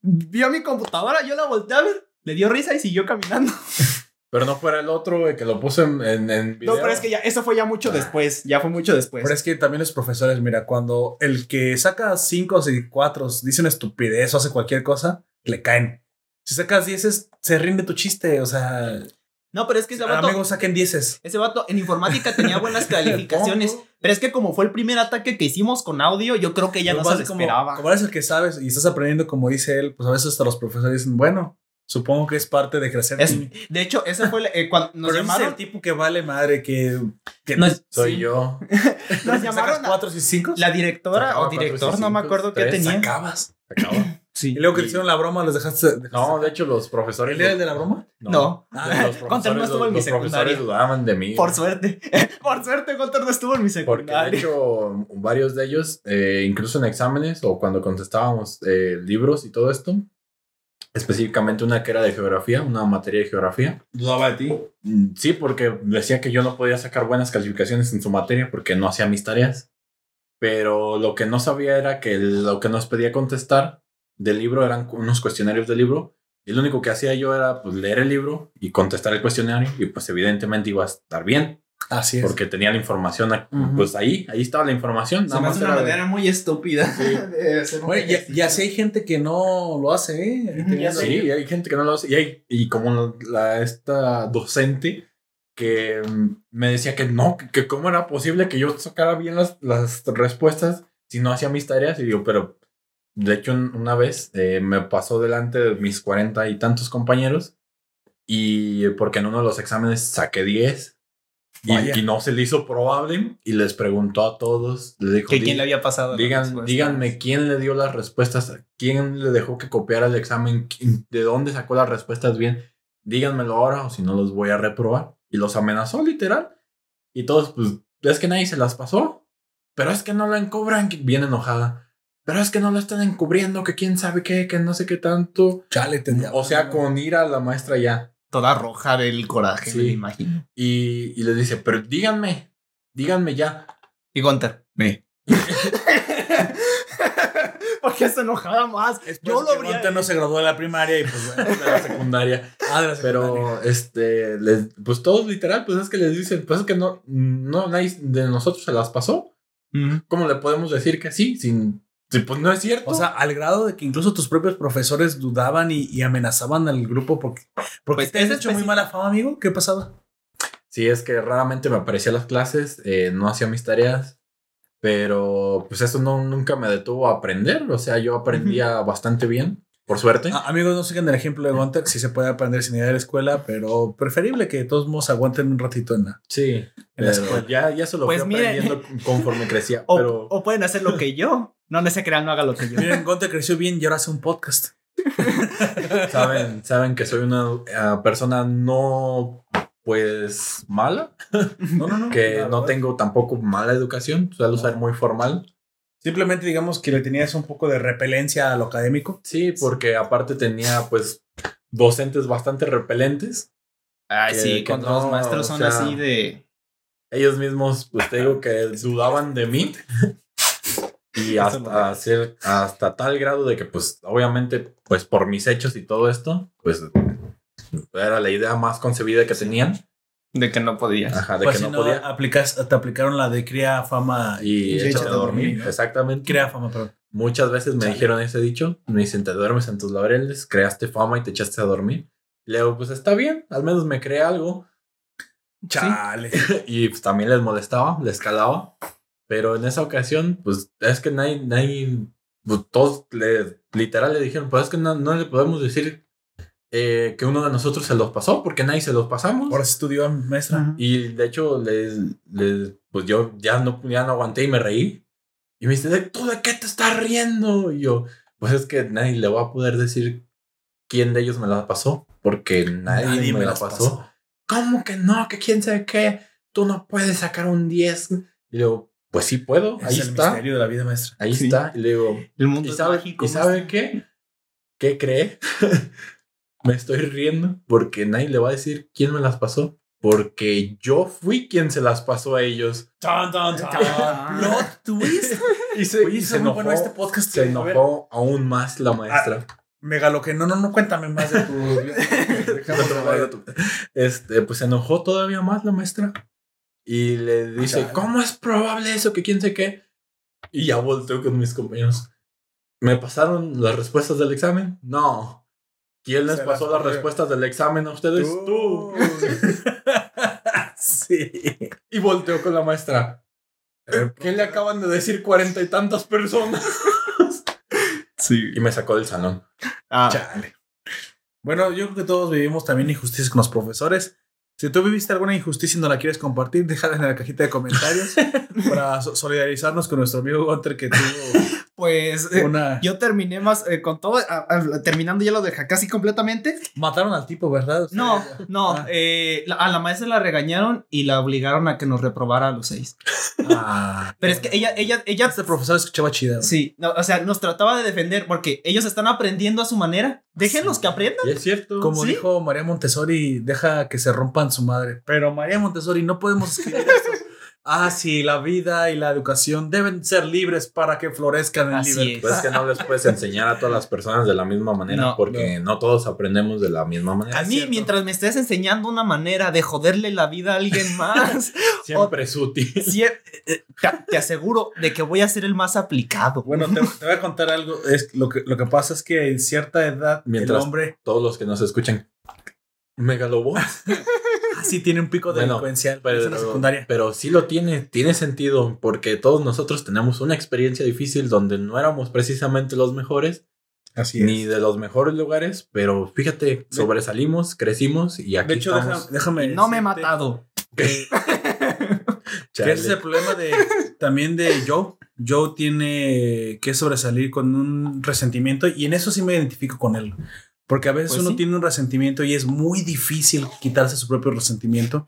vio mi computadora, yo la volteé a ver, le dio risa y siguió caminando. Pero no fuera el otro, güey, que lo puso en, en, en video. No, pero es que ya, eso fue ya mucho después. Ya fue mucho después. Pero es que también los profesores, mira, cuando el que saca cinco y cuatro dice una estupidez o hace cualquier cosa, le caen. Si sacas dieces, se rinde tu chiste. O sea, No, pero es que ese vato, amigos, saquen dieces. ese vato en informática tenía buenas calificaciones. pero es que como fue el primer ataque que hicimos con audio, yo creo que ella no se lo esperaba. como eres el que sabes y estás aprendiendo como dice él, pues a veces hasta los profesores dicen, bueno, supongo que es parte de crecer. Es- Timmy". de hecho, ese fue el- eh, cuando nos Pero ese es llamaron. el tipo que vale madre, que, que Nos- Soy sí, yo. Nos llamaron cuatro y cinco. la directora Sacaba o director, no me acuerdo qué tenía. Sacabas. Acaba. Sí. Y luego que Y- hicieron la broma, los dejaste. No, de hecho, los profesores. ¿El día de la broma? No. Los Gunter no profesores, estuvo en mi los profesores secundaria. dudaban de mí. Por suerte. Por suerte, Gunter no estuvo en mi Porque de secundaria. hecho, varios de ellos, eh, incluso en exámenes o cuando contestábamos eh, libros y todo esto, específicamente una que era de geografía, una materia de geografía. Dudaba de ti. Mm, Sí, porque decía que yo no podía sacar buenas calificaciones en su materia porque no hacía mis tareas. Pero lo que no sabía era que lo que nos pedía contestar del libro eran unos cuestionarios del libro. Y lo único que hacía yo era pues, leer el libro y contestar el cuestionario. Y pues evidentemente iba a estar bien Así es. porque tenía la información a- Ujú. pues ahí, ahí estaba la información. Se me hace una era de- manera muy estúpida de hacer un Oye, ya, ya sé hay gente que no lo hace, ¿eh? Ya. Sí, y hay gente que no lo hace. Y, hay, y como la, esta docente que mm, me decía que no, que, que cómo era posible que yo sacara bien las, las respuestas si no hacía mis tareas. Y digo, pero de hecho un- una vez eh, me pasó delante de mis cuarenta y tantos compañeros y porque en uno de los exámenes saqué 10. Y, y no se le hizo probable y les preguntó a todos, les dijo, que "Di- quién le había pasado. Digan, díganme quién le dio las respuestas, quién le dejó que copiara el examen, de dónde sacó las respuestas bien. Díganmelo ahora o si no los voy a reprobar. Y los amenazó literal. Y todos, pues, es que nadie se las pasó. Pero es que no la encubran, que- bien enojada. Pero es que no lo están encubriendo, que quién sabe qué, que no sé qué tanto. Chale. O sea, con ira la maestra ya. Toda roja del coraje, Sí. me imagino. Y, y les dice, pero díganme, díganme ya. Y Gunter, ve. ¿Por qué está enojada más? Yo lo habría. no se graduó de la primaria y pues bueno. De la secundaria. Ah, de la secundaria. Pero, este, les, pues todos literal, pues es que les dicen, pues es que no, no, nadie de nosotros se las pasó. ¿Cómo le podemos decir que sí? Sin, si, pues no es cierto. O sea, al grado de que incluso tus propios profesores dudaban y, y amenazaban al grupo porque, porque Pues te has hecho muy mala fama, amigo. ¿Qué pasaba? sí, es que raramente me aparecía a las clases, eh, no hacía mis tareas, pero pues eso no, nunca me detuvo a aprender. O sea, yo aprendía bastante bien, por suerte. Ah, amigos, no sigan el ejemplo de Gunter. Sí se puede aprender sin ir a la escuela, pero preferible que de todos modos aguanten un ratito en la, sí, en la escuela. ya, ya se lo Pues fui miren. aprendiendo conforme crecía. O, pero o pueden hacer lo que yo. No, no se crean, no haga lo que yo. Miren, Gunter creció bien y ahora hace un podcast. saben, saben que soy una eh, persona no, pues, mala. No, no, no. que no verdad. tengo tampoco mala educación, suelo ser muy formal. Simplemente digamos que le tenías un poco de repelencia a lo académico. Sí, porque aparte tenía pues docentes bastante repelentes. Ay, Que- sí, que cuando no, los maestros o son sea, así de. Ellos mismos, pues te digo que dudaban de mí. Y hasta, hacer, hasta tal grado de que pues obviamente pues por mis hechos y todo esto, pues era la idea más concebida que tenían. De que no podías. Ajá, de Pues que si no, no, podía. aplicas, te aplicaron la de cría fama Y échate a dormir. Exactamente. Crea fama, perdón. Muchas veces me Chale. dijeron ese dicho. Me dicen, te duermes en tus laureles, creaste fama y te echaste a dormir. Le digo, pues está bien, al menos me creé algo. Chale. Y pues también les molestaba, les calaba. Pero en esa ocasión, pues es que nadie, nadie, pues, todos le, literal le dijeron, pues es que no, no le podemos decir eh, que uno de nosotros se los pasó, porque nadie se los pasamos. Ahora sí estudió maestra. Ajá. Y de hecho, les, les- pues yo ya no, ya no aguanté y me reí. Y me dice, "¿De- ¿tú de qué te estás riendo? Y yo, pues es que nadie le va a poder decir quién de ellos me la pasó, porque nadie, me, la las pasó. ¿Cómo que no? ¿Que quién sabe qué? Tú no puedes sacar un 10. Y digo, pues sí puedo, Es ahí el está. misterio de la vida maestra. Ahí Sí. está. Y le digo, El mundo ¿y es sabe, mágico. ¿y sabe qué? ¿Qué cree? me estoy riendo porque nadie le va a decir quién me las pasó. Porque yo fui quien se las pasó a ellos. Tan, tan, tan. Ah. Plot twist. Y se, Oye, y se enojó, bueno este podcast. se A enojó aún más la maestra. Megalo que no, no, no, cuéntame más de tu. Déjame saber. Este, pues se enojó todavía más la maestra. Y le dice, Chale. ¿cómo es probable eso? Que quién sé qué. Y ya volteó con mis compañeros. ¿Me pasaron las respuestas del examen? No. ¿Quién les Se pasó las respuestas del examen a ustedes? Tú. sí. Y volteó con la maestra. ¿Qué le acaban de decir cuarenta y tantas personas? Sí. Y me sacó del salón. Ah, Chale. Bueno, yo creo que todos vivimos también injusticias con los profesores. Si tú viviste alguna injusticia y no la quieres compartir, déjala en la cajita de comentarios para so- solidarizarnos con nuestro amigo Gunter que tuvo pues eh, yo terminé más eh, con todo, a- a- terminando ya lo de casi completamente. Mataron al tipo, ¿verdad? No, no, Ah. eh, la- a la maestra la regañaron y la obligaron a que nos reprobara a los seis. Ah. Pero es que ella, ella, ella, Este profesor escuchaba chida. sí, no, o sea, nos trataba de defender porque ellos están aprendiendo a su manera. Déjenlos que aprendan. Y es cierto. Como ¿Sí? dijo María Montessori, deja que se rompan su madre. Pero María Montessori, no podemos escribir esto. Ah, sí, la vida y la educación deben ser libres para que florezcan en Así libertad. es. Pues es que no les puedes enseñar a todas las personas de la misma manera No, porque no. todos aprendemos de la misma manera. A mí, cierto. mientras me estés enseñando una manera de joderle la vida a alguien más, Siempre es útil. eh, te, te aseguro de que voy a ser el más aplicado. Bueno, te, te voy a contar algo. Es, lo, que, lo que pasa es que en cierta edad Mientras- el hombre Todos los que nos escuchan. Megalobots. así tiene un pico Bueno, delincuencial. Pero, es en la secundaria. pero sí lo tiene, tiene sentido porque todos nosotros tenemos una experiencia difícil donde no éramos precisamente los mejores Así ni de los mejores lugares, pero fíjate, sobresalimos, crecimos y aquí De hecho, estamos. deja- déjame. Y no me he matado. Que, es el problema de también de Joe. Joe tiene que sobresalir con un resentimiento y en eso sí me identifico con él. Porque a veces Pues uno sí. tiene un resentimiento y es muy difícil quitarse su propio resentimiento.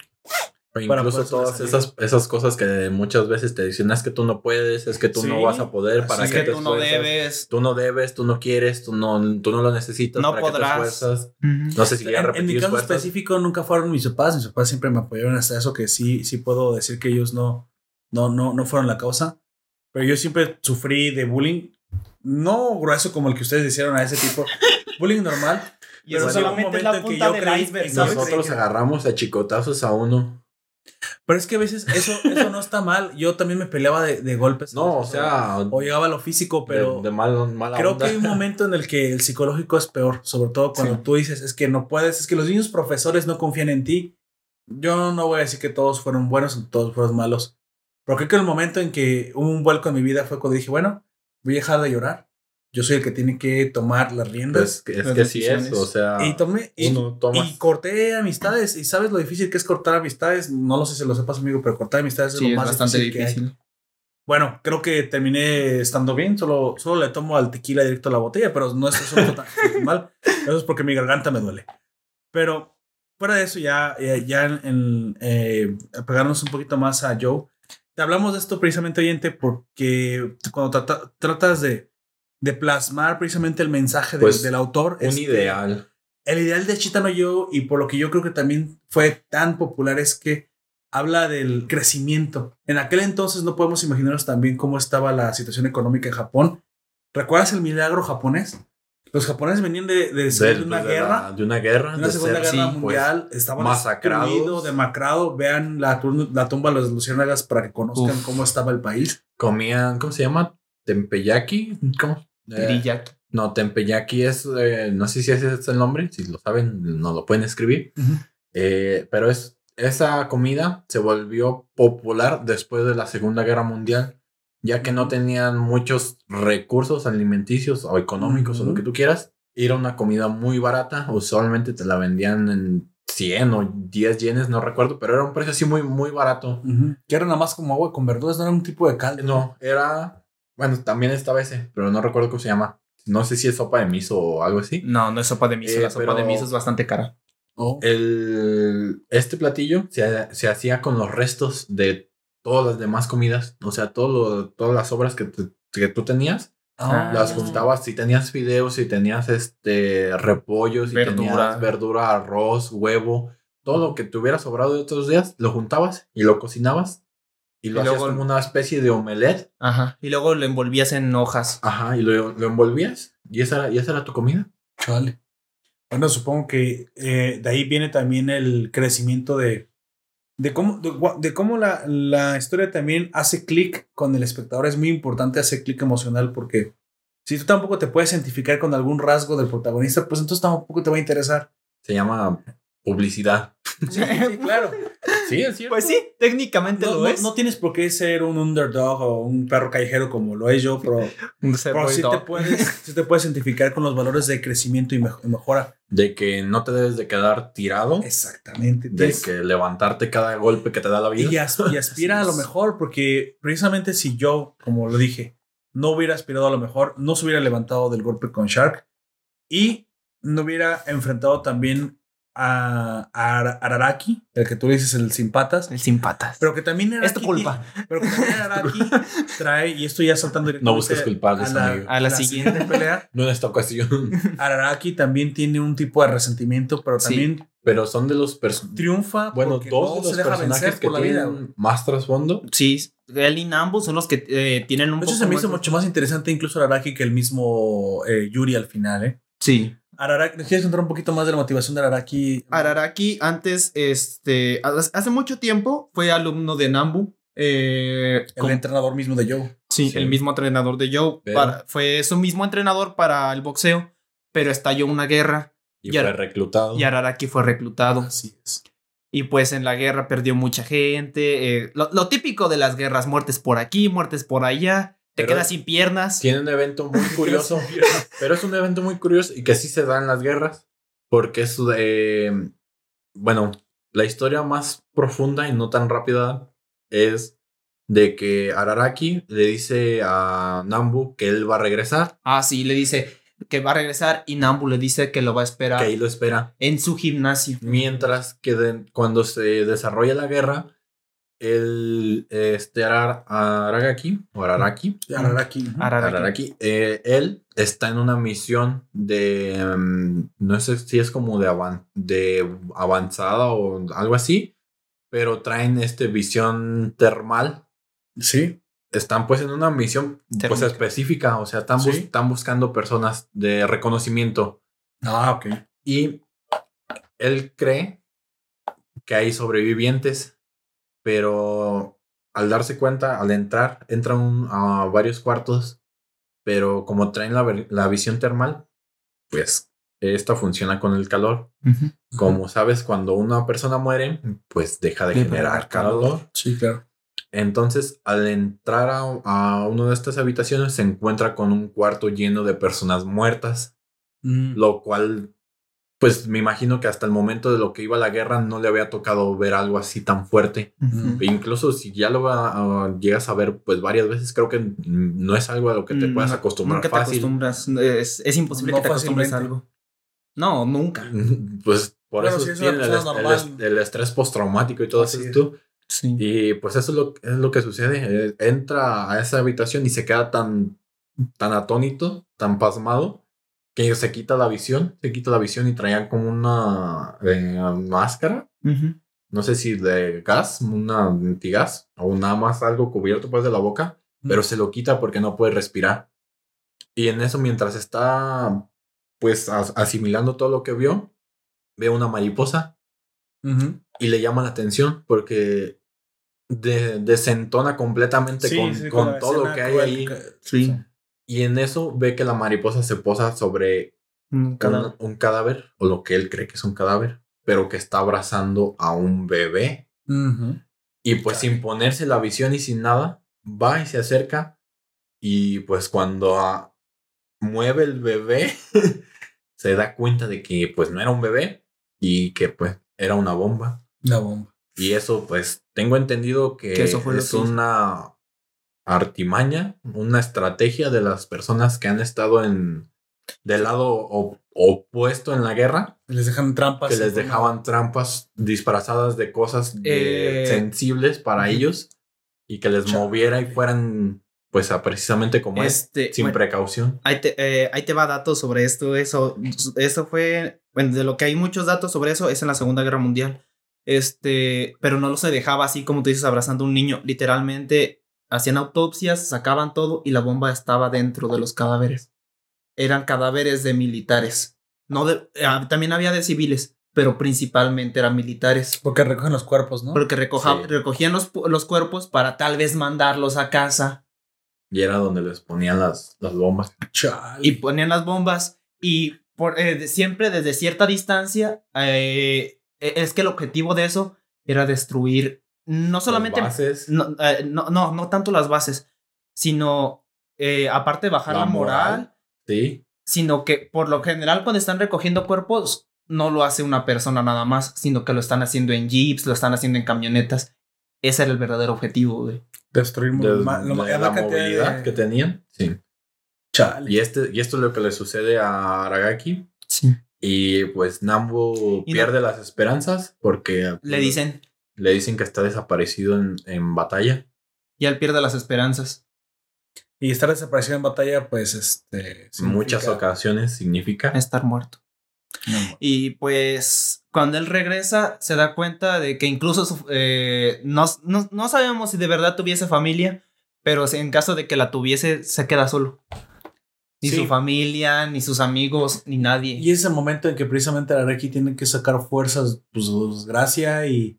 O para incluso todas esas, esas cosas que muchas veces te dicen, es que tú no puedes, es que tú Sí, no vas a poder, para es qué que te tú no esfuerzas? debes. Tú no debes, tú no quieres, tú no, tú no lo necesitas, No ¿para qué te podrás. esfuerzas? No sé si ya En, en mi caso esfuerzos. específico nunca fueron mis papás. Mis papás siempre me apoyaron hasta eso que sí, sí puedo decir que ellos no, no, no, no fueron la causa. Pero yo siempre sufrí de bullying. No grueso como el que ustedes hicieron a ese tipo. Bullying normal. Y eso Pero un solamente es momento la en que punta del iceberg. Nosotros agarramos a chicotazos a uno. Pero es que a veces eso, eso no está mal. Yo también me peleaba de, de golpes. No, o sea, O llegaba a lo físico, pero de, de mal, mala creo onda. que hay un momento en el que el psicológico es peor. Sobre todo cuando Sí. tú dices, es que no puedes, es que los niños profesores no confían en ti. Yo no voy a decir que todos fueron buenos o todos fueron malos. Pero creo que el momento en que hubo un vuelco en mi vida fue cuando dije, bueno, voy a dejar de llorar. Yo soy el que tiene que tomar las riendas. Pues, es Las que sí es, decisiones. o sea, y tomé, y, corté amistades. Y sabes lo difícil que es cortar amistades. No lo sé si lo sepas, amigo, pero cortar amistades es lo es más bastante difícil. que hay. difícil. Bueno, creo que terminé estando bien. Solo, solo le tomo al tequila directo a la botella, pero no es eso tan mal. Eso es porque mi garganta me duele. Pero fuera de eso, ya, ya, ya en, en, eh, pegarnos un poquito más a Joe. Te hablamos de esto precisamente, oyente, porque cuando trata- tratas de, de plasmar precisamente el mensaje del- Pues, del autor, un es que ideal. el ideal de Chitano Yo, y por lo que yo creo que también fue tan popular, es que habla del crecimiento. En aquel entonces no podemos imaginarnos también cómo estaba la situación económica en Japón. ¿Recuerdas el milagro japonés? Los japoneses venían de, de Del- una guerra. de una guerra. de una segunda ser, guerra sí, pues, mundial. estaban masacrados. demacrado. Vean la, tumba de los luciérnagas para que conozcan Uf. cómo estaba el país. comían, ¿cómo se llama? Tempeyaki. ¿Cómo? Eh, Teriyaki. no, tempeyaki es, eh, no sé si ese es el nombre, si lo saben, no lo pueden escribir. Eh, pero es, esa comida se volvió popular después de la Segunda Guerra Mundial, ya que no tenían muchos recursos alimenticios o económicos o lo que tú quieras. Era una comida muy barata, usualmente te la vendían en 100 o 10 yenes, no recuerdo, pero era un precio así muy, muy barato. Ujú. Que era nada más como agua con verduras, no era un tipo de caldo. No, era, bueno, también estaba ese, pero no recuerdo cómo se llama. No sé si es sopa de miso o algo así. No, no es sopa de miso. Eh, la sopa pero- de miso es bastante cara. Oh. El, este platillo se, se hacía con los restos de todas las demás comidas. O sea, todo lo- todas las obras que, te- que tú tenías, Ah. las juntabas. Si tenías fideos, si tenías este repollo, si Verdura. tenías verdura, arroz, huevo, todo lo que te hubiera sobrado de otros días, lo juntabas y lo cocinabas. Y lo Y hacías luego- como una especie de omelette. Ajá. Y luego lo envolvías en hojas. Ajá, y lo, lo envolvías. Y esa, era- y esa era tu comida. Chale. Bueno, supongo que eh, de ahí viene también el crecimiento de, de cómo, de cómo la, la historia también hace clic con el espectador. Es muy importante hacer clic emocional porque si tú tampoco te puedes identificar con algún rasgo del protagonista, pues entonces tampoco te va a interesar. Se llama publicidad. Sí, sí, claro. Sí, es cierto. Pues sí, técnicamente No, lo no- es. no tienes por qué ser un underdog o un perro callejero como lo es yo, pero, Un ser pero sí, te puedes, sí te puedes identificar con los valores de crecimiento y, mej- y mejora. De que no te debes de quedar tirado. Exactamente. de que levantarte cada golpe que te da la vida. Y, as- y aspira a lo mejor, porque precisamente si yo, como lo dije, no hubiera aspirado a lo mejor, no se hubiera levantado del golpe con Shark y no hubiera enfrentado también a, a Ar- Araraki, el que tú dices el sin patas, El sin patas. pero que también es tu culpa. Pero que también Araraki trae, y esto ya saltando No busques culpables, a la, amigo. A la siguiente. pelea, No en esta ocasión. Araraki también tiene un tipo de resentimiento, pero Sí. también Pero son de los personajes. triunfa Bueno, dos de los personajes que tienen más trasfondo. Sí, él y Nambu son los que eh, tienen un De hecho, poco se me hizo más- mucho más interesante incluso Araraki que el mismo eh, Yuri al final, ¿eh? Sí. Araraki, ¿nos quieres contar un poquito más de la motivación de Araraki? Araraki antes, este, hace mucho tiempo fue alumno de Nambu. eh, El entrenador mismo de Joe. sí, Sí. el mismo entrenador de Joe. Pero- para- fue su mismo entrenador para el boxeo, pero estalló una guerra Y, Y fue Ar- reclutado. y Araraki fue reclutado. Así es. Y pues en la guerra perdió mucha gente. eh, lo, lo típico de las guerras, muertes por aquí, muertes por allá. Te Pero- quedas sin piernas. Tiene un evento muy curioso. pero es un evento muy curioso y que sí se da en las guerras. Porque es de. Bueno, la historia más profunda y no tan rápida es de que Araraki le dice a Nambu que él va a regresar, Ah, sí, le dice que va a regresar y Nambu le dice que lo va a esperar que ahí lo espera. en su gimnasio. Mientras que de- cuando se desarrolla la guerra, el este Arar- Aragaki o Araraki, Araraki. Araraki. Araraki, eh, él está en una misión de mm, no sé si es como de, avan- de avanzada o algo así, pero traen este visión termal. Sí. Están pues en una misión pues específica, o sea, están, bus- Sí. están buscando personas de reconocimiento. Ah, ok. Y él cree que hay sobrevivientes, pero al darse cuenta, al entrar, entran a varios cuartos, pero como traen la, la visión termal, pues esta funciona con el calor. Como sabes, cuando una persona muere, pues deja de De generar generar calor. Sí, claro. Entonces, al entrar a, a una de estas habitaciones, se encuentra con un cuarto lleno de personas muertas Mm. lo cual, pues me imagino que hasta el momento de lo que iba la guerra no le había tocado ver algo así tan fuerte. E incluso si ya lo ah, llegas a ver pues varias veces, creo que no es algo a lo que te Mm, puedas acostumbrar Nunca te fácil. acostumbras. Es, es imposible No que te acostumbres a algo. No, nunca. Pues por Bueno, eso si es una tienen el, el normal. est- el estrés postraumático y todo Así es. Sí. Y pues eso es lo, es lo que sucede. Eh, Entra a esa habitación y se queda tan, tan atónito, tan pasmado, que se quita la visión, se quita la visión y traían como una eh, máscara, no sé si de gas, una antigas, o nada más algo cubierto pues de la boca, pero se lo quita porque no puede respirar. Y en eso mientras está pues as- asimilando todo lo que vio, ve una mariposa. Y le llama la atención porque de- desentona completamente Sí, con, sí, con la todo lo que hay ahí. que- Sí. Y en eso ve que la mariposa se posa sobre cada- un, cadáver, o lo que él cree que es un cadáver, pero que está abrazando a un bebé. Y pues sin ponerse la visión y sin nada, va y se acerca. Y pues cuando ah, mueve el bebé, se da cuenta de que pues no era un bebé y que pues era una bomba. La bomba. Y eso pues tengo entendido que, Que eso fue es que una artimaña, una estrategia de las personas que han estado en del lado opuesto en la guerra, Les dejan trampas. que les forma- dejaban trampas disfrazadas de cosas de- Eh, sensibles para ellos y que les Chale. moviera y fueran pues a precisamente como es, Este, sin bueno, precaución. ahí, te, eh, ahí te va datos sobre esto. Eso, eso fue, bueno, de lo que hay muchos datos sobre eso es en la Segunda Guerra Mundial. Este, pero no lo se dejaba así como tú dices, abrazando a un niño. Literalmente hacían autopsias, sacaban todo y la bomba estaba dentro de los cadáveres. Eran cadáveres de militares. No de, ah, también había de civiles, pero principalmente eran militares. Porque recogen los cuerpos, ¿no? Porque recoja- Sí. recogían los, los cuerpos para tal vez mandarlos a casa Y era donde les ponían las, las bombas. Chale. y ponían las bombas y por, eh, de- siempre desde cierta distancia eh, eh, es que el objetivo de eso era destruir no solamente Las bases, no, eh, no, no, no tanto las bases sino eh, aparte de bajar la, La moral, moral. sí. sino que por lo general cuando están recogiendo cuerpos no lo hace una persona nada más sino que lo están haciendo en jeeps lo están haciendo en camionetas ese era el verdadero objetivo güey. Destruir De, la la cantidad de- movilidad que tenían. Sí. Chale. Y, este, y esto es lo que le sucede a Aragaki. sí. Y pues Nambu Y no- pierde las esperanzas porque le dicen le dicen que está desaparecido en, en batalla. y él pierde las esperanzas Y estar desaparecido en batalla, pues, este. En muchas significa- ocasiones significa. estar muerto No, Y pues cuando él regresa se da cuenta de que incluso su- eh, no, no, no sabemos si de verdad tuviese familia, pero en caso de que la tuviese se queda solo. Ni Sí. su familia, ni sus amigos, ni nadie. Y es el momento en que precisamente Araki tiene que sacar fuerzas, pues, su desgracia y.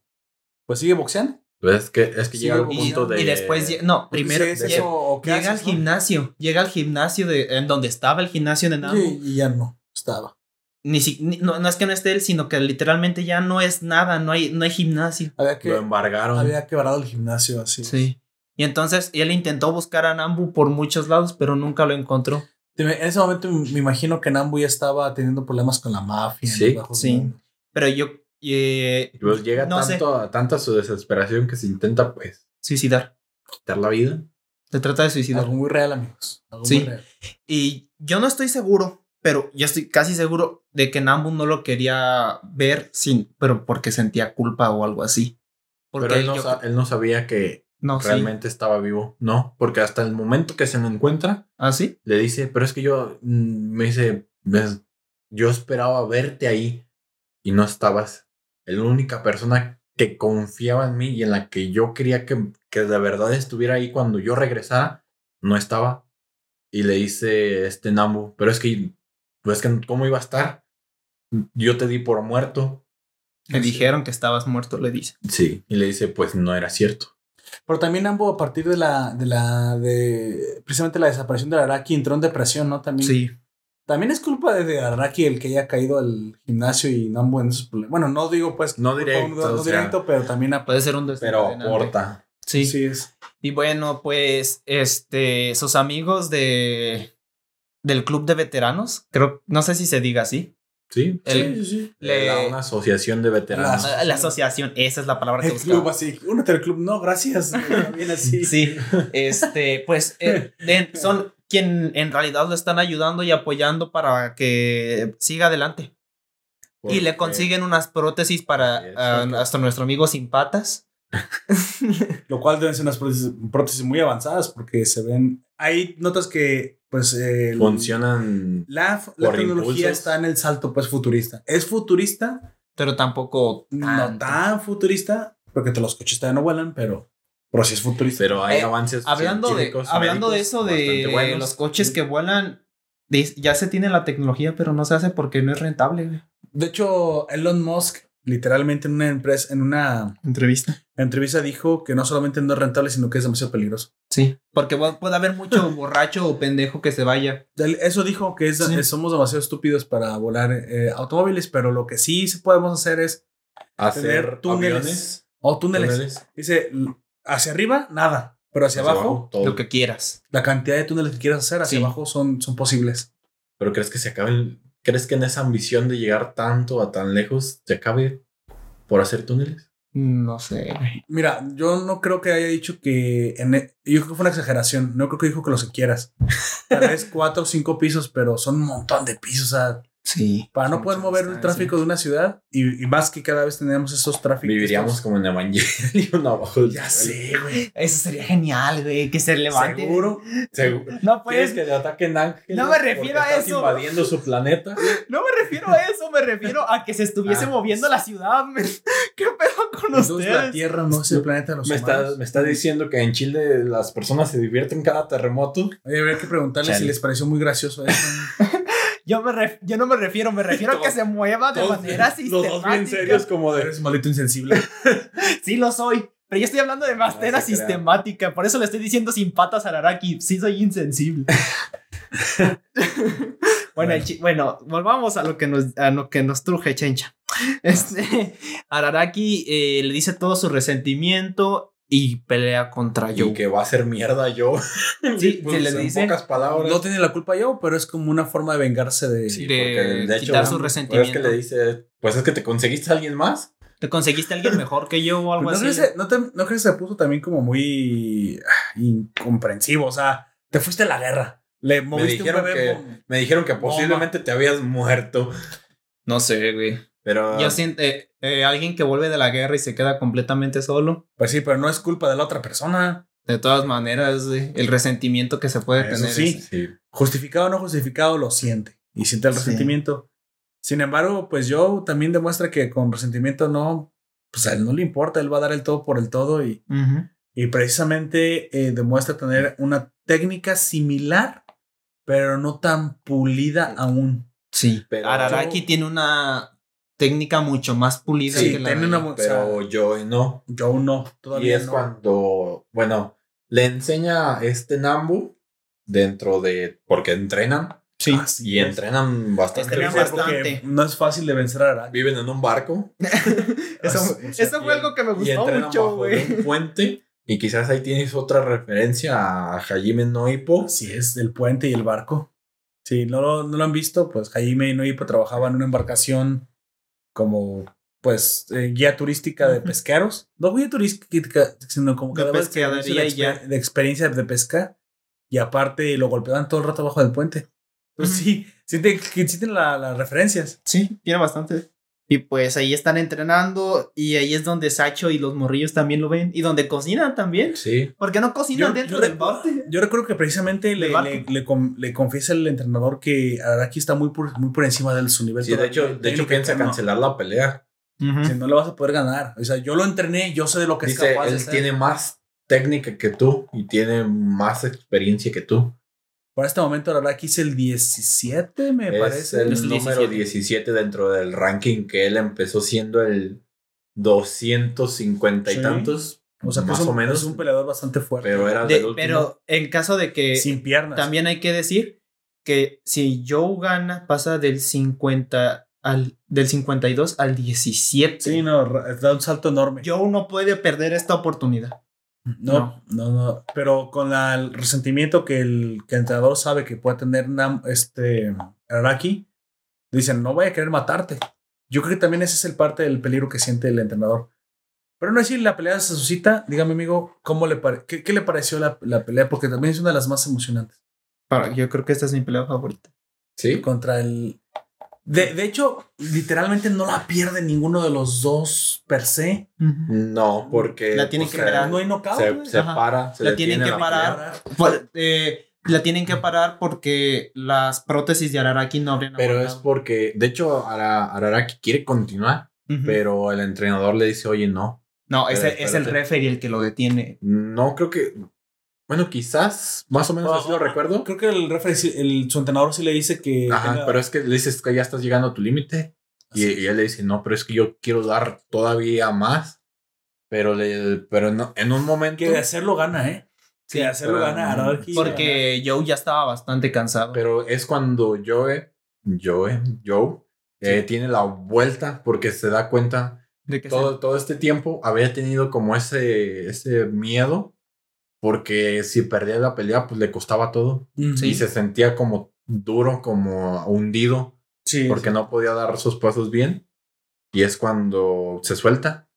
Pues sigue boxeando. Pues es que, es que Sí, llega al y- punto de. y después, no, primero Sí, eso, ¿o qué llega al no? gimnasio, llega al gimnasio de, en donde estaba el gimnasio de Nambu. Y, y ya no estaba. Ni, si- ni- no, no es que no esté él, sino que literalmente ya no es nada, no hay, no hay gimnasio. Había que. Lo embargaron. Había quebrado el gimnasio así. Sí. Y entonces él intentó buscar a Nambu por muchos lados, pero nunca lo encontró. En ese momento me imagino que Nambu ya estaba teniendo problemas con la mafia. Sí, sí. Pero yo eh, Pues llega no sé, tanto, a- tanta su desesperación que se intenta, pues, suicidar. quitar la vida. Se trata de suicidar. Algo muy real, amigos. Algo Sí. muy real. Y yo no estoy seguro, pero yo estoy casi seguro de que Nambu no lo quería ver sin, pero porque sentía culpa o algo así. Porque Pero él no, yo- él no sabía que no, sí. realmente estaba vivo. No, porque hasta el momento que se lo encuentra, ¿Ah, sí? le dice, pero es que yo, mm, me dice, "Ves, yo esperaba verte ahí y no estabas. La única persona que confiaba en mí y en la que yo quería que, que de verdad estuviera ahí cuando yo regresara, no estaba. Y le dice este Nambu, pero es que, pues que, ¿cómo iba a estar? Yo te di por muerto. Me dijeron que estabas muerto, le dice. Sí. Y le dice, pues no era cierto. Pero también Nambu, a partir de la, de la, de precisamente la desaparición de Araki, entró en depresión, ¿no? También. Sí. También es culpa de- de Araki el que haya caído al gimnasio y Nambu en esos problemas. Bueno, no digo pues. No directo, no, no o sea. directo, pero también a, Puede ser un Pero aporta. Sí. sí es. Y bueno, pues, este, sus amigos de del club de veteranos, creo, no sé si se diga así. Sí. El- sí, sí, sí. le- una asociación de veteranos. La- La asociación, esa es la palabra que El buscaba. club así. Únete al club. No, gracias. Bien así. Sí, este, pues eh, de- son quien en realidad lo están ayudando y apoyando para que siga adelante. Y le Porque- consiguen unas prótesis para Sí, exacto. hasta nuestro amigo sin patas. Lo cual deben ser unas prótesis, prótesis muy avanzadas porque se ven. Hay notas que, pues. el- funcionan La, la tecnología impulsos. está en el salto, pues futurista. Es futurista, Pero tampoco no tanto. tan futurista, porque te- los coches todavía no vuelan, pero, pero sí es futurista. pero hay Eh, avances Hablando de, hablando de eso de buenos. los coches que vuelan, Ya se tiene la tecnología, pero no se hace porque no es rentable, güey. De hecho, Elon Musk, literalmente en una empresa, en una Entrevista. entrevista dijo que no solamente no es rentable, sino que es demasiado peligroso. Sí, porque pu- puede haber mucho borracho o pendejo que se vaya. Eso dijo que es, Sí. somos demasiado estúpidos para volar eh, automóviles, pero lo que sí podemos hacer es Hacer tener túneles aviones, o túneles. túneles, Dice, hacia arriba, nada, pero hacia, hacia abajo, todo. Lo que quieras. la cantidad de túneles que quieras hacer hacia Sí. abajo son, son posibles. Pero crees que se acabe el- ¿Crees que en esa ambición de llegar tanto a tan lejos se acabe por hacer túneles? No sé. Mira, yo no creo que haya dicho que. En e- yo creo que fue una exageración. No creo que dijo que los que quieras. Tal vez cuatro o cinco pisos, pero son un montón de pisos. O sea, Sí. para no poder mover el tráfico de una ciudad y, y más que cada vez tenemos esos tráficos. Viviríamos como en Evangelion abajo del Ya sé, güey. Eso sería genial, güey, que se levante. Seguro. Seguro. No ¿Quieres pues, que te ataquen ángeles? No me refiero a estás eso. invadiendo su planeta. no me refiero a eso, me refiero a que se estuviese Ah. moviendo la ciudad. ¿Qué pedo con Entonces la ustedes? Tierra no es el planeta de los Me humanos. está, me está diciendo que en Chile las personas se divierten cada terremoto. Oye, habría que preguntarle Chale. si les pareció muy gracioso eso. Yo, me ref- yo no me refiero, me refiero a que se mueva de Todos- manera Los dos bien sistemática. serios como de... Eres un maldito insensible. Sí lo soy, pero yo estoy hablando de manera No se crea. sistemática, por eso le estoy diciendo sin patas a Araraki, sí soy insensible. bueno, bueno, volvamos a lo que nos, a lo que nos truje, Chencha. Este, Araraki eh, le dice todo su resentimiento y pelea contra Y Joe. que va a ser mierda yo. Sí, Pues, se le en dice pocas palabras. No tiene la culpa yo, pero es como una forma de vengarse de. Sí, de porque de hecho, quitar su pues resentimiento. es que le dice, pues es que te conseguiste a alguien más. ¿Te conseguiste a alguien mejor que yo o algo Pues ¿No, así? crees, no, te- ¿No crees que se puso también como muy ah, incomprensivo? O sea, te fuiste a la guerra. Le Me moviste un dijeron, bebé. que, me dijeron que Bomba. posiblemente te habías muerto. No sé, güey. Pero Yo siento, eh, eh, alguien que vuelve de la guerra y se queda completamente solo. Pues sí, pero no es culpa de la otra persona. De todas maneras, el resentimiento que se puede Eso tener. sí. es- sí. Justificado o no justificado, lo siente. Y siente el Sí. resentimiento. Sin embargo, pues Joe también demuestra que con resentimiento no. Pues a él no le importa, él va a dar el todo por el todo y, y precisamente eh, demuestra tener una técnica similar, pero no tan pulida aún. Sí. Pero- Araraki tiene una técnica mucho más pulida Sí, que la tiene de- una Pero o sea, yo no. Joe no, Y es no. cuando, bueno, le enseña este Nambu dentro de, porque entrenan Sí. Ah, sí, y entrenan bastante. Entrenan Sí, bastante. No es fácil de vencer a Araki. Viven en un barco Eso, O sea, eso fue algo que me gustó mucho, güey. un puente. Y quizás ahí tienes otra referencia a Hajime no Ippo. Así es, el puente y el barco. Si no, lo- no lo han visto, pues Jaime y Noipo trabajaban en una embarcación como, pues, eh, guía turística de Ujú. pesqueros. No guía turística, sino como que De pescadería ya. experiencia de pesca. Y aparte lo golpeaban todo el rato abajo del puente. Pues sí, la- las referencias. Sí, tiene bastante. Y pues ahí están entrenando y ahí es donde Sacho y los morrillos también lo ven y donde cocinan también. Sí. Porque no cocinan Yo- dentro yo del bote. Yo recuerdo que precisamente le, le, le con- le confiesa el entrenador que Araki está muy por, muy por encima de su nivel. Sí, de hecho, de hecho piensa cancelar la pelea. Si no le vas a poder ganar. O sea, yo lo entrené, yo sé de lo que es Dice, capaz de él tiene más técnica que tú y tiene más experiencia que tú. Por este momento, Araki es el 17, me es parece. el Es el número 17. 17 dentro del ranking que él empezó siendo el 250 y Sí. tantos, o sea, que más un, o menos. es un peleador bastante fuerte. pero era De- pero en caso de que sin piernas. también hay que decir que si Joe gana, pasa del 50 al del 52 al 17. Sí, no, da un salto enorme. Joe no puede perder esta oportunidad. No, no, no, Pero con la- el resentimiento que el, que el entrenador sabe que puede tener Nam- este Araki, dicen, no voy a querer matarte. Yo creo que también ese es el parte del peligro que siente el entrenador. Pero no decir la pelea se suscita, dígame amigo, ¿cómo le pare- qué, qué le pareció la, la pelea? Porque también es una de las más emocionantes. Para, yo creo que esta es mi pelea favorita. Sí, contra el. De, de hecho, literalmente no la pierde ninguno de los dos per se. no, porque La tienen pues, que parar. No hay knockout. se, se para, se La tienen que la parar. Por- eh, la tienen que parar porque las prótesis de Araraki no habrían Pero es porque, de hecho, Ara- Araraki quiere continuar, pero el entrenador le dice, oye, no. no, es, el- es el referee el que lo detiene. No creo que. Bueno, quizás, más o menos así lo recuerdo. Creo que el referee, sí- el, su entrenador sí le dice que. Ajá, tenga- pero es que le dices que ya estás llegando a tu límite. Y, y él le dice, no, pero es que yo quiero dar todavía más. Pero, le, pero no, en un momento. que de hacerlo gana, ¿eh? Sí, Sí, de hacerlo pero- gana Araki. Porque Joe ya estaba bastante cansado. Pero es cuando Joe, Joe, Joe, eh, tiene la vuelta porque se da cuenta de que todo, todo este tiempo había tenido como ese, ese miedo porque si perdía la pelea pues le costaba todo y se sentía como duro, como hundido Sí, porque sí. no podía dar sus pasos bien y es cuando se suelta.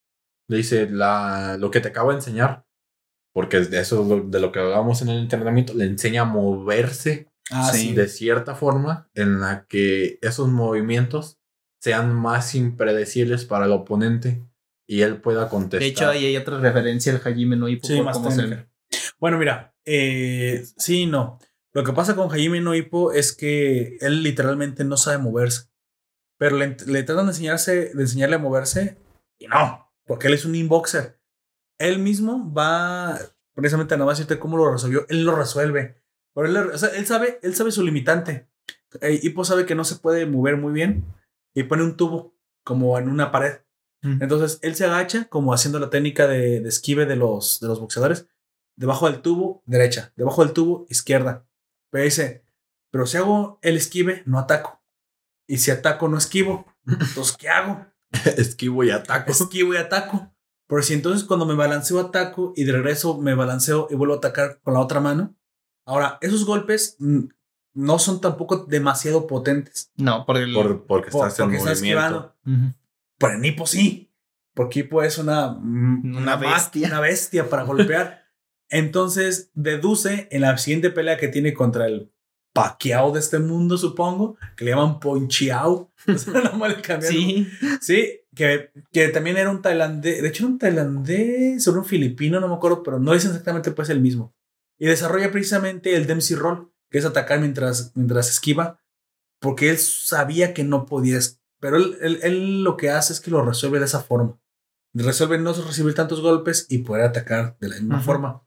Le dice la, lo que te acabo de enseñar porque de eso es lo- de lo que hablábamos en el entrenamiento, le enseña a moverse Ah, Sí. de cierta forma en la que esos movimientos sean más impredecibles para el oponente y él pueda contestar. De hecho, ahí hay otra referencia al Hajime no Ippo Sí, por más cómo se- técnica. Bueno, mira, eh, sí y no. Lo que pasa con Hajime no Ippo es que él literalmente no sabe moverse. Pero le, le tratan de, enseñarse, de enseñarle a moverse y no, porque él es un inboxer. Él mismo va, precisamente nada más decirte cómo lo resolvió, él lo resuelve. Pero él, o sea, él sabe, él sabe su limitante. Eh, sabe que no se puede mover muy bien y pone un tubo como en una pared. Mm. Entonces él se agacha como haciendo la técnica de, de esquive de los, de los boxeadores. Debajo del tubo, derecha. Debajo del tubo, izquierda. Pero dice, pero si hago el esquive, no ataco. Y si ataco, no esquivo. Entonces, ¿qué hago? Esquivo y ataco. Esquivo y ataco. Pero si entonces cuando me balanceo, ataco y de regreso me balanceo y vuelvo a atacar con la otra mano. Ahora, esos golpes mm, no son tampoco demasiado potentes. No, por el. Por- porque Por- estás en porque está movimiento. esquivando. Pero en Hippo sí. Porque Hippo es una, mm, Una ma- bestia. Una bestia para golpear. Entonces deduce en la siguiente pelea que tiene contra el Pacquiao de este mundo, supongo, que le llaman Ponchiao. O sea, le cambiaron. Sí. Sí, que, que también era un tailandés. De hecho, era un tailandés o era un filipino, no me acuerdo, pero no es exactamente pues el mismo. Y desarrolla precisamente el Dempsey Roll, que es atacar mientras, mientras esquiva, porque él sabía que no podía. Pero él, él, él lo que hace es que lo resuelve de esa forma. Resuelve no recibir tantos golpes y poder atacar de la misma forma.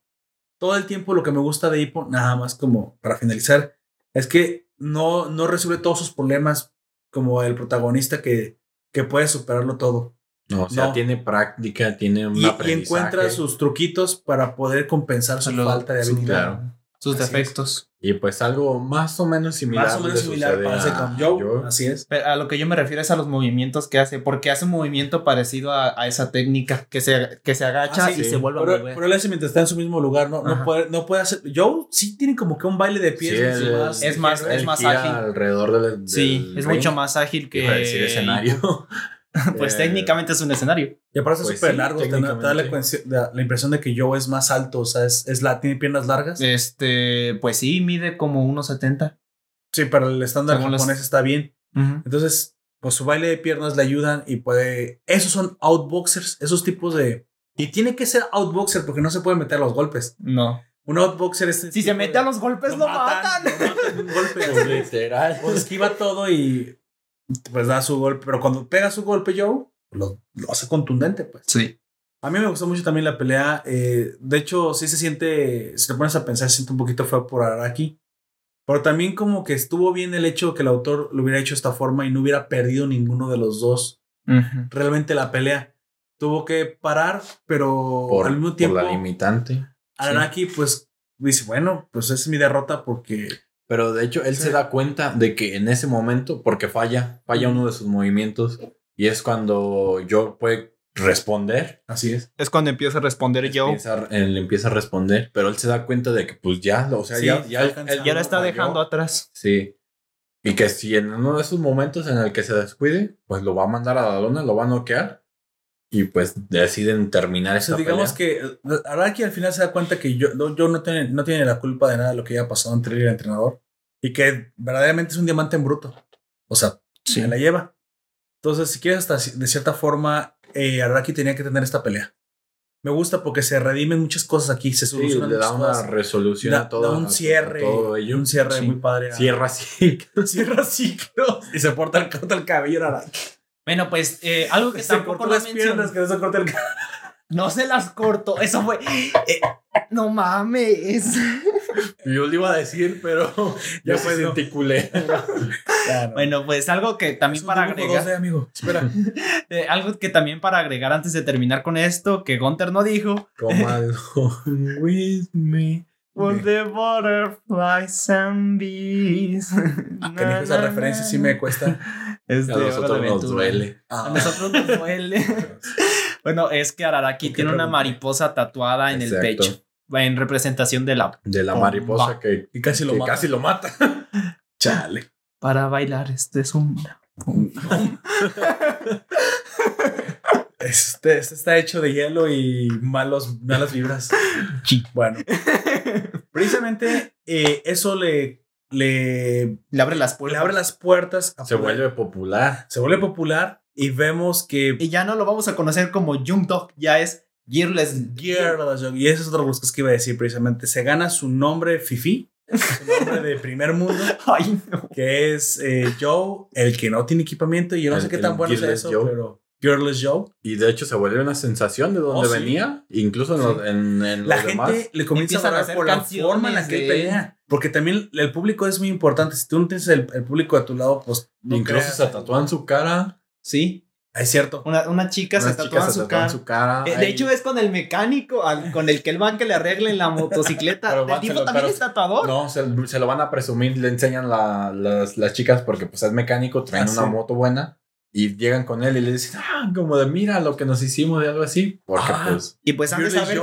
Todo el tiempo lo que me gusta de Hippo, nada más como para finalizar, es que no, no resuelve todos sus problemas como el protagonista que, que puede superarlo todo. No, o sea, No. tiene práctica, tiene un Y, y encuentra sus truquitos para poder compensar su falta de habilidad. Claro. Sus Así es. defectos. Y pues algo más o menos similar. Más o menos similar a con Joe. Joe. Así es. Pero a lo que yo me refiero es a los movimientos que hace, porque hace un movimiento parecido a, a esa técnica, que se, que se agacha Ah, sí, y sí. se vuelve a Pero, mover. pero él hace mientras está en su mismo lugar, no, no, puede, no puede hacer. Joe sí tiene como que un baile de pies. Sí, más es más- es más ágil. alrededor del, sí, del es ring. mucho más ágil que. Iba a decir escenario. pues Eh, técnicamente es un escenario. Y aparte es Pues súper sí, largo. Te da, la, impresión de que Joe es más alto. O sea, es, es la, tiene piernas largas. Este, pues sí, mide como 1.70. Sí, pero el estándar Según las- japonés está bien. Entonces, pues su baile de piernas le ayudan y puede. Esos son outboxers, esos tipos de. Y tiene que ser outboxer porque no se puede meter a los golpes. No. Un outboxer es. este Si se mete a los golpes, lo, matan. Lo matan un golpe. Pues, literal. O esquiva todo y. Pues da su golpe. Pero cuando pega su golpe, Joe, lo, lo hace contundente, pues. Sí. A mí me gustó mucho también la pelea. eh, de hecho, sí se siente. Si te pones a pensar, se siente un poquito feo por Araki. Pero también como que estuvo bien el hecho de que el autor lo hubiera hecho de esta forma y no hubiera perdido ninguno de los dos realmente la pelea. Tuvo que parar, pero Por, al mismo por tiempo la limitante. Araki pues dice, bueno, pues es mi derrota porque Pero de hecho, él Sí. se da cuenta de que en ese momento, porque falla, falla uno de sus movimientos, y es cuando Joe puede responder. así es. Es cuando empieza a responder Joe. Empieza, él empieza a responder, pero él se da cuenta de que, pues ya, o sea, Sí, ya, ya, él- Ya lo está falló. dejando atrás. Sí. Y que si en uno de esos momentos en el que se descuide, pues lo va a mandar a la lona, lo va a noquear. Y pues deciden terminar O esa sea, digamos pelea. que eh, Araki al final se da cuenta que yo, no- yo no, tiene, no tiene la culpa de nada de lo que haya pasado entre él y el entrenador y que verdaderamente es un diamante en bruto. O sea, se la lleva. Entonces, si quieres, hasta de cierta forma, eh, Araki tenía que tener esta pelea. Me gusta porque se redimen muchas cosas aquí, se Sí, solucionan le da una cosas. resolución Da, a todo. da un cierre, todo ello. un cierre Sí. muy padre. Cierra así. cierra ciclos y se porta el, corta el cabello a Araki. Bueno, pues eh, algo que se tampoco cortó las piernas, que no se corta el. No se las cortó. Eso fue. eh, no mames. Yo le iba a decir, pero ya me sí no. desarticulé. Claro. Bueno, pues algo que también Es un para agregar. 2D, amigo. Espera. eh, algo que también para agregar antes de terminar con esto, que Gunter no dijo. Come along with me. For the butterflies and bees. Ah, que dijo esa referencia sí me cuesta. Es A de Hora nosotros de nos Aventura. duele. A nosotros nos duele. bueno, es que Araraki ¿Qué tiene una mariposa tatuada en el pecho. En representación de la. De la Bomba. mariposa que, Y casi lo que mata. casi lo mata. Chale. Para bailar, este es un. Este, este está hecho de hielo y malos, malas vibras. Bueno, precisamente eh, eso le, le, Le abre las le puertas. abre las puertas. a Se poder- vuelve popular. se vuelve popular y vemos que Y ya no lo vamos a conocer como Jung Dog, ya es Gearless Gear, y ese es otro de los que iba a decir precisamente. Se gana su nombre Fifi, su nombre de primer mundo, Ay, no. que es eh, Joe, el que no tiene equipamiento. Y yo no El- sé qué tan bueno es Gearless eso, Joe. pero Gearless Joe. Y de hecho se vuelve una sensación de dónde Oh, sí. venía. Incluso en, los- en, en La los gente demás. le comienza Empiezan a hablar por la forma en la que él pelea. Porque también el público es muy importante. Si tú no tienes el, el público a tu lado, pues no Incluso creas. se tatúan su cara. Sí, Es cierto. una, una chica Unas se tatúa su su cara. Eh, de hecho, es con el mecánico, al- con el que él va que le arreglen la motocicleta. Pero ¿El tipo lo- también pero- es tatuador? No, se, se lo van a presumir, le enseñan la- las, las chicas porque pues es mecánico, traen Ah, una sí. moto buena y llegan con él y le dicen, ah, como de mira lo que nos hicimos de algo así, porque Ah. pues Y pues han de, saber,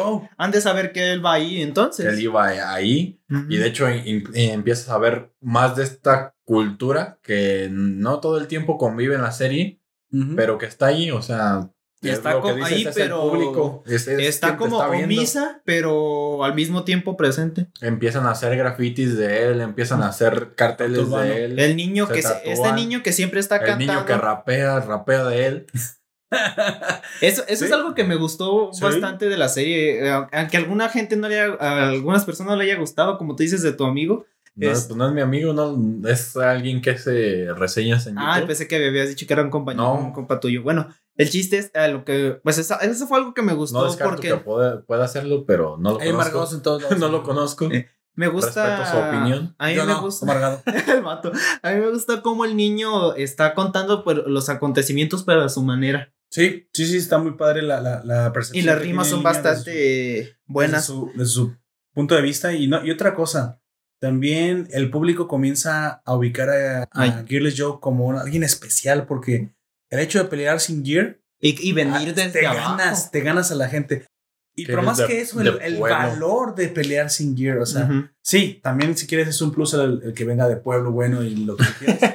de saber que él va ahí entonces. él iba ahí y de hecho in- in- empiezas a ver más de esta cultura que no todo el tiempo convive en la serie, Ujú. pero que está ahí, o sea... Y es está lo que co- dices, ahí, es el pero público, es- es Está como está omisa, pero al mismo tiempo presente. Empiezan a hacer grafitis de él, empiezan a hacer carteles de él. El niño que se- este niño que siempre está El cantando. niño que rapea, rapea de él. Eso, eso es algo que me gustó Sí. bastante de la serie. eh, Aunque a alguna gente no le haya, a algunas personas no le haya gustado, como tú dices de tu amigo. No, Es- pues no es mi amigo, no es alguien que se reseñas en Ah, YouTube. pensé que habías dicho que era un compañero, No. un compa tuyo. Bueno, el chiste es eh, lo que, pues esa- eso fue algo que me gustó no descarto porque que pueda, pueda hacerlo, pero no lo Hay amargados conozco. en todos lados. no lo conozco. Eh, me gusta. Respeto su opinión. A mí Yo me no, gusta. amargado. el vato. A mí me gusta cómo el niño está contando pues, los acontecimientos, pero a su manera. Sí, sí, sí, está muy padre la, la, la percepción. Y las rimas son bastante su- buenas. Desde su, desde su punto de vista. Y, no, y otra cosa, también el público comienza a ubicar a, a. Gearless Joe como un- alguien especial porque el hecho de pelear sin gear Y, y venir ah, desde te abajo. ganas, te ganas a la gente. Y pero más de- que eso, el, el valor de pelear sin gear. O sea, Ujú. sí, también si quieres es un plus el, el que venga de pueblo bueno y lo que tú quieras.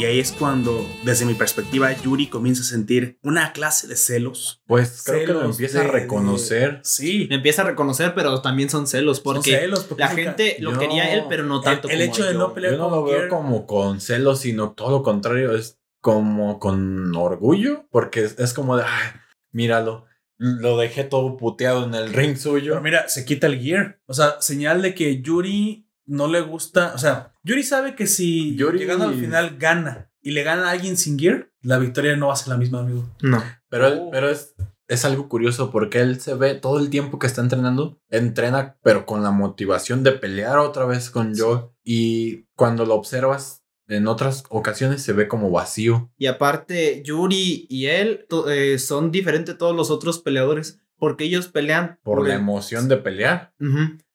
Y ahí es cuando, desde mi perspectiva, Yuri comienza a sentir una clase de celos. Pues creo que lo empieza de- a reconocer. Sí. Me empieza a reconocer, pero también son celos son porque celos, porque la gente lo Yo- quería él, pero no tanto el como hecho de yo. no pelear Yo no con lo veo Gear. como con celos, sino todo lo contrario, es como con orgullo, porque es, es como de, "Ay, míralo, lo dejé todo puteado en el ring suyo. Pero mira, se quita el gear. O sea, señal de que Yuri no le gusta. O sea, Yuri sabe que si Yuri- llegando al final gana y le gana a alguien sin gear, la victoria no va a ser la misma, amigo. No. Pero, él- Oh. pero es, es algo curioso porque él se ve todo el tiempo que está entrenando, entrena, pero con la motivación de pelear otra vez con Joe. Y cuando lo observas en otras ocasiones se ve como vacío. Y aparte, Yuri y él eh, son diferentes de todos los otros peleadores. Porque ellos pelean Por la el- emoción de pelear,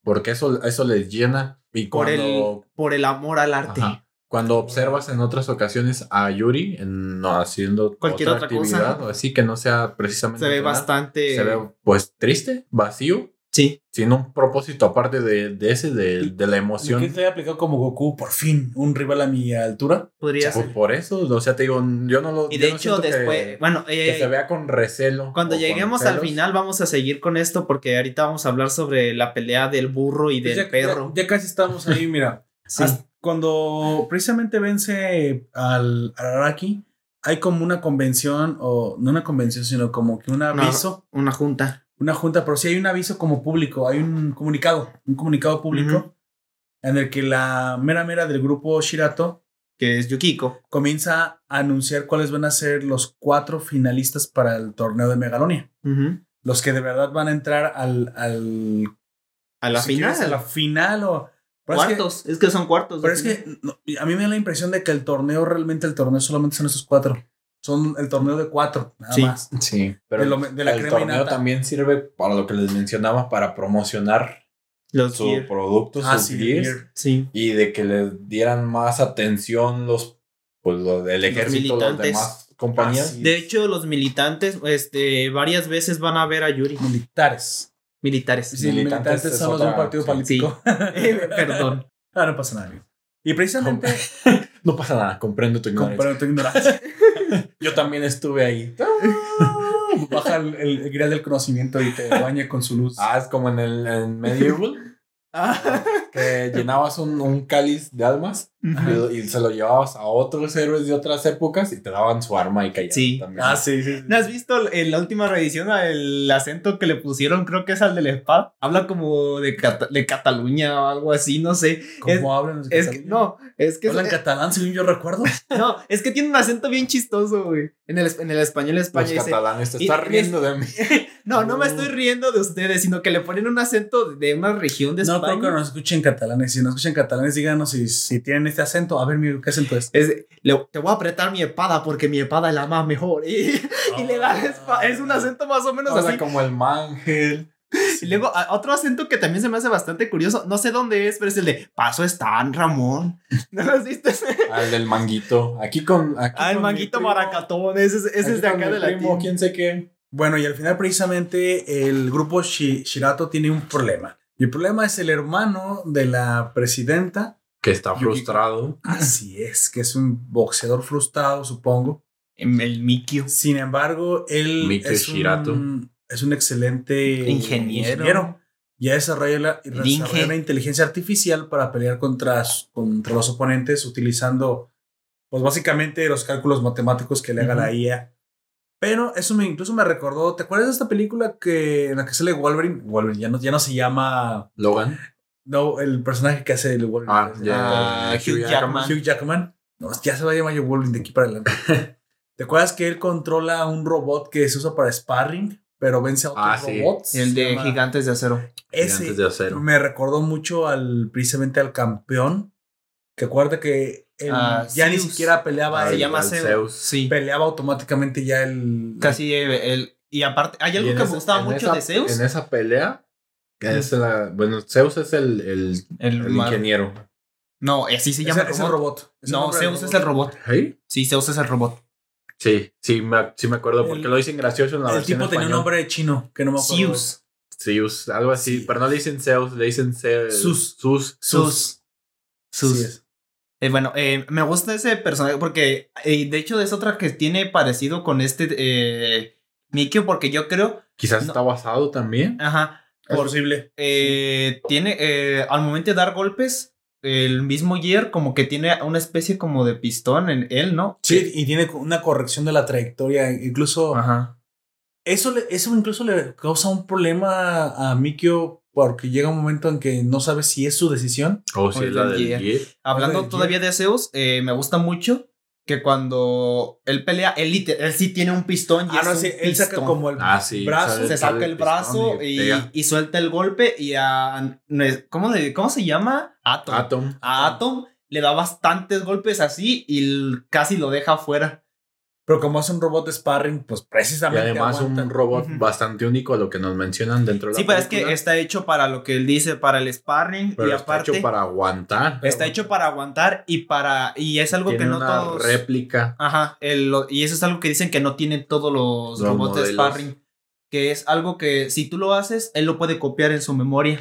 porque eso, eso les llena. Y por, el, por el amor al arte. Ajá. Cuando observas en otras ocasiones a Yuri en, no, haciendo Cualquier otra cosa. actividad o así que no sea precisamente Se ve bastante. se ve pues triste, vacío, Sí. Sin un propósito aparte de, de ese, de, de la emoción. que te haya aplicado como Goku, por fin, un rival a mi altura. Podría ser. por eso, o sea, te digo, yo no lo. Y de no hecho, siento que- después. Bueno, Que, eh, se vea con recelo. cuando lleguemos al final, vamos a seguir con esto. Porque ahorita vamos a hablar sobre la pelea del burro y Pues del ya, perro. Ya, ya casi estamos ahí, mira. Sí. Hasta Cuando precisamente vence al Araraki, hay como una convención, o no una convención, sino como que un Una- aviso. Una junta. Una junta, pero sí hay un aviso como público, hay un comunicado, un comunicado público en el que la mera mera del grupo Shirato que es Yukiko. comienza a anunciar cuáles van a ser los cuatro finalistas para el torneo de Megalonia. Los que de verdad van a entrar al. al A la si final. quieres, a la final o. Pero es que- cuartos. Es que, son cuartos. Pero es final. que no, a mí me da la impresión de que el torneo, realmente el torneo solamente son esos cuatro. Son el torneo de cuatro, nada Sí. más. Sí, pero De lo- de la el torneo nata. también sirve para lo que les mencionaba, para promocionar Los su Gear. producto, Ah, sus sí, gears. Sí. y de que les dieran más atención los, pues, los del ejército, los militantes. demás compañías. Ah. De hecho, los militantes, este, varias veces van a ver a Yuri. Militares. Militares. Sí, Militantes militantes es son los de un partido sí. político. Eh, Perdón. Ah, no pasa nada. amigo. Y precisamente No pasa nada, comprendo tu ignorancia. comprendo tu ignorancia. Yo también estuve ahí. Baja el, el, el grial del conocimiento y te baña con su luz. Ah, es como en el en Medieval, que llenabas un, un cáliz de almas y, y se lo llevabas a otros héroes de otras épocas y te daban su arma y caían Sí. también. Ah, sí, sí. sí. ¿No has visto en la última revisión el acento que le pusieron? Creo que es al del spa. Habla como de, Cata- de Cataluña o algo así, no sé. ¿Cómo Es, hablan los es que, no, es que, Hablan es- catalán, según yo recuerdo. no, es que tiene un acento bien chistoso, güey. En el, en el español España Los catalanes te y- estás riendo de mí. no, no me estoy riendo de ustedes, sino que le ponen un acento de una región de No España. creo que nos escuchen catalanes. Si nos escuchan catalanes, díganos si, si tienen este acento. A ver, mi, ¿qué acento es? Es, le- te voy a apretar mi espada porque mi espada es la más mejor. Y, y le da la espada. Es un acento más o menos O sea, así. como el mangel. Y luego a- otro acento que también se me hace bastante curioso. No sé dónde es, pero es el de Paso están, Ramón. ¿No lo has visto? Al del manguito. Aquí con. Aquí Ah, el con manguito maracatón. Ese, es- ese es de acá de la quién sé qué. Bueno, y al final, precisamente, el grupo Shi- Shirato tiene un problema. Y el problema es el hermano de la presidenta. Que está frustrado. Así es, que es un boxeador frustrado, supongo. El Mikio. Sin embargo, él Mikio es Shirato. un, es un excelente Ingeniero. Ya desarrolla, la, desarrolla inteligencia artificial para pelear contra, contra los oponentes utilizando, pues básicamente los cálculos matemáticos que le haga la. IA. Pero eso me, incluso me recordó, ¿te acuerdas de esta película que, en la que sale Wolverine? Wolverine ya no, ya no se llama, Logan. no, el personaje que hace el Wolverine. Ah, ya. Ah, Hugh Jackman. Hugh Jackman. No, ya se va a llamar Wolverine de aquí para adelante. ¿Te acuerdas que él controla un robot que se usa para sparring, pero vence a otros Ah, sí. robots? El de llama- Gigantes de Acero. Ese Gigantes de acero. me recordó mucho al precisamente al campeón. Que acuerda que él Ah, ya ni siquiera peleaba, Ah, Se llama Zeus. Zeus. Sí. peleaba automáticamente ya el. Casi eh, el. Y aparte, hay algo que me gustaba mucho esa- de Zeus. En esa pelea. que es la- bueno, Zeus es el, el, El el ingeniero. No, así se Es, llama el- el es el robot. Es el No, Zeus es el robot. ¿Sí? Sí, Zeus es el robot. Sí, sí me, sí me acuerdo porque El- lo dicen gracioso en la El versión tipo tenía un nombre chino que no me acuerdo. Zeus. Zeus, algo así, Sí. pero no le dicen Zeus, le dicen Zeus. Sus. Sus. Sus. Sus. Eh, bueno, eh, me gusta ese personaje porque eh, de hecho es otra que tiene parecido con este eh, Mikio porque yo creo, Quizás No. está basado también. ajá, Es por- posible. eh, tiene eh, al momento de dar golpes el mismo Gear como que tiene una especie como de pistón en él, ¿no? Sí, y tiene una corrección de la trayectoria. Incluso Ajá. eso, le- eso incluso le causa un problema a Mikio porque llega un momento en que no sabe si es su decisión. O si es la el del Gear. Gear. Hablando del todavía de Zeus, eh, me gusta mucho que cuando él pelea, él, él sí tiene un pistón y Ah, es no, un sí, él saca como el Ah, sí. brazo. sale- se saca el brazo y, y suelta el golpe y a ¿cómo, le- cómo se llama? Atom. Atom. A Atom le da bastantes golpes así y casi lo deja afuera. Pero como es un robot de sparring, pues Y precisamente. además aguanta. un robot bastante único a lo que nos mencionan dentro de la Sí, pero es que está hecho para lo que él dice, para el sparring Pero y está aparte hecho para aguantar. está hecho para aguantar y para y es algo Tiene que no una todos réplica. Ajá, el- lo- y eso es algo que dicen que no tienen todos los, Los robots de sparring, que es algo que si tú lo haces, él lo puede copiar en su memoria.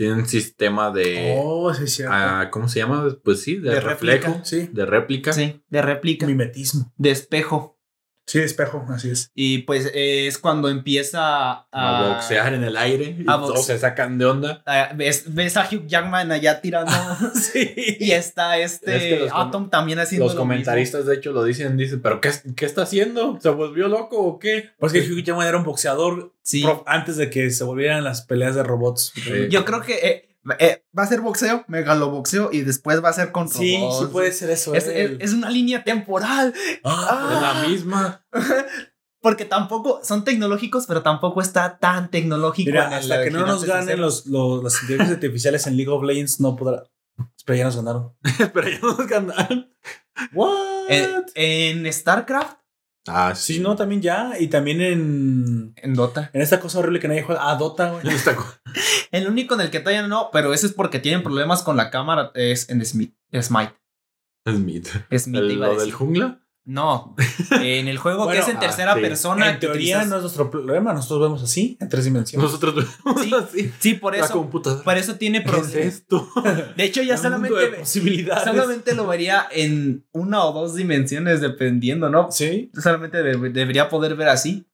Tiene un sistema de. Oh, sí, cierto. ah, ¿Cómo se llama? Pues sí, de, De reflejo. réplica. sí. De réplica. Sí, de réplica, Mimetismo. de espejo. Sí, espejo, así es. Y pues eh, es cuando empieza a, A boxear en el aire. Y a todos se sacan de onda. a- ves, ves a Hugh Jackman allá tirando. sí. y está este Es que Atom también haciendo Los lo mismo. comentaristas, de hecho, lo dicen. Dicen, ¿pero qué, qué está haciendo? ¿Se volvió loco o qué? Pues que Hugh Jackman era un boxeador Sí. antes de que se volvieran las peleas de robots. Sí. Yo creo que eh, eh, va a ser boxeo, megaloboxeo y después va a ser con Sí, robots. sí puede ser eso. Es, eh. es- es una línea temporal. Ah, Es la misma. Porque tampoco son tecnológicos, pero tampoco está tan tecnológico. Mira, hasta que no nos ganen los, los, las inteligencias artificiales en League of Legends, no podrá. Espera, ya nos ganaron. Pero ya nos ganaron. ¿What? En, en StarCraft, Ah, sí, no, también ya. Y también en. en Dota. En esta cosa horrible que nadie juega. Ah, Dota, güey. El único en el que todavía no, pero ese es porque tienen problemas con la cámara, es en Smith. Smite. Smith. Smith ¿El- iba a ¿Lo del decir. jungla? No, en el juego Bueno, que es en ah, tercera sí. persona. en teoría utilizas- no es nuestro problema. Nosotros vemos así, en tres dimensiones. Nosotros vemos Sí. así. Sí, por La eso. computadora. Por eso tiene ¿Qué es problemas. esto? De hecho, ya solamente, posibilidades. solamente lo vería en una o dos dimensiones, dependiendo, ¿no? Sí, Solamente de- debería poder ver así.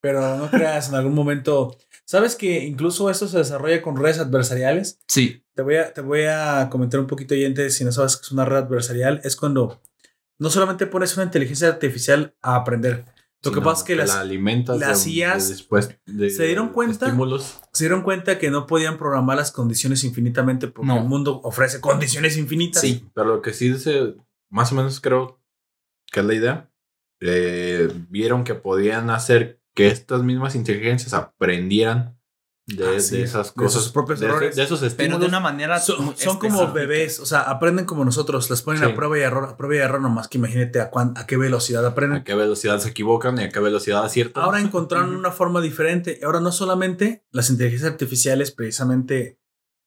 pero no creas en algún momento. ¿Sabes que incluso esto se desarrolla con redes adversariales? Sí. Te voy a, te voy a comentar un poquito, oyente, si no sabes que es una red adversarial, es cuando no solamente pones una inteligencia artificial a aprender. Lo que pasa es que la las, alimentas las de- IAs de después de- ¿se dieron cuenta? estímulos. se dieron cuenta que no podían programar las condiciones infinitamente porque No. el mundo ofrece condiciones infinitas. Sí. Pero lo que sí dice, más o menos creo que es la idea, eh, vieron que podían hacer que estas mismas inteligencias aprendieran de, de es, esas de cosas, sus propios de, errores. de esos Pero estímulos. de una manera. Son, como bebés, o sea, aprenden como nosotros, las ponen Sí. a prueba y error, a prueba y error, nomás que imagínate a, cuán- a qué velocidad aprenden. a qué velocidad se equivocan y a qué velocidad aciertan. Ahora encontraron una forma diferente. Ahora no solamente las inteligencias artificiales precisamente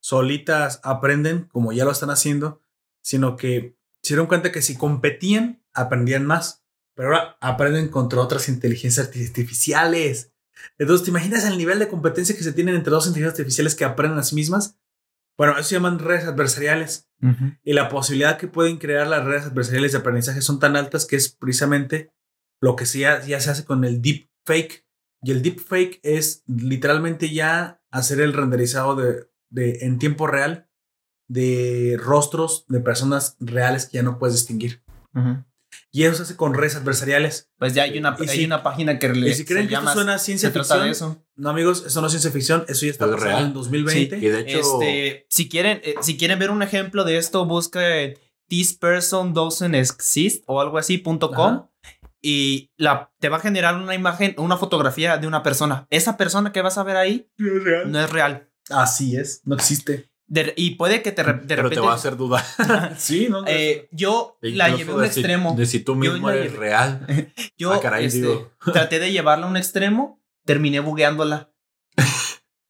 solitas aprenden, como ya lo están haciendo, sino que se dieron cuenta que si competían, aprendían más. Pero ahora aprenden contra otras inteligencias arti- artificiales. Entonces, ¿te imaginas el nivel de competencia que se tienen entre dos inteligencias artificiales que aprenden a sí mismas? Bueno, eso se llaman redes adversariales. Y la posibilidad que pueden crear las redes adversariales de aprendizaje son tan altas que es precisamente lo que se ya, ya se hace con el deep fake. Y el deep fake es literalmente ya hacer el renderizado de, de- en tiempo real de rostros de personas reales que ya no puedes distinguir. Ujú. Y eso se hace con redes adversariales. Pues ya hay una, Y hay si- una página que le, y si creen se que esto llama- suena a ciencia de ficción, eso. no amigos, eso no es ciencia ficción, eso ya está Es pasando real. en 2020. y de hecho, Este, si quieren, eh, si quieren ver un ejemplo de esto, busca this person doesn't exist o algo así punto com Ajá. y la, te va a generar una imagen, una fotografía de una persona. Esa persona que vas a ver ahí No es real. no es real. Así es, no existe. De- y puede que te, de pero repente te va a hacer dudar. Sí, no. eh, yo la Incluso llevé a un de si- extremo. de si tú Yo mismo la eres llevé- real. Yo Ah, caray, este, digo. traté de llevarla a un extremo, terminé bugueándola.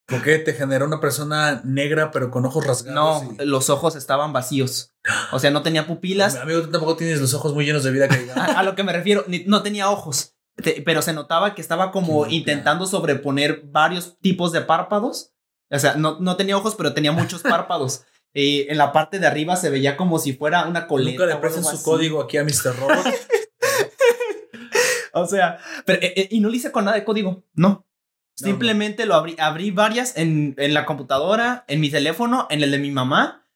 ¿Por qué te generó una persona negra pero con ojos rasgados? No, y- los ojos estaban vacíos. O sea, no tenía pupilas. Amigo, tú tampoco tienes los ojos muy llenos de vida que. A, a lo que me refiero, ni- no tenía ojos, te- pero se notaba que estaba como Qué intentando sobreponer varios tipos de párpados. O sea, no, no tenía ojos, pero tenía muchos párpados. Y en la parte de arriba se veía como si fuera una coleta. Nunca le algo su así. código aquí a Mr. Robot. O sea, pero, eh, eh, y no lo hice con nada de código, no. Simplemente lo abrí, abrí varias en, en la computadora, en mi teléfono, en el de mi mamá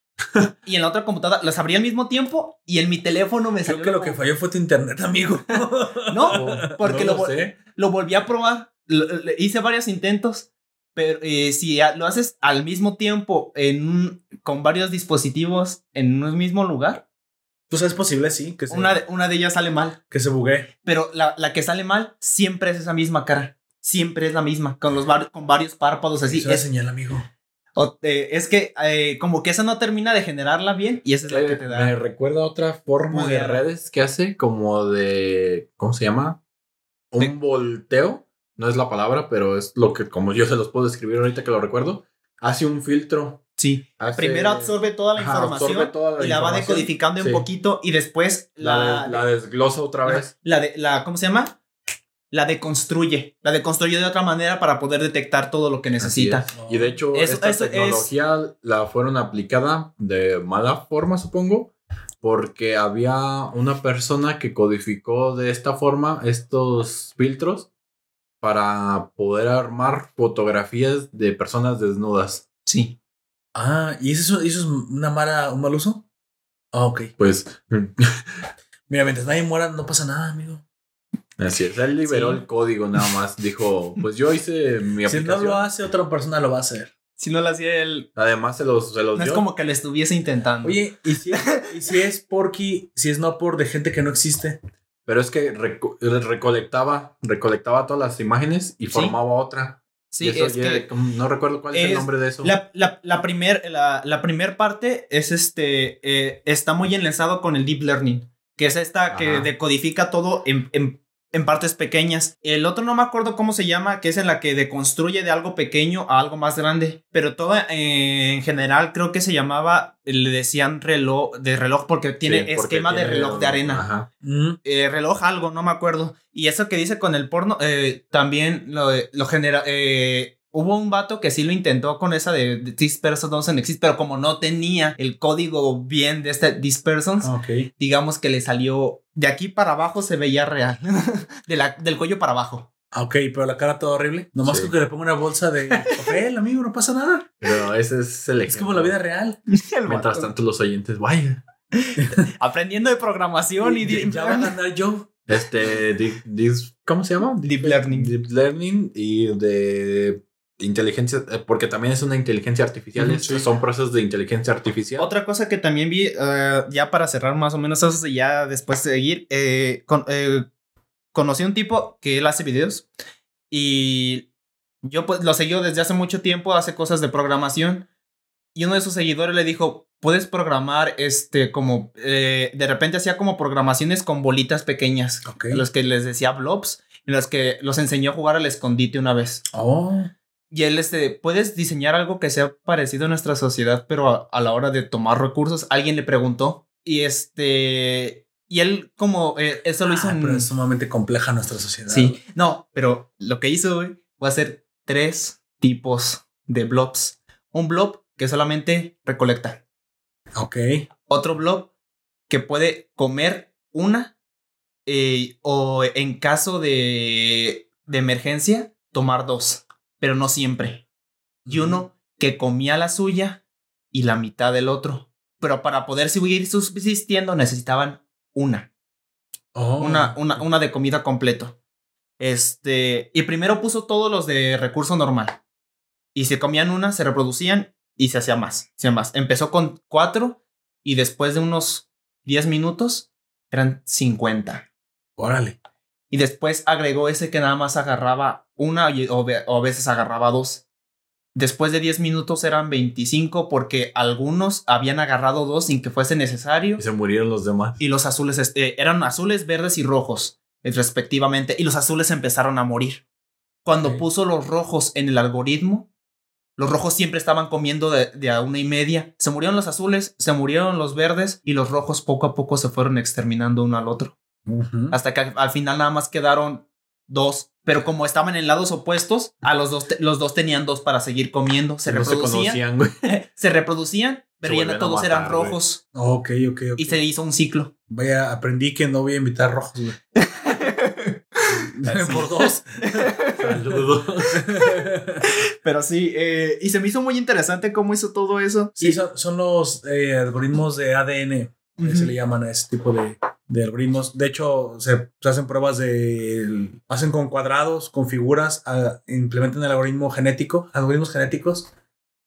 y en la otra computadora. Las abrí al mismo tiempo y en mi teléfono me salió. Creo que lo que falló fue tu internet, amigo. No, porque No lo, vol- sé. lo volví a probar. Lo- hice varios intentos. Pero eh, si a- lo haces al mismo tiempo en un- con varios dispositivos en un mismo lugar, Pues es posible, sí, que se, una de, una de ellas sale mal. que se bugue. Pero la, la que sale mal siempre es esa misma cara. Siempre es la misma, con, los con varios párpados así. es una Es, señal, amigo. o- eh, es que eh, como que esa no termina de generarla bien y esa es la que te Me da. recuerda a otra forma de redes que hace como de. ¿Cómo se llama? Un De- volteo. No es la palabra, pero es lo que, como yo se los puedo describir ahorita que lo recuerdo. Hace un filtro. Sí. Hace- Primero absorbe toda la Ajá, información absorbe toda la y la va decodificando un poquito y después La, la, la desglosa otra vez. La de, la, ¿cómo se llama? La deconstruye. La deconstruye de otra manera para poder detectar todo lo que necesita. Y de hecho, Eso- esta eso es- tecnología la fueron aplicada de mala forma, supongo, porque había una persona que codificó de esta forma estos filtros para poder armar fotografías de personas desnudas. Sí. Ah, ¿y eso, es- eso es una mala, un mal uso? Ah, ok. Pues Mira, mientras nadie muera, no pasa nada, amigo. así es, él liberó Sí. el código nada más. Dijo, pues yo hice mi Si no aplicación. lo hace, otra persona lo va a hacer. Si no lo hacía él, Además, se los, se los no es dio. como que lo estuviese intentando. Oye, ¿y si, y si es Porky, si es no por de gente que no existe? Pero es que reco- recolectaba, recolectaba todas las imágenes y Sí. formaba otra. sí, es ya- que no recuerdo cuál es, el nombre de eso. la, la, la primer, la, la primer parte es este, eh, está muy enlazado con el deep learning, que es esta que decodifica todo en, en, en partes pequeñas. El otro no me acuerdo cómo se llama, que es en la que deconstruye de algo pequeño a algo más grande, pero todo eh, en general creo que se llamaba, le decían reloj, de reloj porque tiene Sí, porque esquema de reloj de arena. Ajá. Mm, eh, reloj algo, no me acuerdo. Y eso que dice con el porno, eh, también lo, lo genera. eh, hubo un vato que sí lo intentó con esa de, This person doesn't exist, pero como no tenía el código bien de este This persons, ok. digamos que le salió de aquí para abajo se veía real, de la, del cuello para abajo. Ah, Ok, pero la cara toda horrible. Nomás Sí. con que le ponga una bolsa de papel, amigo, no pasa nada. Pero ese es el Es como la vida real. Mientras tanto, los oyentes, vaya. Aprendiendo de programación y, ya, ya va a ganar yo. Este, ¿cómo se llama? Deep learning. Deep Learning y de inteligencia, eh, porque también es una inteligencia artificial. Es- sí. Son procesos de inteligencia artificial. Otra cosa que también vi, eh, ya para cerrar más o menos eso, y ya después de seguir, eh, con- eh, conocí a un tipo que él hace videos y yo pues lo seguí desde hace mucho tiempo, hace cosas de programación y uno de sus seguidores le dijo, puedes programar este como, eh, de repente hacía como programaciones con bolitas pequeñas, Ok. los que les decía blobs, en los que los enseñó a jugar al escondite una vez. Oh. Y él, este, puedes diseñar algo que sea parecido a nuestra sociedad, pero a, a la hora de tomar recursos, alguien le preguntó. Y este, y él como, eh, eso lo hizo Ah, en... pero es sumamente compleja nuestra sociedad. Sí, no, pero lo que hizo, güey, fue hacer tres tipos de blobs. Un blob que solamente recolecta. Ok. Otro blob que puede comer una eh, o en caso de, de emergencia, tomar dos, pero no siempre. Y uno que comía la suya y la mitad del otro. Pero para poder seguir subsistiendo necesitaban una, Oh. una, una, una de comida completo. Este, y primero puso todos los de recurso normal. Y se comían una, se reproducían y se hacía más, se hacía más. Empezó con cuatro y después de unos 10 minutos eran 50. Órale. Y después agregó ese que nada más agarraba una y- o, a veces agarraba dos. Después de 10 minutos eran 25 porque algunos habían agarrado dos sin que fuese necesario. Y se murieron los demás. Y los azules este, eran azules, verdes y rojos, respectivamente. Y los azules empezaron a morir. Cuando puso los rojos en el algoritmo, los rojos siempre estaban comiendo de, de a una y media. Se murieron los azules, se murieron los verdes y los rojos poco a poco se fueron exterminando uno al otro. Hasta que al, al final nada más quedaron dos. Pero como estaban en lados opuestos, a los dos, te- los dos tenían dos para seguir comiendo. Se no se reproducían, conocían, güey. se reproducían, pero ya no todos matar, eran rojos. Ok, ok, ok. Y se hizo un ciclo. Vaya, aprendí que no voy a invitar rojos, güey. Por dos. Saludos. Pero sí, eh, y se me hizo muy interesante cómo hizo todo eso. Sí, Y- son, son los eh, algoritmos de ADN. Ujú. Se le llaman a ese tipo de, de algoritmos. De hecho, se, se hacen pruebas de. Hacen con cuadrados, con figuras, ah, implementan el algoritmo genético, algoritmos genéticos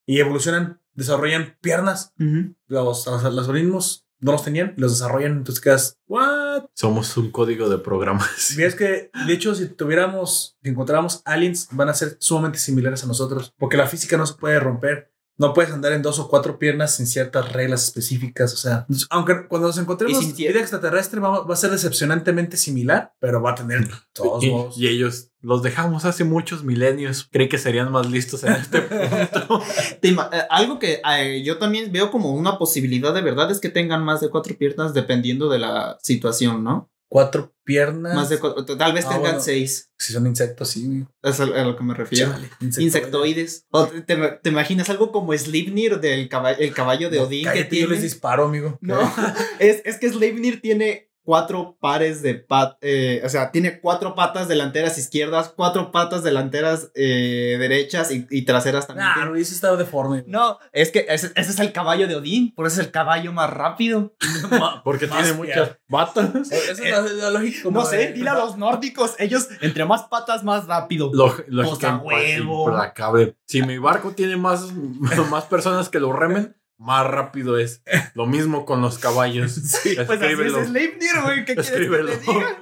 y evolucionan, desarrollan piernas. Ujú. Los, los algoritmos no los tenían, los desarrollan. Entonces quedas, ¿what? Somos un código de programación. Y es que, de hecho, si tuviéramos, si encontráramos aliens, van a ser sumamente similares a nosotros, porque la física no se puede romper. No puedes andar en dos o cuatro piernas sin ciertas reglas específicas. O sea, aunque cuando nos encontremos cier- vida extraterrestre va, va a ser decepcionantemente similar, pero va a tener todos Y, modos. y ellos los dejamos hace muchos milenios. Creí que serían más listos en este punto. Eh, algo que eh, yo también veo como una posibilidad de verdad es que tengan más de cuatro piernas dependiendo de la situación, ¿no? Cuatro piernas. Más de cuatro, tal vez Ah, tengan bueno. seis. Si son insectos, sí. Es a a lo que me refiero. Chale, Insectoides. O te, te- te imaginas algo como Sleipnir del caballo, el caballo de No, Odín que cállate, yo tiene. les disparo, amigo. No, es, es que Sleipnir tiene cuatro pares de pat, eh, o sea, tiene cuatro patas delanteras izquierdas, cuatro patas delanteras eh, derechas y, y traseras también. Nah. Luis estaba deforme. No, es que ese, ese es el caballo de Odín, por eso es el caballo más rápido. Porque tiene muchas patas. Esa es la, la lógica. como No sé, dile a los nórdicos, ellos entre más patas más rápido. Log- lógica huevo. implacable. Si mi barco tiene más, más personas que lo remen, más rápido es. Lo mismo con los caballos. Pues así es Sleipnir, güey, ¿qué quieres que te diga?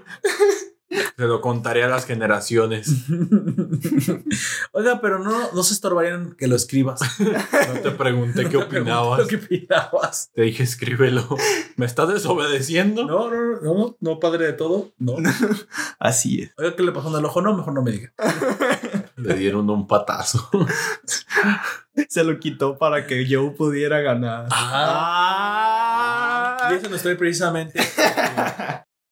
Se lo contaré a las generaciones. Oiga, pero no, no se estorbarían que lo escribas. No te pregunté qué pregunté opinabas. ¿Qué opinabas? Te dije, escríbelo. ¿Me estás desobedeciendo? No, no, no, no, no, padre de todo. No. Así es. Oiga, ¿qué le pasó en el ojo? No, mejor no me diga. Le dieron un patazo. Se lo quitó para que Joe pudiera ganar. Ah. Y eso no estoy precisamente.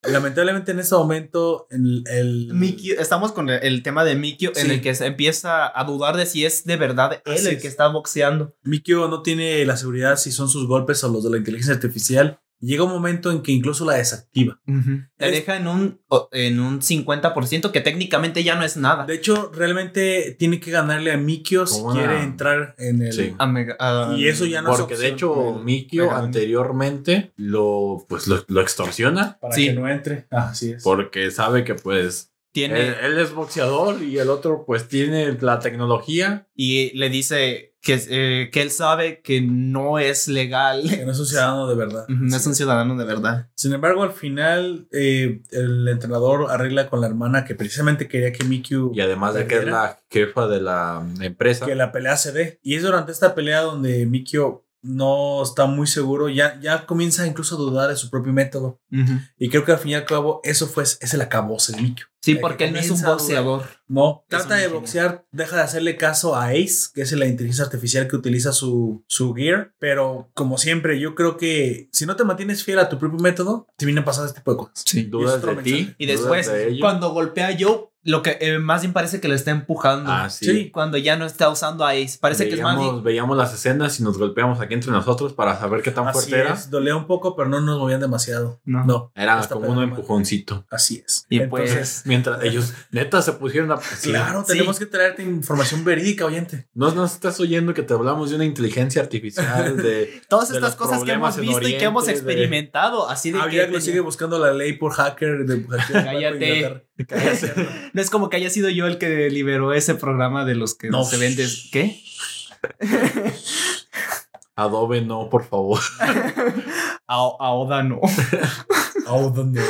lamentablemente en este momento el, el Mikio, estamos con el, el tema de Mikio en el que se empieza a dudar de si es de verdad él Así el es. que está boxeando. Mikio no tiene la seguridad si son sus golpes o los de la inteligencia artificial. Llega un momento en que incluso la desactiva. Te Es- deja en un, en un 50% que técnicamente ya no es nada. De hecho, realmente tiene que ganarle a Mikio si quiere entrar en el. Sí. A Mega- a- Y eso ya no es Porque de hecho, Mikio Mega anteriormente lo, pues, lo, lo extorsiona. Para Sí. que no entre. Ah, así es. Porque sabe que pues tiene él, él es boxeador y el otro pues tiene la tecnología. y le dice que, eh, que él sabe que no es legal. Que no es un ciudadano de verdad. No es un ciudadano de verdad. Sin embargo, al final, eh, el entrenador arregla con la hermana que precisamente quería que Mikio Y además de que es la jefa de la empresa. que la pelea se dé. Y es durante esta pelea donde Mikio no está muy seguro, ya, ya comienza incluso a dudar de su propio método. Y creo que al fin y al cabo eso fue, es el acabose de Mikio. Sí, Que porque él no es un boxeador. No, trata de boxear, deja de hacerle caso a Ace, que es la inteligencia artificial que utiliza su, su gear, pero como siempre, yo creo que si no te mantienes fiel a tu propio método, te vienen pasando este tipo de cosas. Sí. Dudas de ti. Y después, de cuando golpea a Joe, lo que eh, más bien parece que le está empujando. Ah, sí. Sí. Cuando ya no está usando a Ace. Parece que es más veíamos, bien- veíamos las escenas y nos golpeamos aquí entre nosotros para saber qué tan Así fuerte era. es, dolía un poco, pero no nos movían demasiado. No. No. Era como un mal. empujoncito. Así es. Y Entonces, pues- Mientras ellos neta se pusieron a... sí. claro, Sí. tenemos que traerte información verídica, oyente. No nos estás oyendo que te hablamos de una inteligencia artificial, de... Todas de estas cosas que hemos visto y que hemos de- experimentado. Así de Ah, que lo tenía- sigue buscando la ley por hacker de hacker Cállate. No es como que haya sido yo el que liberó ese programa de los que No. no se vende. ¿Qué? Adobe no, por favor. A, a Oda no. Oh, ¿dónde?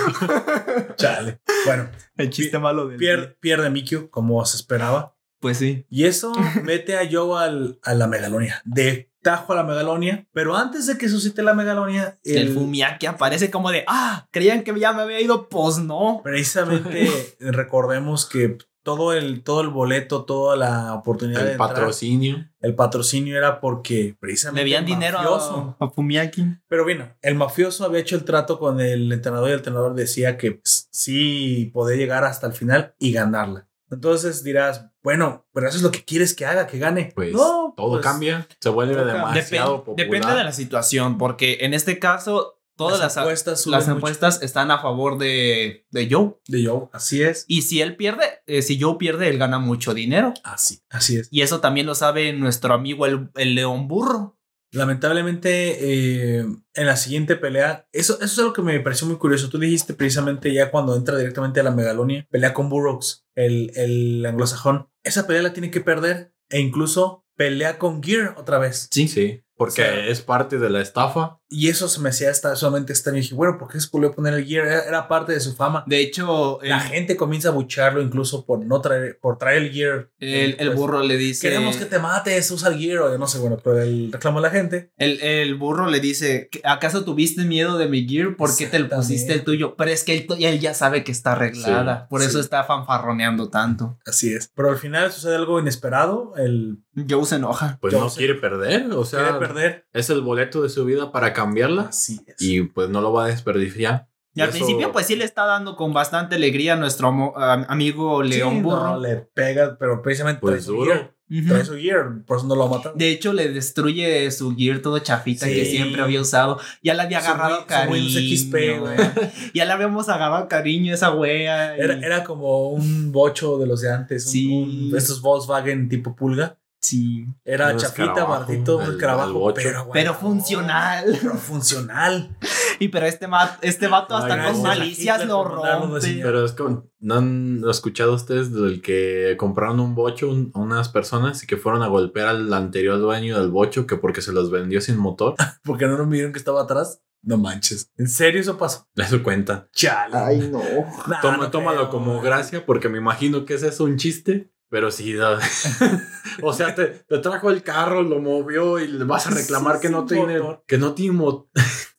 Chale. Bueno, El chiste malo del. pierde, pierde Mikio, como se esperaba. Pues sí. Y eso mete a Joe al, a la megalonia. De tajo a la megalonia. Pero antes de que suscite la megalonia, El, el, Fumiaki aparece como de. Ah, creían que ya me había ido. Pues no. precisamente recordemos que todo el, todo el boleto, toda la oportunidad de El entrar, patrocinio. el patrocinio era porque precisamente Le habían dinero mafioso- a, a Fumiaki. Pero bueno, el mafioso había hecho el trato con el entrenador y el entrenador decía que pues, sí podía llegar hasta el final y ganarla. Entonces dirás, bueno, pero eso es lo que quieres que haga, que gane. Pues No, todo pues, cambia. Se vuelve todo demasiado popular. depende de la situación, porque en este caso, todas las, las apuestas, suben las están a favor de, de Joe. de Joe. Así es. Y si él pierde, eh, si Joe pierde, él gana mucho dinero. Así, así es. Y eso también lo sabe nuestro amigo el, el león burro. Lamentablemente, eh, en la siguiente pelea, eso, eso es algo que me pareció muy curioso. Tú dijiste precisamente ya cuando entra directamente a la megalonia, pelea con Burroughs, el, el anglosajón. Esa pelea la tiene que perder e incluso pelea con Gear otra vez. Sí, sí. Porque O sea- es parte de la estafa. Y eso se me hacía hasta solamente extraño. Y dije, bueno, ¿por qué se volvió a poner el Gear? Era, era parte de su fama. De hecho, el, La gente comienza a bucharlo incluso por no traer, por traer el Gear. el- el Pues, burro le dice. Queremos que te mates, usa el Gear. O yo no sé, bueno, pero el reclamo de la gente. El, el burro le dice, ¿acaso tuviste miedo de mi gear? ¿Por qué te lo pusiste el tuyo? Pero es que él, él ya sabe que está arreglada. Sí, por eso sí. está fanfarroneando tanto. Así es. Pero al final sucede algo inesperado. El Joe se enoja. Pues Yo no sé. quiere perder. O sea, quiere perder. es el boleto de su vida para cambiarla. Así es. Y pues no lo va a desperdiciar. Y al Eso- principio, pues sí le está dando con bastante alegría a nuestro amo- amigo León Sí, Burro. no, le pega, pero precisamente Pues trae su gear. Ujú. Trae su gear, por eso no lo ha matado. De hecho, le destruye su gear todo chafita Sí. que siempre había usado. Ya le había Su agarrado su cariño. XP, güey. ya le habíamos agarrado cariño a esa wea. y- Era, era como un bocho de los de antes. un- Sí. un- estos Volkswagen tipo pulga. Sí. Era chafita, bardito, el bocho. pero, güey, Pero no, funcional. Pero funcional. Y pero este, ma- este vato hasta Ay, con malicias lo rompe. Pero es como, ¿no han escuchado ustedes del que compraron un bocho un- a unas personas y que fueron a golpear al anterior dueño del bocho que porque se los vendió sin motor? Porque no nos vieron que estaba atrás. No manches. ¿En serio eso pasó? Eso cuenta. Chale. no. Nah, Toma, no tómalo creo, como gracia porque me imagino que ese es un chiste. Pero sí, da- o sea, te, te trajo el carro, lo movió y le vas a reclamar Sí, que no tiene, que no tiene motor.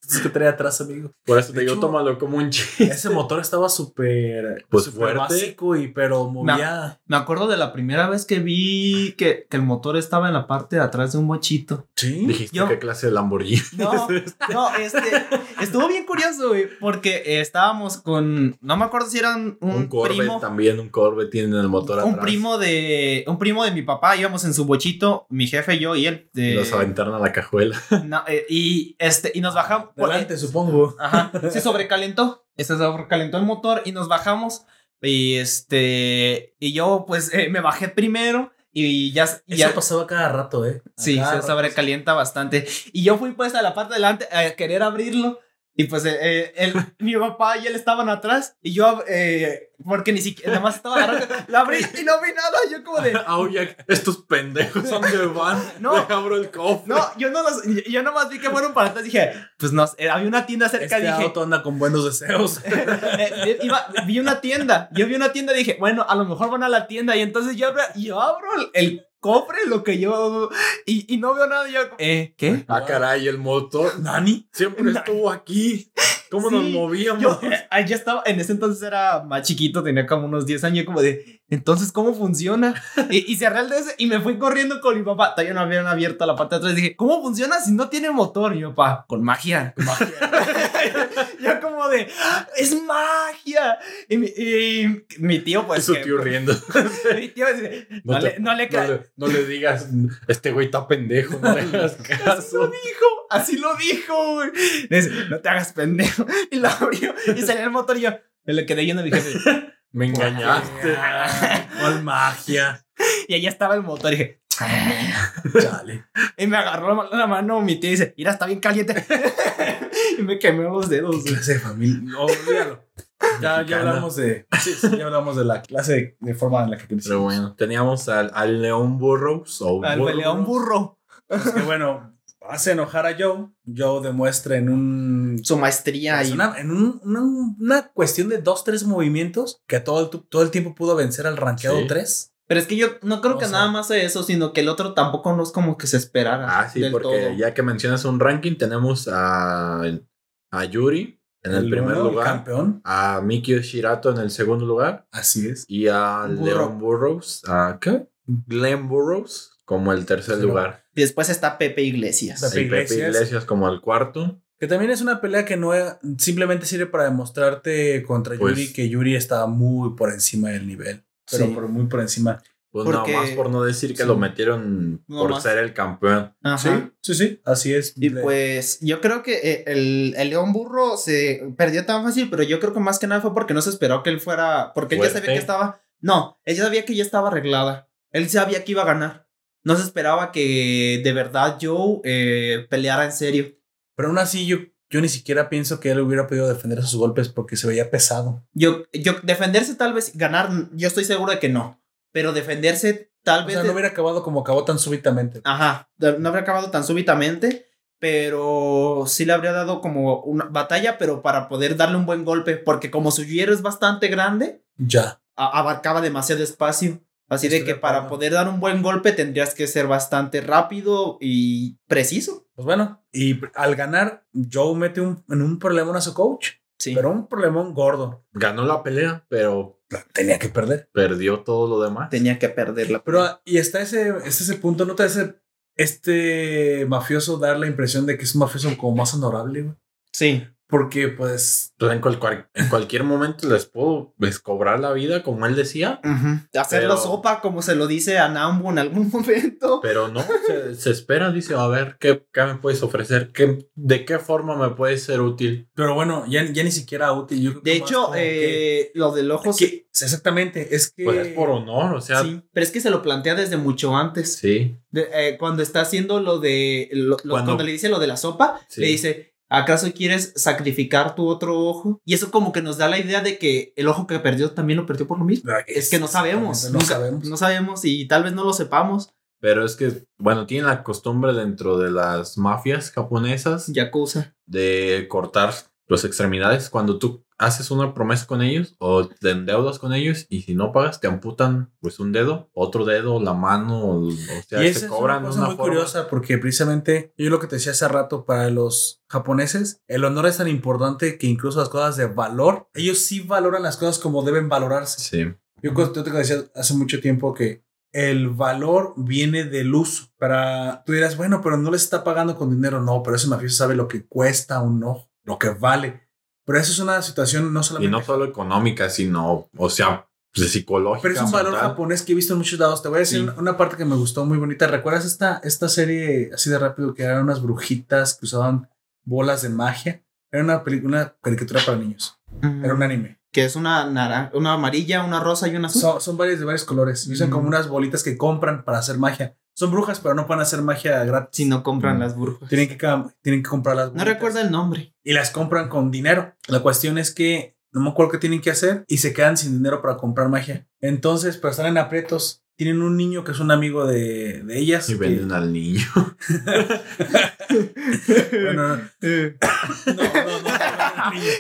Es que trae atrás, amigo. Por eso De te digo, tómalo como un chiste. Ese motor estaba súper Pues fuerte. básico y pero movía. Me acuerdo de la primera vez que vi que, que el motor estaba en la parte de atrás de un bochito. Sí. Dijiste Yo- qué clase de Lamborghini. No, no, este, estuvo bien curioso, güey, porque estábamos con, no me acuerdo si eran un, Un Corvette primo, también, un Corvette tiene el motor un atrás. primo de, un primo de mi papá, íbamos en su bochito, mi jefe, yo y él, de- Los aventaron a la cajuela. no, eh, y este, y nos bajamos, Adelante, supongo. Ajá. Se sobrecalentó. Se sobrecalentó el motor y nos bajamos. Y este. Y yo, pues, eh, me bajé primero. Y ya. y Eso ya pasaba cada rato, ¿eh? sí, A cada se rato. sobrecalienta bastante. Y yo fui, pues, a la parte de adelante a querer abrirlo. Y pues, eh, eh, él- mi papá y él estaban atrás. Y yo, eh, porque ni siquiera, nada más estaba agarrando. Lo abrí y no vi nada. Yo, como de. Oye, estos pendejos son de van. No. Abro el cofre. No, yo no los. Yo nomás vi que fueron para atrás. Dije, pues no, sé, había una tienda cerca. Este dije, auto anda con buenos deseos. Eh, iba- vi una tienda. Yo vi una tienda y dije, bueno, a lo mejor van a la tienda. Y entonces yo abro, yo abro el cofre, lo que yo. Y, y no veo nada. y Yo, eh, ¿qué? Ah, caray, el motor. Nani. Siempre estuvo aquí. ¿Cómo nos movíamos? Yo, eh, ah, yo estaba, en ese entonces era más chiquito, tenía como unos 10 años, como de, entonces, ¿cómo funciona? y, y cerré el ese y me fui corriendo con mi papá. Todavía no habían abierto la parte de atrás. Dije, ¿cómo funciona si no tiene motor? Y mi papá, con magia. Con magia. yo como de, "Ah, es magia. Y mi, y mi tío, pues. Su que- tío riendo. mi tío dice, no, te- le, no le no le- no le digas, este güey está pendejo, no le hagas Así lo caso. dijo, así lo dijo, güey. Dice, no te hagas pendejo. Y lo abrió y salió el motor y yo me le quedé yendo mi jefe. Me engañaste. ¿Cuál magia? Y allá estaba el motor y dije, Chale. y me agarró la, ma- la mano mi tía y dice, mira, está bien caliente. y me quemé los dedos. ¿Qué güey. clase de familia? No, olvídalo. Ya, ya hablamos de. Sí, sí, ya hablamos de la clase de, de forma en la que crecí. Pero bueno, teníamos al, al León Burrows o Al peleón burro. Es que bueno, hace enojar a Joe. Joe demuestra en un. Su maestría pues, y una- en un- una, una cuestión de dos, tres movimientos que todo el, todo el tiempo pudo vencer al rankeado Sí. 3. Pero es que yo no creo O que sea- nada más sea eso, sino que el otro tampoco no es como que se esperara. Ah, sí, del porque todo. ya que mencionas un ranking, tenemos a, a Yuri en el, primer uno, el lugar, campeón. a Miki Shirato en el segundo lugar Así es. y a Burro. Leon Burrows, a ¿qué? Glenn Burrows como el tercer Tercero. lugar. Y después está Pepe Iglesias. Pepe Iglesias. Como el cuarto. Que también es una pelea que no es- simplemente sirve para demostrarte contra Pues- Yuri que Yuri está muy por encima del nivel. Pero Sí. por muy por encima. Pues Porque- nada más por no decir que Sí. lo metieron No por más. ser el campeón. Ajá. Sí, sí, sí. Así es. Y Le- pues yo creo que eh, el, el León Burro se perdió tan fácil, pero yo creo que más que nada fue porque no se esperó que él fuera, porque él ya sabía que estaba, no, él ya sabía que ya estaba arreglada, él sabía que iba a ganar, no se esperaba que de verdad Joe eh, peleara en serio. Pero aún así, yo, yo ni siquiera pienso que él hubiera podido defender esos golpes porque se veía pesado. Yo, yo, defenderse tal vez, ganar, yo estoy seguro de que no, pero defenderse tal O vez... sea, no hubiera acabado como acabó tan súbitamente. Ajá, no habría acabado tan súbitamente, pero sí le habría dado como una batalla, pero para poder darle un buen golpe, porque como su hierro es bastante grande, Ya. abarcaba demasiado espacio. Así Estoy de de que para poder dar un buen golpe tendrías que ser bastante rápido y preciso. Pues bueno, y al ganar, Joe mete un, en un problema a su coach. Sí. Pero un problemón gordo. Ganó la pelea, pero Tenía que perder. perdió todo lo demás. tenía que perderla. Pero, ah, y está ese, está ese punto, ¿no te hace este mafioso dar la impresión de que es un mafioso como más honorable, güey? sí. Porque, pues. Pues en, cual- cual- en cualquier momento les puedo pues, cobrar la vida, como él decía. Hacerlo Pero- sopa, como se lo dice a Nambu en algún momento. Pero no, se, se espera, dice, a ver, ¿qué, qué me puedes ofrecer? ¿Qué, ¿De qué forma me puedes ser útil? Pero bueno, ya, ya ni siquiera útil. Yo De hecho, que- eh, lo del ojo sí. que- exactamente. Es que. Pues es por honor, o sea, sí. sí, pero es que se lo plantea desde mucho antes. De- eh, cuando está haciendo lo de. lo- lo- Cuando- cuando, le dice lo de la sopa, Sí. le dice. ¿Acaso quieres sacrificar tu otro ojo? Y eso como que nos da la idea de que el ojo que perdió también lo perdió por lo mismo. Es que no sabemos. No nunca- sabemos. No sabemos y tal vez no lo sepamos. Pero es que, bueno, tienen la costumbre dentro de las mafias japonesas Yakuza. de cortar las extremidades cuando tú haces una promesa con ellos o te endeudas con ellos y si no pagas te amputan pues un dedo, otro dedo, la mano, o, o sea, y te es cobran una de cosa una muy forma. curiosa porque precisamente yo lo que te decía hace rato para los japoneses, el honor es tan importante que incluso las cosas de valor, ellos sí valoran las cosas como deben valorarse. Sí, Yo, yo te decía hace mucho tiempo que el valor viene del uso. Para tú dirás, bueno, pero no le está pagando con dinero. No, pero ese mafioso sabe lo que cuesta un ojo, lo que vale. Pero eso es una situación no y solamente. no solo económica, sino, o sea, pues, psicológica. pero es un valor mental. japonés que he visto en muchos lados. Te voy a decir Sí. una, parte que me gustó muy bonita. ¿Recuerdas esta, esta serie así de rápido que eran unas brujitas que usaban bolas de magia? Era una, una caricatura para niños. Era un anime. Que es una naranja, una amarilla, una rosa y una azul. Son, son varias de varios colores. Y usan como Mm. unas bolitas que compran para hacer magia. Son brujas, pero no pueden hacer magia gratis. si no compran Mm. las burbujas. Tienen que, tienen que comprar las No bolitas. recuerdo el nombre. Y las compran con dinero. La cuestión es que no me acuerdo qué tienen que hacer y se quedan sin dinero para comprar magia. Entonces, pero están en aprietos. Tienen un niño que es un amigo de, de ellas. Y que- venden al niño. bueno, no, no, no, no, no, no,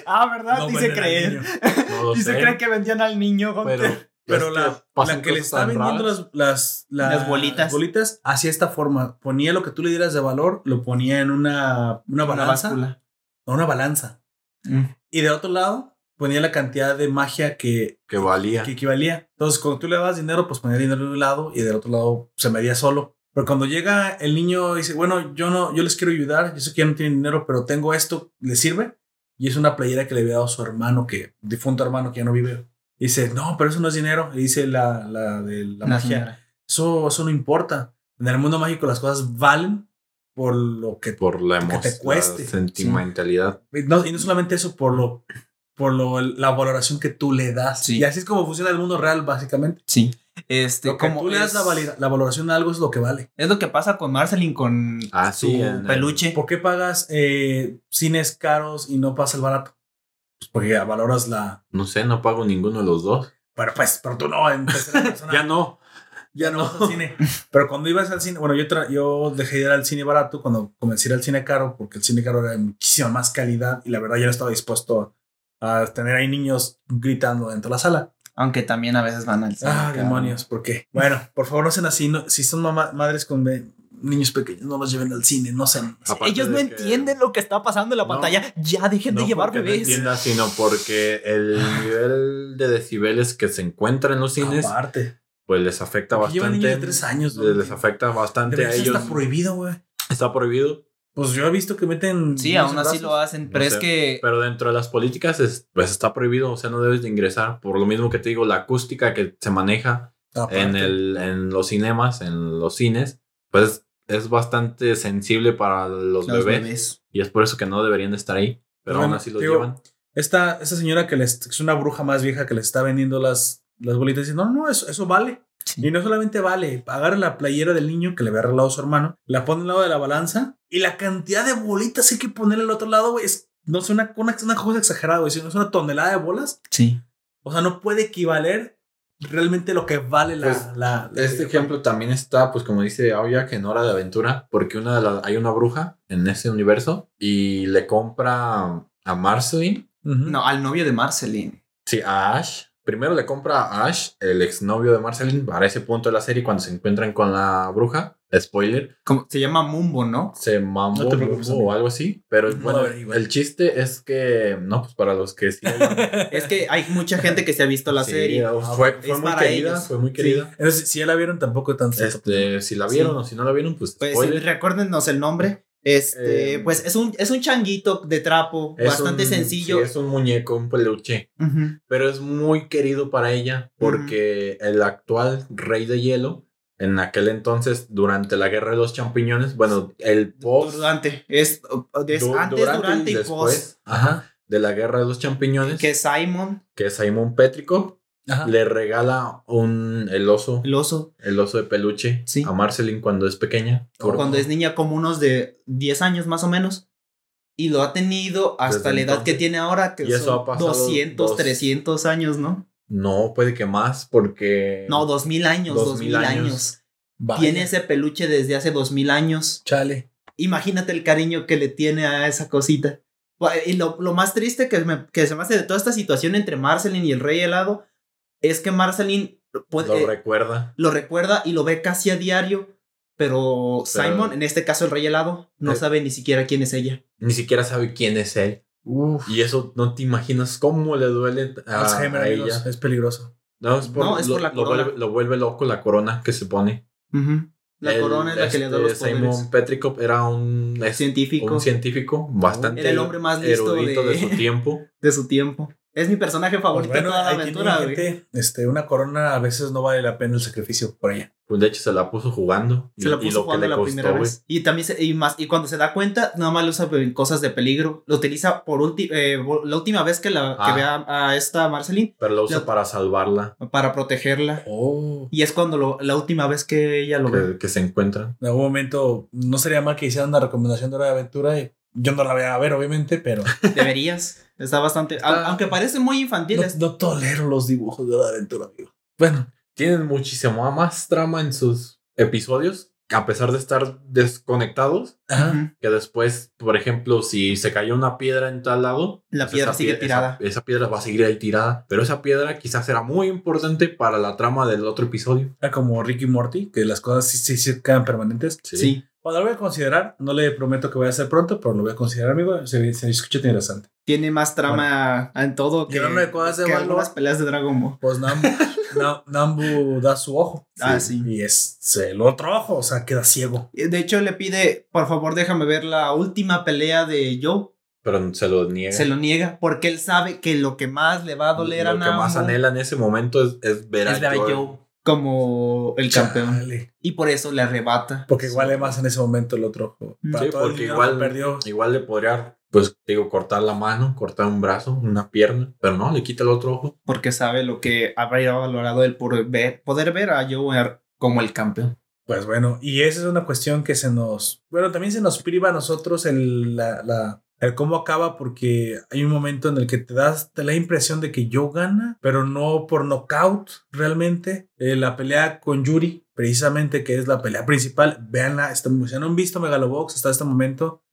ah, ¿verdad? No Dice creer. No Dice creer que vendían al niño. Pero, Pero es la, pasan la que le está vendiendo las, las, Las bolitas. bolitas hacía esta forma. Ponía lo que tú le dieras de valor, lo ponía en una, una Una balanza. báscula. o una balanza. Mm. Y de otro lado, ponía la cantidad de magia que, que valía. que equivalía. Entonces, cuando tú le dabas dinero, pues ponía dinero de un lado y del otro lado se medía solo. Pero cuando llega el niño y dice, bueno, yo no, yo les quiero ayudar, yo sé que ya no tienen dinero, pero tengo esto, ¿les sirve? Y es una playera que le había dado su hermano, que, difunto hermano que ya no vive. Y dice, no, pero eso no es dinero. Y dice la, la de la magia, señora. eso, eso no importa. En el mundo mágico las cosas valen por lo que... por la Que te emoción, cueste. la sentimentalidad. Y no, y no solamente eso, por lo... Por lo, la valoración que tú le das. Sí. Y así es como funciona el mundo real, básicamente. Sí. Este, Lo que como tú le das es, la, valida- la valoración a algo es lo que vale. es lo que pasa con Marceline con Ah, su sí, peluche. ¿Por qué pagas eh, cines caros y no pasas el barato? Pues porque valoras la... No sé, no pago ninguno de los dos. Pero pues, pero tú no, en tercera persona. Ya no. ya no vas al cine. Pero cuando ibas al cine, bueno, yo, tra- yo dejé de ir al cine barato cuando comencé a ir al cine caro, porque el cine caro era de muchísima más calidad y la verdad yo no estaba dispuesto a tener ahí niños gritando dentro de la sala. Aunque también a veces van al cine. Ah, demonios, ¿por qué? Bueno, por favor no sean así. no- si son mamá- madres con niños pequeños, no los lleven al cine, no sean. Aparte Ellos no entienden lo que está pasando en la No. pantalla. Ya dejen de llevar porque no bebés. entienda, sino porque el nivel de decibeles que se encuentra en los cines, Aparte. pues les afecta Porque llevan niños de bastante. tres años. Les, les afecta bastante a ellos. Está prohibido, güey. Está prohibido. Pues yo he visto que meten. Sí, aún así brazos. lo hacen. Pero No es sé, que. Pero dentro de las políticas, es- pues está prohibido. O sea, no debes de ingresar. Por lo mismo que te digo, la acústica que se maneja Aparte. en, el, en los cinemas, en los cines, pues es bastante sensible para los, los bebés, bebés. Y es por eso que no deberían de estar ahí. Pero Bueno, aún así los digo, llevan. Esta, esta señora que les, es una bruja más vieja que les está vendiendo las, las bolitas, dice: No, no, eso, eso vale. Sí. Y no solamente vale, agarra la playera del niño que le había arreglado su hermano, la pone al lado de la balanza y la cantidad de bolitas que hay que ponerle al otro lado, güey, es, no es una, una, una cosa exagerada, güey, sino es una tonelada de bolas. Sí. O sea, no puede equivaler realmente lo que vale la. Pues, la- la- Este ejemplo también está, pues como dice Aoyak, en Hora de Aventura, porque una de las, hay una bruja en ese universo y le compra a Marceline. No, al novio de Marceline. sí, a Ash. Primero le compra a Ash, el exnovio de Marceline, para ese punto de la serie, cuando se encuentran con la bruja. Spoiler, Como, se llama Mumbo, ¿no? se mamó No te preocupes, o algo así. Pero No bueno, el chiste es que, no, pues para los que sí. hayan- Es que hay mucha gente que se ha visto la Sí, serie. Fue, Es fue muy querida, ellos. fue muy Sí. querida. Entonces, si ya la vieron, tampoco tan Este, si la vieron Sí. o si no la vieron, pues, Pues recuérdenos el nombre. Este, Eh, pues es un, es un changuito de trapo, bastante un- sencillo. sí, es un muñeco, un peluche. Pero es muy querido para ella porque el actual rey de hielo, en aquel entonces, durante la guerra de los champiñones, bueno, el post. Durante, es, es du- antes, durante, y, post. ajá, de la guerra de los champiñones, Que Simon, que Simon Pétrico Ajá. le regala un el oso, el oso, el oso de peluche Sí. a Marceline cuando es pequeña. Por- cuando es niña, como unos de 10 años más o menos. Y lo ha tenido hasta Desde la edad que tiene ahora, que Y eso son ha pasado 200, dos- 300 años, ¿no? No, puede que más, porque. No, 2000 años, 2000 2000 años. Tiene ese peluche desde hace 2000 años. Chale. Imagínate el cariño que le tiene a esa cosita. Y lo, lo más triste que, me- que se me hace de toda esta situación entre Marceline y el Rey Helado es que Marceline puede, lo eh, recuerda. lo recuerda y lo ve casi a diario, pero, Pero- Simon, en este caso el Rey Helado, no Eh. sabe ni siquiera quién es ella. Ni siquiera sabe quién es él. Uf. Y eso no te imaginas cómo le duele a, Alzheimer, a amigos, ella. es peligroso. No, es por, No, es lo, por la lo corona. vuelve, lo vuelve loco la corona que se pone. La El, corona es la que le da este, los poderes. Simon Petrikov era un, es- Científico. un científico bastante Era el hombre más listo erudito de- de... su tiempo. de su tiempo. Es mi personaje favorito Pues de toda la aventura, güey. gente, este, una corona a veces no vale la pena el sacrificio por ella. Pues de hecho se la puso jugando. y- Se la y puso lo que jugando le la costó, primera vez. Y también se- y más, y cuando se da cuenta, nada más lo usa en cosas de peligro. Lo utiliza por ulti- eh, la última vez que la que Ah. ve a, a esta Marceline Pero lo usa para salvarla. para protegerla. Oh. Y es cuando lo, la última vez que ella lo ve. Que, que se encuentran. En algún momento no sería mal que hicieran una recomendación de hora de aventura y yo no la voy a ver, obviamente, pero Deberías. Está bastante. Está- Aunque parece muy infantil. no, es- no tolero los dibujos de de aventura, amigo. Bueno, Tienen muchísimo más trama en sus episodios. A pesar de estar desconectados. ajá. Que después, por ejemplo, si se cayó una piedra en tal lado, La pues piedra sigue tirada. Esa, esa piedra va a seguir ahí tirada. Pero esa piedra quizás será muy importante para la trama del otro episodio. Era como Ricky y Morty, que las cosas sí, sí, sí quedan permanentes. Sí. Bueno, lo voy a considerar. No le prometo que voy a hacer pronto, pero lo voy a considerar, amigo. Se, se escucha interesante. Tiene más trama en todo que, de cosas de que valor. algunas peleas de Dragon Ball. Pues Nambu, Na- Nambu da su ojo. Ah, sí. Y es el otro ojo, o sea, queda ciego. De hecho, le pide, por favor, déjame ver la última pelea de Joe. Pero se lo niega. Se lo niega porque él sabe que lo que más le va a doler a Lo que más Nambu anhela en ese momento es, es ver es a ver a Joe. Joe como el campeón. Chale. Y por eso le arrebata. Porque igual vale más en ese momento el otro ojo. Para Sí, el porque igual, perdió. igual le podría, pues digo, cortar la mano, cortar un brazo, una pierna, pero no, le quita el otro ojo. Porque sabe lo que habría valorado él por ver, poder ver a Joe como el campeón. Pues bueno, y esa es una cuestión que se nos. Bueno, también se nos priva a nosotros el, la, la- el cómo acaba, porque hay un momento en el que te das te la impresión de que yo gana, pero no por knockout realmente. Eh, la pelea con Yuri, precisamente, que es la pelea principal, véanla, está- si no han visto Megalobox hasta este momento,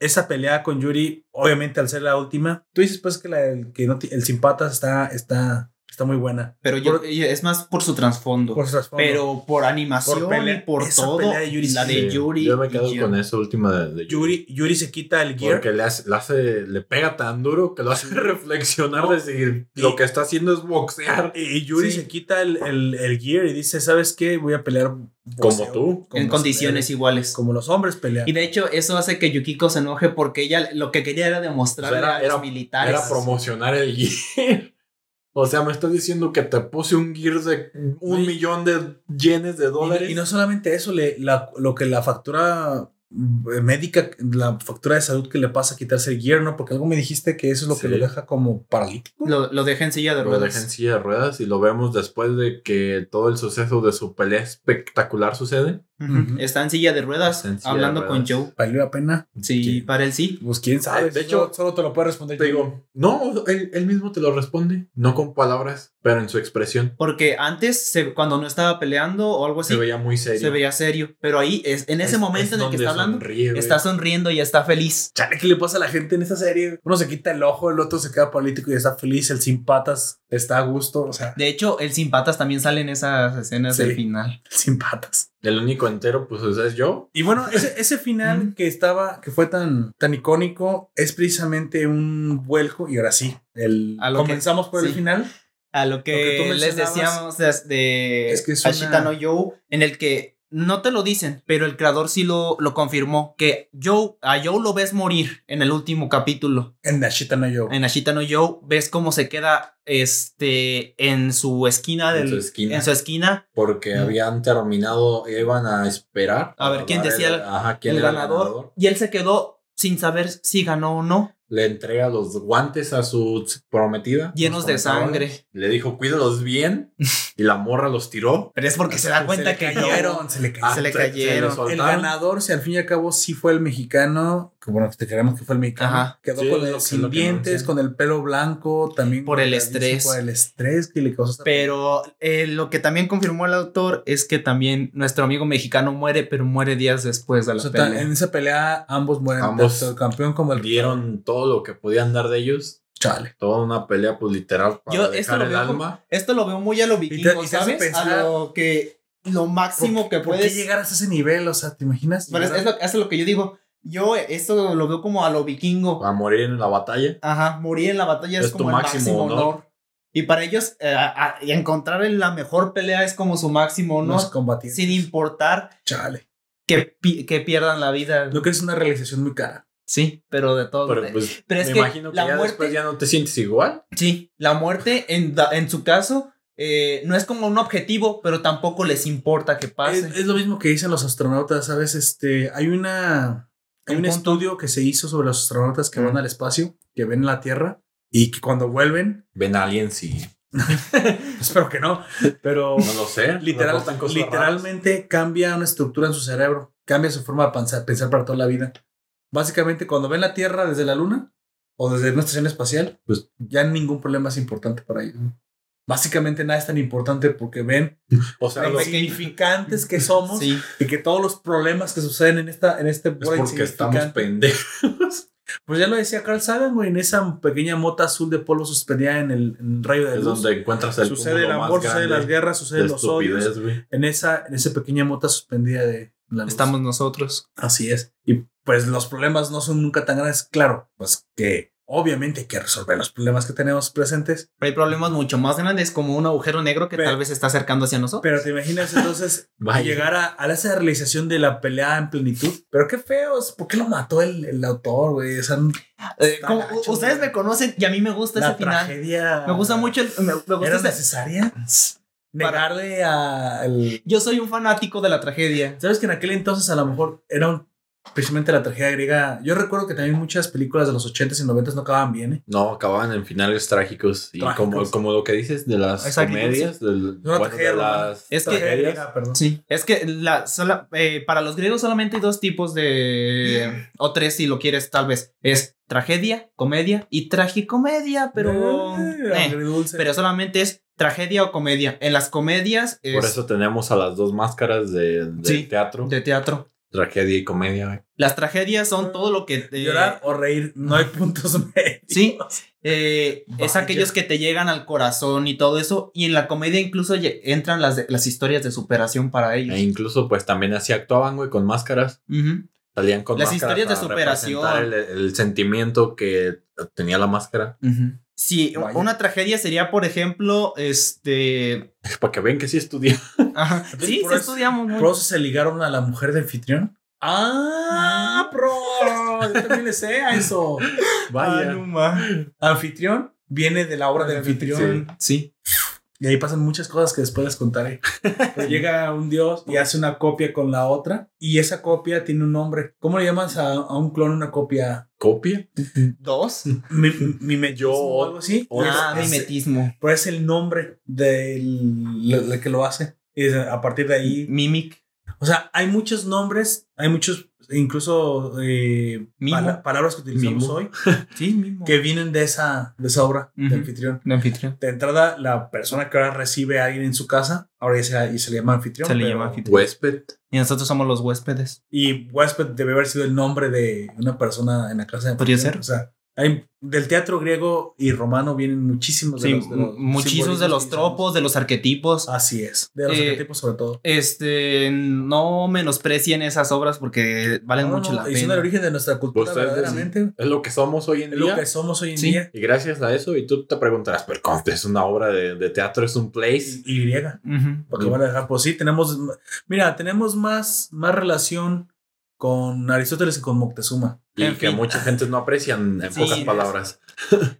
esa pelea con Yuri, obviamente al ser la última, tú dices pues que, la, el, que no ti- el sin patas está, está, está muy buena. Pero yo, Por- es más por su trasfondo. Por su trasfondo. pero por animación Por pelea- y por esa todo. pelea de Yuri la sí, de Yuri. Yo me quedo con esa última de, de Yuri, Yuri se quita el gear. Porque le hace, le hace, le pega tan duro que lo hace reflexionar de decir, lo que está haciendo es boxear. Y, y Yuri Sí. se quita el, el, el gear y dice, ¿sabes qué? Voy a pelear Como tú. como en condiciones iguales. Como los hombres pelean. Y de hecho, eso hace que Yukiko se enoje porque ella lo que quería era O sea, era- a los era- militares. Era promocionar el gear. O sea, me estás diciendo que te puse un gear de un Sí. millón de yenes de dólares. Y, no solamente eso, le, la- lo que la factura eh, médica, la factura de salud que le pasa a quitarse el gear, ¿no? Porque algo me dijiste que eso es lo que lo deja como paralítico. Lo, lo deja en silla de Lo ruedas. deja en silla de ruedas y lo vemos después de que todo el suceso de su pelea espectacular sucede. Está en silla de ruedas, silla hablando de con. Joe. ¿Valió la pena? Sí, para él sí. Pues quién sabe. De hecho, solo te lo puede responder Te yo. digo, no, él, él mismo te lo responde, no con palabras, pero en su expresión. Porque antes, se- cuando no estaba peleando o algo así, Se veía muy serio. se veía serio. Pero ahí, es, en ese Es- momento es en el que está hablando, sonríe, está sonriendo y está feliz. Chale, ¿qué le pasa a la gente en esta serie? Uno se quita el ojo, el otro se queda político y está feliz, el sin patas está a gusto, o sea, De hecho, el sin patas también sale en esas escenas Sí. del final. el sin patas. El único entero, pues es yo. Y bueno, ese, ese final que estaba, que fue tan, tan icónico, es precisamente un vuelco. Y ahora sí, el, A lo que- comenzamos por el final. A lo que, Lo que tú les decíamos de, de es que es Ashita una- no Joe, en el que no te lo dicen, pero el creador sí lo, lo confirmó, que Joe, a Joe lo ves morir en el último capítulo. En Ashita no yo. En Ashita no Joe, ves cómo se queda este, en su esquina. En Del, su esquina. En su esquina. Porque Mm. habían terminado, iban a esperar. A ver, ¿quién decía el- ajá, quién el era ganador, Y él se quedó sin saber si ganó o no, Le entrega los guantes a su prometida. llenos de sangre. Le dijo, cuídalos bien. y la morra los tiró. Pero es porque se da cuenta que cayeron, se le cayeron. Se le Ah, cayeron. El ganador, si al fin y al cabo sí fue el mexicano, que bueno, te creemos que fue el mexicano, Ajá. quedó Sí, con el sin que dientes, con el pelo blanco, también Por el estrés. Por el estrés que le causó Pero eh, lo que también confirmó el autor es que también nuestro amigo mexicano muere, pero muere días después de O la sea, ta- pelea. en esa pelea ambos mueren, Ambos tanto el campeón como el Dieron todo lo que podían dar de ellos. chale. Toda una pelea, pues literal, para Yo esto lo el veo como- alma. Esto lo veo muy a lo vikingo, y te hace ¿sabes? pensar- a lo que lo máximo que ¿Por qué puedes. llegar hasta ese nivel? O sea, ¿te imaginas? Pero es, es lo, es lo que yo digo. Yo esto lo veo como a lo vikingo. A morir en la batalla. Ajá, morir en la batalla es, Es tu como el máximo máximo honor. honor. Y para ellos, eh, a- encontrar la mejor pelea es como su máximo honor, Los sin importar Chale. que, pi- que pierdan la vida. Lo que es una realización muy cara. Sí, pero de todo. Pero pues Pero es me que imagino que la ya muerte- después ya no te sientes igual. Sí, la muerte en, da- en su caso eh, no es como un objetivo, pero tampoco les importa que pase. Es, es lo mismo que dicen los astronautas, ¿sabes? Este, hay una hay Un estudio que se hizo sobre los astronautas que Mm. van al espacio, que ven la Tierra y que cuando vuelven, Ven a alguien sí. espero que no, pero No lo sé. literal, raras. literalmente cambia una estructura en su cerebro, cambia su forma de pensar, pensar para toda la vida. Básicamente, cuando ven la Tierra desde la Luna o desde una estación espacial, pues ya ningún problema es importante para ellos. Básicamente nada es tan importante porque ven O sea, lo insignificantes que somos Sí, y que todos los problemas que suceden en esta en este es porque estamos pendejos. Pues ya lo decía Carl Sagan, güey, en esa pequeña mota azul de polvo suspendida en el, en el rayo de Es luz. donde encuentras el Sucede el amor, sucede las guerras, de suceden los odios. güey. En esa, en esa pequeña mota suspendida de la luz. estamos nosotros. Así es. Y pues los problemas no son nunca tan grandes. Claro, pues que obviamente hay que resolver los problemas que tenemos presentes. Pero hay problemas mucho más grandes como un agujero negro que Pero- tal vez se está acercando hacia nosotros. Pero te imaginas entonces llegar a, a esa realización de la pelea en plenitud. Pero qué feos. ¿Por qué lo mató el, el autor, güey? O sea, Eh, está como- gacho, ustedes güey. me conocen y a mí me gusta la ese final. tragedia. Me gusta mucho el, me, me gusta ¿Era ese- necesaria? Negarle a el... Yo soy un fanático de la tragedia. ¿Sabes que en aquel entonces a lo mejor era un- precisamente la tragedia griega? Yo recuerdo que también muchas películas de los 80s y 90s no acababan bien, ¿eh? No, acababan en finales trágicos. Y Trágicos. como, como lo que dices de las Exacto, comedias, del, Una bueno, tragedia de las Es que- tragedias. griega, perdón. Sí, es que la, sola- eh, para los griegos solamente hay dos tipos de... O tres si lo quieres tal vez. Es tragedia, comedia y tragicomedia, pero... Eh, eh, pero solamente es tragedia o comedia. En las comedias es Por eso tenemos a las dos máscaras de, de Sí. teatro, de teatro. Tragedia y comedia. güey. Las tragedias son todo lo que... te- Llorar o reír, no hay puntos medios. Sí, eh, es aquellos que te llegan al corazón y todo eso. Y en la comedia incluso entran las, de- las historias de superación para ellos. E incluso, pues también así actuaban, güey, con máscaras. Salían con Las máscaras historias de superación. el sentimiento que tenía la máscara. Sí, Vaya. una tragedia sería, por ejemplo, este. Para que vean que sí estudié. Ajá. Sí, sí estudiamos, ¿no? ¿Por eso se ligaron a la mujer de anfitrión? ¡Ah, pro! Yo también le sé a eso. Ah, no ma. Anfitrión viene de la obra de anfitrión. Sí. Y ahí pasan muchas cosas que después les contaré. Pero llega un dios y hace una copia con la otra. Y esa copia tiene un nombre. ¿Cómo le llamas a, a un clon una copia? ¿Copia? Dos. Mi, mi Yo- o algo así. o- Ah, Es- mimetismo. Pero es el nombre del del que lo hace. Y es a partir de ahí. Mimic. O sea, hay muchos nombres, hay muchos, incluso eh, Mimo. pala- palabras que utilizamos Mimo. hoy Sí, mismo. que vienen de esa, de esa obra de anfitrión. De anfitrión. De entrada, la persona que ahora recibe a alguien en su casa, ahora ya se, y se le llama anfitrión. Se le llama anfitrión. Huésped. Y nosotros somos los huéspedes. Y huésped debe haber sido el nombre de una persona en la casa de Podría anfitrión. ser. O sea, Hay, del teatro griego y romano vienen muchísimos de Sí, los, de los muchísimos de los tropos, de los arquetipos. Así es, de los Eh, arquetipos sobre todo. Este, no menosprecien esas obras porque valen No, mucho no, la y son pena. el origen de nuestra cultura, Pues, es verdaderamente. Es lo que somos hoy en Es día. lo que somos hoy en Sí. día. Y gracias a eso, y tú te preguntarás, pero ¿cómo es una obra de, de teatro? ¿Es un place? Y, y griega. Ujú. Porque Mm. van a dejar, pues sí, tenemos, mira, tenemos más, más relación con Aristóteles que con Moctezuma. Y En que fin. mucha gente no aprecian en Sí, pocas palabras.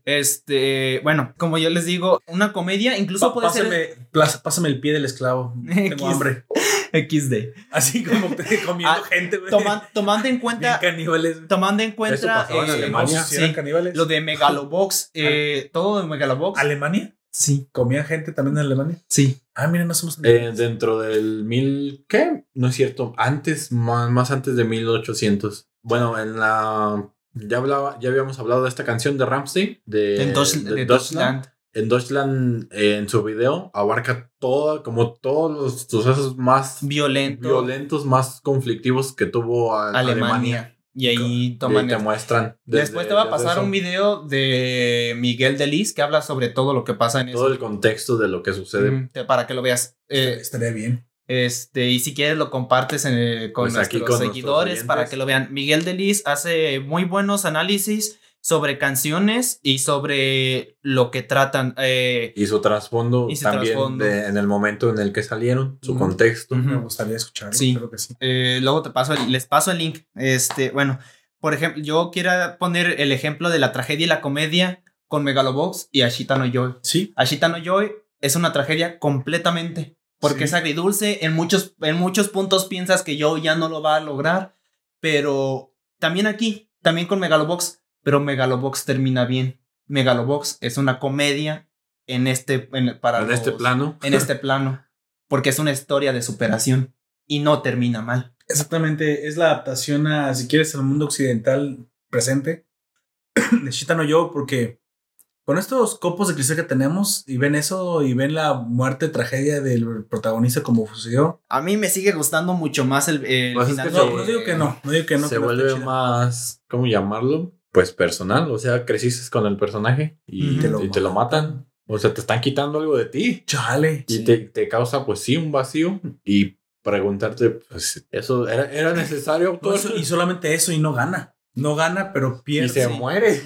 Este, bueno, como yo les digo, una comedia incluso Pa- puede pásame, ser plas- pásame el pie del esclavo. Tengo hambre. XD. Así como te comiendo Ah, gente, güey. Toma- tomando en Bien cuenta, caníbales. tomando en Eso cuenta en eh, Alemania. Sí, caníbales. lo de Megalobox, eh, todo de Megalobox. ¿Alemania? Sí, ¿Comía gente también en Alemania? sí. Ah, mira, no somos Eh, dentro del mil... ¿Qué? No es cierto. Antes, más, más antes de 1800. Bueno, en la... Ya, hablaba, ya habíamos hablado de esta canción de Ramsey. De, En Deutsch- de de Deutschland. Deutschland. En Deutschland, eh, en su video, abarca todo, como todos los sucesos más Violento. violentos, más conflictivos que tuvo a- Alemania. Alemania. Y ahí Y toman. te muestran. desde- Después te va a pasar eso, un video de Miguel Delis que habla sobre todo lo que pasa en Todo eso. el contexto de lo que sucede. Te- para que lo veas. Eh, Estaría bien. Este, y si quieres lo compartes en, eh, con Pues nuestros con nuestros seguidores para que lo vean. Miguel Delis hace muy buenos análisis sobre canciones y sobre lo que tratan. eh, Y su trasfondo Y su también trasfondo. de- en el momento en el que salieron, su contexto. Me gustaría escucharlo. Sí. Creo que sí. eh, luego te paso el- les paso el link. Este, bueno, por ejemplo, yo quiero poner el ejemplo de la tragedia y la comedia con Megalobox y Ashita no Joy. Sí. Ashita no Joy es una tragedia completamente. Porque Sí. es agridulce. En muchos, en muchos puntos piensas que Joe ya no lo va a lograr. Pero también aquí, también con Megalobox. Pero Megalobox termina bien. Megalobox es una comedia en este, en, para en este los- plano. En este plano. Porque es una historia de superación. Y no termina mal. Exactamente. Es la adaptación a, si quieres, al mundo occidental presente de Shita no Yo, porque con estos copos de cristal que tenemos y ven eso y ven la muerte, tragedia del protagonista como sucedió. A mí me sigue gustando mucho más el, el Pues es final que No, no digo que no, no digo que no. se que vuelve más, ¿cómo llamarlo? Pues personal. O sea, creciste con el personaje y, te, lo, y te lo matan. O sea, te están quitando algo de ti. Chale. Y Sí. te, te causa, pues sí, un vacío. Y preguntarte, pues, ¿eso era, era necesario? No, todo eso- y solamente eso y no gana. No gana, pero pierde. Y se Sí. muere.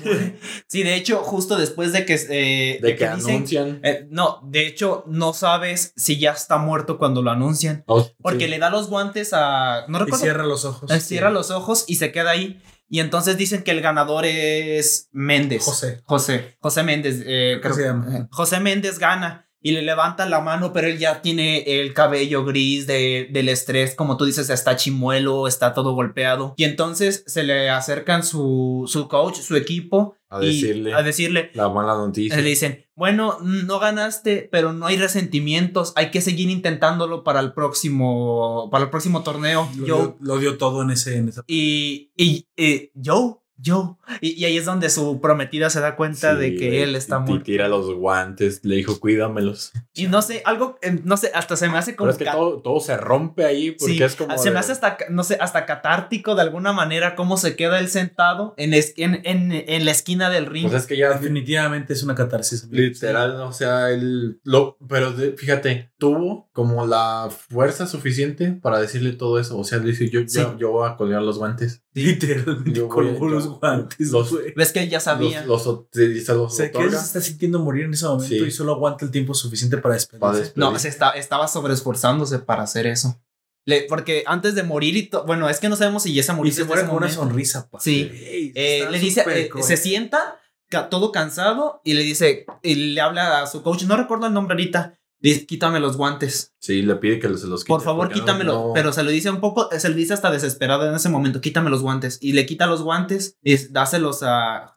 Sí, de hecho, justo después de que, eh, De que dicen- anuncian. eh, no, de hecho, no sabes si ya está muerto cuando lo anuncian. Oh, Porque sí. le da los guantes a. No Y recuerdo. cierra los ojos. eh, cierra los ojos y se queda ahí. Y entonces dicen que el ganador es Méndez. José. José. José Méndez. eh, ¿Cómo creo- José Méndez gana. Y le levanta la mano, pero él ya tiene el cabello gris de, del estrés. Como tú dices, está chimuelo, está todo golpeado. Y entonces se le acercan su, su coach, su equipo. A y decirle. a decirle, La mala noticia. le dicen, bueno, no ganaste, pero no hay resentimientos, hay que seguir intentándolo para el próximo, para el próximo torneo. Lo, Joe. dio, lo dio todo en ese. En esa- Y, y, y Joe, Joe. Y, y ahí es donde su prometida se da cuenta Sí, de que él está y muerto. tira los guantes. Le dijo, cuídamelos. Y no sé, algo, eh, no sé, hasta se me hace Pero como... es que todo, todo se rompe ahí porque Sí, es como. se me hace hasta, no sé, hasta catártico de alguna manera cómo se queda él sentado en, es- en, en, en la esquina del ring. Pues es que ya Definitivamente es una catarsis. Literal, o sea, él lo, pero de- fíjate, tuvo como la fuerza suficiente para decirle todo eso. O sea, le dice, yo, Sí. yo, yo voy a colgar los guantes. Literalmente Yo colgó los yo- guantes. los-. Ves que él ya sabía. Los, O sea, que él se está sintiendo morir en ese momento Sí. y solo aguanta el tiempo suficiente para despedirse. para despedir. No, se está, estaba sobreesforzándose para hacer eso. Le- porque antes de morir y bueno, es que no sabemos si ya se murió. Y se muere con una sonrisa. pa. Sí. Eh, le dice, eh, se sienta ca- todo cansado y le dice, y le habla a su coach, no recuerdo el nombre ahorita, dice, quítame los guantes, Sí, le pide que se los quite. por favor no- quítamelo, no- pero se lo dice un poco, se lo dice hasta desesperado en ese momento, quítame los guantes, y le quita los guantes y dáselos a,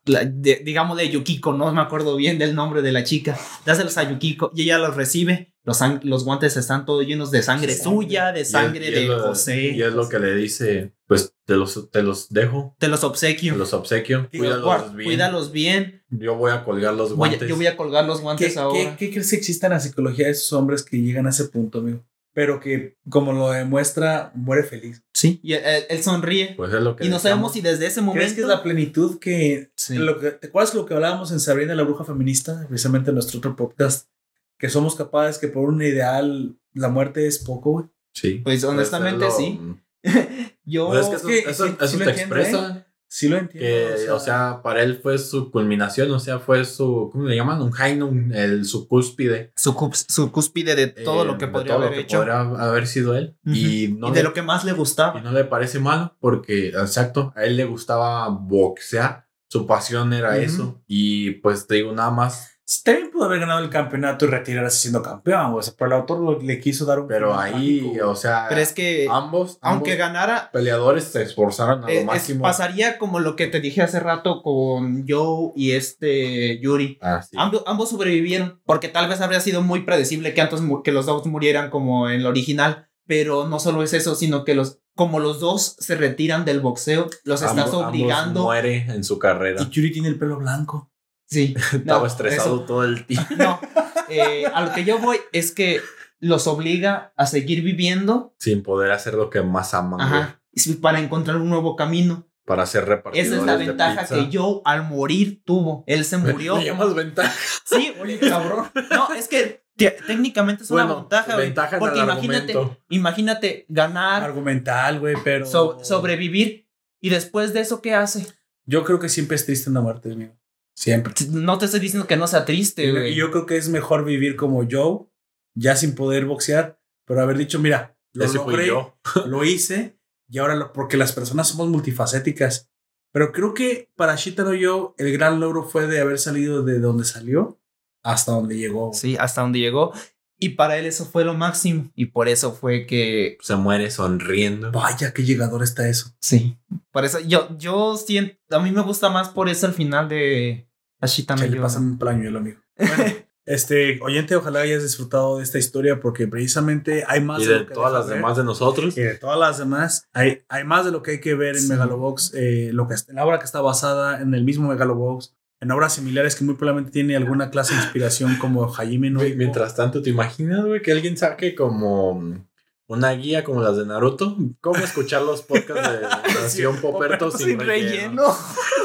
digamos de Yukiko, no me acuerdo bien del nombre de la chica, dáselos a Yukiko y ella los recibe, los, los guantes están todos llenos de sangre Sangre. suya, de y es- sangre y es de lo- José, Y es lo que le dice, pues te los, te los dejo, te los obsequio, te los obsequio, cuídalos Guar- bien. cuídalos bien, Yo voy a colgar los Voy guantes. yo voy a colgar los ¿Qué, guantes ahora. qué, qué crees que exista en la psicología de esos hombres que llegan a ese punto, amigo? Pero que, como lo demuestra, muere feliz. Sí, y él, él sonríe. Pues es lo que Y no sabemos si desde ese momento. ¿Crees que es la plenitud que, Sí. lo que ¿Te acuerdas lo que hablábamos en Sabrina la Bruja Feminista? Precisamente en nuestro otro podcast. Que somos capaces que por un ideal la muerte es poco, güey. Sí. Pues, honestamente, es sí. Yo. Pues es que eso, que eso- sí- eso sí lo te entiendo, expresa Sí lo entiendo. que, o sea, para él fue su culminación, o sea, fue su, ¿cómo le llaman? Un Heinum, el, su cúspide. su, su cúspide de todo eh, lo que podría todo lo haber que hecho. podría haber sido él. Ujú. Y no y le- de lo que más le Y gustaba. no le parece malo porque, exacto, a él le gustaba boxear, su pasión era Ujú. eso. Y pues te digo, nada más, También pudo haber ganado el campeonato y retirarse siendo campeón. O sea, pero el autor le quiso dar un. pero ahí, o sea, Pero es que, ambos, aunque ambos ganara, peleadores se esforzaron a eh, lo es- máximo. pasaría como lo que te dije hace rato con Joe y este Yuri. Ah, sí. Ambos, ambos sobrevivieron, porque tal vez habría sido muy predecible que, antes, que los dos murieran como en el original. Pero no solo es eso, sino que los, como los dos se retiran del boxeo, los estás Ambos- ambos obligando. muere en su carrera. Y Yuri tiene el pelo blanco. Sí, Estaba no, estresado eso- todo el tiempo. No, eh, a lo que yo voy es que los obliga a seguir viviendo Sin poder hacer lo que más aman, ajá, para encontrar un nuevo camino. Para ser repartidores Esa es la ventaja pizza. que Joe al morir tuvo. Él se murió. Me llamas ventaja. Sí, oye, cabrón. No, es que te- técnicamente es una ventaja, güey. ventaja en Porque el imagínate, argumento. imagínate ganar, Argumental, güey, pero. so- sobrevivir y después de eso, ¿qué hace? Yo creo que siempre es triste una muerte, amigo. Siempre. No te estoy diciendo que no sea triste, Y güey. yo creo que es mejor vivir como Joe, ya sin poder boxear, pero haber dicho, mira, lo Ese fui logré, yo. lo hice, y ahora lo, porque las personas somos multifacéticas. Pero creo que para Shitaro Joe, el gran logro fue de haber salido de donde salió hasta donde llegó. Sí, hasta donde llegó. Y para él eso fue lo máximo. Y por eso fue que Se muere sonriendo. Vaya, qué llegador está eso. Sí. Por eso yo, yo siento, a mí me gusta más por eso el final de Ashita Se le pasa un pañuelo, amigo. Bueno, este, oyente, ojalá hayas disfrutado de esta historia porque precisamente hay más Y de de lo que todas las ver. demás de nosotros. Y de todas las demás, hay, hay más de lo que hay que ver en Sí. Megalobox. eh, lo que, la obra que está basada en el mismo Megalobox, en obras similares que muy probablemente tiene alguna clase de inspiración como Hajime no. Mientras tanto, ¿te imaginas, güey, que alguien saque como mm, una guía como las de Naruto? ¿Cómo escuchar los podcasts de Nación Poperto sin, Sin relleno?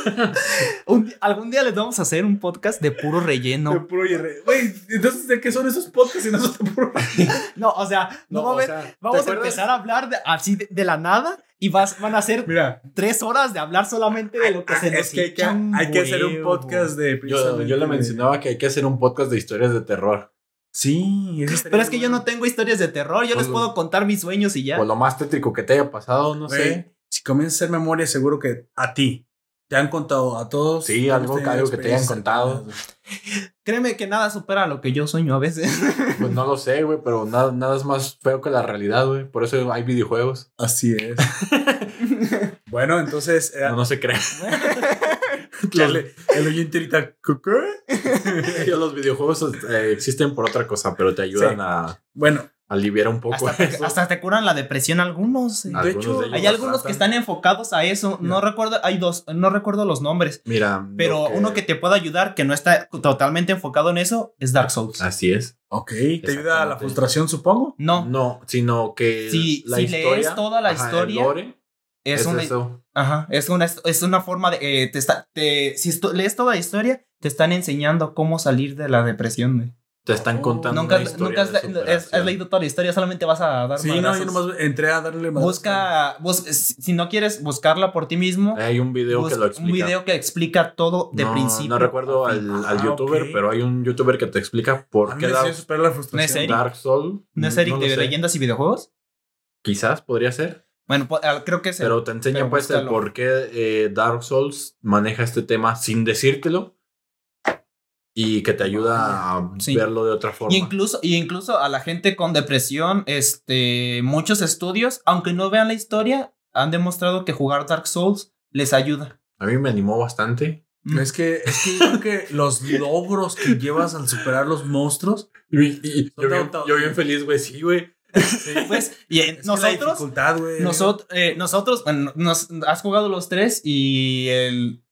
relleno. Un algún día les vamos a hacer un podcast de puro De relleno. puro y re- Güey, entonces, ¿de qué son esos podcasts y no son de puro No, o sea, no, va a o haber- sea, ¿te vamos a empezar a hablar de, así de, de la nada y vas, van a ser Mira, tres horas de hablar solamente de lo que se nos es que hay que, hay hacer un podcast de... Yo, yo le mencionaba que hay que hacer un podcast de historias de terror. Sí, eso Pero es que yo no tengo historias de terror, yo Pues les puedo contar mis sueños y ya. O lo más tétrico que te haya pasado, no sé. Si comienzas a hacer memoria, seguro que a ti te han contado a todos. Sí, algo- algo que te hayan contado. Créeme que nada supera lo que yo sueño a veces. Pues no lo sé, güey, pero nada, nada es más feo que la realidad, güey. Por eso hay videojuegos. Así es. bueno, entonces, eh, No, no se cree. el, el oyente ahorita, los videojuegos eh, existen por otra cosa, pero te ayudan Sí. a Bueno, aliviar un poco hasta, te, hasta te curan la depresión algunos. eh. de hecho, de Hay algunos que están enfocados a eso. No recuerdo, hay dos, no recuerdo los nombres. Mira, Pero uno que te pueda ayudar, que no está totalmente enfocado en eso, es Dark Souls. Así es. ok, te ayuda a la frustración, supongo. No, No, sino que Si- la si historia, lees toda la ajá, el historia, lore, es, es una, eso. ajá, es una, es una forma de, eh, te está, te, si esto- lees toda la historia, te están enseñando cómo salir de la depresión. güey. Te están Oh, contando Nunca, una historia nunca has, leído toda la historia, solamente vas a dar Sí, no, madrazos. yo nomás entré a darle más. Busca, bus- si no quieres buscarla por ti mismo, Hay un video que busca lo explica. un video que explica todo de no, principio. No recuerdo al, al Ah, youtuber, pero hay un youtuber que te explica por A mí qué la frustración. ¿No? Dark Soul. ¿No es Eric de sé. leyendas y videojuegos? Quizás podría ser. Bueno, ah, creo que es Pero te enseña pero pues el por qué eh, Dark Souls maneja este tema sin decírtelo y que te ayuda a Sí. verlo de otra forma. Y incluso, y incluso a la gente con depresión, este, muchos estudios, aunque no vean la historia, han demostrado que jugar Dark Souls les ayuda. A mí me animó bastante. Es que, es que yo creo que los logros que llevas al superar los monstruos. Y, y Son yo, bien, yo bien feliz, güey, sí, güey. Pues, y Es que la nosotros, nosotros, eh, nosotros, bueno, nos, has jugado los tres y el,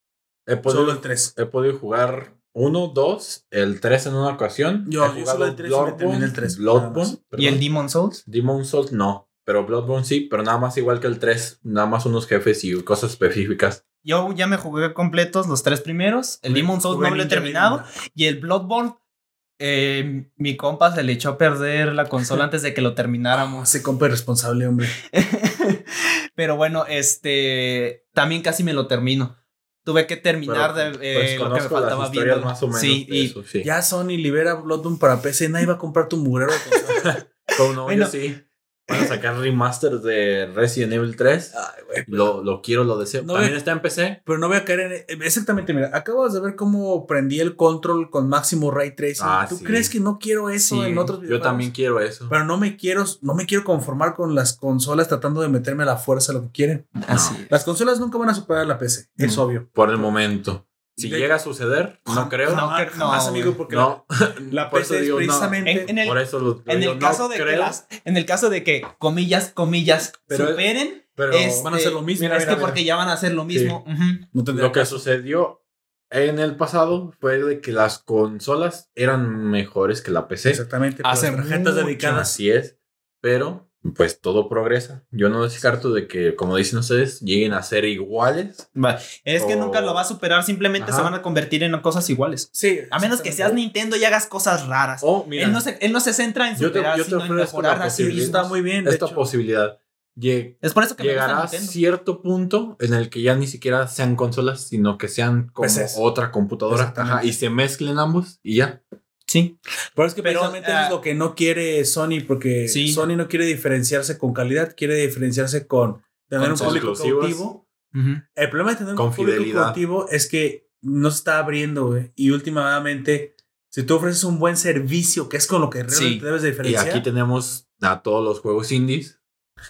He podido, Solo el 3. he podido jugar uno, dos, el 3 en una ocasión. Yo- He yo solo el tres y me terminé el tres, nada Bloodborne, más. y el. Demon Souls. Demon Souls no, pero Bloodborne sí, pero nada más igual que el 3, nada más unos jefes y cosas específicas. Yo ya me jugué completos los tres primeros. El Demon Souls no lo he terminado. Y el Bloodborne, eh, mi compa se le echó a perder la consola antes de que lo termináramos. Ese compa irresponsable, hombre. Pero bueno, este también casi me lo termino. Tuve que terminar Pero, de eh, pues, lo que me faltaba viendo. más o menos Sí, y eso, sí. Ya Sony libera Bloodborne para PC. Nadie va a comprar tu consola. Como no, Bueno. yo sí. Van a sacar remasters de Resident Evil 3. Ay, güey. Lo, lo quiero, lo deseo. No También está en PC. Pero no voy a caer en. Exactamente, mira. Acabas de ver cómo prendí el control con máximo ray tracing. Ah, ¿Tú sí. crees que no quiero eso Sí, en otros Yo videojuegos? también quiero eso. Pero no me quiero, no me quiero conformar con las consolas tratando de meterme a la fuerza lo que quieren. Así es. Las consolas nunca van a superar la PC, es No. obvio. Por el momento. Si De- llega a suceder, no creo. No, Jamás, que- no, jamás, amigo, güey. porque No, la, la por eso PC es digo, no. precisamente. En, en el, por eso lo, lo en digo, el no caso de que creo, las, en el caso de que comillas, comillas, Pero- superen, pero este, van a hacer lo mismo. Mira, Mira, es que mira, porque ya van a hacer lo mismo. ujú. no tendría lo que caso. sucedió en el pasado fue de que las consolas eran mejores que la PC. Exactamente. por Hace las tarjetas dedicadas. Así es. Pero, pues todo progresa. Yo no descarto de que, como dicen ustedes, lleguen a ser iguales. Va, Es que nunca lo va a superar, simplemente se Ajá. van a convertir en cosas iguales. Sí. A menos que seas. Nintendo y hagas cosas raras. O, mira, él, no se, él no se centra en Yo te- superar, yo te sino en mejorar así mismo. Está muy bien. esta hecho. posibilidad lleg- Es por eso que me llegará a cierto punto en el que ya ni siquiera sean consolas, sino que sean como PCs. otra computadora. Ajá, y se mezclen ambos y ya. Sí. Pero es que Pero, precisamente ah, es lo que no quiere Sony, porque Sí. Sony no quiere diferenciarse con calidad, quiere diferenciarse con tener Con un público cautivo. El problema de tener Con un público fidelidad. cautivo es que no se está abriendo, güey. Y últimamente, si tú ofreces un buen servicio, que es con lo que realmente Sí. debes de Y diferenciar. aquí tenemos a todos los juegos indies,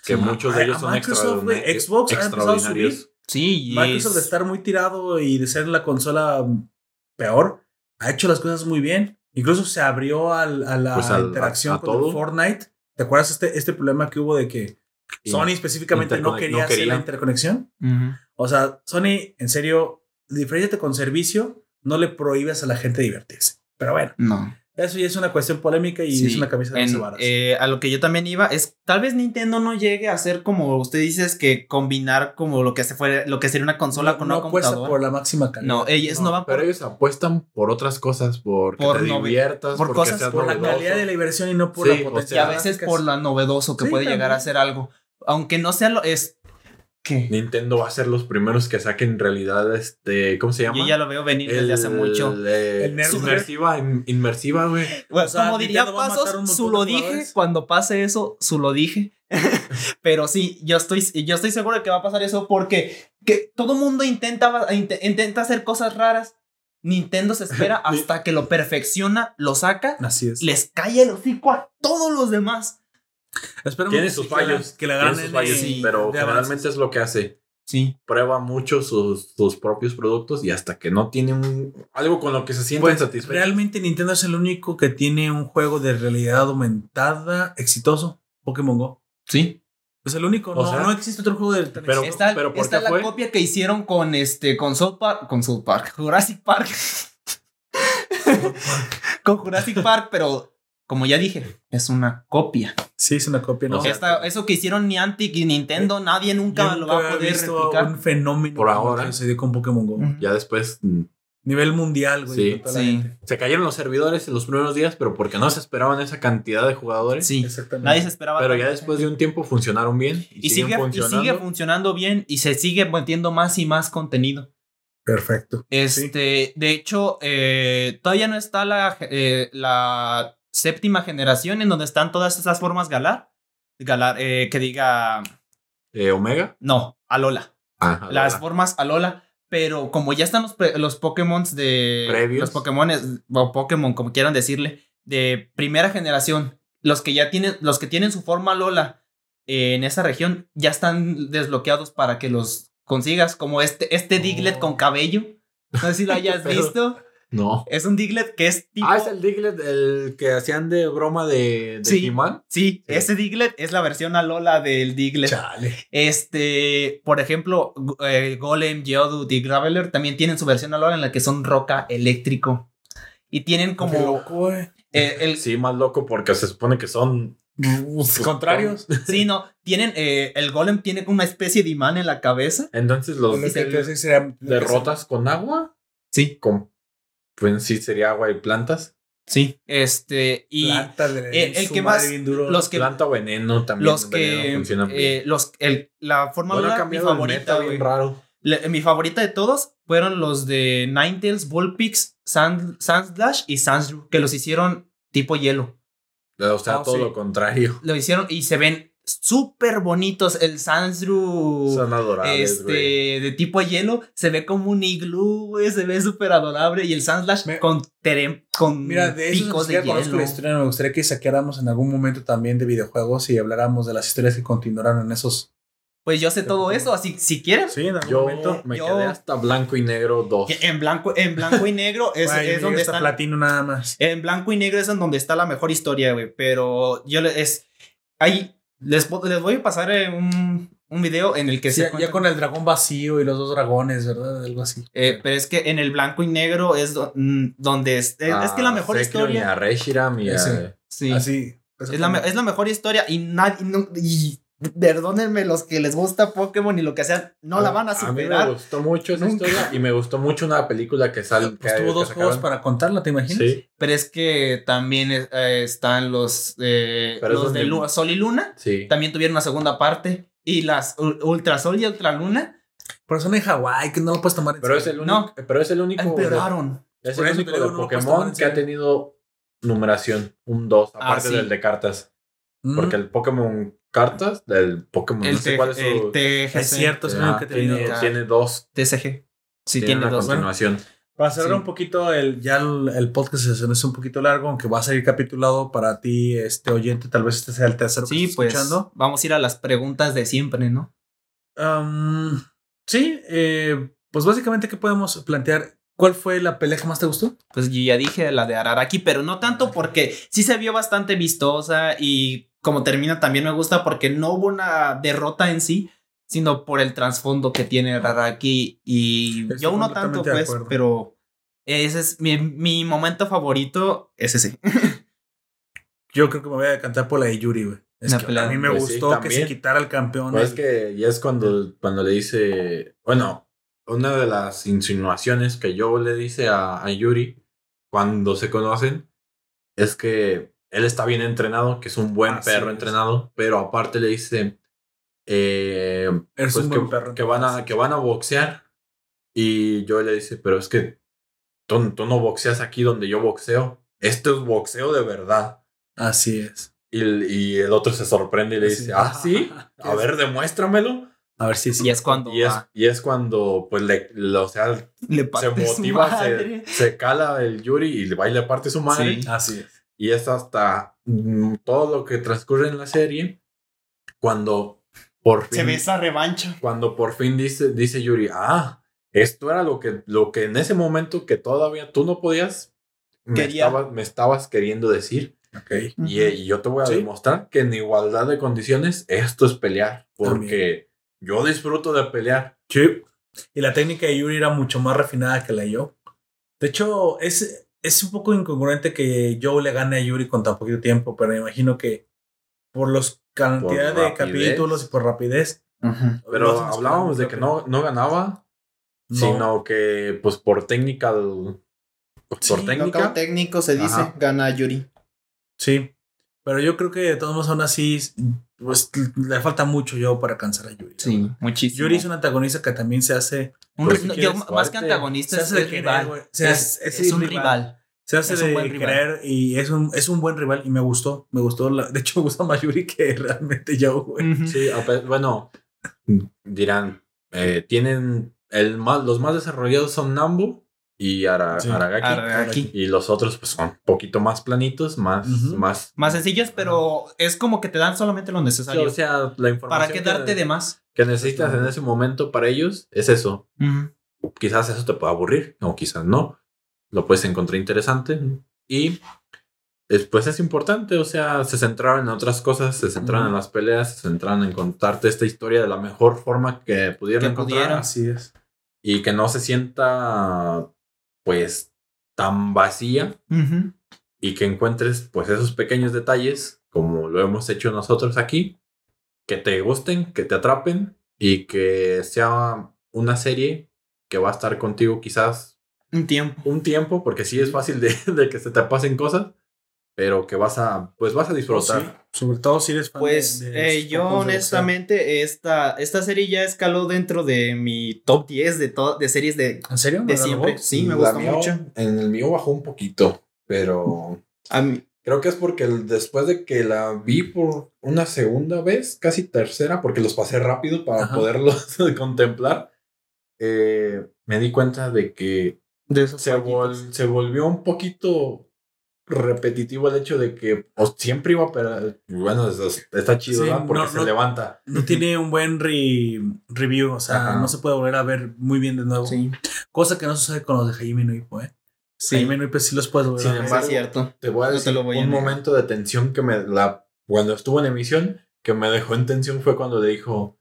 que Sí. muchos A- de ellos a son Microsoft, güey, extraordinarios. Xbox ha empezado a extraordinarios. Sí, y Microsoft de es- estar muy tirado y de ser la consola peor, ha hecho las cosas muy bien. Incluso se abrió al- a la Pues al- interacción a- a con el. Fortnite. ¿Te acuerdas este, este problema que hubo de que Sony específicamente no quería no hacer la interconexión? O sea, Sony, en serio, diferenciate con servicio, no le prohíbes a la gente divertirse. Pero bueno, No. Eso ya es una cuestión polémica y Sí, es una camisa de en- eh, a lo que yo también iba es tal vez Nintendo no llegue a hacer como usted dices que combinar como lo que se fue lo que sería una consola no, con no una apuesta computadora. por la máxima calidad. no, ellos no, van por, Pero ellos apuestan por otras cosas, porque Por te novi- diviertas, por porque cosas- seas por la calidad de la diversión y no por Sí, la o potencia. y a sea, veces por lo novedoso que Sí, puede llegar a ser algo, aunque no sea lo es Nintendo va a ser los primeros que saquen en realidad este, ¿cómo se llama? yo ya lo veo venir desde hace mucho. El Nerd inmersiva, in- inmersiva, güey. Bueno, O sea, como diría Pasos, su lo dije, cuando pase eso, su lo dije. Pero sí, yo estoy, yo estoy seguro de que va a pasar eso porque que todo mundo intenta, int- intenta hacer cosas raras. Nintendo se espera hasta que lo perfecciona, lo saca, Así es. les cae el hocico a todos los demás. Esperemos Tiene que sus sí, que la- fallos, Que la tiene ganen sus fallos, y- pero de generalmente avances. es lo que hace. Sí. Prueba mucho sus, sus propios productos y hasta que no tiene un- algo con lo que se sienten Pues, satisfechos. realmente Nintendo es el único que tiene un juego de realidad aumentada exitoso. Pokémon Go. Sí. Es el único. O no, sea, no existe otro juego de pero-. Está, pero ¿por está qué la fue? copia que hicieron con este con South Park, con South Park, Jurassic Park. con Jurassic Park, pero como ya dije, es una copia. Sí, es una copia. ¿no? O sea, Esta- eso que hicieron Niantic y Nintendo, nadie nunca lo va a poder visto replicar. un fenómeno Por ahora. que se dio con Pokémon Go. Ya después mm, Nivel mundial, güey. Sí. Sí. se cayeron los servidores en los primeros días, pero porque no se esperaban esa cantidad de jugadores. Sí, Exactamente. nadie se esperaba. Pero ya después gente. de un tiempo funcionaron bien. Y, y siguen sigue, y funcionando. sigue funcionando bien y se sigue metiendo más y más contenido. Perfecto. Este, de hecho, eh, todavía no está la, eh, la séptima generación en donde están todas esas formas galar. Galar, eh, que diga, Eh, Omega. no, Alola. Ajá, las formas Alola. Pero como ya están los, los Pokémon de. Previos. Los Pokémon, o Pokémon, como quieran decirle, de primera generación. Los que ya tienen, los que tienen su forma Alola eh, en esa región ya están desbloqueados para que los consigas. Como este, este Diglett Oh. con cabello. No sé si lo hayas visto. No. Es un Diglett que es tipo. Ah, es el Diglett, el que hacían de broma de, de Sí. He-Man. Sí, Sí. ese Diglett es la versión Alola del Diglett. Chale. Este, por ejemplo, eh, Golem, Geodude y Graveler también tienen su versión Alola en la que son roca eléctrico. Y tienen Qué como loco, güey. eh, el, Sí, más loco porque se supone que son contrarios. Sí, no. Tienen. eh, el golem tiene una especie de imán en la cabeza. Entonces los sería- derrotas con agua. Sí. Con, pues sí, sería agua y plantas. Sí. Este. Y Plantas de- el- que más- bien duro. los que. Planta o veneno también. Los que. funciona eh, los, el, la forma Bueno, mi favorita, meta bien raro. Le- Mi favorita de todos fueron los de Ninetales, Vulpix, Sand, Sandslash y Sandshrew, que los hicieron tipo hielo. O sea, Ah, todo sí. lo contrario. Lo hicieron y se ven súper bonitos. El Sandshrew Son adorables, este, de tipo hielo se ve como un iglú, güey, se ve súper adorable. Y el Sandslash Me- con, terem- con Mira, de picos de siquiera conozco hielo. la historia. Me gustaría que saqueáramos en algún momento también de videojuegos y habláramos de las historias que continuaron en esos. Pues yo sé todo eso, así si quieren. Sí, en algún Yo momento. me yo- quedé hasta blanco y negro 2. que En blanco, en blanco y negro es, Ay, es donde están. platino nada más. En blanco y negro es en donde está la mejor historia, güey. Pero yo le- es. Ahí les, les voy a pasar eh, un, un video en el que Sí, se. ya, ya con el dragón vacío y los dos dragones, ¿verdad? Algo así. Eh, pero es que en el blanco y negro es do- mm, donde es. es- es que la mejor Y a historia. Reshiram y a- Ese. Sí. Así. Es la, me- es la mejor historia y nadie. no- y perdónenme los que les gusta Pokémon y lo que sea, no la van a mí me superar. gustó mucho esa Nunca. historia y me gustó mucho una película que sale. Pues que- tuvo dos sacaron. juegos para contarla, ¿te imaginas? Sí, Pero es que también eh, están los, eh, los de Sol y Luna. sí. También tuvieron una segunda parte. Y las Ul- Ultra Sol y Ultra Luna Pero son en Hawái, que no lo puedes tomar en Pero es serio. el No. único, pero es el único, empeoraron. es Por el único de Pokémon que ha tenido numeración, un 2, Ah, aparte sí. del de cartas. Mm. Porque el Pokémon cartas, del Pokémon, El, no sé T- cuál es el. TGC. Es cierto, es único que he tenido. tiene, dos. tiene dos, TCG. Sí, tiene, tiene dos. continuación. Para cerrar Sí. un poquito, el, ya el, el podcast hizo un poquito largo, aunque va a salir capitulado para ti, este oyente. Tal vez este sea el tercero que Sí, estás pues escuchando. vamos a ir a las preguntas de siempre, ¿no? Sí, eh, pues básicamente, ¿qué podemos plantear? ¿Cuál fue la pelea que más te gustó? Pues yo ya dije la de Araraki, pero no tanto porque sí se vio bastante vistosa y como termina también me gusta porque no hubo una derrota en sí, sino por el trasfondo que tiene Araraki y Estoy yo no tanto pues, pero ese es mi, mi momento favorito, ese sí. Yo creo que me voy a decantar por la de Yuri, güey. Es que pelea. a mí me Pues sí, gustó que también. se quitara el campeón. Pues es que ya es cuando, cuando le dice, bueno, una de las insinuaciones que yo le dice a, a Yuri cuando se conocen es que él está bien entrenado, que es un buen perro es. entrenado, pero aparte le dice eh, Eres pues un que, buen perro. que van a, que van a boxear y yo le dice, pero es que tú, tú no boxeas aquí donde yo boxeo, esto es boxeo de verdad. Así es. Y, el- y el otro se sorprende y le dice, ah, sí, a ver, demuéstramelo. A ver si es Y es cuando Y es, y es cuando, pues, le, le- o sea, le se motiva, se, se cala el Yuri y le va y le parte su madre. Sí. Así es. Y es hasta mm, todo lo que transcurre en la serie cuando por fin, Se ve esa revancha. cuando por fin dice, dice Yuri, ah, esto era lo que, lo que en ese momento que todavía tú no podías, me, Quería. estabas, me estabas queriendo decir. Ok. Y, y yo te voy a Sí. demostrar que en igualdad de condiciones esto es pelear. Porque yo disfruto de pelear. Sí. Y la técnica de Yuri era mucho más refinada que la de Joe. De hecho, es, es un poco incongruente que Joe le gane a Yuri con tan poquito tiempo, pero me imagino que por los cantidad de rapidez. capítulos y por rapidez. Pero hablábamos de que no, no ganaba, No. sino que pues por técnica, pues, por Sí, técnica, Knockout técnico se dice, Ajá. gana Yuri. Sí. Pero yo creo que de todos modos, aún así, pues le falta mucho Joe para alcanzar a Yuri. Sí, muchísimo. Yuri es un antagonista que también se hace. Un Pues, si no, yo, más que antagonista se hace de es querer, rival. sea, es, es- es es un rival. rival. Se hace Es un de buen rival. querer y es un, es un buen rival y me gustó. Me gustó. La, de hecho, me gusta más Yuri que realmente Joe, güey. Ujú. sí, a pe- bueno, dirán, eh, tienen el más, los más desarrollados son Nambu y Ara- Sí. Aragaki. Aragaki. Y los otros pues son un poquito más planitos, más, Ujú. más. Más sencillos, pero es como que te dan solamente lo Sí, necesario. o sea, la información para que darte que, de más. que necesitas en ese momento para ellos es eso. Quizás eso te pueda aburrir o quizás no. Lo puedes encontrar interesante y después es importante, o sea, se centraron en otras cosas, se centraron en las peleas, se centraron en contarte esta historia de la mejor forma que pudieron Que encontrar pudieron. Así es. y que no se sienta pues tan vacía y que encuentres pues esos pequeños detalles como lo hemos hecho nosotros aquí, que te gusten, que te atrapen y que sea una serie que va a estar contigo quizás Un tiempo. un tiempo, porque sí es fácil de, de que se te pasen cosas, pero que vas a, pues vas a disfrutar. Sí, sobre todo si eres fan Pues de- de eh, yo honestamente esta, esta serie ya escaló dentro de mi top 10 de, to- de series de. ¿En serio? de ¿Dragon siempre. Sí, me La gustó mío- mucho. En el mío bajó un poquito, pero A mí, creo que es porque el- después de que la vi por una segunda vez, casi tercera, porque los pasé rápido para Ajá. poderlos contemplar, eh, me di cuenta de que de se, vol- se volvió un poquito repetitivo el hecho de que pues, siempre iba a per- bueno eso está chido Sí, ¿verdad? porque no- se no- levanta No tiene un buen re- review, o sea, Ajá. no se puede volver a ver muy bien de nuevo. Sí, Cosa que no sucede con los de Jaime Nuipo, ¿eh? sí. Jaime Nuipo sí los puedes volver Sin a ver. Sí, embargo, es cierto. te voy a decir lo voy a un momento de tensión que me la cuando estuvo en emisión que me dejó en tensión fue cuando le dijo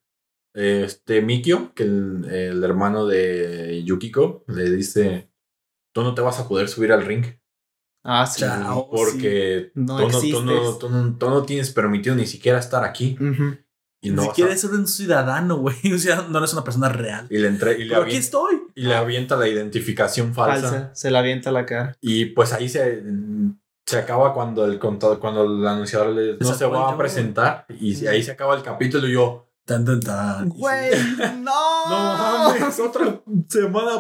este Mikio que el, el hermano de Yukiko le dice tú no te vas a poder subir al ring Ah, sí. Chao. porque No tú, no, tú, no, tú no- tú no tienes permitido ni siquiera estar aquí y Ni siquiera a- es un ciudadano, güey. O sea, no eres una persona real. y le entre, y le Pero aquí avienta, estoy. y le avienta la identificación falsa. Falsa. Se la avienta la cara. Y pues ahí se, se acaba cuando el contador, cuando el anunciador le no se va a presentar. Y ahí se acaba el capítulo y yo. Tan, tan, tan. Güey, no. No mames, otra semana.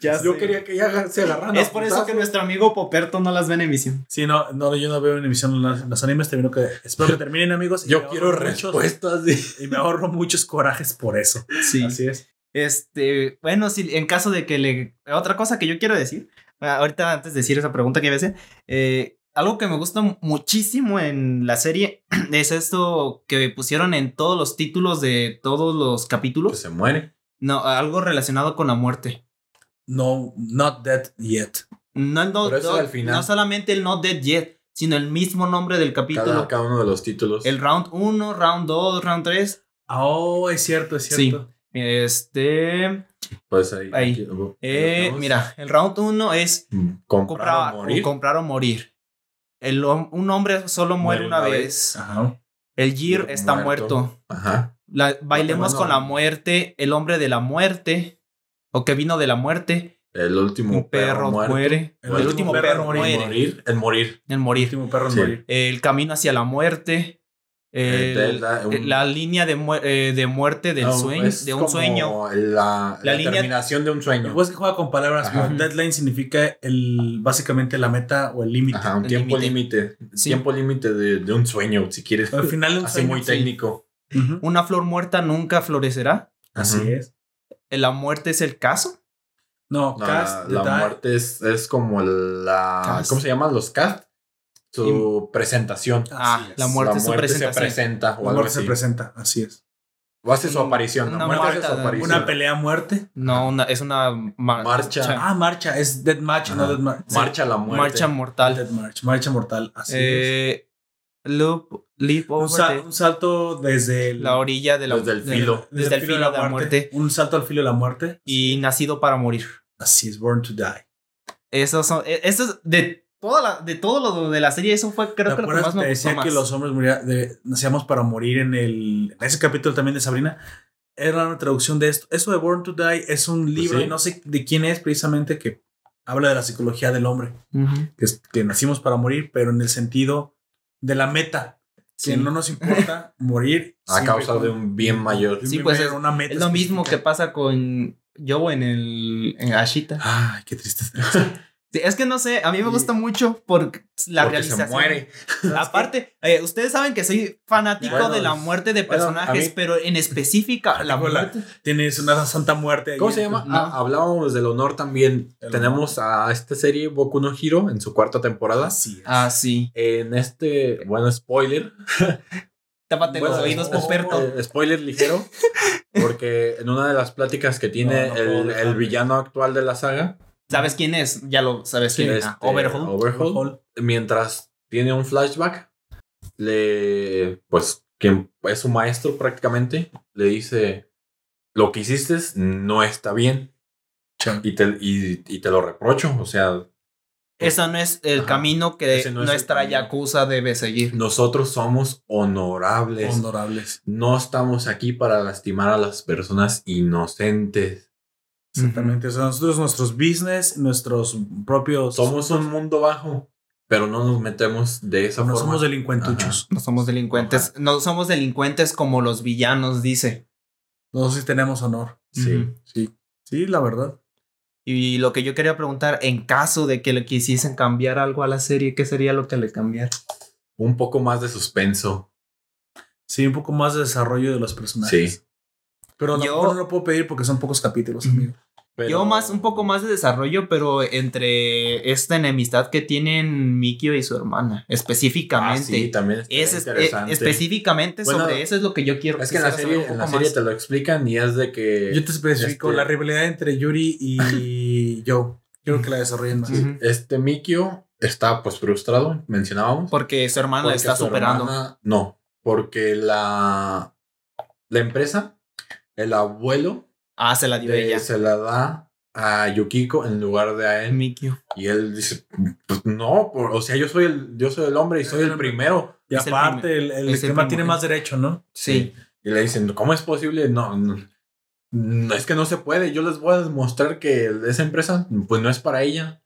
Ya Yo sé. quería que ya se agarraran. Es por eso que nuestro amigo Poperto no las ve en emisión. Sí, no, no, yo no veo en emisión los, los animes. Termino que espero que terminen, amigos. y Yo quiero respuestas. Y me ahorro muchos corajes por eso. Sí. Así es. Este, bueno, si en caso de que le. Otra cosa que yo quiero decir, ah, ahorita antes de decir esa pregunta que iba a hacer, eh, algo que me gusta muchísimo en la serie es esto que pusieron en todos los títulos de todos los Que capítulos. se muere. No, algo relacionado con la muerte. No, not dead yet. No, el no, no- al final. no solamente el Not Dead Yet, sino el mismo nombre del capítulo. Cada, cada uno de los títulos. El round 1, round 2, round 3. Oh, es cierto, es cierto. Este. Pues ahí. Ahí. aquí, eh, mira, el round 1 es Mm, Comprar comprar, o morir. comprar o morir. El, un hombre solo muere, Muere una, una vez. Ajá. El Gear Muerto. está muerto. Ajá. La- bailemos bueno. con la muerte. El hombre de la muerte. O que vino de la muerte. El último Un perro muerto. muere. El El, último perro, morir. muere. Morir. El morir. El El morir. último perro en Sí. morir. El camino hacia la muerte. Eh, el- un- la línea de, mu- eh, de muerte del No, sueño. De un sueño. La, La la línea- terminación de un sueño. Después que juega con palabras, como deadline significa el básicamente la meta o el límite. Un el tiempo límite. Sí. Tiempo límite de, de un sueño, si quieres. Al final un Así sueño, muy sí. técnico. Una flor muerta nunca florecerá. Así es. La muerte es el caso. No, No, cast, la, la muerte es, es como la. Cast. ¿Cómo se llaman los cast? Su presentación. Ah, la muerte la es su muerte se presenta o La algo muerte se presenta, así es. O hace su Un- aparición. una La muerte muerta, su aparición. Una pelea a muerte. No, una, es una mar- Marcha. Ah, marcha, es Dead March, no. Dead March. Marcha a la muerte. marcha mortal. Dead March, marcha mortal, así es. Loop, leap Un, over sa- the- un salto desde el, la orilla de la Desde el de- filo. Desde, el filo de la muerte. Un salto al filo de la muerte. Y nacido para morir. Así es, Born to Die. Esos son. e- Eso es de toda la, de todo lo de la serie. Eso fue creo ¿Te que lo que más que me gustó decía más. que los hombres de- nacíamos para morir en el en ese capítulo también de Sabrina? Era una traducción de esto. Eso de Born to Die es un libro, sí. y no sé de quién es precisamente, que habla de la psicología del hombre. Ujú. Que, es- que nacimos para morir, pero en el sentido de la meta. Que Sí. no nos importa morir. A causa de un bien mayor. Sí, bien pues mayor, es- una meta Es lo mismo que pasa con Joe en el en Ashita. Ay, qué triste. Sí, es que no sé, a mí me gusta mucho por la Porque realización. se muere. Aparte, eh, ustedes saben que soy fanático Bueno, de la muerte de personajes, mí- pero en específica la muerte. Tienes una santa muerte. ahí. ¿Cómo se llama? No. Ah, hablábamos del honor también. El Tenemos a esta serie Boku no Hero en su cuarta temporada. Así es. Ah, sí. En este, bueno, spoiler. Tápate los oídos, oh, Poperto. eh, spoiler ligero. Porque en una de las pláticas que tiene No, no puedo el, el villano actual de la saga, ¿Sabes quién es? Ya lo sabes quién es. este, Overhaul. Overhaul, Overhaul. mientras tiene un flashback, le, pues, quien es su maestro prácticamente, le dice, lo que hiciste no está bien y te, y, y te lo reprocho, o sea, Eso no es el Ajá. camino que no nuestra yakuza debe seguir. Nosotros somos honorables. Honorables. no estamos aquí para lastimar a las personas inocentes. Exactamente. O sea, nosotros, nuestros business, nuestros propios. Somos un mundo bajo, pero no nos metemos de esa no forma. somos delincuentuchos. No somos delincuentes. No somos delincuentes como los villanos, dice. Nosotros sí tenemos honor. Sí. Sí. Sí, la verdad. Y lo que yo quería preguntar, en caso de que le quisiesen cambiar algo a la serie, ¿qué sería lo que le cambiaría? Un poco más de suspenso. Sí, un poco más de desarrollo de los personajes. Sí. Pero a lo Yo- mejor no lo puedo pedir porque son pocos capítulos, amigo. Pero- Yo más, un poco más de desarrollo, pero entre esta enemistad que tienen Mikio y su hermana, Ah, específicamente. sí, también es, es- eh, interesante. específicamente Bueno, sobre eso es lo que yo quiero. Es que en la serie, en la serie te lo explican y es de que Yo te especifico Este- la rivalidad entre Yuri y Joe. Quiero que la desarrollen más. Este Mikio está pues frustrado, mencionábamos. Porque su hermana la está su superando. hermana- no, porque la, la empresa, el abuelo, Ah, se la dio de- ella. se la da a Yukiko en lugar de a él. Mikio. Y él dice, pues no, por- o sea, yo soy el, yo soy el hombre y soy el primero. Y Es aparte, el, el, el esquema tiene más derecho, ¿no? Sí. Y le dicen, ¿cómo es posible? No, no, no, es que no se puede. Yo les voy a demostrar que esa empresa, pues no es para ella,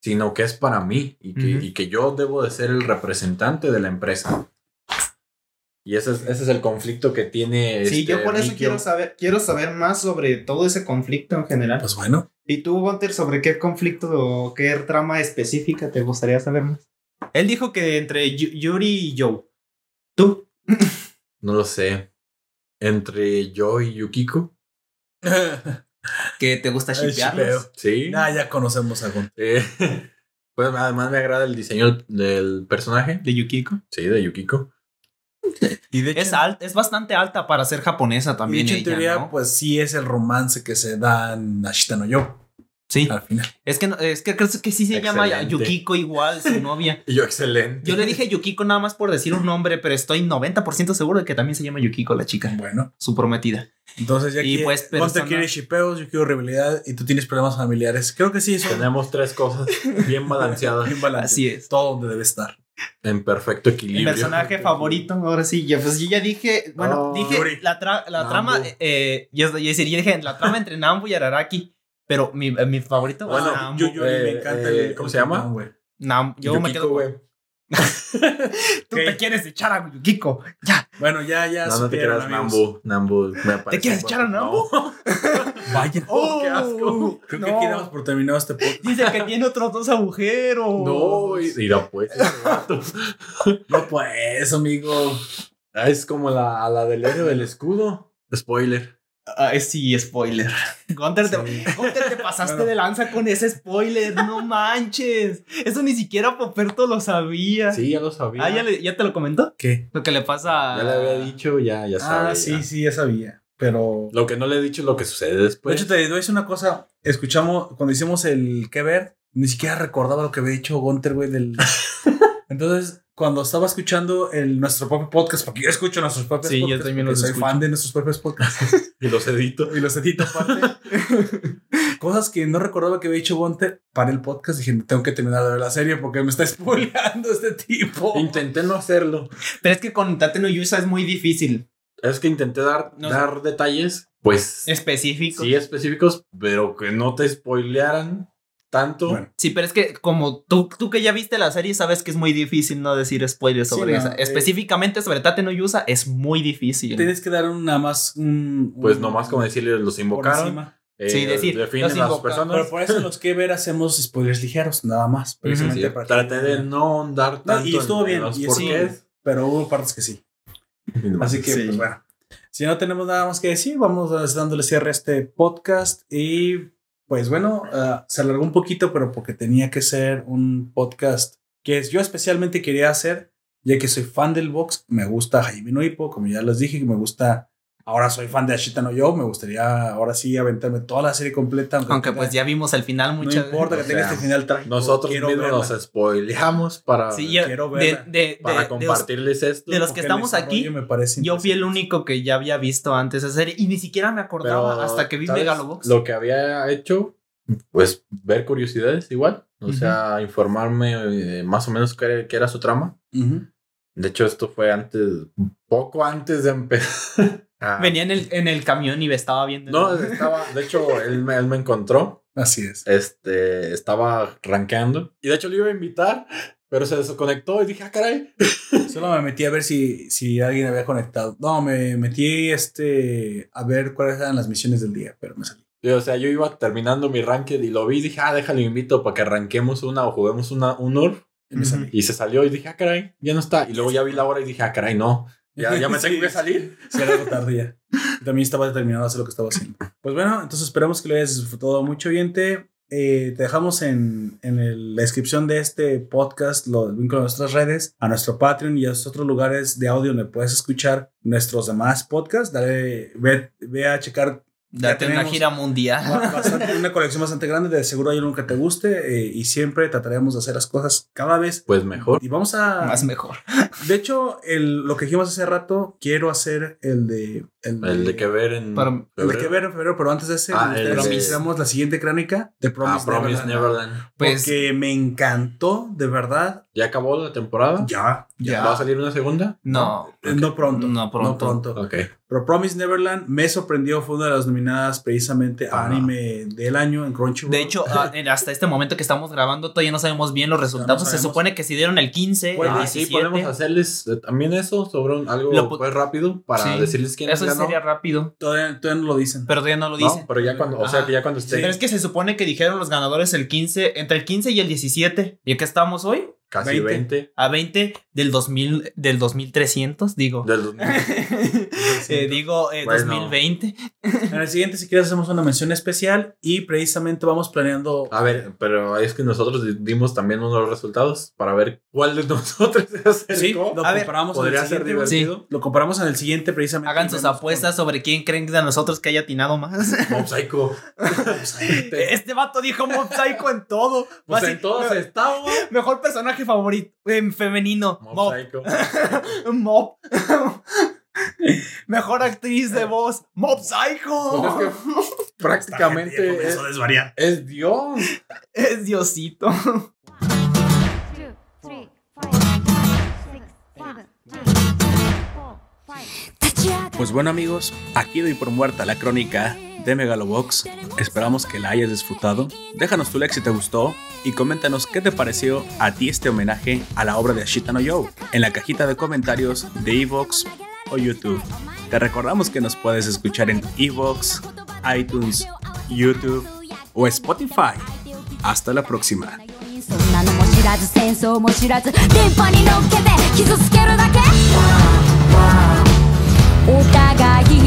sino que es para mí y que, y que yo debo de ser el representante de la empresa. Y ese es, ese es el conflicto que tiene. Sí, este, yo por eso Mikio. quiero saber, quiero saber más sobre todo ese conflicto en general. Pues bueno. ¿Y tú, Gunter, sobre qué conflicto o qué trama específica te gustaría saber más? Él dijo que entre Yu- Yuri y Joe. ¿Tú? No lo sé. Entre yo y Yukiko. Que te gusta shippeo. Sí. Ah, ya conocemos a Gon. Eh, pues además me agrada el diseño del personaje. De Yukiko. Sí, de Yukiko. Y de hecho, Es, alt, es bastante alta para ser japonesa y de también. hecho, en ella, teoría, ¿no? pues sí es el romance que se da en Ashita no Yo sí. al final. Es que, es que creo que sí se llama Excelente. Yukiko igual, su novia. Yo, excelente. Yo le dije Yukiko nada más por decir un nombre, pero estoy 90% seguro de que también se llama Yukiko la chica, Bueno, su prometida. entonces ya Y que pues, persona- quiere shipeos, yo quiero rivalidad y tú tienes problemas familiares. Creo que sí, eso Tenemos tres cosas bien balanceadas bien balance. Así es. Todo donde debe estar. En perfecto Mi equilibrio. personaje favorito, ahora sí, ya, pues yo ya dije, bueno, Oh, dije Yuri. la, tra- la Nambu. trama, eh, yo, yo decir, yo dije la trama entre Nambu y Araraki, pero mi, eh, mi favorito Bueno, es Nambu. yo, yo Eh, me encanta eh, el ¿cómo se llama? güey. Nam- yo me quedo. Tú ¿Qué? te quieres echar a Yukiko, ya. Bueno, ya, ya. No, no te amigos. Nambu. Nambu me parece quieres echar a Nambu? No. Vaya. Oh, qué asco. Creo no. que aquí damos por terminado este podcast. Dice que tiene otros dos agujeros. No, y- mira, pues. No, pues, amigo. Ah, es como la, la del héroe del escudo. Spoiler. Ah, sí, spoiler. Gunter, te. Gunter, te pasaste Bueno. de lanza con ese spoiler. No manches. Eso ni siquiera Poperto lo sabía. Sí, ya lo sabía. Ah, ¿ya, le- ya te lo comentó? ¿Qué? Lo que le pasa a... Ya le había dicho, ya, ya sabía. Ah, sí, ya. sí, ya sabía. Pero. Lo que no le he dicho es lo que sucede De después. hecho, te decir una cosa. Escuchamos, cuando hicimos el que ver, ni siquiera recordaba lo que había dicho Gunter, güey, del. Entonces, cuando estaba escuchando el, nuestro propio podcast, porque yo escucho nuestros propios Sí, yo podcasts, también porque los soy escucho. fan de nuestros propios podcasts y los edito. y los edito aparte. Cosas que no recordaba que había dicho Gunter para el podcast. Dije, tengo que terminar de ver la serie porque me está spoileando este tipo. Intenté no hacerlo. Pero es que con Tate no Yusa es muy difícil. Es que intenté dar, No dar detalles, pues Específico. sí específicos, pero que no te spoilearan tanto. Bueno. Sí, pero es que como tú, tú que ya viste la serie sabes que es muy difícil no decir spoilers Sí, sobre no, esa. eh. Específicamente sobre Tate no Yusa es muy difícil. Tienes que dar una más. Un, Pues un- nomás como decirle, los invocaron. eh, Sí, decir, definen los a las personas. Pero por eso los que ver hacemos spoilers ligeros, nada más. Precisamente Sí, para que- traté de no andar No, tanto y estuvo en- bien, en los y porqués. Pero hubo partes que sí. Así que, Sí. pues bueno. Si no tenemos nada más que decir, vamos a- dándole cierre a este podcast. Y pues bueno, ah, se alargó un poquito, pero porque tenía que ser un podcast que yo especialmente quería hacer, ya que soy fan del box. Me gusta Jaime Noipo, como ya les dije, que me gusta. Ahora soy fan de Ashita no Yo. Me gustaría ahora sí aventarme toda la serie completa. Aunque tenga- pues ya vimos el final No muchas importa que O tenga sea, este final trágico. Nosotros mismos verla. nos spoileamos para, Sí, yo- quiero verla. de- de- para de los- compartirles esto. de los que estamos aquí, me parece yo fui el único que ya había visto antes esa serie y ni siquiera me acordaba Pero, hasta que vi. Megalobox. Lo que había hecho, pues ver curiosidades igual. o sea, informarme eh, más o menos qué, era- qué era su trama. Ujú. De hecho, esto fue antes, poco antes de empezar. Ah, Venía en el, en el camión y me estaba viendo. No, estaba, de hecho, él me, él me encontró, Así es. este, estaba rankeando. Y de hecho, le iba a invitar, pero se desconectó y dije, ah, caray. Solo me metí a ver si, si alguien había conectado. No, me metí este a ver cuáles eran las misiones del día, pero me salí. Y, o sea, yo iba terminando mi ranked y lo vi y dije, ah, déjale, invito para que arranquemos una o juguemos una, un URF. Y me Ujú. salí. Y se salió y dije, ah, caray, ya no está. Y luego ya vi la hora y dije, ah, caray, no. Ya, ya me tengo Sí. que salir. Sí, era ya. También estaba determinado a hacer lo que estaba haciendo. Pues bueno, entonces esperamos que lo hayas disfrutado mucho, oyente. Eh, te dejamos en, en el- la descripción de este podcast los vínculos a nuestras redes, a nuestro Patreon y a los otros lugares de audio donde puedes escuchar nuestros demás podcasts. Dale, ve, ve a checar Date una tenemos- gira mundial. bastante- una colección bastante grande. De seguro hay uno que te guste eh, y siempre trataremos de hacer las cosas cada vez. Pues mejor. Y vamos a. Más mejor. De hecho, el, lo que dijimos hace rato, quiero hacer el de. El de que ver en. Para- El de febrero. que ver en febrero, pero antes de ese, Ah, hiciéramos la siguiente crónica de Ah, Promise, Promise Neverland. Neverland. Pues porque me encantó, de verdad. ¿Ya acabó la temporada? Ya, Ya. ¿Va a salir una segunda? no. Eh, No pronto. No pronto. No pronto. Ok. Pero Promise Neverland me sorprendió, fue una de las nominadas precisamente a Ah. anime del año en Crunchyroll. De hecho, ah, hasta este momento que estamos grabando, todavía no sabemos bien los resultados. Se supone que se dieron el 15, Bueno, el Ah, sí, 17. podemos hacerles también eso sobre un- algo Lo pues rápido para Sí. decirles quién Eso sería rápido. todavía, todavía no lo dicen. Pero todavía no lo No, dicen. pero ya cuando, o sea, que ya cuando esté Pero es que se supone que dijeron los ganadores el 15, entre el 15 y el 17. ¿Y qué estamos hoy? Casi 20. 20, A 20 del 2000, del 2300, digo. del 2000. Eh, digo eh, Bueno. 2020. En el siguiente, si quieres, hacemos una mención especial y precisamente vamos planeando. A ver, pero es que nosotros di- dimos también uno de los resultados para ver cuál de nosotros se. Sí, lo A ver, comparamos en el Podría ser siguiente. divertido. Lo comparamos en el siguiente precisamente. Hagan sus apuestas sobre quién creen de nosotros que haya atinado más. Mob Psycho. este vato dijo Mob Psycho en todo. Pues en todos me- estaba. Mejor personaje favorito en femenino. Mob Mob. Psycho. Mob. Mejor actriz de voz. Mob Psycho. Pues es que prácticamente es, comenzó a desvariar. es Dios. Es Diosito. Pues bueno amigos, aquí doy por muerta la crónica de Megalobox. Esperamos que la hayas disfrutado. Déjanos tu like si te gustó y coméntanos qué te pareció a ti este homenaje a la obra de Ashita no Yo en la cajita de comentarios de Evox o YouTube. Te recordamos que nos puedes escuchar en Evox, iTunes, YouTube o Spotify. Hasta la próxima. そんなのも知らず戦争も知らず電波に乗っけて傷つけるだけお互い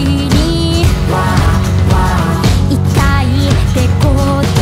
てこう